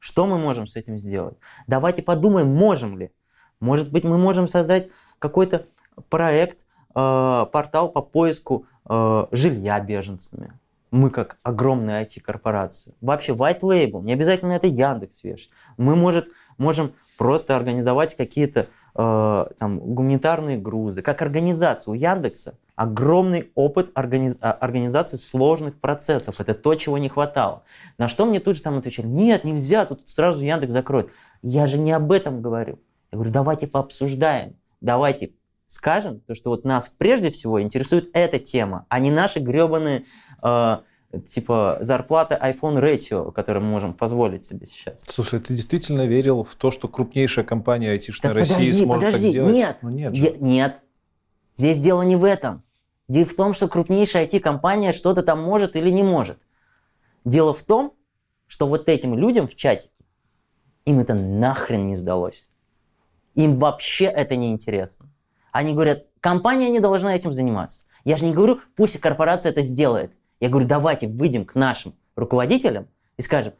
[SPEAKER 2] Что мы можем с этим сделать? Давайте подумаем, можем ли. Может быть, мы можем создать какой-то проект, э, портал по поиску э, жилья беженцами мы как огромная IT-корпорация. Вообще white label, не обязательно это Яндекс вешать. Мы может, можем просто организовать какие-то э, там гуманитарные грузы. Как организация у Яндекса огромный опыт организ... А, организации сложных процессов. Это то, чего не хватало. На что мне тут же там отвечали, нет, нельзя, тут сразу Яндекс закроет. Я же не об этом говорю. Я говорю, давайте пообсуждаем, давайте скажем, то, что вот нас прежде всего интересует эта тема, а не наши гребаные типа зарплата iPhone Ratio, который мы можем позволить себе сейчас.
[SPEAKER 1] Слушай, ты действительно верил в то, что крупнейшая компания айтишная так, России подожди, сможет подожди, так сделать?
[SPEAKER 2] Нет,
[SPEAKER 1] ну, нет,
[SPEAKER 2] я, нет. Здесь дело не в этом. Дело в том, что крупнейшая IT-компания что-то там может или не может. Дело в том, что вот этим людям в чатике им это нахрен не сдалось. Им вообще это не интересно. Они говорят, компания не должна этим заниматься. Я же не говорю, пусть корпорация это сделает. Я говорю, давайте выйдем к нашим руководителям и скажем,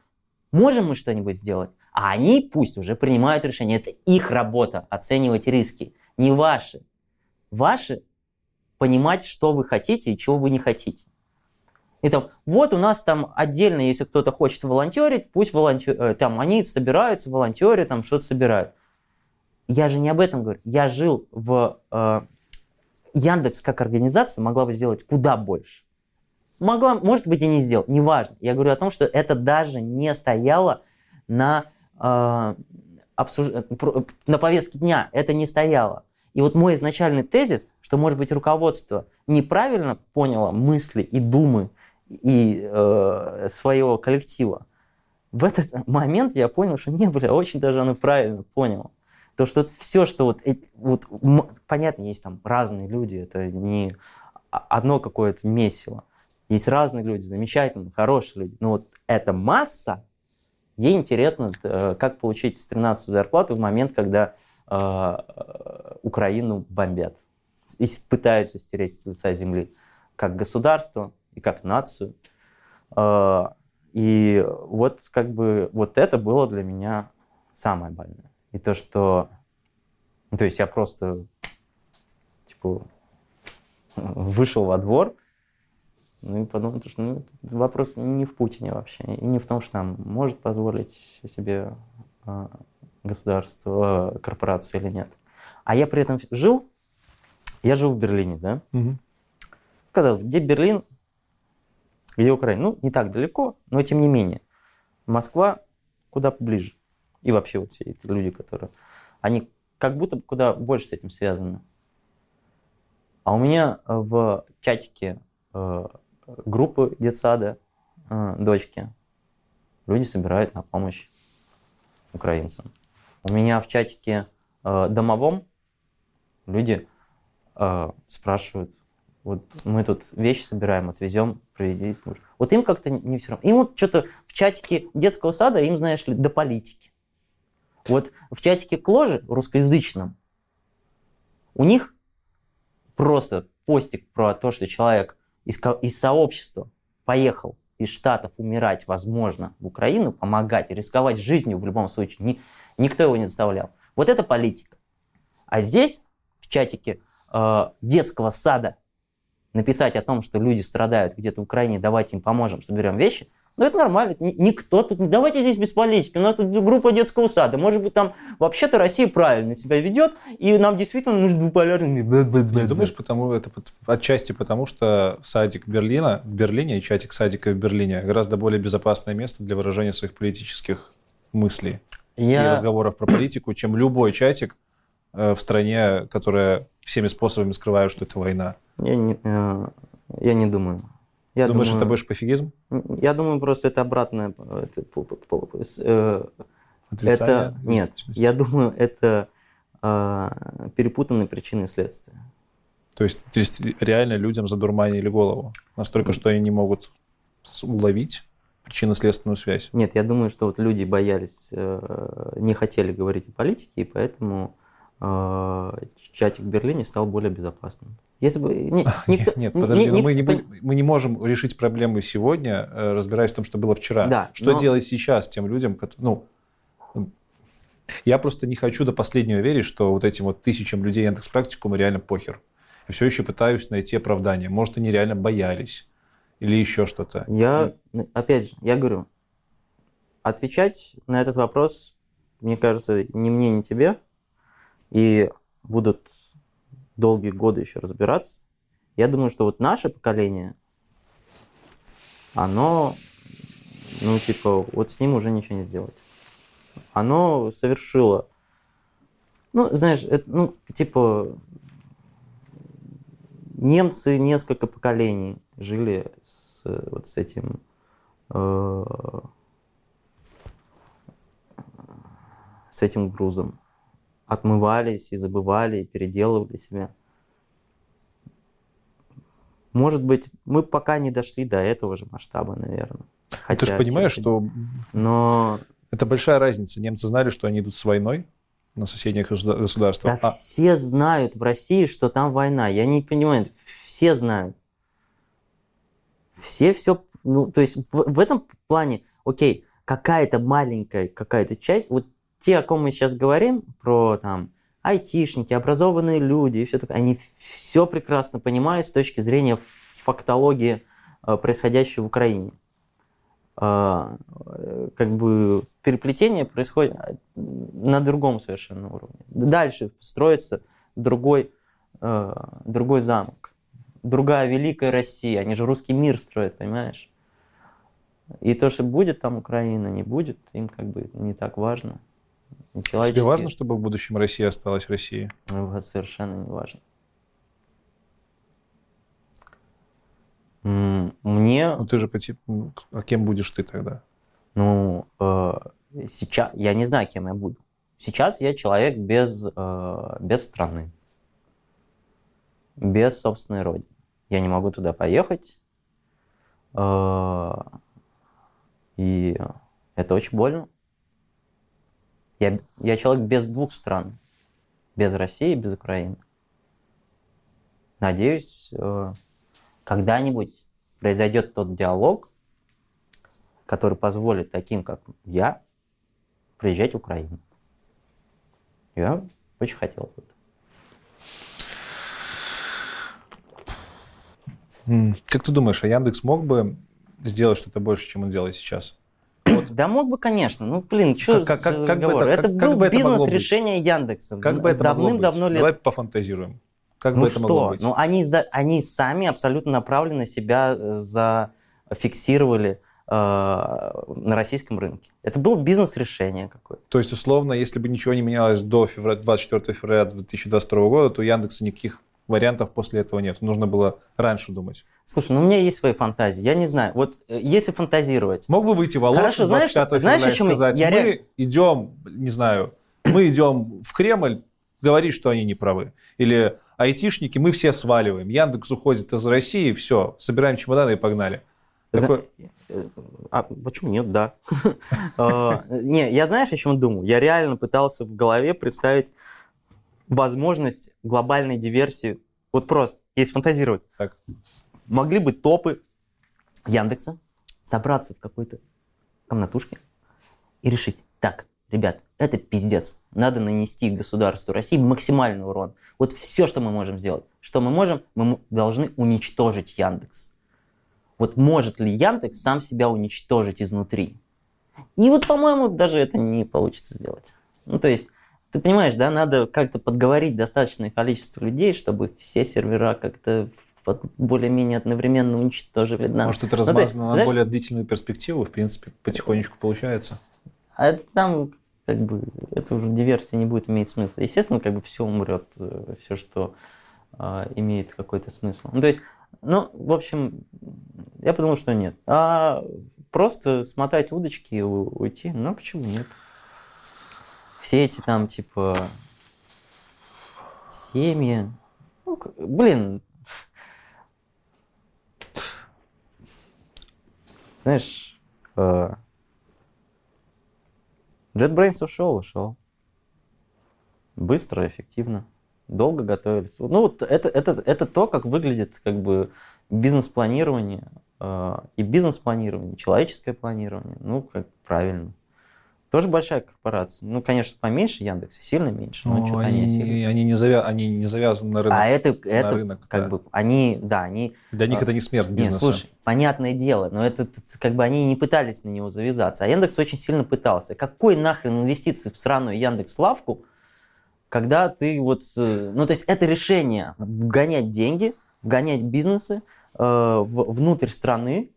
[SPEAKER 2] можем мы что-нибудь сделать? А они пусть уже принимают решение. Это их работа оценивать риски, не ваши. Ваши понимать, что вы хотите и чего вы не хотите. И там, вот у нас там отдельно, если кто-то хочет волонтерить, пусть волонтер, э, там они собираются, волонтеры там что-то собирают. Я же не об этом говорю. Я жил в э, Яндекс как организация могла бы сделать куда больше. Могла, может быть, и не сделал, неважно. Я говорю о том, что это даже не стояло на, э, обсуж... на повестке дня, это не стояло. И вот мой изначальный тезис, что, может быть, руководство неправильно поняло мысли и думы и э, своего коллектива, в этот момент я понял, что не, бля, очень даже оно правильно понял. То, что это все, что вот, вот, понятно, есть там разные люди, это не одно какое-то месиво. Есть разные люди, замечательные, хорошие люди. Но вот эта масса, ей интересно, э, как получить 13 зарплату в момент, когда э, Украину бомбят и пытаются стереть с лица земли как государство и как нацию. Э, и вот как бы вот это было для меня самое больное. И то, что... То есть я просто типа вышел во двор, ну и подумал, что ну, вопрос не в Путине вообще, и не в том, что там может позволить себе э, государство, э, корпорация или нет. А я при этом жил, я жил в Берлине, да? Угу. Казалось, где Берлин, где Украина? Ну, не так далеко, но тем не менее. Москва куда поближе. И вообще вот все эти люди, которые... Они как будто куда больше с этим связаны. А у меня в чатике э, группы детсада э, дочки люди собирают на помощь украинцам. У меня в чатике э, домовом люди э, спрашивают, вот мы тут вещи собираем, отвезем, проведите. Вот им как-то не все равно. Им вот что-то в чатике детского сада, им, знаешь ли, до политики. Вот в чатике Кложи, русскоязычном, у них просто постик про то, что человек из, из сообщества поехал из Штатов умирать, возможно, в Украину, помогать, рисковать жизнью в любом случае, ни, никто его не заставлял. Вот это политика. А здесь, в чатике э, детского сада, написать о том, что люди страдают где-то в Украине, давайте им поможем, соберем вещи, ну это нормально, никто тут, давайте здесь без политики, у нас тут группа детского сада, может быть там вообще-то Россия правильно себя ведет, и нам действительно нужны двуполярные...
[SPEAKER 1] Не думаешь, потому, это отчасти потому, что садик Берлина, в Берлине и чатик садика в Берлине гораздо более безопасное место для выражения своих политических мыслей Я... и разговоров про политику, чем любой чатик э, в стране, которая всеми способами скрывает, что это война.
[SPEAKER 2] Я не, э, я не думаю.
[SPEAKER 1] Я Думаешь, думаю, это больше пофигизм?
[SPEAKER 2] Я думаю, просто это обратное. Это, э, это нет, я думаю, это э, перепутанные причины и следствия.
[SPEAKER 1] То есть, реально людям задурманили голову настолько, что они не могут уловить причинно-следственную связь?
[SPEAKER 2] Нет, я думаю, что вот люди боялись, э, не хотели говорить о политике, и поэтому э, чатик в Берлине стал более безопасным.
[SPEAKER 1] Если бы не, никто, нет, нет, подожди, ни, мы, не, мы не можем решить проблемы сегодня, э, разбираясь в том, что было вчера. Да, что но... делать сейчас тем людям, которые, ну, я просто не хочу до последнего верить, что вот этим вот тысячам людей Яндекс практикума реально похер. Я все еще пытаюсь найти оправдание. Может, они реально боялись или еще что-то.
[SPEAKER 2] Я, опять же, я говорю, отвечать на этот вопрос, мне кажется, ни мне, ни тебе. И будут долгие годы еще разбираться. Я думаю, что вот наше поколение, оно, ну, типа, вот с ним уже ничего не сделать. Оно совершило, ну, знаешь, это, ну, типа, немцы несколько поколений жили с, вот с этим э, с этим грузом отмывались и забывали, и переделывали себя. Может быть, мы пока не дошли до этого же масштаба, наверное.
[SPEAKER 1] Хотя, Ты же понимаешь, что Но... это большая разница. Немцы знали, что они идут с войной на соседних государствах.
[SPEAKER 2] Да а... все знают в России, что там война. Я не понимаю, все знают. Все все... Ну, то есть в, в этом плане, окей, какая-то маленькая какая-то часть, вот те, о ком мы сейчас говорим, про там айтишники, образованные люди и все такое, они все прекрасно понимают с точки зрения фактологии э, происходящего в Украине. Э, как бы переплетение происходит на другом совершенно уровне. Дальше строится другой, э, другой замок, другая великая Россия. Они же русский мир строят, понимаешь? И то, что будет там Украина, не будет, им как бы не так важно.
[SPEAKER 1] Тебе важно, чтобы в будущем Россия осталась Россией?
[SPEAKER 2] Вот совершенно не важно. Мне...
[SPEAKER 1] Ну ты же по типу... А кем будешь ты тогда?
[SPEAKER 2] Ну, э, сейчас... Я не знаю, кем я буду. Сейчас я человек без, э, без страны. Без собственной родины. Я не могу туда поехать. Э, и это очень больно. Я, я человек без двух стран. Без России без Украины. Надеюсь, э, когда-нибудь произойдет тот диалог, который позволит таким, как я, приезжать в Украину. Я очень хотел
[SPEAKER 1] бы Как ты думаешь, а Яндекс мог бы сделать что-то больше, чем он делает сейчас?
[SPEAKER 2] Вот. Да мог бы, конечно. Ну, блин, что как, как, как бы это, это как, был как бы бизнес-решение Яндекса.
[SPEAKER 1] Как бы это Давным-давно лет. Давай пофантазируем. Как
[SPEAKER 2] ну
[SPEAKER 1] бы
[SPEAKER 2] это
[SPEAKER 1] что? могло быть?
[SPEAKER 2] Ну, они, за, они сами абсолютно направленно себя э, зафиксировали э, на российском рынке. Это было бизнес-решение какое-то.
[SPEAKER 1] То есть, условно, если бы ничего не менялось до февраля, 24 февраля 2022 года, то у Яндекса никаких вариантов после этого нет. Нужно было раньше думать.
[SPEAKER 2] Слушай, ну у меня есть свои фантазии. Я не знаю. Вот э, если фантазировать...
[SPEAKER 1] Мог бы выйти Волошин Хорошо, 25 знаешь, февраля знаешь, и сказать, я... мы идем, не знаю, мы идем в Кремль, говорить, что они не правы. Или айтишники, мы все сваливаем. Яндекс уходит из России, все, собираем чемоданы и погнали.
[SPEAKER 2] Такой... А почему нет, да. А, не, я знаешь, о чем думаю? Я реально пытался в голове представить возможность глобальной диверсии. Вот просто, если фантазировать. Так. Могли бы топы Яндекса собраться в какой-то комнатушке и решить, так, ребят, это пиздец. Надо нанести государству России максимальный урон. Вот все, что мы можем сделать. Что мы можем? Мы должны уничтожить Яндекс. Вот может ли Яндекс сам себя уничтожить изнутри? И вот, по-моему, даже это не получится сделать. Ну, то есть, ты понимаешь, да, надо как-то подговорить достаточное количество людей, чтобы все сервера как-то более-менее одновременно уничтожили.
[SPEAKER 1] Да. Может, это размазано ну, есть, на знаешь, более длительную перспективу, в принципе, потихонечку получается.
[SPEAKER 2] А это там, как бы, это уже диверсия не будет иметь смысла. Естественно, как бы все умрет, э, все, что э, имеет какой-то смысл. Ну, то есть, ну, в общем, я подумал, что нет. А просто смотать удочки и уйти, ну, почему нет? Все эти там, типа, семьи, ну, блин, знаешь, э, JetBrains ушел, ушел. Быстро, эффективно. Долго готовились. Ну, вот это, это, это то, как выглядит как бы бизнес-планирование. Э, и бизнес-планирование, человеческое планирование. Ну, как правильно. Тоже большая корпорация. Ну, конечно, поменьше Яндекса, сильно меньше. Но,
[SPEAKER 1] но они, они, они, не завя... они не завязаны на рынок.
[SPEAKER 2] А это, это рынок, как да. бы, они, да, они...
[SPEAKER 1] Для них а, это не смерть бизнеса. Нет, слушай,
[SPEAKER 2] понятное дело, но это, как бы, они не пытались на него завязаться. А Яндекс очень сильно пытался. Какой нахрен инвестиции в сраную Яндекс-лавку, когда ты вот... Э, ну, то есть это решение вгонять деньги, вгонять бизнесы э, внутрь страны, э,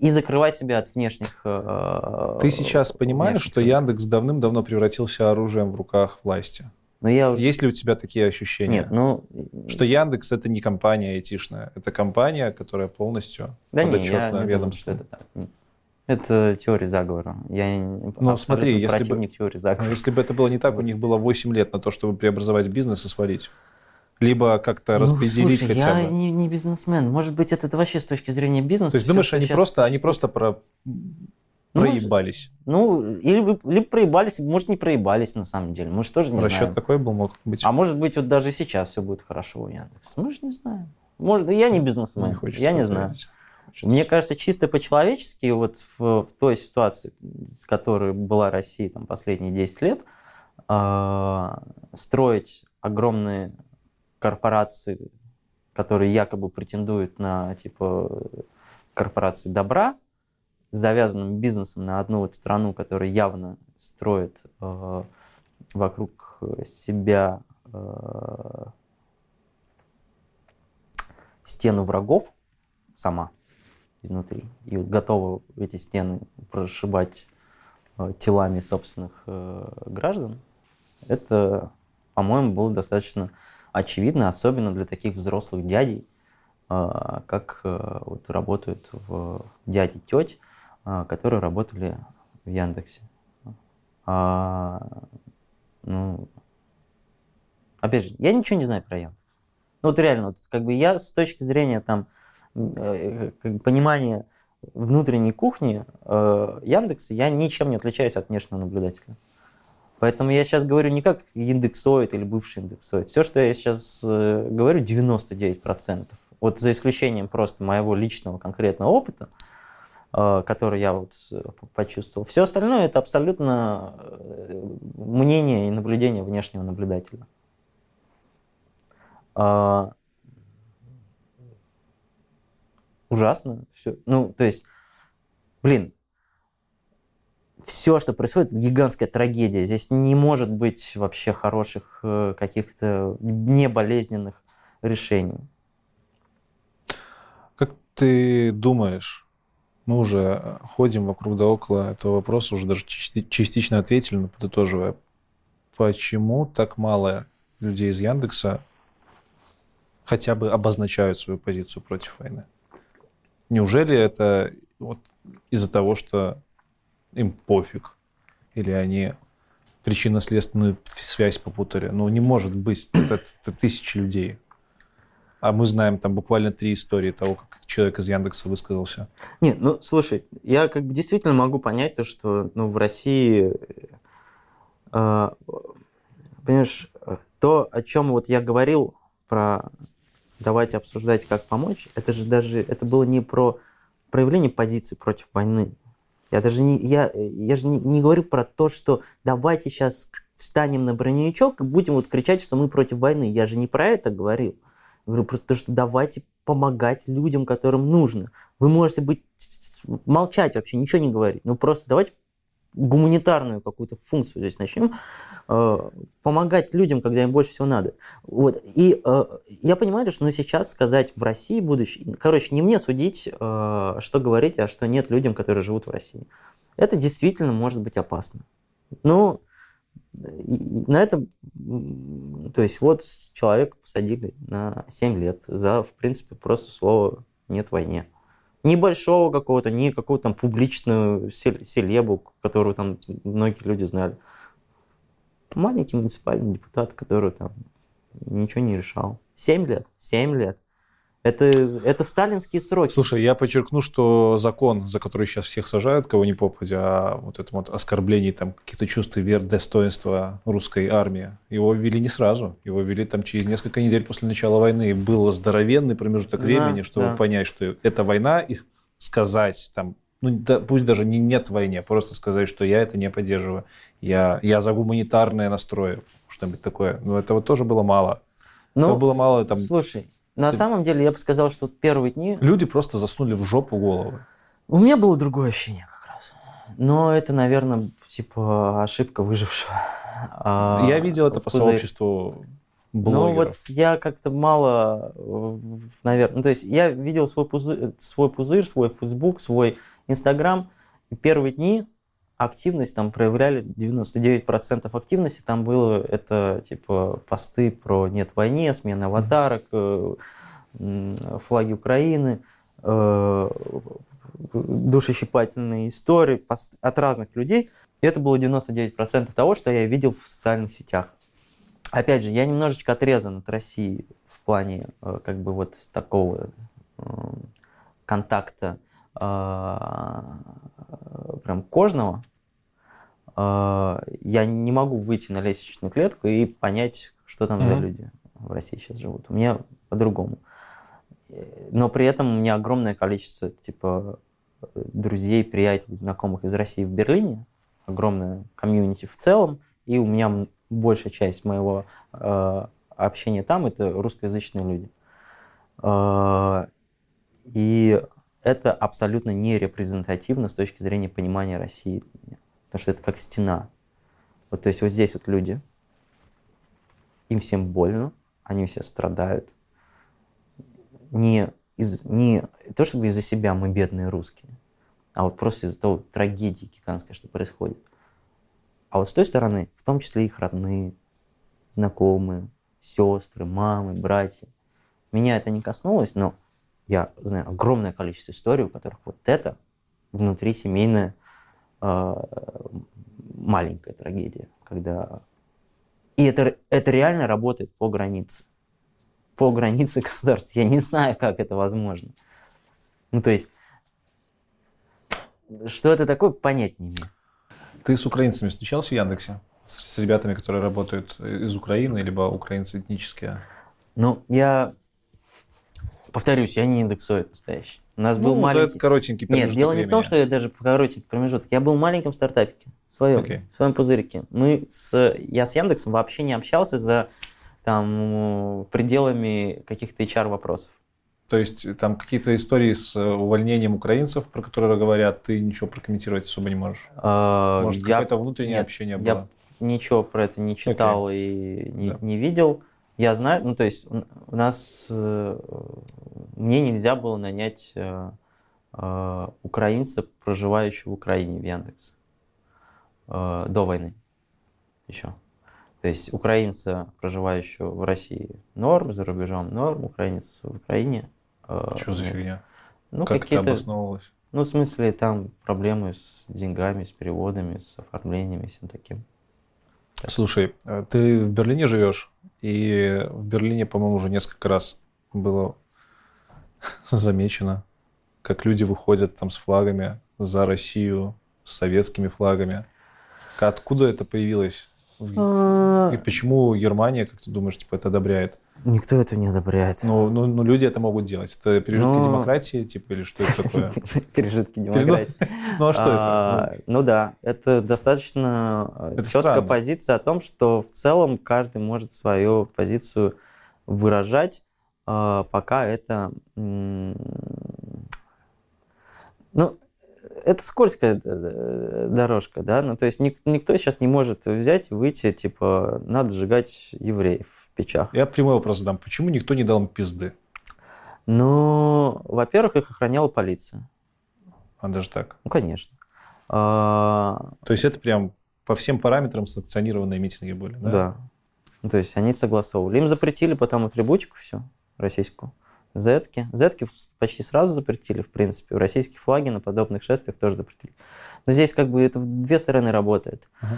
[SPEAKER 2] и закрывать себя от внешних...
[SPEAKER 1] Э, Ты сейчас понимаешь, что Яндекс давным-давно превратился оружием в руках власти? Но я уже... Есть ли у тебя такие ощущения?
[SPEAKER 2] Нет, ну...
[SPEAKER 1] Что Яндекс это не компания айтишная, это компания, которая полностью
[SPEAKER 2] да подотчетна не, я не ведомству. Думаю, что это. Это теория заговора. Я
[SPEAKER 1] Но смотри, если бы, теории заговора. если бы это было не так, у них было 8 лет на то, чтобы преобразовать бизнес и свалить либо как-то ну, распределить слушай, хотя
[SPEAKER 2] я бы. Не, не бизнесмен. Может быть, это, вообще с точки зрения бизнеса.
[SPEAKER 1] То есть думаешь, они просто, они просто про... Ну, проебались?
[SPEAKER 2] Ну, или либо проебались, может, не проебались на самом деле. Может, тоже не
[SPEAKER 1] Расчет
[SPEAKER 2] знаем.
[SPEAKER 1] такой был, мог быть.
[SPEAKER 2] А может быть, вот даже сейчас все будет хорошо у Яндекса. Может, не знаю. Может, я не бизнесмен, не хочется я не знаю. Хочется. Мне кажется, чисто по-человечески, вот в, в той ситуации, с которой была Россия там, последние 10 лет, э, строить огромные корпорации, которые якобы претендуют на типа корпорации добра, завязанным бизнесом на одну вот страну, которая явно строит э, вокруг себя э, стену врагов сама изнутри. И вот готова эти стены прошибать э, телами собственных э, граждан, это, по-моему, было достаточно очевидно, особенно для таких взрослых дядей, э, как э, вот работают в дяди теть, э, которые работали в Яндексе. А, ну, опять же, я ничего не знаю про Яндекс. Ну вот реально, вот, как бы я с точки зрения там э, как понимания внутренней кухни э, Яндекса, я ничем не отличаюсь от внешнего наблюдателя. Поэтому я сейчас говорю не как индексоид или бывший индексоид. Все, что я сейчас э, говорю, 99%. Вот за исключением просто моего личного конкретного опыта, э, который я вот э, почувствовал. Все остальное это абсолютно мнение и наблюдение внешнего наблюдателя. А, ужасно. Все. Ну, то есть, блин, все, что происходит, гигантская трагедия. Здесь не может быть вообще хороших э, каких-то неболезненных решений.
[SPEAKER 1] Как ты думаешь, мы уже ходим вокруг да около этого вопроса, уже даже частично ответили, но подытоживая, почему так мало людей из Яндекса хотя бы обозначают свою позицию против войны? Неужели это вот из-за того, что им пофиг? Или они причинно-следственную связь попутали? Ну, не может быть. Это, это тысячи людей. А мы знаем там буквально три истории того, как человек из Яндекса высказался.
[SPEAKER 2] Нет, ну, слушай, я как бы действительно могу понять то, что ну, в России, э, понимаешь, то, о чем вот я говорил про давайте обсуждать, как помочь, это же даже, это было не про проявление позиции против войны. Я даже не, я, я же не, не говорю про то, что давайте сейчас встанем на броневичок и будем вот кричать, что мы против войны. Я же не про это говорил. Я говорю про то, что давайте помогать людям, которым нужно. Вы можете быть молчать вообще, ничего не говорить. Ну просто давайте гуманитарную какую-то функцию здесь начнем, э, помогать людям, когда им больше всего надо. Вот. И э, я понимаю, что ну, сейчас сказать в России будущее, короче, не мне судить, э, что говорить, а что нет людям, которые живут в России. Это действительно может быть опасно. Но на этом, то есть вот человека посадили на 7 лет за, в принципе, просто слово «нет войне» небольшого какого-то, не какого-то там публичную селебу, которую там многие люди знали. Маленький муниципальный депутат, который там ничего не решал. Семь лет, семь лет. Это, это сталинские сроки.
[SPEAKER 1] Слушай, я подчеркну, что закон, за который сейчас всех сажают, кого не попадя, а вот это вот оскорбление там каких-то чувств и вер, достоинства русской армии, его ввели не сразу. Его ввели там через несколько недель после начала войны. И был здоровенный промежуток да, времени, чтобы да. понять, что это война, и сказать там, ну да, пусть даже не нет войне, просто сказать, что я это не поддерживаю. Я, я за гуманитарное настрое, что-нибудь такое. Но этого тоже было мало. Ну, этого было мало там...
[SPEAKER 2] Слушай, на Ты... самом деле, я бы сказал, что первые дни...
[SPEAKER 1] Люди просто заснули в жопу головы.
[SPEAKER 2] У меня было другое ощущение как раз. Но это, наверное, типа ошибка выжившего.
[SPEAKER 1] А, я видел это по сообществу блогеров.
[SPEAKER 2] Ну вот я как-то мало, наверное... Ну, то есть я видел свой пузырь, свой, пузырь, свой Facebook, свой Instagram. И первые дни активность там проявляли 99% активности там было это типа посты про нет войне, смена аватарок, э, флаги Украины, э, душещипательные истории от разных людей. Это было 99% того, что я видел в социальных сетях. Опять же, я немножечко отрезан от России в плане э, как бы вот такого контакта прям кожного, а, я не могу выйти на лестничную клетку и понять, что там mm-hmm. за люди в России сейчас живут. У меня по-другому. Но при этом у меня огромное количество типа друзей, приятелей, знакомых из России в Берлине, огромное комьюнити в целом, и у меня большая часть моего э, общения там это русскоязычные люди. Э, и это абсолютно не репрезентативно с точки зрения понимания России Потому что это как стена. Вот то есть вот здесь вот люди, им всем больно, они все страдают. Не, из, не то чтобы из-за себя мы бедные русские, а вот просто из-за того трагедии гигантской, что происходит. А вот с той стороны, в том числе их родные, знакомые, сестры, мамы, братья. Меня это не коснулось, но я знаю огромное количество историй, у которых вот это внутри семейная э, маленькая трагедия, когда и это, это реально работает по границе. По границе государств. Я не знаю, как это возможно. Ну, то есть, что это такое, понять не имею.
[SPEAKER 1] Ты с украинцами встречался в Яндексе? С, с ребятами, которые работают из Украины, либо украинцы этнические?
[SPEAKER 2] Ну, я повторюсь, я не индексоид настоящий. У нас
[SPEAKER 1] ну,
[SPEAKER 2] был маленький...
[SPEAKER 1] за коротенький промежуток
[SPEAKER 2] Нет, дело не
[SPEAKER 1] времени.
[SPEAKER 2] в том, что я даже коротенький промежуток. Я был в маленьком стартапике, в своем,
[SPEAKER 1] Окей.
[SPEAKER 2] в своем пузырике. Мы с... Я с Яндексом вообще не общался за там пределами каких-то HR-вопросов.
[SPEAKER 1] То есть там какие-то истории с э, увольнением украинцев, про которые говорят, ты ничего прокомментировать особо не можешь?
[SPEAKER 2] А,
[SPEAKER 1] Может,
[SPEAKER 2] я
[SPEAKER 1] какое-то внутреннее
[SPEAKER 2] нет,
[SPEAKER 1] общение
[SPEAKER 2] я
[SPEAKER 1] было?
[SPEAKER 2] ничего про это не читал и не,
[SPEAKER 1] Да.
[SPEAKER 2] не видел. Я знаю, ну то есть у нас э, мне нельзя было нанять э, э, украинца, проживающего в Украине в Яндекс до войны еще. То есть украинца, проживающего в России, норм, за рубежом норм, украинец в Украине.
[SPEAKER 1] Что за
[SPEAKER 2] нет.
[SPEAKER 1] фигня?
[SPEAKER 2] Ну,
[SPEAKER 1] как это обосновывалось?
[SPEAKER 2] ну, в смысле, там проблемы с деньгами, с переводами, с оформлениями, всем таким.
[SPEAKER 1] Слушай, э, ты в Берлине живешь, и в Берлине, по-моему, уже несколько раз было замечено, как люди выходят там с флагами за Россию, с советскими флагами. Откуда это появилось? И почему Германия, как ты думаешь, типа это одобряет?
[SPEAKER 2] Никто это не одобряет.
[SPEAKER 1] Ну, ну, ну, люди это могут делать. Это пережитки
[SPEAKER 2] Ну.
[SPEAKER 1] демократии, типа, или что это такое?
[SPEAKER 2] Пережитки демократии.
[SPEAKER 1] Ну, а что это?
[SPEAKER 2] А, Ну да, это достаточно э, четкая позиция о том, что в целом каждый может свою позицию выражать, а, пока это... Ну, это скользкая э, дорожка, да, ну то есть ник- никто сейчас не может взять и выйти, типа, надо сжигать евреев печах.
[SPEAKER 1] Я прямой вопрос задам. Почему никто не дал им пизды?
[SPEAKER 2] Ну, во-первых, их охраняла полиция.
[SPEAKER 1] А даже так.
[SPEAKER 2] Ну, конечно. А,
[SPEAKER 1] То есть это прям по всем параметрам санкционированные митинги были, да?
[SPEAKER 2] Да. Ну, то есть они согласовывали. Им запретили потом атрибутику всю российскую. Зетки. Зетки почти сразу запретили, в принципе. Российские флаги на подобных шествиях тоже запретили. Но здесь как бы это в две стороны работает.
[SPEAKER 1] Ага.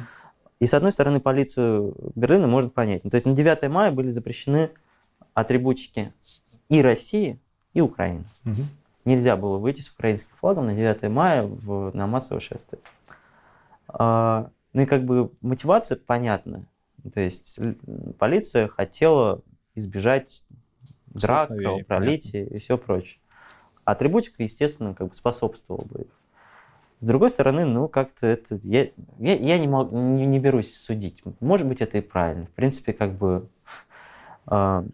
[SPEAKER 2] И с одной стороны полицию Берлина можно понять. Ну, то есть на 9 мая были запрещены атрибутики и России, и Украины.
[SPEAKER 1] Мгм.
[SPEAKER 2] Нельзя было выйти с украинским флагом на 9 мая в, на массовое шествие. А, ну и как бы мотивация понятна. То есть полиция хотела избежать драк, кровопролития и все прочее. Атрибутика, естественно, как бы способствовала бы. С другой стороны, ну как-то это... Я, я, я не, мог, не, не берусь судить. Может быть, это и правильно. В принципе, как бы... а,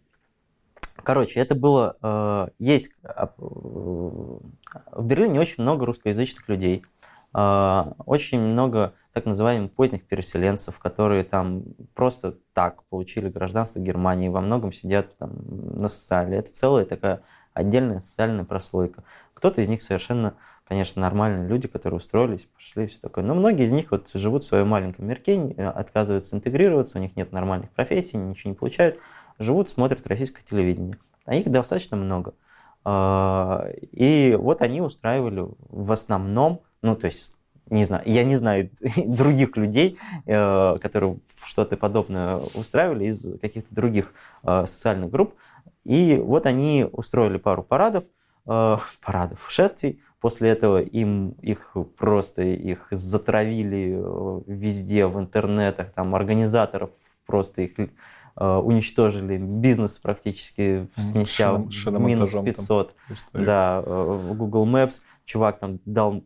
[SPEAKER 2] Короче, это было... э, Есть... а, э, В Берлине очень много русскоязычных людей. А, Очень много так называемых поздних переселенцев, которые там просто так получили гражданство Германии, во многом сидят там на социале. Это целая такая отдельная социальная прослойка. Кто-то из них совершенно, конечно, нормальные люди, которые устроились, пошли, все такое. Но многие из них вот живут в своем маленьком мирке, э, отказываются интегрироваться, у них нет нормальных профессий, ничего не получают, живут, смотрят российское телевидение. А их достаточно много. А, И вот они устраивали в основном, ну, то есть, не знаю, я не знаю других людей, э, которые что-то подобное устраивали из каких-то других э, социальных групп. И вот они устроили пару парадов, парадов, шествий. После этого им их просто их затравили э, везде в интернетах, там организаторов просто их э, уничтожили, бизнес практически снеся
[SPEAKER 1] шиномонтажом
[SPEAKER 2] минус
[SPEAKER 1] там.
[SPEAKER 2] 500.
[SPEAKER 1] История.
[SPEAKER 2] Да, э, Google Maps чувак там дал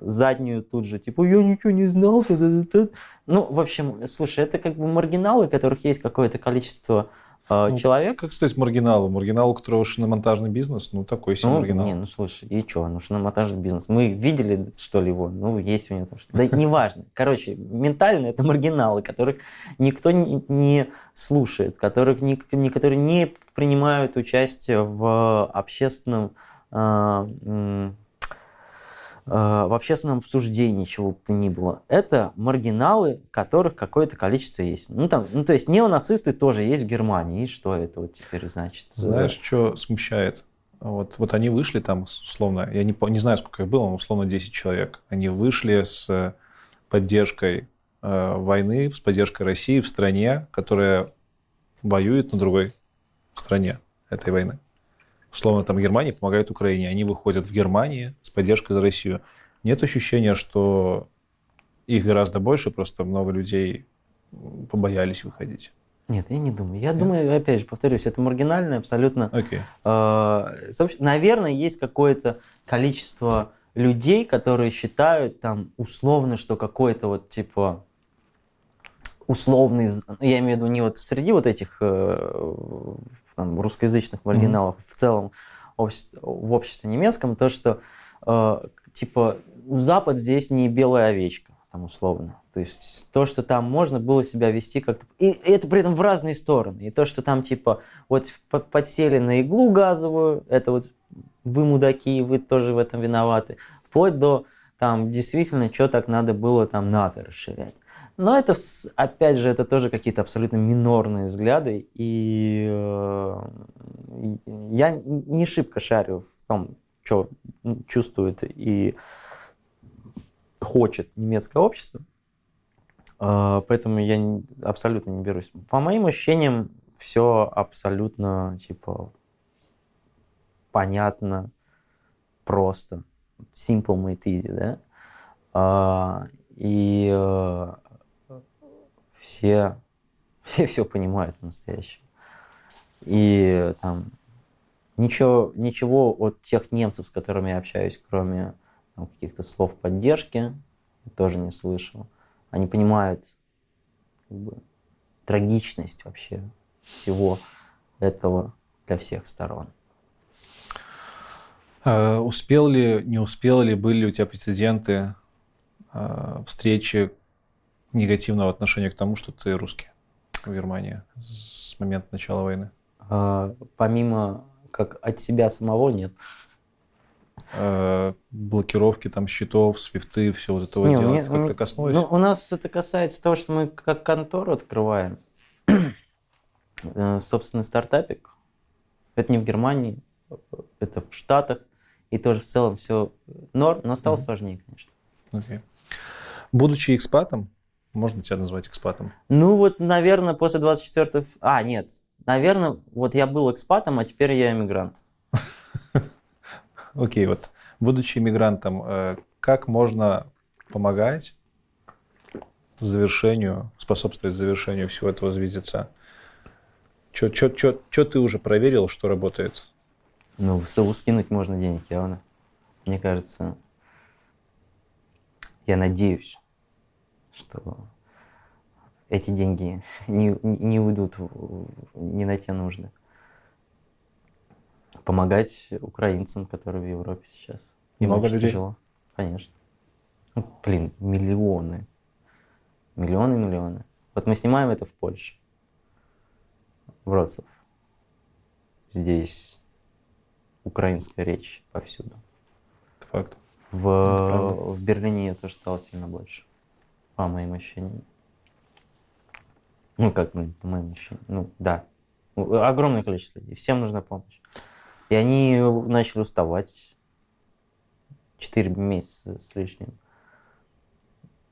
[SPEAKER 2] заднюю тут же, типа, я ничего не знал. та-та-та-та». Ну, в общем, слушай, это как бы маргиналы, у которых есть какое-то количество
[SPEAKER 1] Ну,
[SPEAKER 2] человек.
[SPEAKER 1] Как сказать маргиналу? Маргинал, у которого шиномонтажный бизнес, ну такой себе
[SPEAKER 2] Ну,
[SPEAKER 1] маргинал.
[SPEAKER 2] не, ну слушай, и что, ну шиномонтажный бизнес. Мы видели, что ли, его, ну, есть у него там что-то. Да неважно. Короче, ментально это маргиналы, которых никто не, слушает, которых не, которые не принимают участие в общественном, а, в общественном обсуждении чего бы то ни было. Это маргиналы, которых какое-то количество есть. Ну, там, ну, то есть неонацисты тоже есть в Германии. И что это вот теперь значит?
[SPEAKER 1] Знаешь, что смущает? Вот, вот они вышли там, условно, я не, не знаю, сколько их было, но условно 10 человек. Они вышли с поддержкой э, войны, с поддержкой России в стране, которая воюет на другой стране этой войны. Условно, там Германия помогает Украине, они выходят в Германии с поддержкой за Россию. Нет ощущения, что их гораздо больше, просто много людей побоялись выходить.
[SPEAKER 2] Нет, я не думаю. Я Нет? думаю, опять же, повторюсь, это маргинально абсолютно.
[SPEAKER 1] Okay.
[SPEAKER 2] Э, наверное, есть какое-то количество людей, которые считают там условно, что какой-то вот типа условный, я имею в виду не вот среди вот этих э, там, русскоязычных маргиналов, mm-hmm. в целом общество, в обществе немецком, то, что э, типа Запад здесь не белая овечка, там условно. То есть то, что там можно было себя вести как-то... И это при этом в разные стороны. И то, что там типа вот подсели на иглу газовую, это вот вы мудаки, вы тоже в этом виноваты. Вплоть до там действительно, что так надо было там НАТО расширять. Но это, опять же, это тоже какие-то абсолютно минорные взгляды. И э, я не шибко шарю в том, что чувствует и хочет немецкое общество. Э, поэтому я абсолютно не берусь. По моим ощущениям, все абсолютно типа понятно, просто. Simple made easy, да? А, и э, все, все все понимают настоящее. И там ничего, ничего от тех немцев, с которыми я общаюсь, кроме там, каких-то слов поддержки, тоже не слышал. Они понимают как бы, трагичность вообще всего этого для всех сторон.
[SPEAKER 1] А, успел ли, не успел ли, были ли у тебя прецеденты а, встречи негативного отношения к тому, что ты русский в Германии с момента начала войны?
[SPEAKER 2] А, помимо как от себя самого нет.
[SPEAKER 1] А, блокировки там счетов, свифты, все вот этого не, дела. Как-то коснулось?
[SPEAKER 2] Ну, у нас это касается того, что мы как контору открываем. Э, собственный стартапик. Это не в Германии, это в Штатах. И тоже в целом все норм, но стало mm-hmm. сложнее, конечно.
[SPEAKER 1] Okay. Будучи экспатом, можно тебя назвать экспатом?
[SPEAKER 2] Ну вот, наверное, после 24 А, нет. Наверное, вот я был экспатом, а теперь я иммигрант.
[SPEAKER 1] Окей, вот. Будучи иммигрантом, э, как можно помогать завершению, способствовать завершению всего этого звездеца? Что ты уже проверил, что работает?
[SPEAKER 2] Ну, в СУ скинуть можно денег, явно. Мне кажется, я надеюсь, что эти деньги не, не уйдут не на те нужды. Помогать украинцам, которые в Европе сейчас.
[SPEAKER 1] Им Много людей? Тяжело.
[SPEAKER 2] Конечно. Ну, блин, миллионы. Миллионы, миллионы. Вот мы снимаем это в Польше. Вроцлав. Здесь украинская речь повсюду.
[SPEAKER 1] Это факт.
[SPEAKER 2] В, в Берлине ее тоже стало сильно больше, по моим ощущениям. Ну, как ну, по моим ощущениям. Ну, да. Огромное количество людей. Всем нужна помощь. И они начали уставать. Четыре месяца с лишним.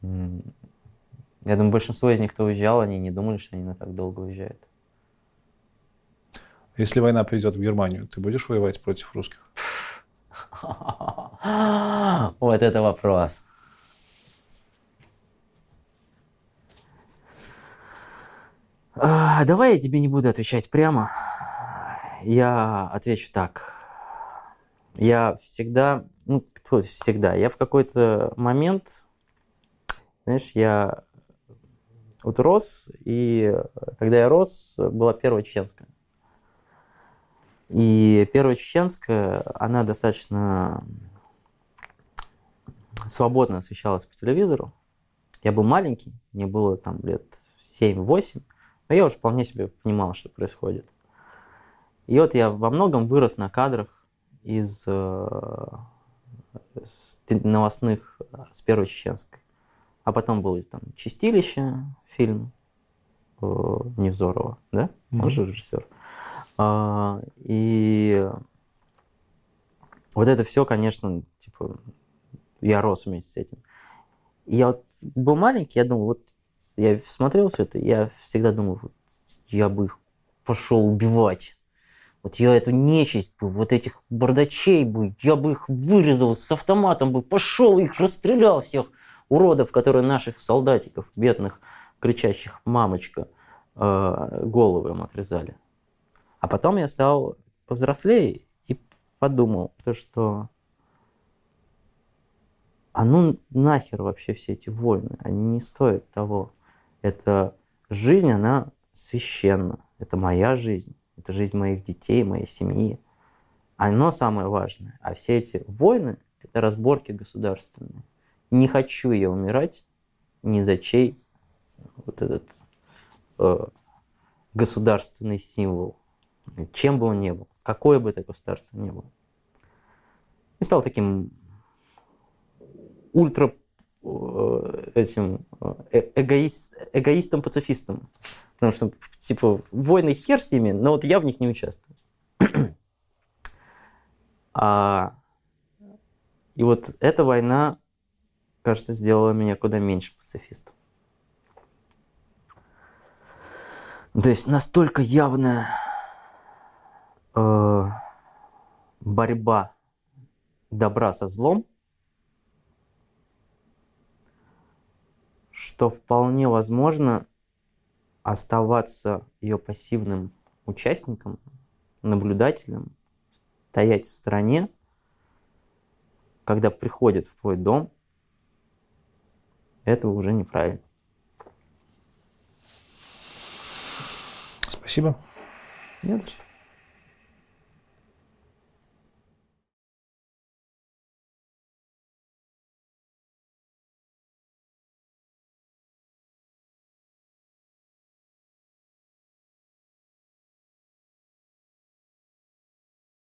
[SPEAKER 2] Я думаю, большинство из них, кто уезжал, они не думали, что они на так долго уезжают.
[SPEAKER 1] Если война придет в Германию, ты будешь воевать против русских?
[SPEAKER 2] Вот это вопрос. А, давай я тебе не буду отвечать прямо. Я отвечу так. Я всегда, ну, кто всегда, я в какой-то момент, знаешь, я вот рос, и когда я рос, была первая чеченская. И первая чеченская, она достаточно свободно освещалась по телевизору. Я был маленький, мне было там лет 7-8, но я уже вполне себе понимал, что происходит. И вот я во многом вырос на кадрах из, э, с новостных с первой чеченской. А потом был там «Чистилище», фильм э, Невзорова, да? Он же режиссер. А, и вот это все, конечно, типа, я рос вместе с этим. И я вот был маленький, я думал, вот я смотрел все это, я всегда думал, вот, я бы их пошел убивать. Вот я эту нечисть бы, вот этих бардачей бы, я бы их вырезал с автоматом бы, пошел их расстрелял всех уродов, которые наших солдатиков, бедных, кричащих «мамочка», э, головы им отрезали. А потом я стал повзрослее и подумал, то, что а ну нахер вообще все эти войны, они не стоят того. Это жизнь, она священна. Это моя жизнь, это жизнь моих детей, моей семьи. Оно самое важное. А все эти войны – это разборки государственные. Не хочу я умирать ни за чей вот этот э, государственный символ, чем бы он ни был, какое бы это государство ни было. И стал таким ультра э, этим э, эгоист, эгоистом-пацифистом. Потому что, типа, войны хер с ними, но вот я в них не участвую. а, и вот эта война кажется, сделала меня куда меньше пацифистом. То есть настолько явная э, борьба добра со злом, что вполне возможно оставаться ее пассивным участником, наблюдателем, стоять в стороне, когда приходит в твой дом – этого уже неправильно.
[SPEAKER 1] Спасибо.
[SPEAKER 2] Не за что.